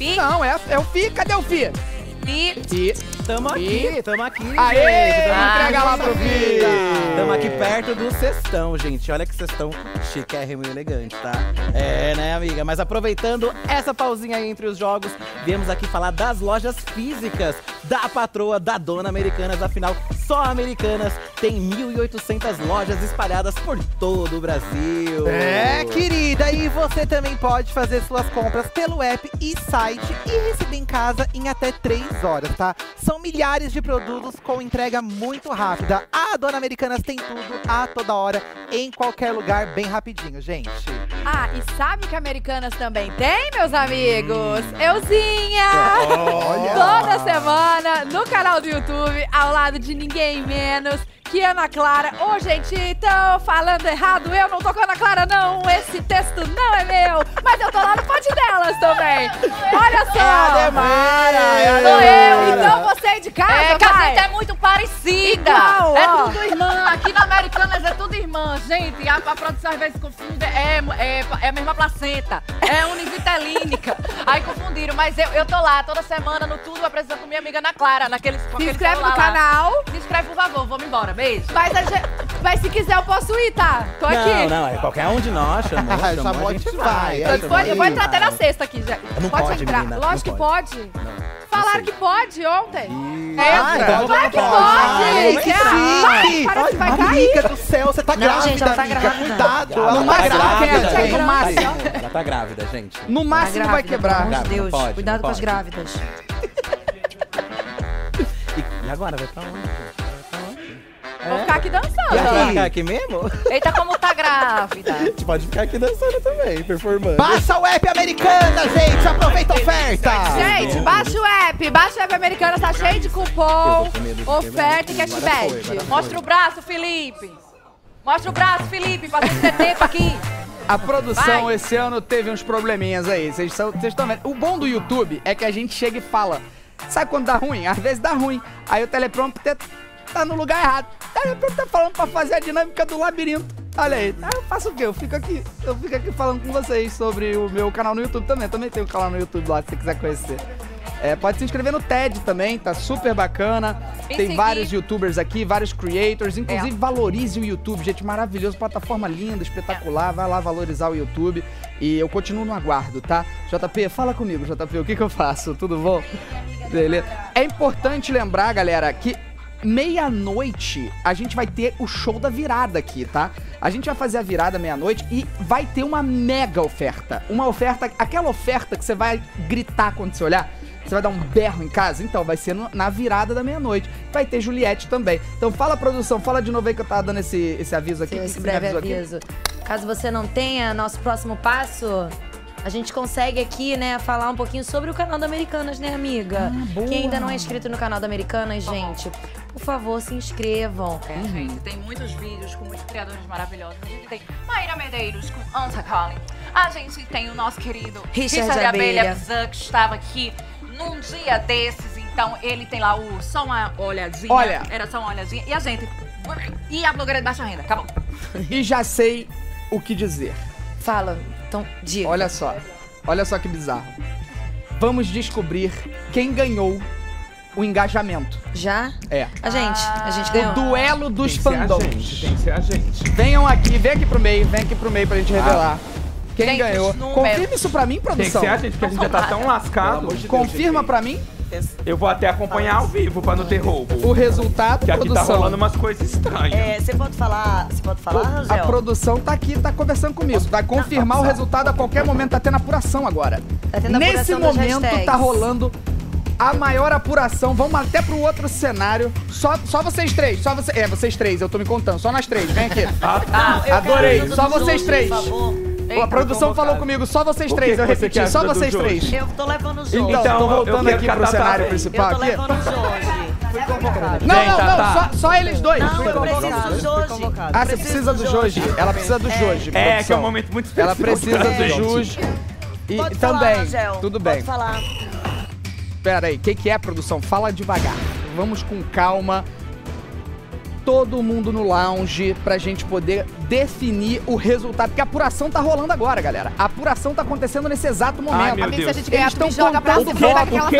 Fi? Não, é, é o Fi. Cadê o Fi? Fi. Fi. Tamo aqui, tamo aqui, Aê, gente. Tamo Ah, entrega lá pro vida. Vi. Tamo aqui perto do cestão, gente. Olha que cestão chiquérrimo e elegante, tá? É, né, amiga? Mas aproveitando essa pausinha aí entre os jogos, viemos aqui falar das lojas físicas da patroa da Dona Americanas. Afinal, só Americanas tem 1.800 lojas espalhadas por todo o Brasil. É, querida, e você também pode fazer suas compras pelo app e site e receber em casa em até 3 horas, tá? São milhares de produtos com entrega muito rápida. A Dona Americanas tem tudo a toda hora, em qualquer lugar, bem rapidinho, gente. Ah, e sabe que Americanas também tem, meus amigos? Euzinha! Olha! Toda semana no canal do YouTube, ao lado de ninguém menos que Ana Clara. Ô, gente, então falando errado, eu não tô com a Ana Clara, não. Esse texto não é meu, mas eu tô lá no pote delas também. Olha só! É a Demara, é Sou eu, então você é de casa, É que a vai. gente é muito parecida. Igual, é ó. tudo irmã. Aqui na Americanas é tudo irmã. Gente, a, a produção às vezes confunde. É, é, é a mesma placenta. É univitelínica. Aí confundiram. Mas eu, eu tô lá toda semana no tudo apresentando com minha amiga Ana Clara. Naqueles, Se inscreve no canal. Se inscreve, por favor. Vamos embora. Beijo. Mas, a gente- mas se quiser eu posso ir, tá? Tô aqui. Não, não, é qualquer um de nós chamou, chamou, Chamou, a gente vai. vai, é, Pode, chamou, eu vou entrar até na sexta aqui já. Não pode, entrar. menina, Lógico não que pode. Falaram que pode ontem. Ah, É, então claro que pode. pode. Ai, que Quer- chique. Vai, Parece que vai cair. Amiga do céu, você tá Não, grávida, gente, ela tá amiga. grávida. Cuidado, Ela ela tá tá grávida, grávida. gente. no máximo. Ela tá grávida, gente. No máximo vai quebrar. Pelo amor de Grávida, Deus, não pode, cuidado não com as pode. grávidas. E, e agora, vai pra onde? Vou ficar aqui aí, vai dançando. ficar aqui mesmo? Eita, como tá grávida. A gente pode ficar aqui dançando também, performando. Baixa o app Americana, gente. Aproveita a oferta. Gente, baixa o app. Baixa o app americano, tá cheio de cupom, oferta e cashback. Mostra o braço, Felipe. Mostra o braço, Felipe, pra gente ter tempo aqui. A produção Vai. esse ano teve uns probleminhas aí. Vocês estão vendo. O bom do YouTube é que a gente chega e fala. Sabe quando dá ruim? Às vezes dá ruim. Aí o teleprompter tá no lugar errado. Tá falando pra fazer a dinâmica do labirinto. Olha aí. Eu faço o quê? Eu fico aqui. Eu fico aqui falando com vocês sobre o meu canal no YouTube também. Também tem um canal no YouTube lá, se você quiser conhecer. É, pode se inscrever no TED também, tá super bacana. E Tem seguir. vários youtubers aqui, vários creators. Inclusive, É. valorize o YouTube, gente. Maravilhoso, plataforma linda, espetacular. Vai lá valorizar o YouTube. E eu continuo no aguardo, tá? JP, fala comigo, JP, o que, que eu faço? Tudo bom? Beleza. É importante lembrar, galera, que meia-noite a gente vai ter o show da virada aqui, tá? A gente vai fazer a virada meia-noite e vai ter uma mega oferta. Uma oferta, aquela oferta que você vai gritar quando você olhar. Você vai dar um berro em casa? Então, vai ser no- na virada da meia-noite. Vai ter Juliette também. Então, fala, produção, fala de novo aí que eu tava dando esse, esse aviso aqui. Sim, esse breve avisou aqui? aviso. Caso você não tenha nosso próximo passo, a gente consegue aqui, né, falar um pouquinho sobre o canal da Americanas, né, amiga? Quem ainda não é inscrito no canal da Americanas, gente, por favor, se inscrevam. É, gente, tem muitos vídeos com muitos criadores maravilhosos. A gente tem Maíra Medeiros com Anta Collin. A gente tem o nosso querido Richard Richard, Abelha. Abelha que estava aqui num dia desses. Então, ele tem lá o Só uma olhadinha. Olha. Era só uma olhadinha. E a gente. E a blogueira de baixa renda. Acabou. E já sei o que dizer. Fala, então, diga. Olha só. Olha só que bizarro. Vamos descobrir quem ganhou o engajamento. Já? É. A gente, a gente O ganhou. duelo dos Tem que ser a fandoms. gente, tem que ser a gente. Venham aqui, vem aqui pro meio, vem aqui pro meio pra gente revelar. Quem Tem ganhou? Confirma isso pra mim, Tem que produção. ser a gente, porque a gente já tá tão lascado. Confirma pra mim Eu vou até acompanhar ao vivo pra não ter roubo. o resultado, Que aqui tá rolando umas coisas estranhas. É, você pode falar, você pode falar, A Rangel? produção tá aqui, tá conversando comigo. Vai confirmar o resultado a qualquer momento. Tá tendo apuração agora. Tá tendo Nesse apuração momento hashtags. tá rolando a maior apuração. Vamos até pro outro cenário. Só, só vocês três. Só você, é, vocês três. Eu tô me contando. Só nós três. Vem aqui. Ah, eu Adorei. quero Só vocês três. por favor. A produção falou comigo. Só vocês três. que Eu você repeti. quer Só vocês três. Eu tô levando o Jorge. Então, voltando aqui pro cenário principal Eu tô aqui. levando o Jorge. Fui convocado. Não, Vem, não, Tatá. não. Só, só eles dois. Não, eu preciso do Jorge. Ah, você precisa do Joji. Ela precisa do Joji. É, que é um momento muito Ela especial precisa pra do. Joji. E Pode falar, também. Rangel. Tudo bem. Pode falar. Pera aí, o que, que é, produção? Fala devagar. Vamos com calma. Todo mundo no lounge pra gente poder definir o resultado. Porque a apuração tá rolando agora, galera. A apuração tá acontecendo nesse exato momento. Ai, meu Amigo, se a Deus. gente ganhar, Eles estão joga pra contando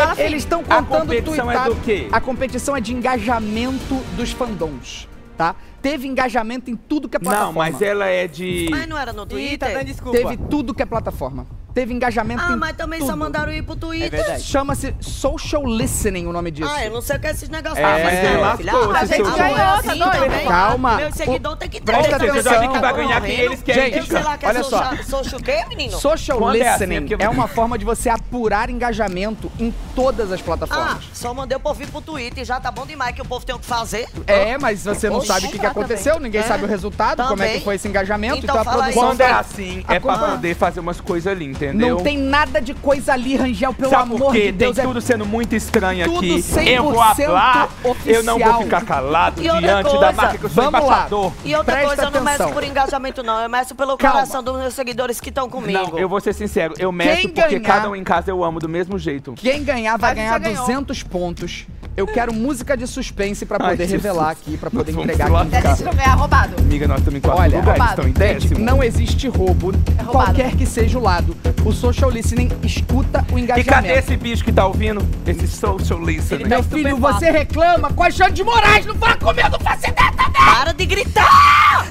assim. Eles estão A contando competição é do quê? A competição é de engajamento dos fandoms, tá? Teve engajamento em tudo que é plataforma. Não, mas ela é de. Mas não era no Twitter? dando desculpa. Teve tudo que é plataforma. Teve engajamento Ah, em mas também tudo. só mandaram ir pro Twitter. É. Chama-se social listening o nome disso. Ah, eu não sei o que é esses negócios. É, mas ele lascou A esse gente seu ganhou, tá doido? Calma. Meu seguidor tem que ter. Presta atenção. já vi que vai ganhar quem eles querem. Gente, Eu sei lá que é olha só. social, social o quê, menino? Social Quando é assim, listening é é uma forma de você apurar engajamento em todas as Ah, plataformas. só mandei o povo ir pro Twitter, já tá bom demais que o povo tem o que fazer. É, mas você não sabe o que, aconteceu, ninguém É. sabe o resultado, como é que foi esse engajamento, Então então, a produção Quando é assim, é pra poder fazer umas coisas ali, entendeu? Não tem nada de coisa ali, Rangel, pelo Sabe amor por quê? de Deus. Tem é- tudo sendo muito estranho tudo aqui. 100% Eu vou falar, eu não vou ficar calado E diante coisa, da marca que eu sou vamos lá. embaixador. E outra Presta coisa, eu não meço por engajamento, não. Eu meço pelo Calma. coração dos meus seguidores que estão comigo. Não, eu vou ser sincero, eu meço Quem porque ganhar- cada um em casa eu amo do mesmo jeito. Quem ganhar vai ganhar já ganhou. 200 pontos. Eu quero música de suspense pra Ai, poder Jesus. revelar aqui, pra poder Nós entregar aqui em Se não ganhar, roubado. Amiga, nós estamos em quarto Olha, lugar, eles roubado. estão em Gente, décimo. não existe roubo, roubado. qualquer que seja o lado. O social listening escuta o E engajamento. cadê esse bicho que tá ouvindo? Esse social listening. Meu filho, você reclama com a Xande de Moraes, não fala comigo, não faço ideia também! Para de gritar!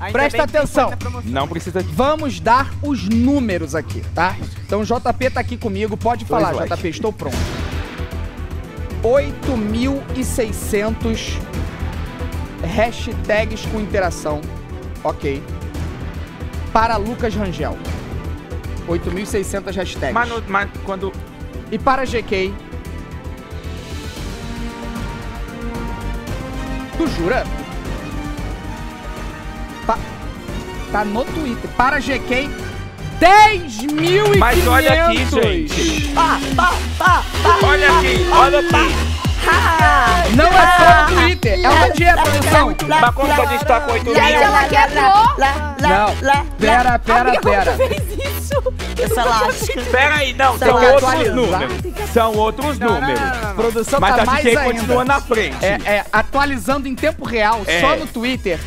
Ainda Presta atenção. Não precisa de... Vamos dar os números aqui, tá? Então o JP tá aqui comigo, pode falar, vai. JP, estou pronto. 8.600 hashtags com interação, ok. Para Lucas Rangel. 8.600 hashtags. Mas, no- mas quando... E para GK. Tu jura? Pa- Tá no Twitter. Para GK, 10.500. Mas olha aqui, gente. Pá, pá, pá. Olha aqui, olha aqui. Não é só no Twitter, é uma dieta, produção. Mas como que a gente tá com 8 mil? Gente, ela quebrou. Não, pera, pera, Amiga, como pera. tu fez isso? Essa lasca. Pera aí, não, são outros números. São outros números. Produção Mas tá a ainda. continua na frente. É, é, atualizando em tempo real, É. só no Twitter.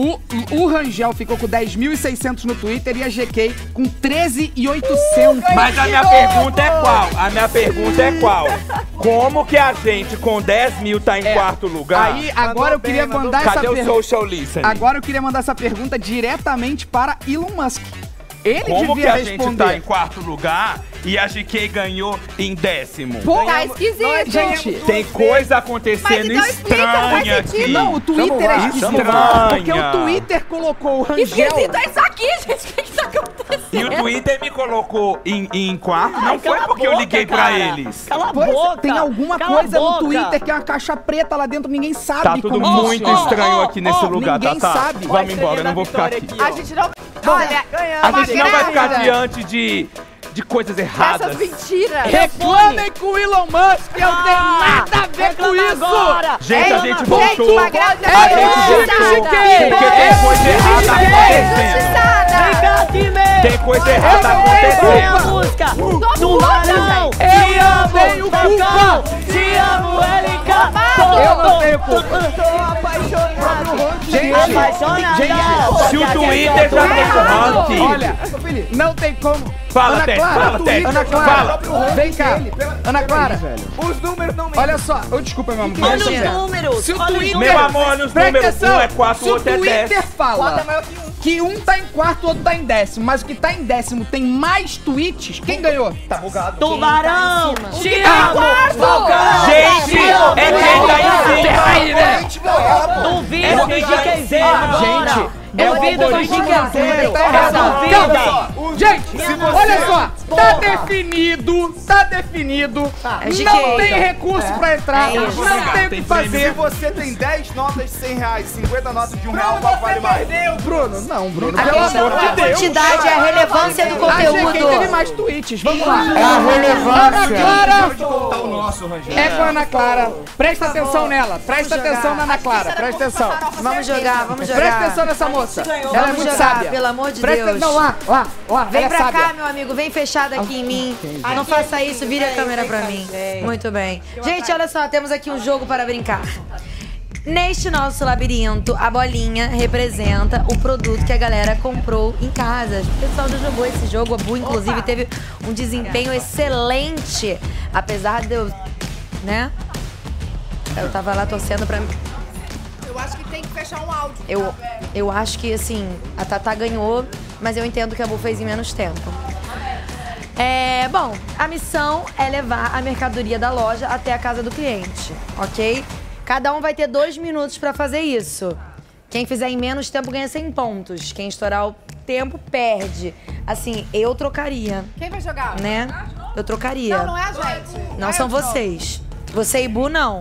O, o Rangel ficou com 10.600 no Twitter e a GK com 13.800. Mas a minha pergunta é qual? A minha pergunta é qual? Como que a gente com 10 mil tá em É. quarto lugar? Aí, agora eu queria mandar Cadê essa o pergunta. social listening? Agora eu queria mandar essa pergunta diretamente para Elon Musk. Ele Como que devia a gente responder. tá em quarto lugar e a GK ganhou em décimo? Pô, Tá esquisito. gente, Tem coisa acontecendo Mas então estranha aqui. Não, o Twitter é lá, esquisito. Porque o Twitter colocou o Rangel. Esquisito é isso aqui, gente. O que que tá acontecendo? E o Twitter me colocou em, em quarto, não foi porque eu boca, liguei pra cara. eles. Cala a Pois boca. tem alguma Cala coisa no. Twitter que é uma caixa preta lá dentro, ninguém sabe Tá tudo como muito funciona. estranho aqui nesse lugar, ninguém tá? tá. sabe. Vamos embora, eu não vou ficar aqui. A gente não... Olha, A gente não vai ficar diante de, de coisas erradas. Essas mentiras. Reclamem com o Elon Musk, eu não tenho Ah, nada a ver com isso! agora. Gente, a Ei, gente gente, voltou. uma grávida A é gente voltou. Porque tem coisa errada acontecendo. Tem coisa errada a acontecendo. Larão. gente. Te Eu não tenho amo, culpa. Te amo, LK. Eu não tenho culpa. Gente, Apaixonada. gente, Se o Twitter já tem ranking. olha, não tem como. Fala, Tete, Clara, fala, Tete, Ana Clara, fala. vem cá. Ana Clara, velho. Os números não olha só. Oh, desculpa, meu amor. Olha os números, Se o Twitter... Meu amor, olha os números. Um é quatro, Se o outro é Twitter dez. fala Quatro é maior que um tá em quarto, o outro tá em décimo, mas o que tá em décimo tem mais tweets, quem ganhou? Tá bugado. Tubarão! Amo, Falcão! Gente, é quem tá em cima. Aí, né? Duvido É que quem quem zero agora. Gente, é o Duvido algoritmo que da quem zero. tá. Calma. Gente, olha só, tá definido, tá definido. é Não GK. tem recurso pra entrar, É não tem o que Se fazer. você tem 10 notas de 100 reais, 50 notas de 1 real, qual vale mais? Bruno, não, Bruno, A pelo questão é de a Deus. quantidade, é a relevância do A GK conteúdo. teve mais tweets, vamos lá. É a relevância. Ana Clara, Contar o nosso, Rangel. é com a Ana Clara. Presta atenção nela, presta atenção na Ana Clara, presta atenção. Vamos jogar, vamos jogar. Presta atenção nessa moça. Ela é muito jogar, sábia. pelo amor de Presta- Deus. Não, lá, lá, lá. Vem é pra sábia. cá, meu amigo. Vem fechado aqui em mim. Não faça isso, vire a câmera pra mim. Muito bem. Gente, olha só, temos aqui um jogo para brincar. Neste nosso labirinto, a bolinha representa o produto que a galera comprou em casa. O pessoal já jogou esse jogo, a Bu, inclusive, teve um desempenho excelente. Apesar de eu. né? Eu tava lá torcendo pra. Eu acho que tem que fechar um áudio. Eu, eu acho que, assim, a Tatá ganhou, mas eu entendo que a Bu fez em menos tempo. É, bom, a missão é levar a mercadoria da loja até a casa do cliente, ok? Cada um vai ter dois minutos pra fazer isso. Quem fizer em menos tempo ganha 100 pontos. Quem estourar o tempo perde. Assim, eu trocaria, Quem vai jogar? né? Eu trocaria. Não, não é a gente. Não é são vocês. Você e Bu, não.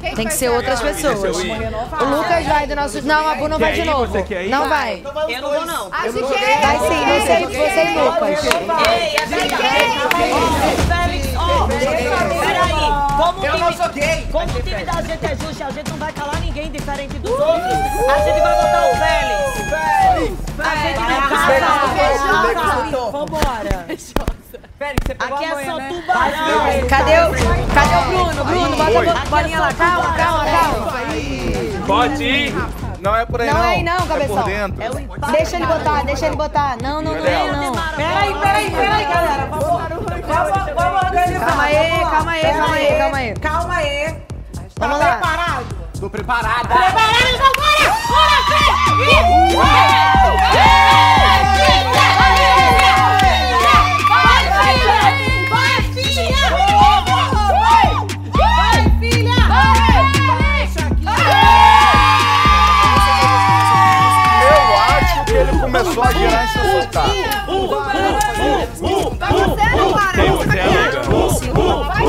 Quem Tem que ser outras pessoas. O Lucas vai do nosso. Não, a Bu não vai de novo. Você quer ir? Não vai. Eu não vou, não. Acho que Vai sim, você, você e Lucas. Ei, é verdade. Félix, ó, peraí. Como Eu o não time- sou gay. Como o time da gente é justo, a gente não vai calar ninguém diferente dos outros. A gente vai botar o Félix. A gente vai calar. Vambora. Aqui é só tubarão. Cadê o, cadê o Bruno? Bruno, bota a bolinha lá. Calma, calma, calma. Pode ir. Não é por aí, Não não. é aí não, É por cabeção. dentro. Deixa ele botar, deixa ele botar. Não, não, não é não. Peraí, peraí, peraí, galera. Vamos, organizar. Calma aí, calma aí, Pera calma aí, calma aí. Calma aí. Tá Vamos lá. preparado? Tô preparada. Preparado, então bora! Bora, Eu a girar e se soltar. É,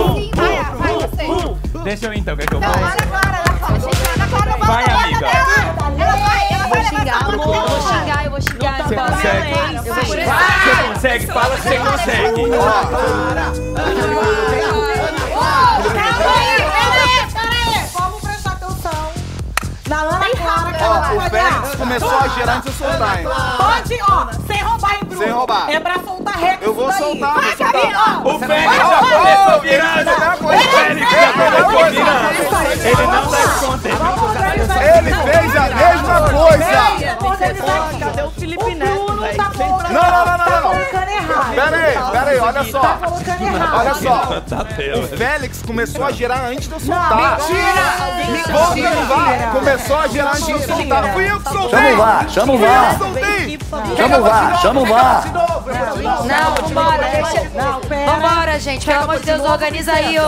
amiga? Vai. Deixa eu ir então, quer que eu vá? Ana Clara, Ana Clara, gente, Ana Clara, Vai, amiga. Ela vai, ela vai xingar, levantar amor. Eu vou xingar, eu vou xingar. Você consegue? Eu vou xingar. Você consegue? Fala que você consegue. Calma começou a girar antes de soltar, hein? Pode, ó, sem roubar, hein, Bruno? Sem roubar. É pra soltar recorde Eu vou soltar, Vai, ó. O Félix já começou virando. O Félix já começou virando. Ele não dá desconto. Ele fez a mesma coisa. Cadê o Felipe Neto, Não, não, não, não, Tá não. colocando errado. Pera aí, pera aí, olha só. Tá colocando errado. Olha só. Tá. O Félix começou a girar antes de eu soltar. Mentira! Vou observar. Começou a girar antes de eu soltar. Fui eu que soltei. Chama o VAR, chama o Fui eu VAR. que soltei. Chama o VAR, chama o VAR. Não, vambora, deixa. Não, pera. Vambora, gente. Pelo amor de Deus, organiza aí, ô.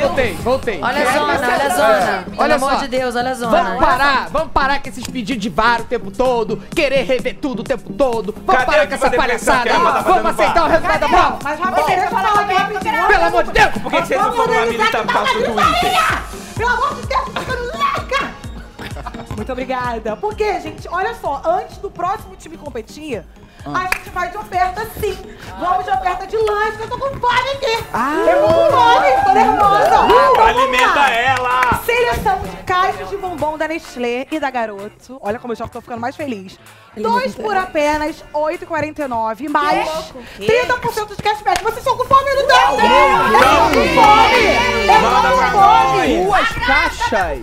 Voltei, voltei. Olha a zona, olha a zona. Pelo amor de Deus, olha a Vamos zona. parar, vamos parar com esses pedidos de VAR o tempo todo, querer rever tudo o tempo todo. Vamos parar com essa palhaçada. tá Vamos aceitar o resultado da prova. Mas rapidinho, deixa eu falar rapidinho. Pelo amor de Deus. Por que vocês não foram do Twitter? Pelo amor de Deus, louca! Muito obrigada. Porque, gente, olha só, antes do próximo time competir, a gente vai de oferta sim. Vamos de oferta de lanche, que eu tô com fome aqui. Eu tô com fome, tô nervosa. Lá. Alimenta ela. Seleção de caixas de bombom da Nestlé e da Garoto. Olha como eu já tô ficando mais feliz. Dois por apenas R$ 8,49, mais 30% de cashback. Vocês estão com fome, não estão? Eu tô com fome! Eu tô com fome! Duas caixas.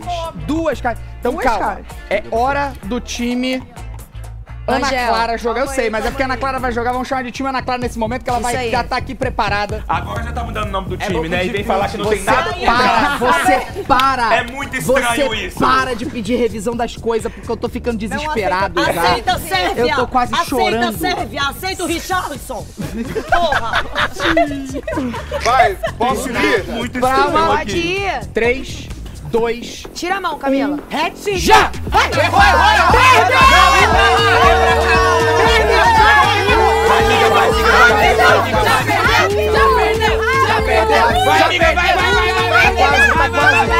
Duas caixas. Então Duas calma. caixas. É hora do time Ana Angel, Clara jogar, eu sei, aí, mas é porque a Ana Clara vai jogar, vamos chamar de time Ana Clara nesse momento que ela vai aí. já tá aqui preparada. Agora já tá mudando o nome do time, bom né? E vem falar que não tem você nada. Para, você para. É muito estranho você isso. Para de pedir revisão das coisas, porque eu tô ficando desesperado já. Aceita Sérvia! Eu tô quase aceita chorando. Sérvia! Aceita o Richarlison! Porra! Vai, posso ir? Muito Calma. Pode ir. 3, 2, Tira a mão, Camila. Hatch! já! Vai, vai, vai, Vai, amiga, vai, vai, vai, vai, vai. Tá quase.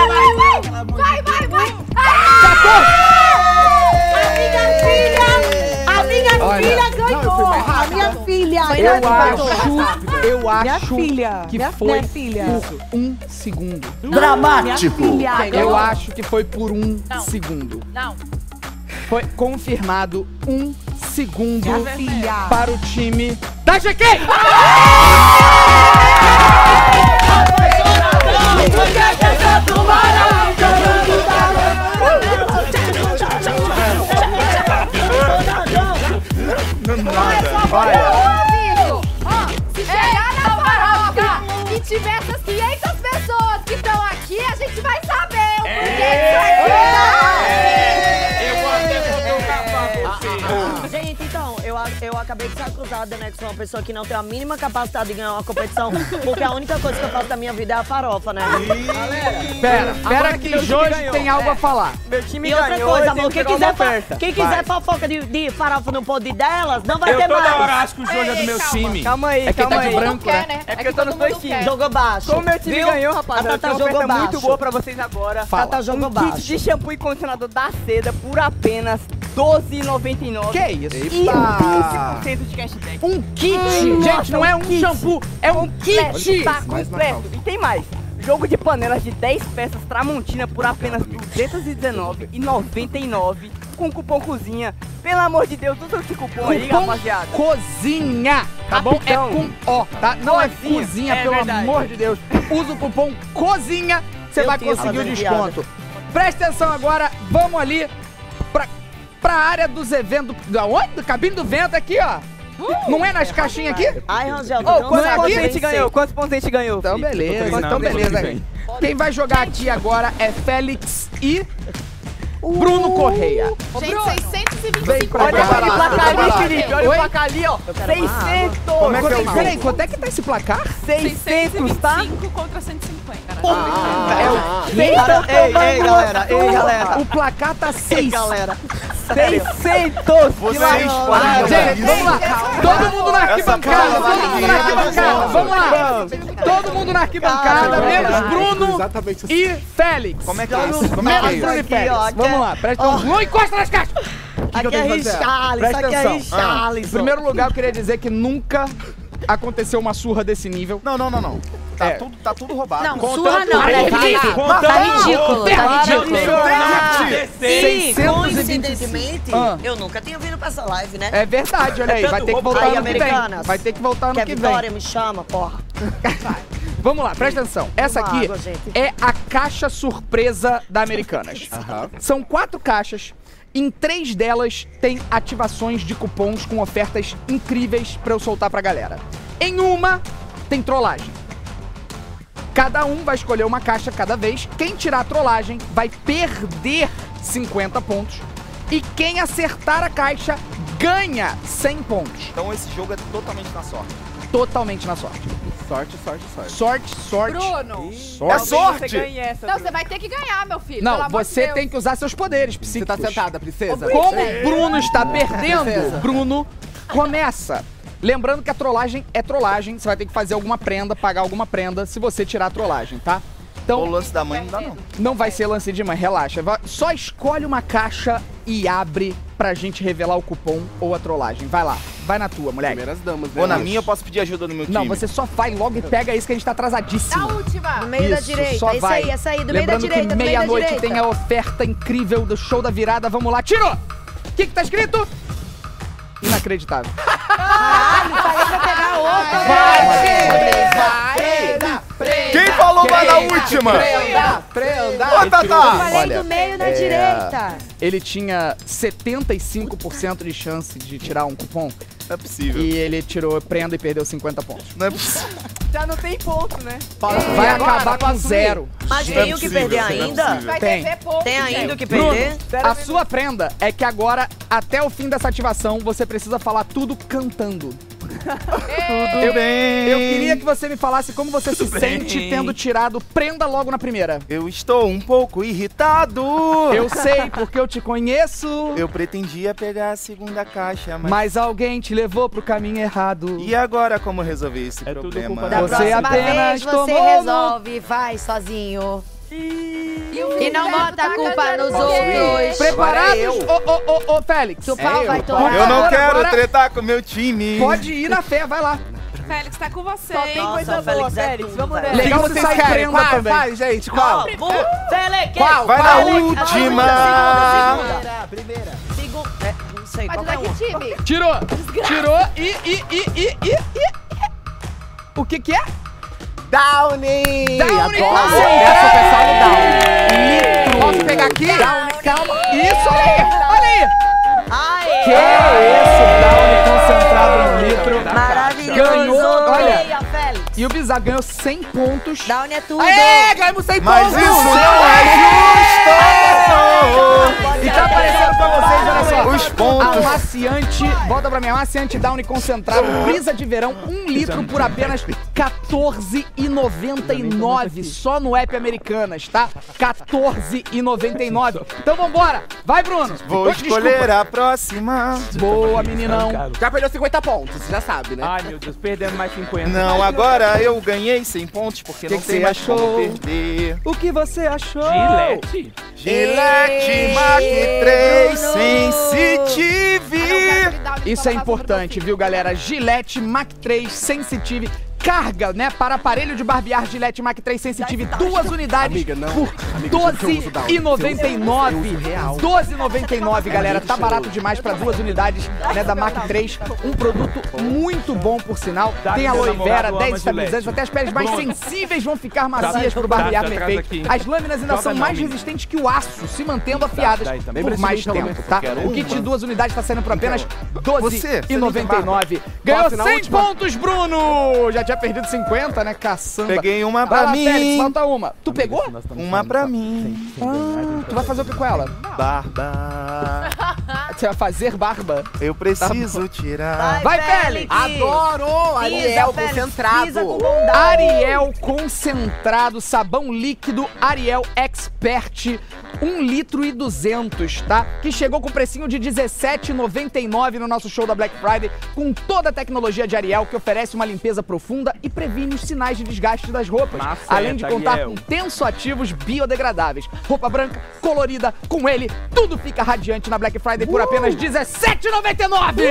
Vai, vai, vai. Foi Eu nada, acho, eu acho filha, que minha- foi minha filha. por um segundo. Dramático. Eu acho que foi por um Não. segundo. Não. Foi confirmado um segundo para o time da GQ! Amigo, tiver essas 500 pessoas que estão aqui, a gente vai saber o porquê disso aqui. Eu, eu acabei de ser acusada, né, que sou uma pessoa que não tem a mínima capacidade de ganhar uma competição, porque a única coisa que eu faço da minha vida é a farofa, né? Pera, pera que Jorge tem algo a falar. Meu time E outra ganhou, coisa, eu amor, quem quiser, quem quiser fofoca de, de farofa no pod delas, não vai Eu ter toda mais. hora acho que o Jorge é do meu time. Calma aí, É que calma tá de aí. branco, né? né? É porque eu tô nos dois times. Jogou baixo. Como meu time Viu? ganhou, rapaziada, A eu Tata jogou muito baixo. boa pra vocês agora. Fala. Tata jogou um baixo. kit de shampoo e condicionador da Seda por apenas R$12,99. Que isso? E 15% de cashback. Um kit! Gente, não é um shampoo, é um kit! Tá completo. E tem mais. Jogo de panelas de 10 peças Tramontina por apenas R$ 219,99 com cupom cozinha. Pelo amor de Deus, usa esse cupom aí, Cupom rapaziada. cozinha, tá bom? É com O, tá? Não é Cozinha, cozinha, é pelo verdade. amor de Deus. Usa o cupom cozinha, você vai conseguir o desconto. Presta atenção agora, vamos ali pra, pra área dos eventos. Da onde? Do cabine do vento aqui, ó. Não é nas caixinhas aqui? Ai, Rangel, Ô, tô quantos é pontos aqui? a gente ganhou? Quantos pontos a gente ganhou? Então beleza, treinando, então beleza. que Quem vai jogar aqui agora é Félix e Bruno Correia. Gente, 625 Vem pra Olha aquele placar ali, Felipe. Olha Oi? o placar ali, ó. 600. Como é que eu Peraí, quanto é que tá esse placar? 600, tá? 5 contra 150. É o Eita, ei, ei, galera, ei, galera. O placar tá 6. galera. 600! Vocês Ah, gente, vamos lá. Todo mundo na arquibancada, todo mundo na arquibancada. Vamos lá. Todo mundo na arquibancada, menos Bruno Exatamente assim. e Félix. Como é que é isso? Como é Menos que é Bruno e isso? Félix. Vamos lá, presta atenção. Não encosta nas caixas. Aqui é Richarlison, aqui é. Richarlison. Em primeiro lugar, eu queria dizer que nunca aconteceu uma surra desse nível. Não, não, não, não. Tá, É. tudo, tá tudo roubado. Não, Contando surra não, né, Felipe? contando Tá ridículo, tá ridículo. 625. coincidentemente, Ah. eu nunca tinha vindo pra essa live, né? É verdade, olha aí. Vai ter que voltar Aí, ano que vem. Americanas. Vai ter que voltar ano Quer que vem. Vitória, me chama, porra. Vamos lá, presta atenção. Essa aqui água, é a caixa surpresa da Americanas. São quatro caixas. Em três delas tem ativações de cupons com ofertas incríveis pra eu soltar pra galera. Em uma tem trollagem. Cada um vai escolher uma caixa cada vez. Quem tirar a trollagem vai perder 50 pontos. E quem acertar a caixa ganha 100 pontos. Então esse jogo é totalmente na sorte. Totalmente na sorte. Sorte, sorte, sorte. Sorte, sorte. Bruno. Sorte. É sorte! Você ganha essa, Não, Bruno. você vai ter que ganhar, meu filho. pelo Não, amor de você Deus. tem que usar seus poderes Você tá sentada, princesa? Como o Bruno está perdendo, Princesa. Bruno começa. Lembrando que a trollagem é trollagem. Você vai ter que fazer alguma prenda, pagar alguma prenda se você tirar a trollagem, tá? O Então, lance da mãe não dá, não. não vai ser lance de mãe, relaxa. Vai- Só escolhe uma caixa e abre pra gente revelar o cupom ou a trollagem. Vai lá, vai na tua, moleque. Primeiras damas, né? Ou na minha eu posso pedir ajuda no meu time. Não, você só vai logo e pega isso que a gente tá A atrasadíssimo. última. No meio da Isso, direita. só Isso vai. aí, essa aí, do meio Lembrando da direita, que do meio da meia-noite direita. tem a oferta incrível do show da virada. Vamos lá, tirou! O que que tá escrito? Inacreditável. Caralho, falei pra pegar outra. Vai, vai, Quem falou vai na Prenda, última? Prenda, prenda. Ô, Tatá. Eu falei Olha, do meio na é, direita. Ele tinha 75% de chance de tirar um cupom. Não é possível. E ele tirou prenda e perdeu 50 pontos. Não é possível. Já não tem ponto, né? Vai acabar com zero. Mas é tem o que perder é ainda? Tem. Tem ainda o que Bruno, perder? a sua prenda é que agora, até o fim dessa ativação, você precisa falar tudo cantando. Tudo Eu- bem. Eu queria que você me falasse como você se Tudo sente bem. tendo tirado prenda logo na primeira. Eu estou um pouco irritado. Eu sei, porque eu te conheço. Eu pretendia pegar a segunda caixa, mas... Mas alguém te levou pro caminho errado. E agora como resolver esse É tudo problema? culpa Da Você próxima apenas vez você tomou resolve, vai sozinho. E não bota a culpa nos outros. Preparados? Ô, ô, ô, ô, Félix. O pau É vai eu. torar. Eu não quero tretar com meu time. Pode ir na fé, vai lá. Félix, tá com você, Só hein? tem coisa Nossa, boa, Félix é Félix. Vamos ver. Legal vocês sai querem? prenda Qual? também. Vai, gente, qual? Félix! Qual? Vai na Qual? última. Primeira, primeira. Segundo. É, não sei, Pode dar um. que time? Tirou. Tirou e, e, e, e, e, e. O que que é? Downy! Downy Agora, concentrado. essa vai sair Downy. Litro. Posso pegar aqui? Calma. Isso, olha aí. Olha aí. Aê! Que isso, Downy concentrado em litro. Maravilhoso! Ganhou, olha. E o Bizarro ganhou 100 pontos. Downy é tudo. Aê, ganhamos 100 Mas pontos! isso não é justo! E tá aparecendo pra vocês, olha só. Os pontos. Amaciante, volta pra mim, amaciante Downy concentrado, brisa de verão, 1 litro por apenas R$14,99 só no app Americanas, tá? R$14,99. Então vambora, vai Bruno. Vou escolher a próxima. Boa, meninão. Já perdeu 50 pontos, você já sabe, né? Ai, meu Deus, perdendo mais 50. Não, agora eu ganhei 100 pontos porque Que não que tem você mais achou? como perder. O que você achou? Gillette? Gillette Mac 3 Sensitive. Isso é importante, viu, galera? Gillette Mac 3 Sensitive. Carga, né? Para aparelho de barbear Gillette Mac 3 Sensitive, duas unidades Amiga, não. por Amiga, juro que eu uso Downy. Eu uso 12,99. real. 12,99, galera. Tá barato demais para duas unidades, né, da Mac 3. Um produto muito bom, por sinal. Dá Tem aloe vera, ama 10 estabilizantes, até as peles mais sensíveis vão ficar macias Tá, pro tá, barbear tá, perfeito. As lâminas ainda são mais resistentes que o aço, se mantendo afiadas daí também. por mais tempo, tá? O kit de duas unidades tá saindo por apenas Você, 12,99. Ganhou Posso ir na 100 última? pontos, Bruno! Já tinha perdido 50, né? Caçamba. Peguei uma pra mim. Félix, falta uma. Tu pegou? Uma pra mim. Tu vai fazer o que com ela? Barba. Você vai fazer barba? Eu preciso tirar. Vai, Félix! Adoro! Ariel Félix, concentrado. com. Ariel concentrado, sabão líquido Ariel Expert, 1 litro e 200, tá? Que chegou com precinho de R$17,99 no nosso show da Black Friday, com toda a tecnologia de Ariel que oferece uma limpeza profunda e previne os sinais de desgaste das roupas, Maceta, além de contar Ariel. com tensoativos biodegradáveis. Roupa branca, colorida, com ele, tudo fica radiante na Black Friday por apenas R$17,99!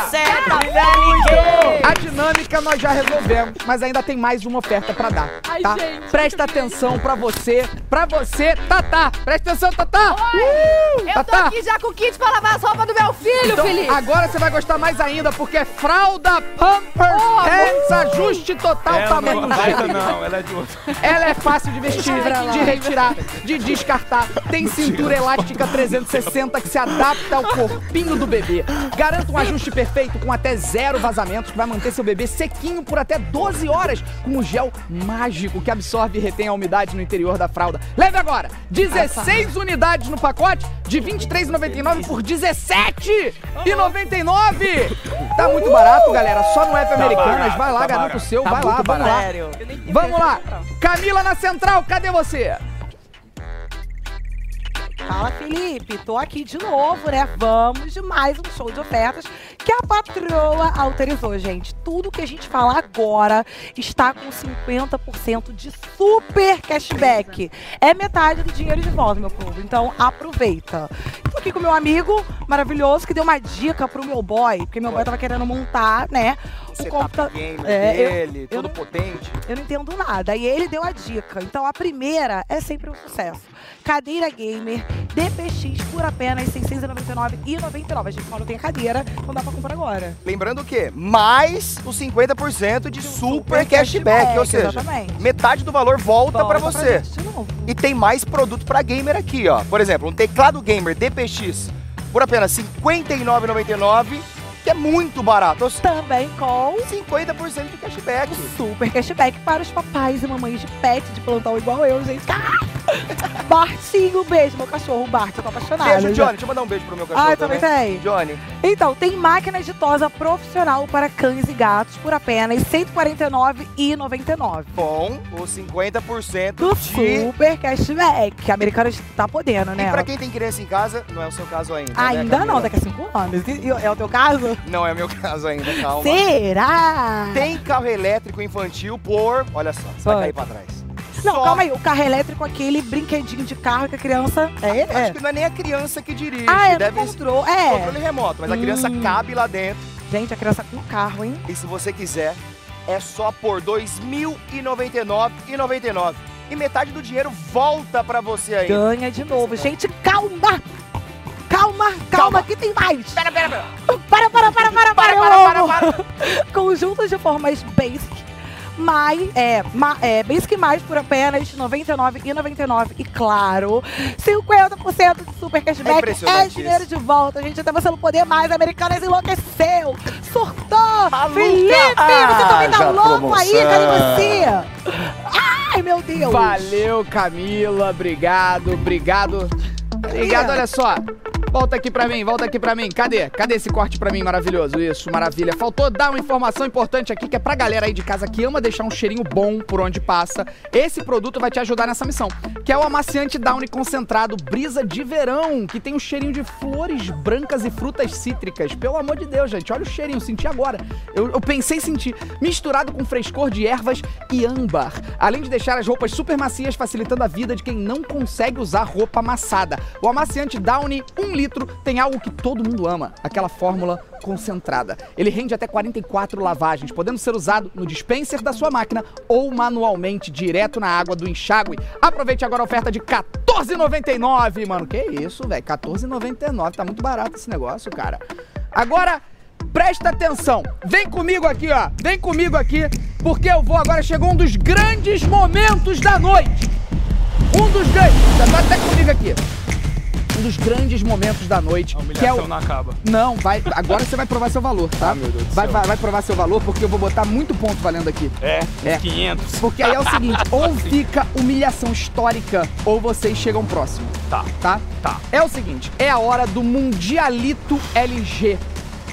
Acerta, Félix! A dinâmica nós já resolvemos, mas ainda tem mais uma oferta pra dar, Ai, tá? gente, Presta atenção pra você, pra você, Tatá. Presta atenção, Tatá. Eu tô Tatá. aqui já com o kit pra lavar as roupas do meu filho, Então, Felipe. agora você vai gostar mais ainda, porque é fralda Pampers Oh, Pants, ajuste total Ela tamanho não não, ela é de outro. Ela é fácil de vestir, de retirar, de descartar. Tem cintura elástica 360 que se adapta ao corpinho do bebê. Garanta um ajuste perfeito com até zero vazamentos que vai manter seu bebê sequinho por até 12 horas com um gel mágico que absorve e retém a umidade no interior da fralda. Leve agora 16 unidades no pacote de R$ 23,99 por R$ 17,99. Tá muito barato, galera. Só no app Americanas. barato, vai lá, tá garanta o seu. Tá vai lá, vamos lá. Vamos lá. Camila na central, cadê você? Fala, Felipe. Tô aqui de novo, né? Vamos de mais um show de ofertas que a patroa autorizou, gente. Tudo que a gente falar agora está com 50% de super cashback. É metade do dinheiro de volta, meu povo. Então, aproveita. Tô aqui com meu amigo maravilhoso que deu uma dica pro meu boy, porque meu boy tava querendo montar, né? setup computa- gamer É, eu- dele, eu todo não- potente. Eu não entendo nada. E ele deu a dica. Então a primeira é sempre um sucesso. Cadeira gamer DPX por apenas R$ 699,99. A gente só não tem a cadeira, então dá pra comprar agora. Lembrando que mais os 50% de super cashback, cashback, ou seja, exatamente. metade do valor volta, Volta pra pra você. de novo. E tem mais produto pra gamer aqui, ó. Por exemplo, um teclado gamer DPX por apenas R$ 59,99, que é muito barato. Também com 50% de cashback. Super cashback para os papais e mamães de pet de plantão igual eu, gente. Ah! Bartinho, beijo, meu cachorro, Bart, eu tô apaixonada. Beijo. Johnny. Deixa eu mandar um beijo pro meu cachorro Ah, também tem? Johnny. Então, tem máquina de tosa profissional para cães e gatos por apenas R$ 149,99. Com os 50% Do de... super cashback. A americana está podendo, né? E pra quem tem criança em casa, não é o seu caso ainda, né, Ainda Camila? não, daqui a cinco anos. E- e- É o teu caso? Não é meu caso ainda, calma. Será? Tem carro elétrico infantil por... Olha só, você vai Vai. cair pra trás. Não, Só- calma aí. O carro elétrico, aquele brinquedinho de carro que a criança. É ele? Acho É. que não é nem a criança que dirige. Ah, é no deve controle. É. controle remoto, mas a criança Hum. cabe lá dentro. Gente, a criança com carro, hein? E se você quiser, é só por R$ 2.099,99. E metade do dinheiro volta pra você aí. Ganha de novo. Gente, calma! Calma, calma, que tem mais! Pera, pera, pera. Para, para, para, para, para, Para, para, Conjuntos de formas basic, mais, é, ma, é, basic mais por apenas R$ 99,99. E claro, 50% de super É cashback é, impressionante dinheiro isso. de volta. Gente, até você não poder mais. Americanas enlouqueceu! Surtou! Maluca! Felipe, você também tá louco aí? Cadê você? Ai, meu Deus! Valeu, Camila. Obrigado, obrigado. Obrigado, olha só. Volta aqui pra mim, volta aqui pra mim. Cadê? Cadê esse corte pra mim maravilhoso? Isso, maravilha. Faltou dar uma informação importante aqui que é pra galera aí de casa que ama deixar um cheirinho bom por onde passa. Esse produto vai te ajudar nessa missão, que é o amaciante Downy concentrado Brisa de Verão, que tem um cheirinho de flores brancas e frutas cítricas. Pelo amor de Deus, gente, olha o cheirinho, senti agora. Eu, eu pensei sentir, misturado com frescor de ervas e âmbar, além de deixar as roupas super macias, facilitando a vida de quem não consegue usar roupa amassada. O amaciante Downy 1 litro tem algo que todo mundo ama, aquela fórmula concentrada. Ele rende até 44 lavagens, podendo ser usado no dispenser da sua máquina ou manualmente direto na água do enxágue. Aproveite agora a oferta de R$ 14,99, mano. Que isso, velho? 14,99. Tá muito barato esse negócio, cara. Agora, presta atenção. Vem comigo aqui, ó. Vem comigo aqui, porque eu vou agora. Chegou um dos grandes momentos da noite. Um dos grandes. Tá até comigo aqui. Um dos grandes momentos da noite. que é o... não acaba. Não, vai. Agora você vai provar seu valor, tá? Ah, meu Deus do vai, céu. vai, vai provar seu valor, porque eu vou botar muito ponto valendo aqui. É, É. uns 500. Porque aí é o seguinte, ou fica humilhação histórica, ou vocês chegam próximo. Tá. Tá? Tá. É o seguinte, é a hora do Mundialito LG.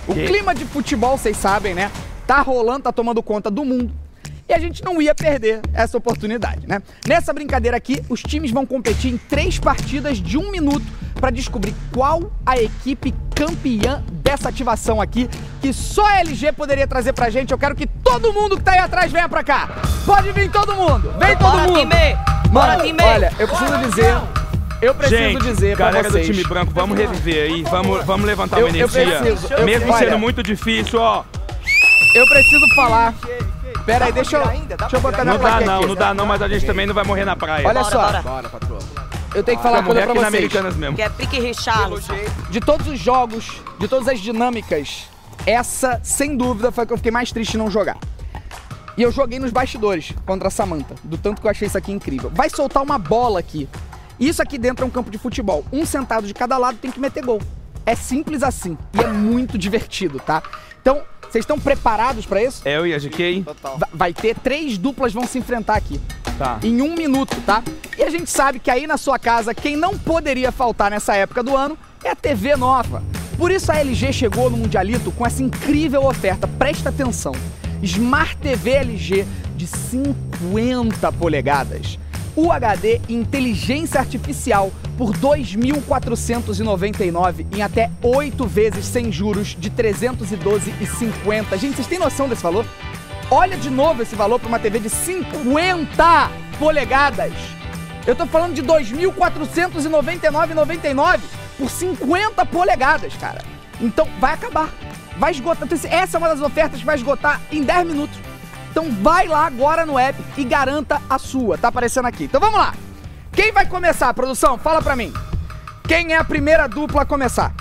O Que? clima de futebol, vocês sabem, né? Tá rolando, tá tomando conta do mundo. E a gente não ia perder essa oportunidade, né? Nessa brincadeira aqui, os times vão competir em três partidas de um minuto para descobrir qual a equipe campeã dessa ativação aqui, que só a LG poderia trazer pra gente. Eu quero que todo mundo que tá aí atrás venha pra cá. Pode vir todo mundo. Vem todo Bora, mundo. time! Bora, Mano, time! olha, eu preciso dizer, eu preciso Gente, dizer pra galera vocês. do time branco, vamos reviver aí, vamos, vamos levantar Eu- uma eu energia. preciso, eu- Mesmo olha. sendo muito difícil, ó. Eu preciso falar. Pera aí, deixa eu, deixa eu botar na Não dá não, aqui. não dá não, mas a gente também não vai morrer na praia. Olha só. Eu tenho que falar uma coisa pra aqui na vocês. Americanas mesmo. Que é pique Richarlison. De todos os jogos, de todas as dinâmicas, essa, sem dúvida, foi a que eu fiquei mais triste de não jogar. E eu joguei nos bastidores contra a Samantha, do tanto que eu achei isso aqui incrível. Vai soltar uma bola aqui. Isso aqui dentro é um campo de futebol. Um sentado de cada lado tem que meter gol. É simples assim. E é muito divertido, tá? Então, vocês estão preparados pra isso? É eu e a GK? Va- Vai ter três duplas vão se enfrentar aqui. Tá. Em um minuto, tá? E a gente sabe que aí na sua casa, quem não poderia faltar nessa época do ano é a TV nova. Por isso a LG chegou no Mundialito com essa incrível oferta. Presta atenção. Smart TV LG de 50 polegadas. UHD e inteligência artificial por 2.499 em até 8 vezes sem juros de 312,50. Gente, vocês têm noção desse valor? Olha de novo esse valor para uma TV de 50 polegadas. Eu tô falando de 2.499,99 por 50 polegadas, cara. Então vai acabar. vai esgotar. Essa é uma das ofertas que vai esgotar em 10 minutos. Então vai lá agora no app e garanta a sua. Tá aparecendo aqui. Então vamos lá. Quem vai começar, produção? Fala pra mim. Quem é a primeira dupla a começar?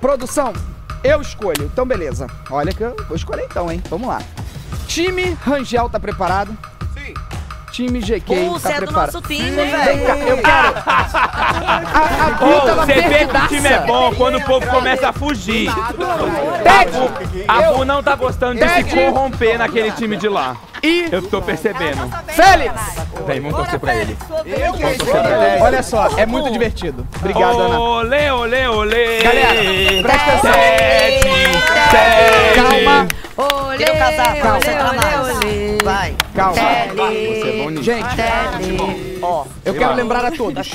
Produção, eu escolho. Então beleza. Olha que eu vou escolher então, hein? Vamos lá. Time Rangel tá preparado? Time GK Pô, tá você é do nosso time, velho. cá, eu quero. A, tava Você vê que o time é bom quando o povo começa a fugir. Ted! A Bu não tá gostando de se corromper naquele time de lá. E eu tô percebendo. Félix! Vem, vamos torcer pra ele. Vamos torcer pra ele. Olha só, é muito divertido. Obrigado, Ana. Olê, olê, olê. Galera, presta atenção. Sete, sete. Calma. Olê, Calma. você tá mais. Vai. Calma. Tele. Você é nisso. Gente, Ó, eu quero lembrar a todos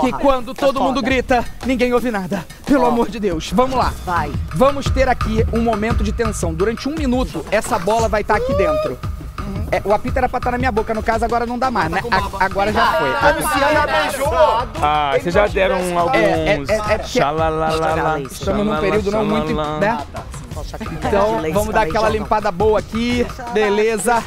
que quando todo mundo grita, ninguém ouve nada. Pelo amor de Deus. Vamos lá. Vai. Vamos ter aqui um momento de tensão. Durante um minuto, essa bola vai estar aqui dentro. É, o apito era pra estar na minha boca, no caso agora não dá mais, né? A- agora já foi. Ah, vocês já deram alguns. É, é, é, é porque Xalalalala, estamos num período não muito, né? Então, vamos dar aquela limpada boa aqui. Beleza.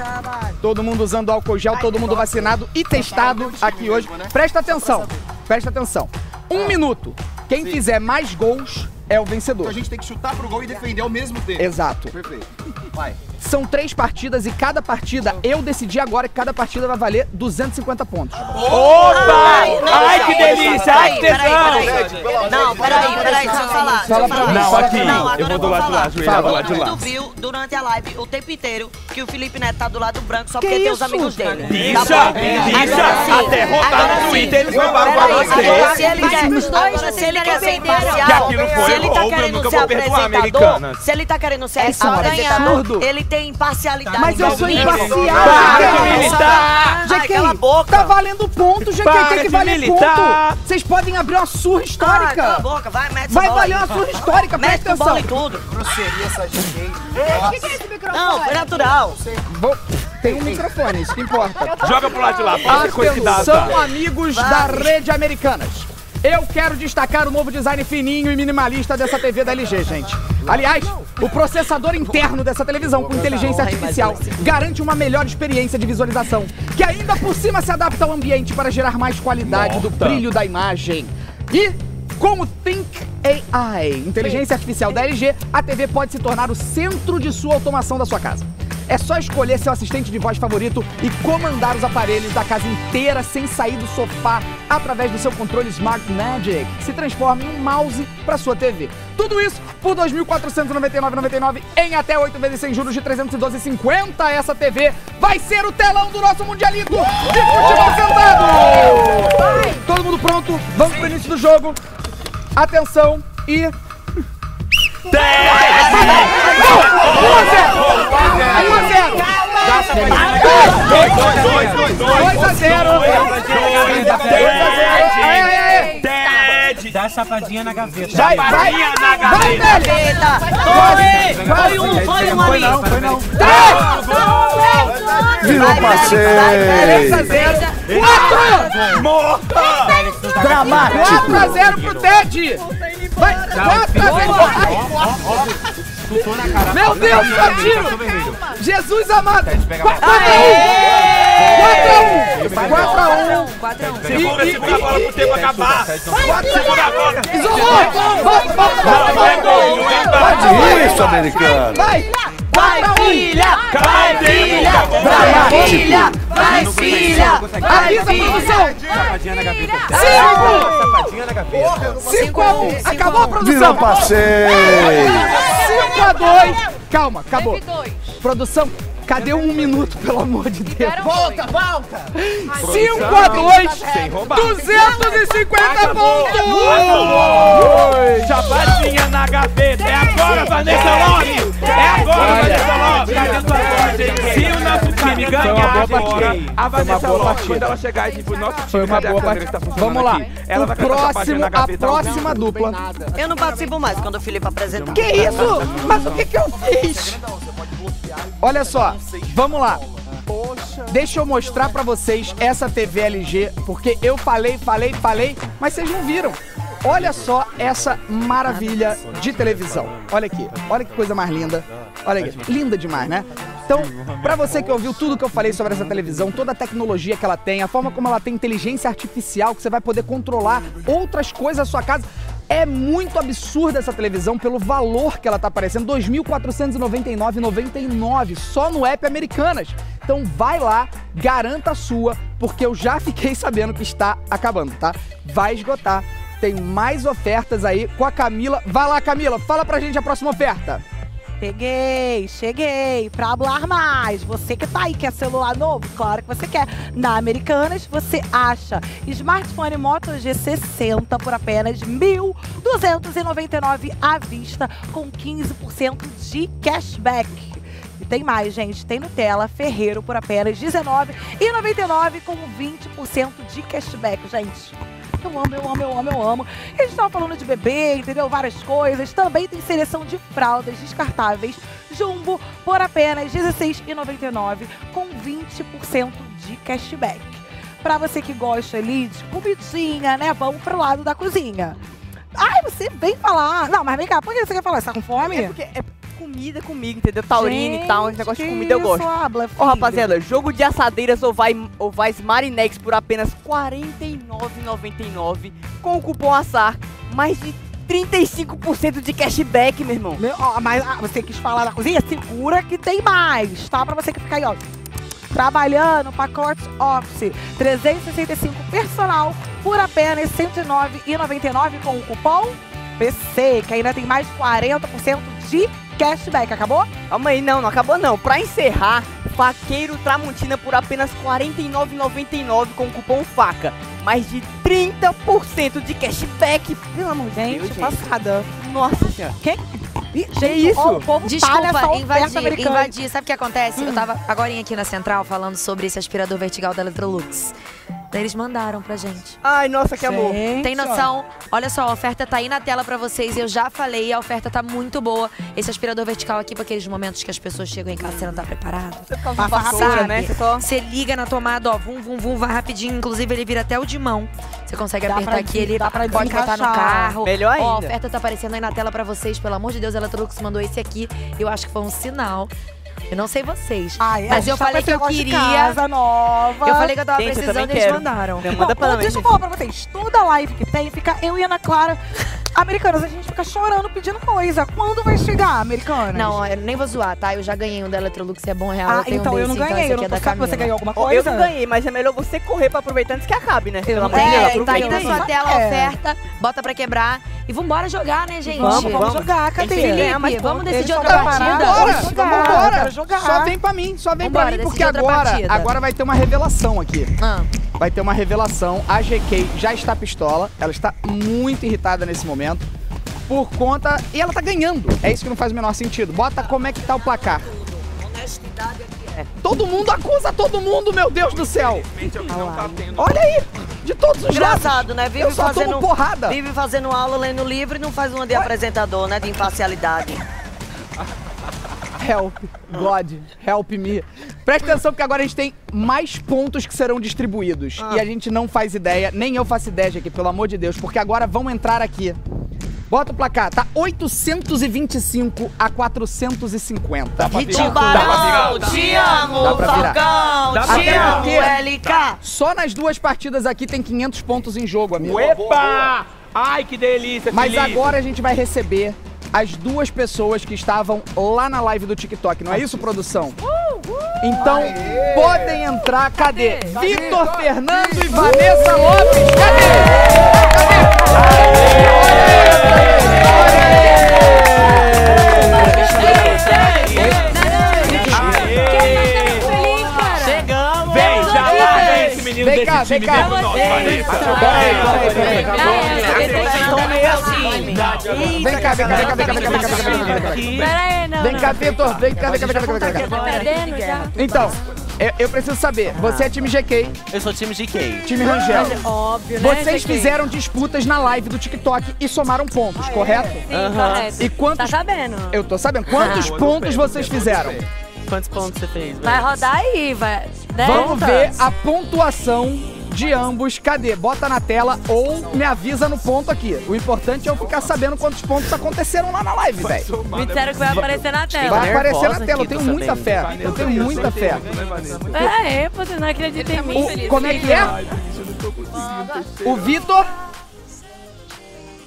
Todo mundo usando álcool gel, todo mundo vacinado e testado aqui hoje. Presta atenção. Presta atenção. Um minuto. Quem fizer mais gols é o vencedor. Então a gente tem que chutar pro gol e defender ao mesmo tempo. Exato. Perfeito. Vai. São três partidas e cada partida, eu decidi agora que cada partida vai valer 250 pontos. Opa! Ai, que delícia! Ai, que tesão! Não, peraí, peraí, deixa eu falar. Fala pra mim, Não, aqui. Não, Eu vou do lado de lá, falar. joelho do lado de lá. Tu viu durante a live o tempo inteiro que o Felipe Neto tá do lado branco só Que porque tem os amigos dele. Bicha, Tá bicha, até rodar no. Twitter, eles roubaram pra você. agora se ele quer, se ele não quer ser imparcial, foi se ele tá querendo nunca ser apresentador, se ele tá querendo ser É só apresentador, ele tem imparcialidade. Mas eu sou imparcial. Para de militar! Cala a boca. Tá valendo ponto. Para Tem que valer militar. ponto. Vocês podem abrir uma surra Ai, cala a histórica. boca, vai, mete Vai valer aí. uma surra histórica, Mete presta o bola atenção. e tudo. Grosseria essa GK. Não, foi natural. Tem um microfone, isso que importa. Joga pro lado de lá, pode ser coisa que dá. Tá? amigos da rede Americanas. Eu quero destacar o novo design fininho e minimalista dessa TV da LG, gente. Aliás, o processador interno dessa televisão com inteligência artificial garante uma melhor experiência de visualização, que ainda por cima se adapta ao ambiente para gerar mais qualidade do brilho da imagem. E com o Think AI, inteligência artificial da LG, a TV pode se tornar o centro de sua automação da sua casa. É só escolher seu assistente de voz favorito e comandar os aparelhos da casa inteira sem sair do sofá através do seu controle Smart Magic, se transforma em um mouse para sua TV. Tudo isso por R$ 2.499,99 em até 8 vezes sem juros de R$ 312,50. Essa TV vai ser o telão do nosso Mundialito de futebol sentado! Todo mundo pronto? Vamos pro início do jogo. Atenção e... 1 a 0 Ted! Dá chapadinha na gaveta. Vai, vai, na vai, gaveta. velho! Foi, foi um, foi um ali. Foi não. Virou passeio. 3 a 0 4! Morta! 4 a 0 pro Ted! Vai, 4 a 0 Chutou na cara. Meu Deus, só Cartão tiro! Jesus amado! pega 4 mais. a 1! 4 a 1! 4 a 1. Segura, a bola pro tempo acabar. Segura a bola. Isolou! Volta, volta, gol. isso, americano. Vai! Vai, filha! Vai, filha! Vai, filha! Vai, filha! Avisa, produção! Chapadinha na gaveta. Cinco! Chapadinha na gaveta. 5 a 1! Acabou a Virou produção! passeio. 5 a 2! Calma, acabou. Dois. Produção, cadê um minuto, pelo amor de Deus? Volta, volta! 5 a 2! Sem roubar. 250 pontos! Chapadinha na gaveta. É agora, Vanessa Love. É agora, Vanessa Love. Se o nosso time Foi ganhar uma boa agora, partida. a Foi uma Vanessa partida. quando ela chegar e tipo, nosso time, Foi uma boa tá partida. funcionando Vamos lá. aqui? Ela vai próximo, a próxima dupla. Eu não participo mais quando o Felipe apresenta. Que isso? Mas o que que eu fiz? Olha só, vamos lá. Deixa eu mostrar pra vocês essa TV LG, porque eu falei, falei, falei, mas vocês não viram. olha só essa maravilha de televisão. Olha aqui, olha que coisa mais linda. Olha aqui, linda demais, né? Então, pra você que ouviu tudo que eu falei sobre essa televisão, toda a tecnologia que ela tem, a forma como ela tem inteligência artificial, que você vai poder controlar outras coisas da sua casa. É muito absurda essa televisão pelo valor que ela tá aparecendo, R$ 2.499,99 só no app Americanas. Então vai lá, garanta a sua, porque eu já fiquei sabendo que está acabando, tá? Vai esgotar. Tem mais ofertas aí com a Camila. Vai lá, Camila, fala pra gente a próxima oferta. Cheguei, cheguei, pra falar mais. Você que tá aí, quer celular novo? Claro que você quer. Na Americanas, você acha smartphone Moto G60 por apenas R$ 1.299 à vista, com 15% de cashback. E tem mais, gente. Tem Nutella Ferreiro por apenas R$19,99 com 20% de cashback, gente. Eu amo, eu amo, eu amo, eu amo. E a gente tava falando de bebê, entendeu? Várias coisas. Também tem seleção de fraldas descartáveis Jumbo por apenas R$16,99 com 20% de cashback. Pra você que gosta ali de comidinha, né? Vamos pro lado da cozinha. Ai, você vem falar. Não, mas vem cá, por que você quer falar? Você tá com fome? É porque é comida comigo, entendeu? Taurina e tal, esse negócio de comida eu gosto. habla, Ó, filho. rapaziada, jogo de assadeiras ovais, ovais Marinex por apenas R$ 49,99 com o cupom ASSAR. Mais de 35% de cashback, meu irmão. Meu, ó, mas ah, você quis falar da cozinha? Segura que tem mais, tá? Pra você que fica aí, ó. Trabalhando, pacote Office 365 personal por apenas R$ 109,99 com o cupom PC, que ainda tem mais 40% de cashback. Acabou? Calma aí, não, não acabou não. Pra encerrar, Faqueiro Tramontina por apenas R$ 49,99 com o cupom FACA. Mais de 30% de cashback. Pelo amor de Deus, gente, passada. Nossa senhora. Que? Que gente, isso? ó, o povo tá Desculpa, invadir, invadir. Sabe o que acontece? Eu tava agora aqui na Central falando sobre esse aspirador vertigal da Electrolux. Daí eles mandaram pra gente. Ai, nossa, que amor. Tem noção? Olha só, a oferta tá aí na tela pra vocês. Eu já falei, a oferta tá muito boa. Esse aspirador vertical aqui, pra aqueles momentos que as pessoas chegam em casa, você não tá preparado. uma vassoura, né? Você só- Você liga na tomada, ó, vum, vum, vum, vai rapidinho. Inclusive, ele vira até o de mão. Você consegue Dá apertar aqui, ele dá pra pode botar no carro. Melhor Ó, a ainda. oferta tá aparecendo aí na tela pra vocês. Pelo amor de Deus, a Electrolux mandou esse aqui. Eu acho que foi um sinal. Eu não sei vocês. Ai, mas é, eu só falei que eu queria. Casa nova. Eu falei que eu tava Gente, eu precisando e eles quero. mandaram. Não, manda pra deixa eu falar pra vocês. Toda live que tem, fica eu e Ana Clara. Americanas, a gente fica chorando pedindo coisa. Quando vai chegar, Americanas? Não, eu nem vou zoar, tá? Eu já ganhei um da Electrolux, é bom real. Ah, eu então um eu desse, não ganhei, Então eu aqui é não da tô sabendo. Camila. Você ganhou alguma Ó, eu coisa? não ganhei, mas é melhor você correr pra aproveitar antes que acabe, né? Pelo amor de É, Deus, tá aí na sua tela a É. oferta, bota pra quebrar e vambora jogar, né, gente? Vamos, vamos jogar, cadê? Felipe, vamos decidir outra partida? Vamos embora. jogar. Só vem pra mim, só vem Vambora, pra mim, porque agora, agora vai ter uma revelação aqui. Ah, Vai ter uma revelação. A GK já está pistola. Ela está muito irritada nesse momento. Por conta. E ela tá ganhando. É isso que não faz o menor sentido. Bota como é que tá o placar. Todo mundo acusa todo mundo, meu Deus do céu. Olha aí, de todos os Engraçado, lados. né? Vive Eu só fazendo tomo porrada. Vive fazendo aula, lendo livro e não faz uma de apresentador, né? De imparcialidade. Help, God, help me. Presta atenção porque agora a gente tem mais pontos que serão distribuídos. Ah. E a gente não faz ideia, nem eu faço ideia, aqui, pelo amor de Deus, porque agora vão entrar aqui. Bota o placar, tá 825 a 450. Dá pra virar? Tubarão, te amo, Dá pra virar. Falcão, Dá te pra virar. amo, LK. Só nas duas partidas aqui tem 500 pontos em jogo, amigo. Epa! Ai, que delícia, Mas agora a gente vai receber as duas pessoas que estavam lá na live do TikTok, não é isso, produção? Então, podem entrar. Cadê? Vitor Fernando e Vanessa Lopes. Chegamos! Vem cá, vem cá. Vem cá, vem peraí, peraí, cá, vem cá, vem cá, Vem cá, vem cá, vem cá, vem cá, vem cá, vem cá. Vem cá, vem cá, vem cá, vem cá, vem cá. vem cá, Então, eu, eu, preciso saber, você é time GK? Eu sou time GK. Time Rangel. Óbvio, né, Vocês GK? fizeram disputas na live do TikTok e somaram pontos, ah, correto? É, sim, uhum. correto. E quantos... Tá sabendo. Eu tô sabendo. Quantos ah, pontos vocês fizeram? Quantos pontos você fez? Vai rodar aí, vai. né? Vamos ver a pontuação de ambos. Cadê? Bota na tela ou me avisa no ponto aqui. O importante é eu ficar sabendo quantos pontos aconteceram lá na live, velho. Me disseram que vai aparecer na tela. Vai aparecer na tela, eu tenho muita fé. Eu tenho muita fé. É, é, você não acredita em mim. O- como é que é? O Vitor,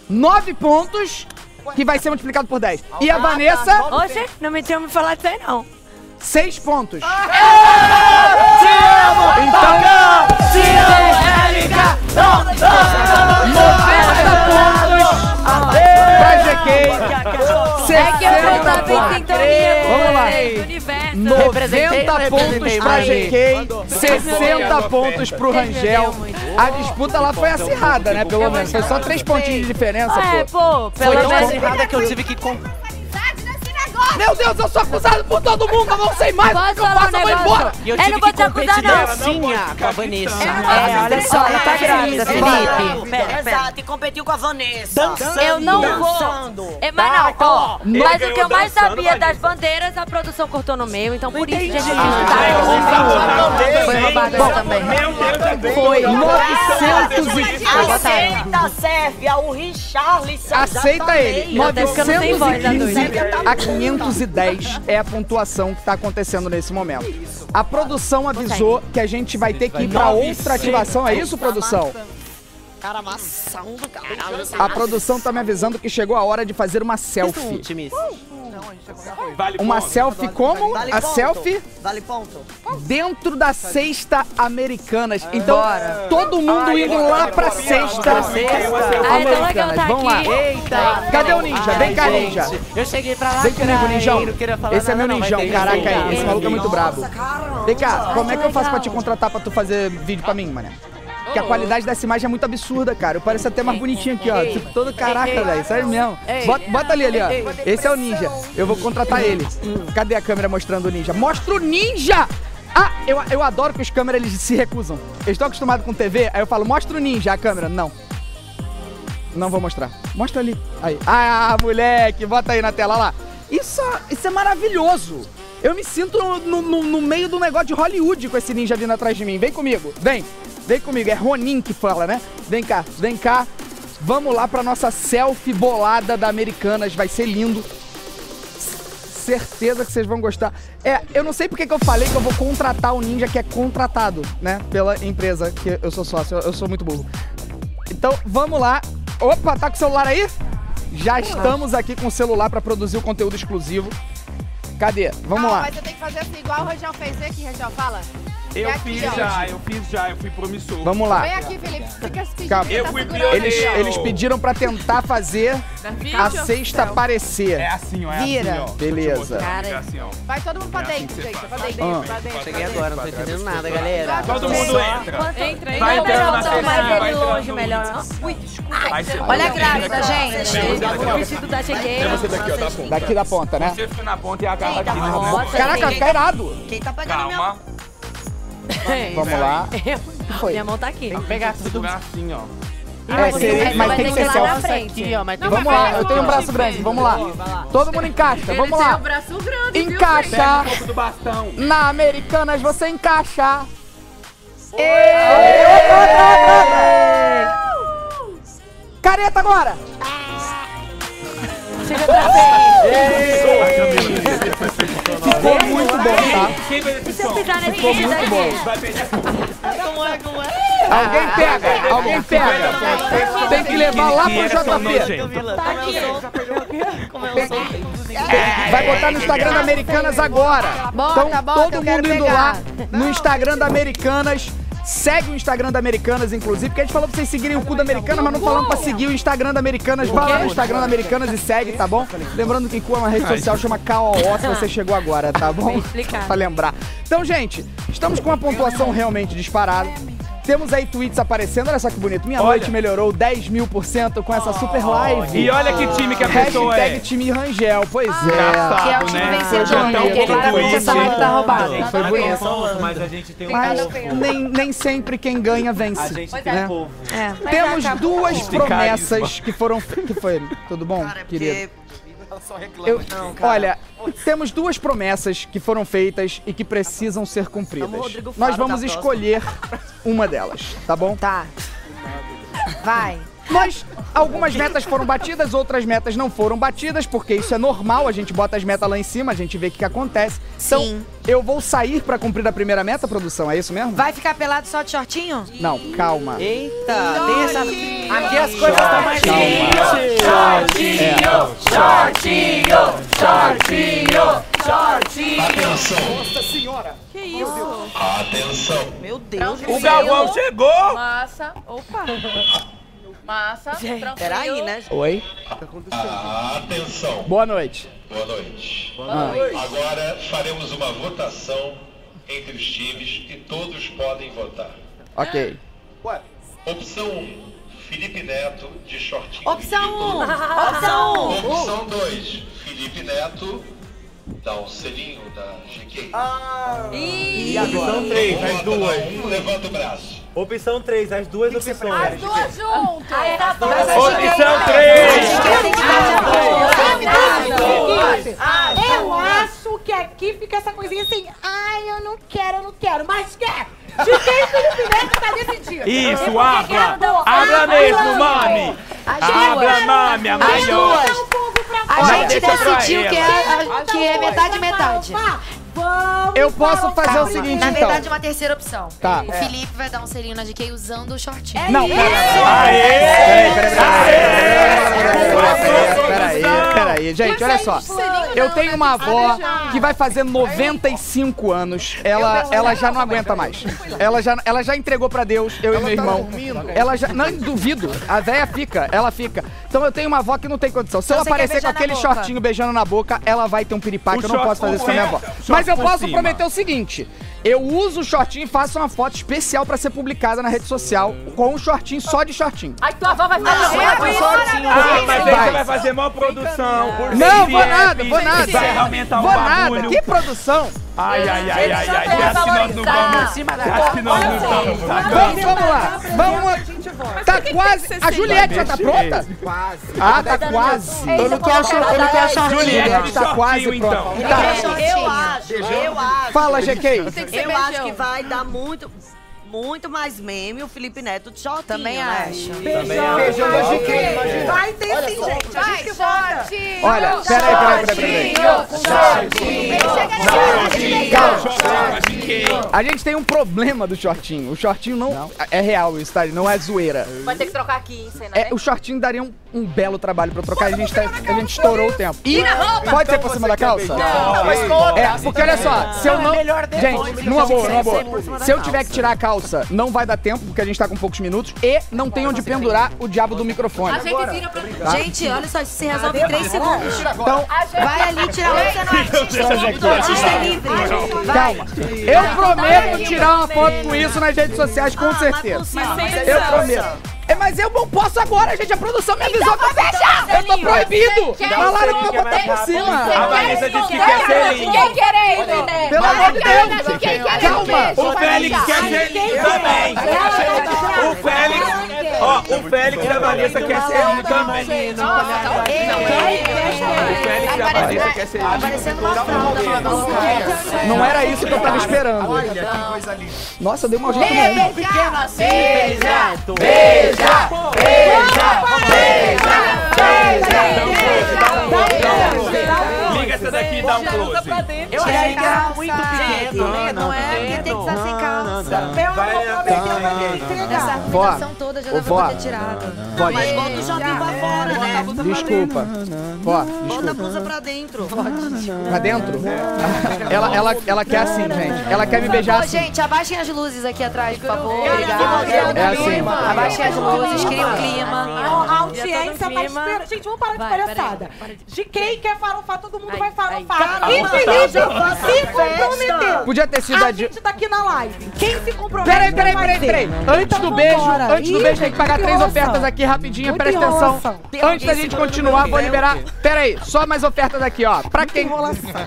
9 pontos, que vai ser multiplicado por 10. E a Vanessa, Oxe, não me tinha me falar disso aí, não. 6 pontos. Te amo! Então, Te amo, Érica! 90 pontos pra GK. É que eu tava em sintonia Vamos lá. vocês, do universo. 90 pontos pra. GK, 60 pontos pro Rangel. A disputa lá foi acirrada, né? Pelo menos. Foi só 3 pontinhos de diferença, É, pô. pô, Foi pelo tão menos. acirrada que eu tive que... Meu Deus, eu sou acusado por todo mundo, eu não sei mais o que eu faço, eu vou embora. Eu eu não vou te que competir dancinha com a Vanessa. É, olha só, ela tá grávida, Felipe. Exato, e competiu com a Vanessa. Dançando. Eu não vou. É, mas tá, não, tá. ó. Mas o que eu mais sabia das bandeiras, a produção cortou no meio, então por isso, gente, isso tá Foi roubado também. Meu Deus, também. Foi 900 e... Aceita, Sérvia, o Richarlison. Aceita ele. 915 a 500 210 é a pontuação que está acontecendo nesse momento. A produção avisou que a gente vai ter que ir para outra ativação. É isso, produção? Cara, caralho. A produção tá me avisando que chegou a hora de fazer uma selfie. Últimos. Vale Uma ponto. selfie como? Vale A ponto. selfie Vale ponto. dentro da cesta Americanas. Então, todo mundo Ai, indo lá pra legal Americanas. tá Vamos lá. Eita! Cadê o ninja? Vem cá, ninja. Eu cheguei pra lá, Vem comigo, ninjão. Esse é meu ninjão, caraca aí. Esse maluco é muito brabo. Vem cá, como é que eu faço pra te contratar pra tu fazer vídeo pra mim, mané? Porque a qualidade dessa imagem é muito absurda, cara. Eu pareço até mais bonitinho aqui, ó. Tipo, todo caraca, velho. Sério mesmo. Bota, bota ali, ali, ó. Esse é o ninja. Eu vou contratar ele. Cadê a câmera mostrando o ninja? Mostra o ninja! Ah, eu, eu adoro que os câmeras eles se recusam. Eles estão acostumados com TV, aí eu falo, mostra o ninja, a câmera. Não. Não vou mostrar. Mostra ali. Aí. Ah, moleque, bota aí na tela lá. Isso, isso é maravilhoso. Eu me sinto no, no- no meio do negócio de Hollywood com esse ninja vindo atrás de mim. Vem comigo, vem. Vem comigo. É Ronin que fala, né? Vem cá, vem cá. Vamos lá pra nossa selfie bolada da Americanas. Vai ser lindo. Certeza que vocês vão gostar. É, eu não sei porque que eu falei que eu vou contratar o ninja que é contratado, né? Pela empresa que eu sou sócio. Eu, sou muito burro. Então, vamos lá. Opa, tá com o celular aí? Já estamos aqui com o celular pra produzir o conteúdo exclusivo. Cadê? Vamos Ah, lá. Mas eu tenho que fazer assim, igual o Rangel fez. Aqui, Rangel, fala. Eu aqui, fiz ó. já, eu fiz já, eu fui promissor. Vamos lá. Vem aqui, Felipe. Fica se Calma. Eu fui pioneiro. Eles, eles pediram pra tentar fazer a cesta aparecer. É assim, ó, é Vira. assim, ó. Beleza. É assim, ó. Vai todo mundo pra dentro, gente. Pra dentro, Ah. pra dentro. Cheguei agora, não tô entendendo nada, galera. Todo mundo entra. Entra, Vai entra. entrando na vai longe, no- melhor. Ui, desculpa. Aí Olha a grávida, gente. O vestido da cheguei. Você daqui, ó, da ponta. Né? Você fica na ponta e agarra aqui. Caraca, fica irado. Quem tá pegando Calma. Vamos lá. Minha mão tá aqui. Tem que pegar segurar assim, ó. É, seria- mas tem que ser selfie. Aqui, ó, mas tem Vamos lá, eu tenho um braço grande, vamos lá. Todo mundo encaixa, vamos lá. braço grande, Encaixa. Na Americanas você encaixa. Careta agora! Chega pra frente. Ficou muito bom, tá? Esse Se eu pisar nesse Ficou vídeo muito bom. Vai perder. Como é, como é? Alguém pega, alguém pega. Tem que levar lá pro JP. Tá aqui. Como eu sou. Vai botar no Instagram da Americanas agora. Bota, Então, bota, todo mundo indo pegar. lá no Instagram da Americanas. Segue o Instagram da Americanas, inclusive, porque a gente falou pra vocês seguirem o cu da Americanas, mas não falamos pra seguir o Instagram da Americanas. Vai lá no Instagram da Americanas e segue, tá bom? Lembrando que cu é uma rede social, chama KOO, se você chegou agora, tá bom? pra lembrar. Então, gente, estamos com uma pontuação realmente disparada. Temos aí tweets aparecendo, olha só que bonito. Minha Olha. noite melhorou 10 mil por cento com essa super live. E olha que time que a pessoa Hashtag é. time Rangel, pois é. Engraçado, Que é o time né? vencedor, né? Que pouco claramente essa live tá roubada. Foi bonito. Mas a gente tem um Mas povo. nem, nem sempre quem ganha vence. A gente tem né? povo. É. Temos duas promessas que foram. que foi? Tudo bom, Cara, querido? Só reclama. Eu- Não, cara. olha, temos duas promessas que foram feitas e que precisam ser cumpridas. Nós vamos escolher uma delas, tá bom? Tá. Vai. Nós, algumas metas foram batidas, outras metas não foram batidas, porque isso é normal, a gente bota as metas lá em cima, a gente vê o que, que acontece. Então, eu vou sair pra cumprir a primeira meta, produção, é isso mesmo? Vai ficar pelado só de shortinho? Não, calma. Eita, tem essa... Aqui as coisas estão mais quentes. Shortinho, shortinho, shortinho, shortinho. Nossa senhora. Que isso? Atenção. Meu Deus O Galvão chegou. Massa. Opa. Massa. tranquilo. Peraí, né? Oi? Atenção. Boa noite. Boa noite. Boa noite. Agora faremos uma votação entre os times e todos podem votar. Ok. Opção 1, Felipe Neto de shortinho. Opção 1. vestido. Opção 1. Opção 2, Felipe Neto. Dá um selinho da GK. E a opção 3, as duas. Um, levanta o braço. Opção 3, as duas opções. As duas juntas. Aí tá bom. Opção 3. Eu acho que aqui fica essa coisinha assim. Ai, eu não quero, eu não quero, mas quer. De quem Felipe Neto tá decidido. Isso, Habla Ah, mesmo, mami. Duas. mami, a As maior. duas. A gente decidiu que é, a- é. Vamos Eu posso o fazer o papo. seguinte, Na então. verdade, uma terceira opção. Tá. O É. Felipe vai dar um selinho na GK usando o shortinho. Não, pera- Aê! Peraí, peraí, peraí, peraí, peraí. Gente, olha só. Eu tenho uma avó que vai fazer 95 anos. Ela, ela já não aguenta mais. Ela já, ela já entregou pra Deus, eu e meu irmão. Ela já. Não duvido. A véia fica, ela fica. Então eu tenho uma avó que não tem condição. Se Então eu aparecer com aquele boca? shortinho beijando na boca, ela vai ter um piripaque. O Eu não short posso fazer isso com a minha avó. Mas eu posso cima. prometer o seguinte: eu uso o shortinho e faço uma foto especial pra ser publicada na rede social com o shortinho só de shortinho. Aí tua avó vai Ah, cheia com shortinho. Ah, mas aí Vai. você vai fazer maior produção. por Não, vou nada, vou nada. Vai aumentar o Vou nada. bagulho. Que produção? Ai, ai, ai, ai, ai. Acha que nós não vamos... Acha que nós não estamos sacando? Vamos, vamos lá. Vamos. Tá quase. A Juliette já tá pronta? Quase. Ah, tá quase. Eu não quero short- eu não quero shortinho. Juliette tá quase pronta. então. Tá. Eu acho, eu acho. Fala, GK. Eu acho que vai dar muito, muito mais meme o Felipe Neto de shortinho, Também né? acho. Beijão. Beijão GK, imagina. Vai ter sim, gente. A gente vota. Olha, peraí, peraí, peraí, peraí. A gente tem um problema do shortinho. O shortinho não, é real, isso tá? Não é zoeira. Vai ter que trocar aqui em cena, É, né? o shortinho daria um, um belo trabalho pra trocar. A gente, tá, a gente estourou o tempo. E pode ser Então por cima você da calça? beijar? Mas. É, porque olha só, se eu não. melhor depois, Gente, numa boa, numa boa. cima Se eu tiver que tirar a calça, não vai dar tempo, porque a gente tá com poucos minutos. E não tem onde pendurar o diabo do microfone. A gente vira pra... Tá? Gente, olha só, isso se resolve em 3 segundos. Então, Vai ali tirar o artista livre. Calma. Eu prometo tirar uma foto com isso nas redes sociais, com certeza. Eu prometo. É, mas eu não posso agora, gente. A produção me avisou que eu fechar. Eu tô proibido. Falaram que eu vou botar por cima. A Vanessa disse que quer selinho. Quem querendo, né? Pelo amor de Deus. Calma. O Félix quer selinho também. O Félix... Ó, o Félix e a Vanessa quer selinho também. O Félix e a Vanessa quer numa balança. Não era isso que eu tava esperando. Nossa, deu uma jeito bom. Pequena seja. Beija, beija, Liga essa daqui e dá um close. Eu achei que era muito pequeno. Não, não é, porque tem que estar sem calça. Eu não vou prometer, eu vou entregar. Essa argumentação toda já vó. pra ter tirado. Mas bota o shortinho pra fora, né? Desculpa. Vó, Bota a blusa pra dentro. Pra dentro? Ela, ela, ela quer assim, gente. Ela quer me beijar assim. gente, abaixem as luzes aqui atrás, por favor. Obrigada. É assim. Abaixem as luzes, criem um clima. A audiência tá esperando. Gente, vamos parar de palhaçada. De quem quer farofar, todo mundo vai farofar. Cara, E tá, vai se comprometeu. Podia ter sido a gente tá aqui na live. Quem se compromete Peraí, peraí, vai peraí, peraí, peraí. Antes do beijo, vambora. antes do beijo, tem que pagar três ofertas aqui rapidinho, Muita presta atenção. Antes da gente continuar, vou liberar. Pera aí, só mais ofertas aqui, ó. Pra quem.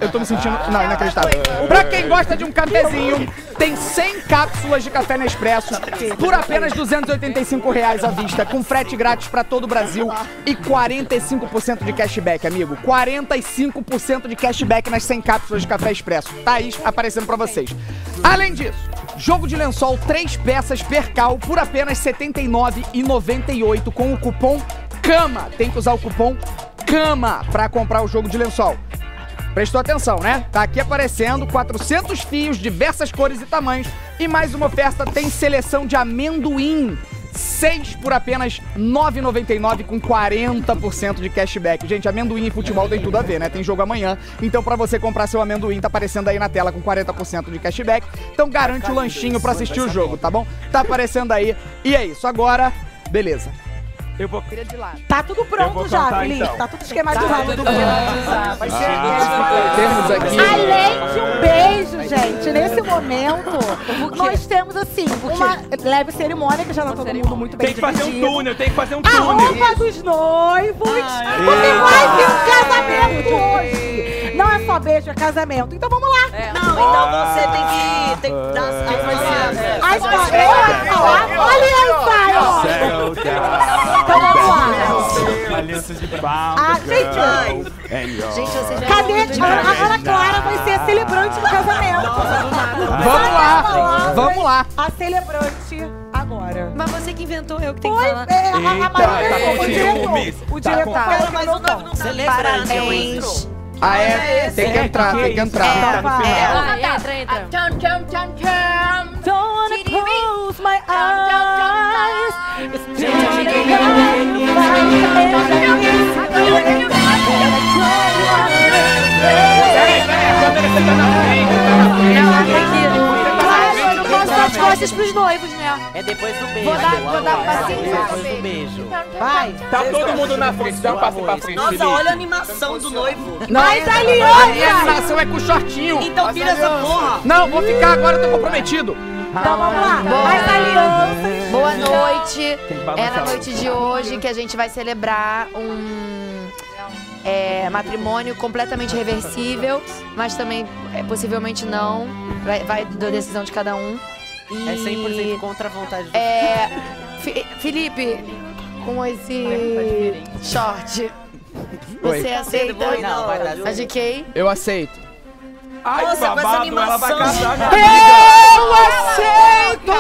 Eu tô me sentindo. Não, inacreditável. Pra quem gosta de um cafezinho, tem 100 cápsulas de café Nespresso por apenas 285 reais à vista, com frete grátis pra todo o Brasil e 45% de cashback, amigo. 45% de cashback nas 100 cápsulas de café Expresso. Tá aí aparecendo pra vocês. Além disso, jogo de lençol 3 peças percal por apenas R$ 79,98 com o cupom CAMA. Tem que usar o cupom CAMA pra comprar o jogo de lençol. Prestou atenção, né? Tá aqui aparecendo 400 fios, diversas cores e tamanhos. E mais uma oferta tem seleção de amendoim. 6 por apenas R$ 9,99 com 40% de cashback. Gente, amendoim e futebol tem tudo a ver, né? Tem jogo amanhã. Então, pra você comprar seu amendoim, tá aparecendo aí na tela com 40% de cashback. Então, garante o lanchinho pra assistir o jogo, tá bom? Tá aparecendo aí. E é isso. Agora, beleza. Eu vou. Tá tudo Eu vou pronto já, cantar, Felipe. então. Tá tudo esquematizado. tudo Tudo pronto. Vai Temos aqui. Além de um beijo, gente, nesse momento, nós temos assim, uma leve cerimônia que já tá todo mundo muito bem Tem que fazer um túnel, tem que fazer um A túnel. roupa dos noivos, porque vai ter um casamento hoje. Não é só beijo, é casamento. Então vamos lá. Não, então você tem que, tem que dar as palavras. As palavras, olha aí, ó. Então vamos lá. Aliança de palma. Ah, gente, Gente, vocês já Cadê? A, Ana. Clara vai ser a celebrante do casamento. Vamos lá, vamos lá. A celebrante agora. Mas você que inventou, eu que tenho Foi, que falar. é, a, a Maria, o gente, diretor, o tá diretor com- falou que não não. Parabéns. Ah, é? Tem que entrar, tem que entrar. Tá. É, entra, entra. Don't wanna close my eyes. Claro, as costas pros noivos, né? É depois do beijo. Vou dar, vou dar um passinho. Depois do beijo. Vai. Tá todo mundo na frente, dá um passo pra frente. Nossa, olha a animação do noivo. Mas A aliança! minha animação é com shortinho. Então tira essa porra. Não, vou ficar agora, eu tô comprometido. Então vamos lá. As alianças. Boa noite. É na noite de hoje que a gente vai celebrar um é, matrimônio completamente reversível, mas também é, possivelmente não. Vai, vai da decisão de cada um. E, É 100% contra a vontade do É, Fi- Felipe, com esse short, você aceita Não, vai dar a GK? Eu aceito. Ai, que Nossa, com essa babado, ela vai animação. casar. Eu aceito!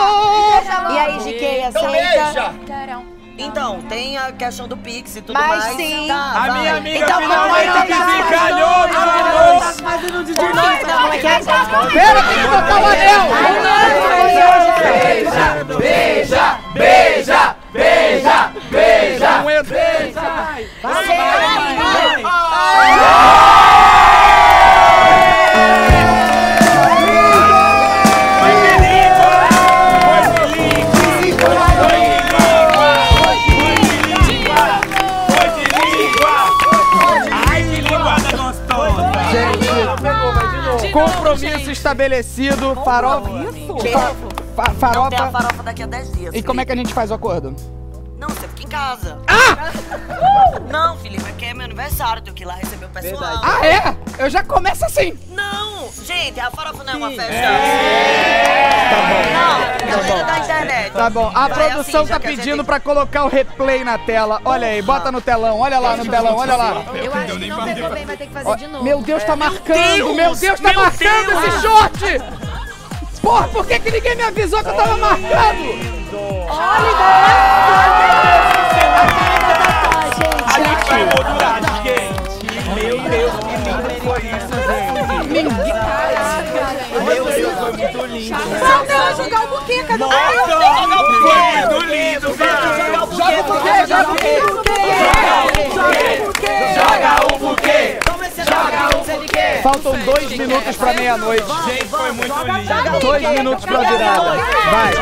E aí, GK, aceita? Então, tem a questão do Pix e tudo Mas mais. sim. Tá, A vai. minha amiga Então, finalmente vamos lá, desencalhou, Tá menino. fazendo de Não, como é que é? Pera, tem que botar o anel! Beija, beija, beija, beija, beija. Não entra. Foi estabelecido, farofa. Fa- fa- Não tem a farofa. farofa daqui a 10 dias. E como é que a gente faz o acordo? Casa. Não, Felipe, aqui é meu aniversário, tenho que ir lá receber o pessoal. Ah, é? Eu já começo assim. Não, gente, a farofa não é uma festa. Tá Não, galera da internet. Tá bom. A É produção assim, já tá que a gente- pedindo pra colocar o replay na tela. Olha aí, bota no telão. Olha lá no telão, olha lá. Eu acho que não pegou bem, vai ter que fazer de novo. Meu Deus, tá marcando! Deus! Meu Deus, tá Meu marcando Deus! esse short! Porra, por que, que ninguém me avisou que eu tava marcando? A gente vai gente. Meu Deus, que lindo foi isso, gente. Meu Deus, foi muito lindo. Não, não, jogar o Nossa, foi muito lindo, velho. Joga o buquê, joga o buquê! Joga o buquê, joga o buquê. Faltam dois minutos pra meia-noite. Gente, foi muito lindo. Dois minutos pra virada. Vai.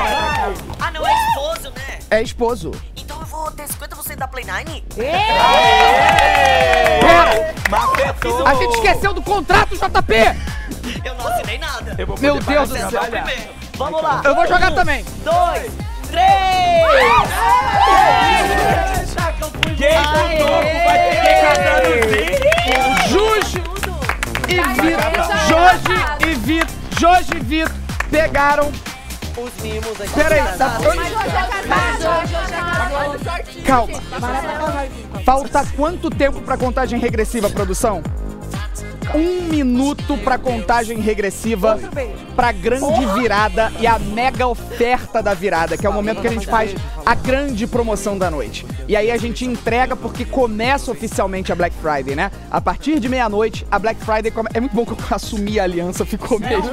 Ah, não, é esposo, né? É esposo. Vou ter 50% da Play 9? Pera! Macetou. A gente esqueceu do contrato, JP! Eu não assinei nada. Eu vou Meu Deus do céu. Vamos lá. Eu vou jogar Um, também. Dois, três. Quem com topo vai ter que casar Jus e Vitor. Jorge e Vitor. Jorge e Vitor pegaram. Os mimos aqui. Peraí, tá- Calma. Falta quanto tempo pra contagem regressiva, produção? Um minuto pra contagem regressiva pra grande virada e a mega oferta da virada, que é o momento que a gente faz a grande promoção da noite. E aí a gente entrega porque começa oficialmente a Black Friday, né? A partir de meia-noite, a Black Friday come... É muito bom que eu assumi a aliança, ficou mesmo.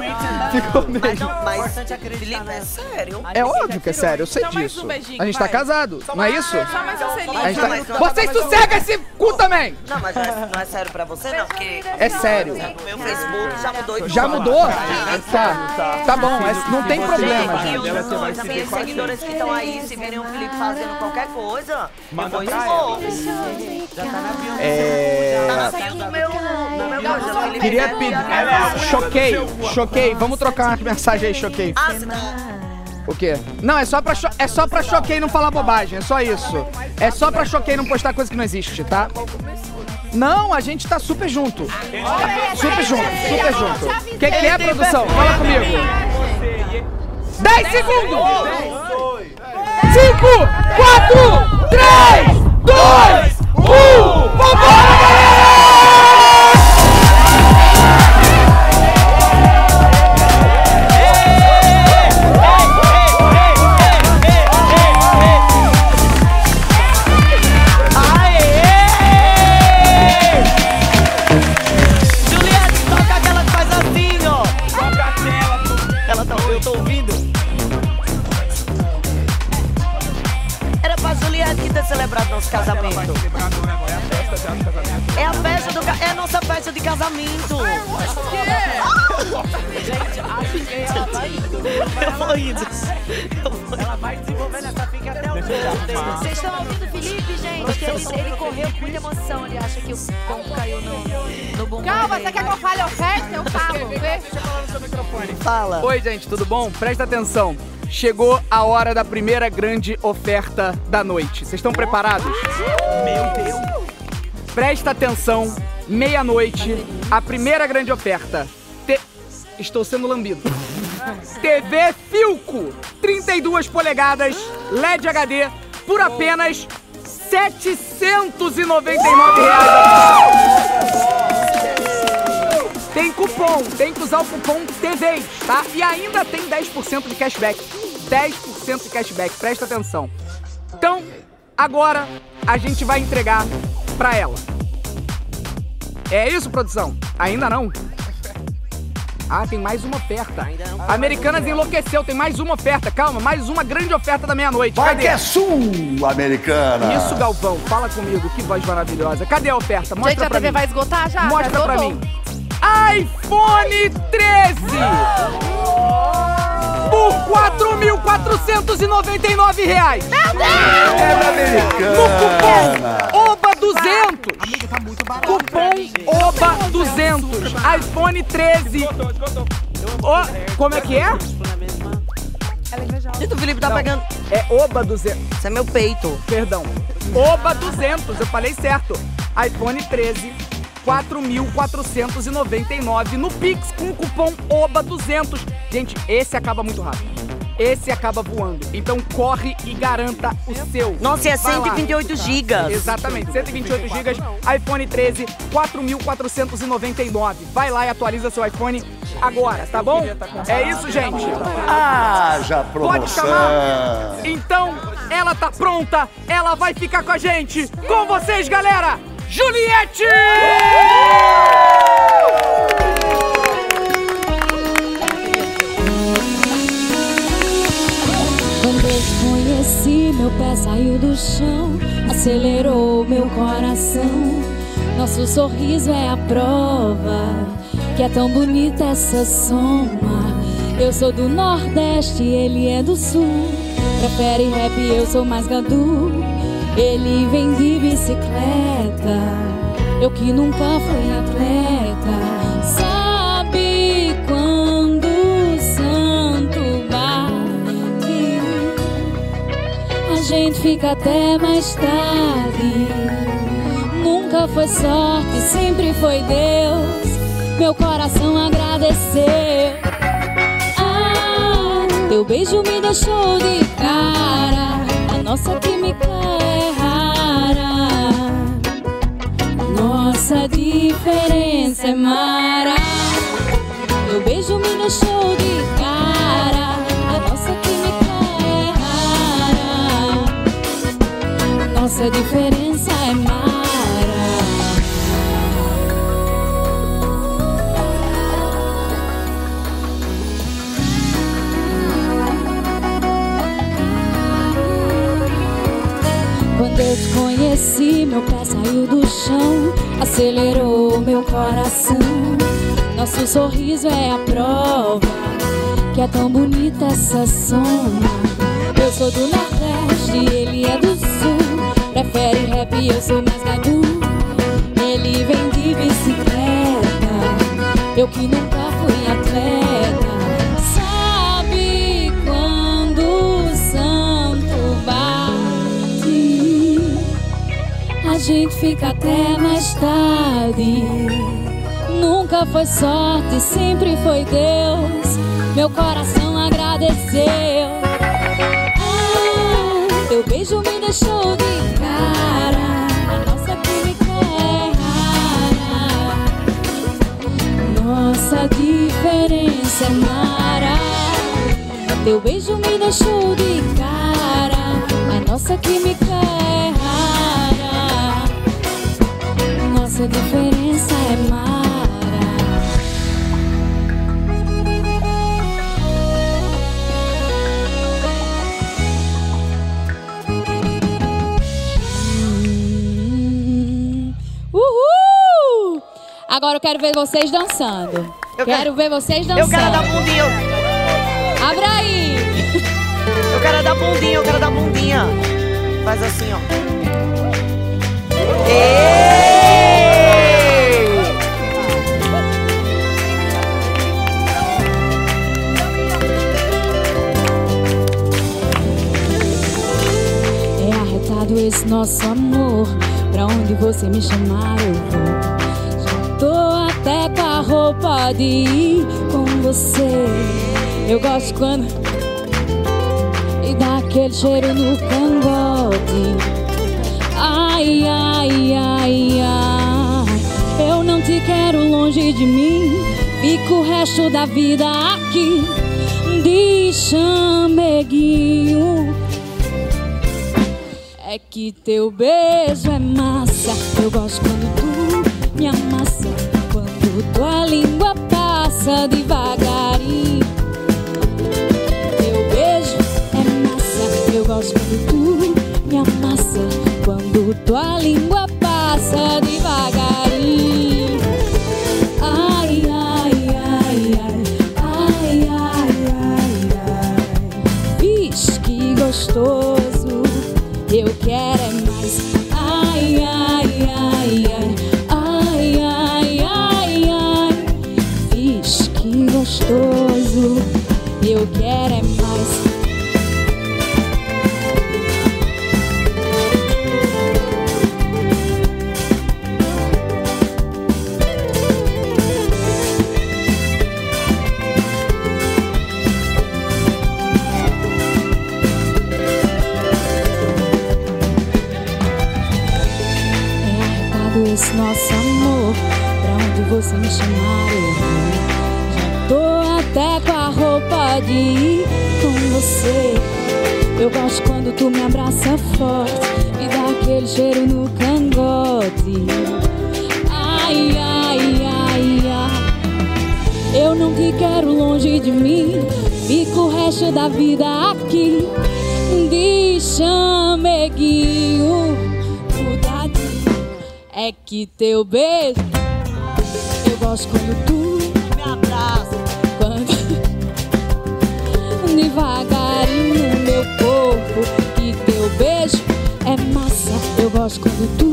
Ficou mesmo. Mas, Felipe, é sério? É óbvio que é sério, eu sei disso. um beijinho, A gente tá casado, não é isso? Só mais um selinho. A gente tá- Vocês sossegam esse cu também! Não, mas não é, não é sério pra você, não, porque... É sério. Meu Facebook já mudou. e Já mudou? Tá, tá bom, é- não tem problema, gente. minhas seguidoras que estão aí, se verem o Felipe fazendo qualquer coisa, Manda eu. É... Tá no meu... No meu canal, Felipe. Queria pedir. Choquei, choquei. Vamos trocar uma mensagem aí, choquei. Tá... O quê? Não, é só pra, cho é só pra choquei não falar bobagem, é só isso. É só pra choquei não postar coisa que não existe, tá? Não, a gente tá super junto. Super junto, super junto. O que, que é, produção? Fala comigo. 10 segundos! 5, 4, 3, 2, 1! Vambora, festa. É nossa festa de casamento. Gente, acho que ela vai indo. Eu vou indo. Ela vai desenvolvendo essa fica até o Vocês estão ouvindo o Felipe, gente? Que ele, ele correu com muita emoção. Ele acha que o pombo caiu no, no bumbum Calma, você quer que eu fale a oferta? Eu falo. Vê? Fala. Oi, gente, tudo bom? Presta atenção. Chegou a hora da primeira grande oferta da noite. Vocês estão preparados? Meu Deus. Presta atenção. Meia-noite, a primeira grande oferta. Te- Estou sendo lambido. TV Filco, 32 polegadas, LED HD, por apenas 799 reais. Tem cupom, tem que usar o cupom TVs, tá? E ainda tem 10% de cashback. 10% de cashback, presta atenção. Então, agora a gente vai entregar pra ela. É isso, produção? Ainda não? Ah, tem mais uma oferta. Americanas enlouqueceu, tem mais uma oferta. Calma, mais uma grande oferta da meia-noite. Vai Cadê? que é sul-americana. Isso, Galvão, fala comigo, que voz maravilhosa. Cadê a oferta? Mostra Gente, a pra TV mim. vai esgotar já? Mostra já pra mim. iPhone 13! Por 4.499 reais! Meu Deus! É da americana. No cupom OBA200! Amiga, tá muito barato. Cupom OBA200. iPhone 13. Ô, como é que é? E o Felipe tá Não, pegando. É Oba 200. Isso é meu peito. Perdão. Oba 200, eu falei certo. iPhone 13, 4.499 no Pix com o cupom OBA 200. Gente, esse acaba muito rápido. Esse acaba voando. Então corre e garanta o seu. Nossa, e é Vai lá. 128 gigas. Exatamente, 128 gigas, iPhone 13, 4.499. Vai lá e atualiza seu iPhone agora, tá bom? É isso, gente. Ah, já Pode chamar? promoção. Então, ela tá pronta, ela vai ficar com a gente. Com vocês, galera, Juliette! Quando meu pé saiu do chão, acelerou meu coração. Nosso sorriso é a prova que é tão bonita essa soma. Eu sou do Nordeste, ele é do Sul. Prefere rap, eu sou mais gadu. Ele vem de bicicleta, eu que nunca fui atleta. Fica até mais tarde. Nunca foi sorte, sempre foi Deus. Meu coração agradeceu. Ah, teu beijo me deixou de cara. A nossa química é rara. Nossa diferença é mara. Teu beijo me deixou de cara. Nossa diferença é. Quando eu te conheci, meu pé saiu do chão, acelerou meu coração. Nosso sorriso é a prova que é tão bonita essa soma. Eu sou do Nordeste, ele é do Sul. Prefere rap eu sou mais gadu. Ele vem de bicicleta, eu que nunca fui atleta. Sabe quando o santo bate? A gente fica até mais tarde. Nunca foi sorte, sempre foi Deus. Meu coração agradeceu. Teu beijo me deixou de cara. A nossa química é rara. Nossa diferença é mara. Teu beijo me deixou de cara. A nossa química é rara. Nossa diferença é mara. Agora eu quero ver vocês dançando. Eu quero, quero- ver vocês dançando. Eu quero dar bundinha. Abra aí! Eu quero dar bundinha, eu quero dar bundinha. Faz assim, ó. É arretado esse nosso amor. Pra onde você me chamar, eu vou. Roupa de ir com você. Eu gosto quando. E dá aquele cheiro no cangote. Ai, ai, ai, ai. Eu não te quero longe de mim. Fico o resto da vida aqui. De chameguinho. É que teu beijo é massa. Eu gosto quando gosto quando tu me amassa. Quando tua língua passa devagarinho. Teu beijo. Eu gosto quando tu me abraça. Quando. Devagarinho meu corpo. E teu beijo é massa. Eu gosto quando tu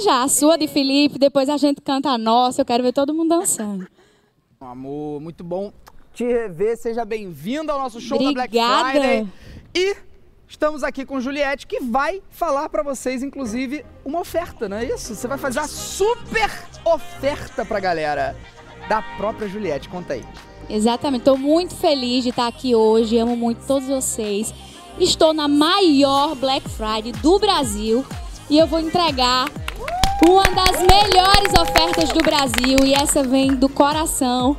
já já. A sua de Felipe, depois a gente canta a nossa. Eu quero ver todo mundo dançando. Amor, muito bom te rever. Seja bem-vindo ao nosso show da Black Obrigada. Friday. E estamos aqui com Juliette, que vai falar pra vocês, inclusive, uma oferta, não é isso? Você vai fazer a super oferta pra galera da própria Juliette. Conta aí. Exatamente. Estou muito feliz de estar aqui hoje. Amo muito todos vocês. Estou na maior Black Friday do Brasil e eu vou entregar uma das melhores ofertas do Brasil e essa vem do coração.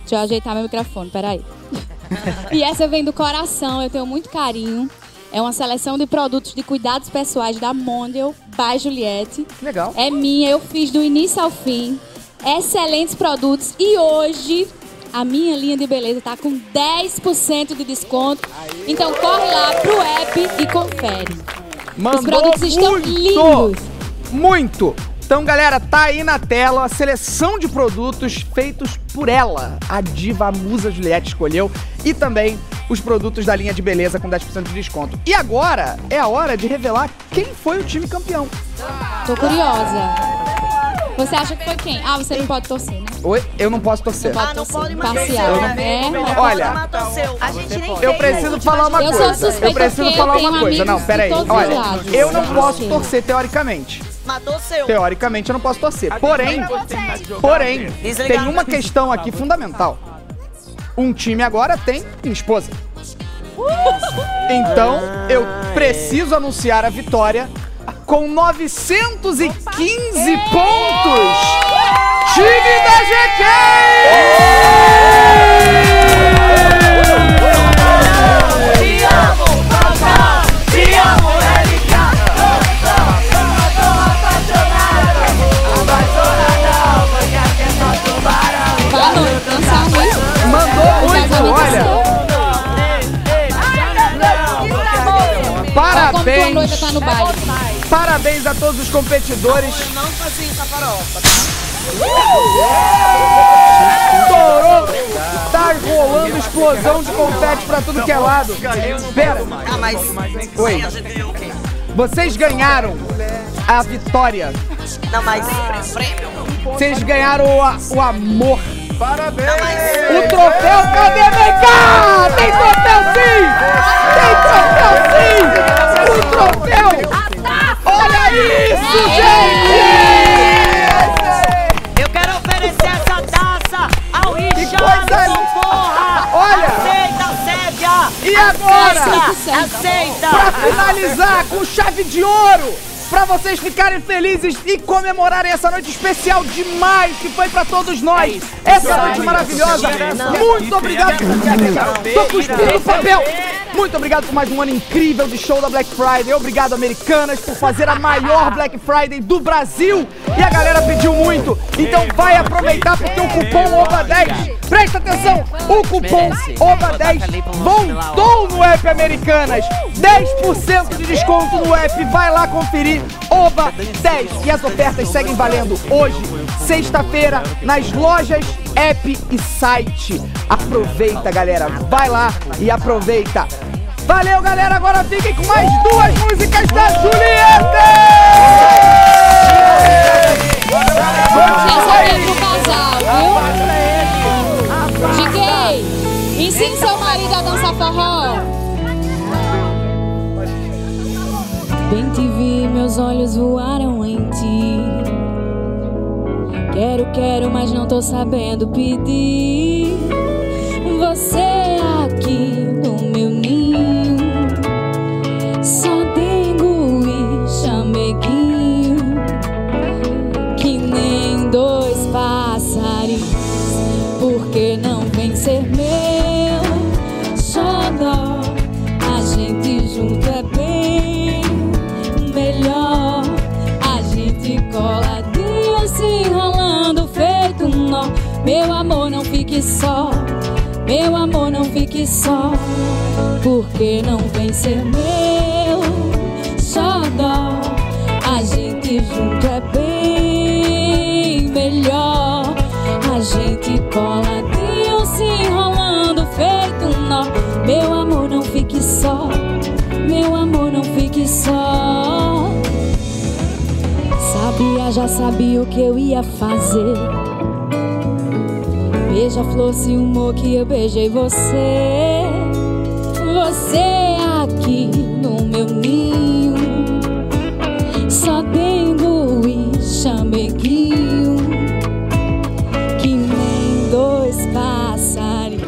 Deixa eu ajeitar meu microfone, peraí. E essa vem do coração, eu tenho muito carinho. É uma seleção de produtos de cuidados pessoais da Mondial by Juliette. Legal. É minha, eu fiz do início ao fim. Excelentes produtos. E hoje a minha linha de beleza tá com 10% de desconto. Então corre lá pro app e confere. Os produtos estão muito, lindos. Muito! Então, galera, tá aí na tela a seleção de produtos feitos por ela. A diva a musa Juliette escolheu. E também os produtos da linha de beleza com 10% de desconto. E agora é a hora de revelar quem foi o time campeão. Tô curiosa. Você acha que foi quem? Ah, você não pode torcer, né? Oi? Eu não posso torcer. Não pode torcer. Parcial. Não- É, Olha, A gente nem eu preciso falar uma Eu coisa. Eu preciso falar eu uma coisa. Não, peraí. Olha, lados. eu não posso torcer teoricamente. Matou o seu. Teoricamente eu não posso torcer. Porém, porém, tem uma questão aqui fundamental. Um time agora tem minha esposa. Então, eu preciso anunciar a vitória com 915 pontos. Time da GK! Te amo, Cacá! Te amo, Erika! Falou, dançar muito. Mandou muito, olha. Olha como tua noiva Parabéns. tá no baile. Parabéns a todos os competidores. Não fazia essa farofa, Estourou! Tá rolando explosão de confete pra tudo que é lado. Pera. Ah, mas. Oi. Vocês ganharam a vitória. Não, mas. Prêmio. Vocês ganharam o, o amor. Parabéns! O troféu, cadê? Vem cá! Tem troféu sim! Tem troféu sim! O troféu! Olha isso, gente! Eu quero oferecer essa taça ao Richardson, porra! Olha! Aceita, Sérvia! E agora? Aceita! Aceita! Pra finalizar com chave de ouro, pra vocês ficarem felizes e comemorarem essa noite especial demais que foi pra todos nós. Essa noite maravilhosa. Muito obrigado. Tô cuspindo papel. Muito obrigado por mais um ano incrível de show da Black Friday. Obrigado, Americanas, por fazer a maior Black Friday do Brasil. E a galera pediu muito. Então vai aproveitar porque o cupom OVA10. Presta atenção, o cupom OVA10 voltou no app Americanas. 10% de desconto no app. Vai lá conferir. OVA10. E as ofertas seguem valendo hoje, sexta-feira, nas lojas, app e site. Aproveita, galera. Vai lá e aproveita. Valeu, galera. Agora fiquem com mais duas músicas da Juliette! Essa é pro casal, viu? GK, ensine seu marido a dançar forró. Bem meus olhos voaram em ti. Quero, quero, mas não tô sabendo pedir. Você aqui Meu amor, não fique só. Meu amor, não fique só. Porque não vem ser meu xodó. A gente junto é bem melhor. A gente coladinho se enrolando, feito um nó. Meu amor, não fique só. Meu amor, não fique só. Sabia, já sabia o que eu ia fazer. Beija-flor, se humor que eu beijei você. Você aqui no meu ninho, sabendo e chameguinho, que nem dois passarinhos,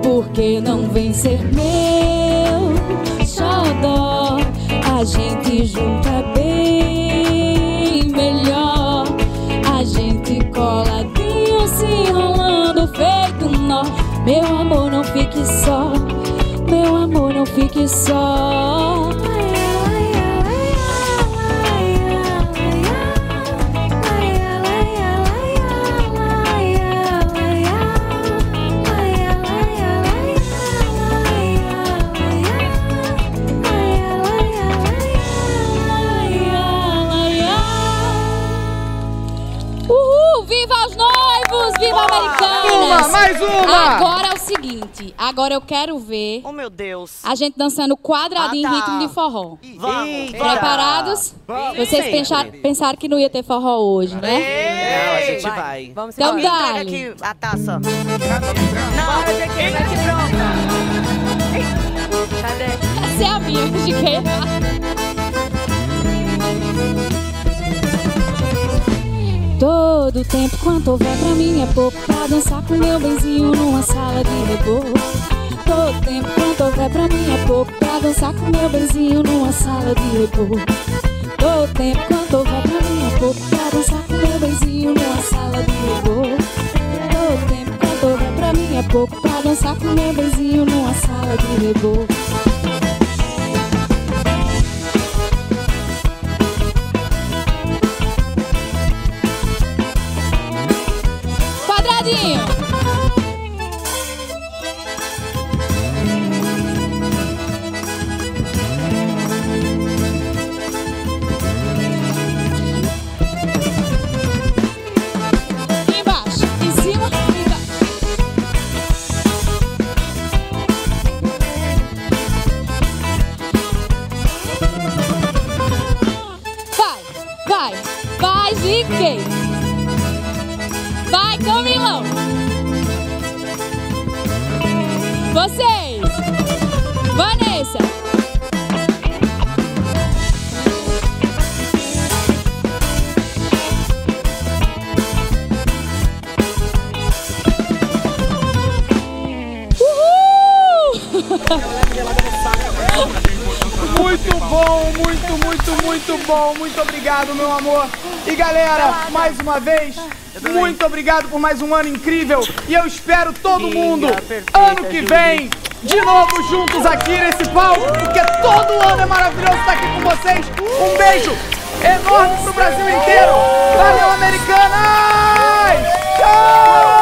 porque não vem ser meu xodó. A gente junto é bem Meu amor, não fique só. Meu amor, não fique só. Uma, mais uma! Agora é o seguinte, agora eu quero ver Oh, meu Deus. a gente dançando quadradinho Ah, em tá. ritmo de forró. Vamos. Preparados? Vamos. Vocês pensaram, pensaram que não ia ter forró hoje, né? Não, a gente vai. Vamos então Alguém dá-lhe. aqui a taça. Não, entrega aqui pronta. Cadê? Essa é a minha, de quem? Todo tempo. Quanto houver pra mim é pouco Pra dançar com meu benzinho numa sala de repouso. Todo tempo quanto houver pra mim é pouco Pra dançar com meu benzinho numa sala de repouso. Todo tempo quanto houver pra mim é pouco Pra dançar com meu benzinho numa sala de repouso. Todo tempo quanto houver pra mim é pouco Pra dançar com meu benzinho numa sala de repouso Obrigado, meu amor. E galera, mais uma vez, muito obrigado por mais um ano incrível. E eu espero todo mundo ano que vem de novo juntos aqui nesse palco, porque todo ano é maravilhoso estar aqui com vocês. Um beijo enorme pro Brasil inteiro. Valeu, Americanas! Tchau!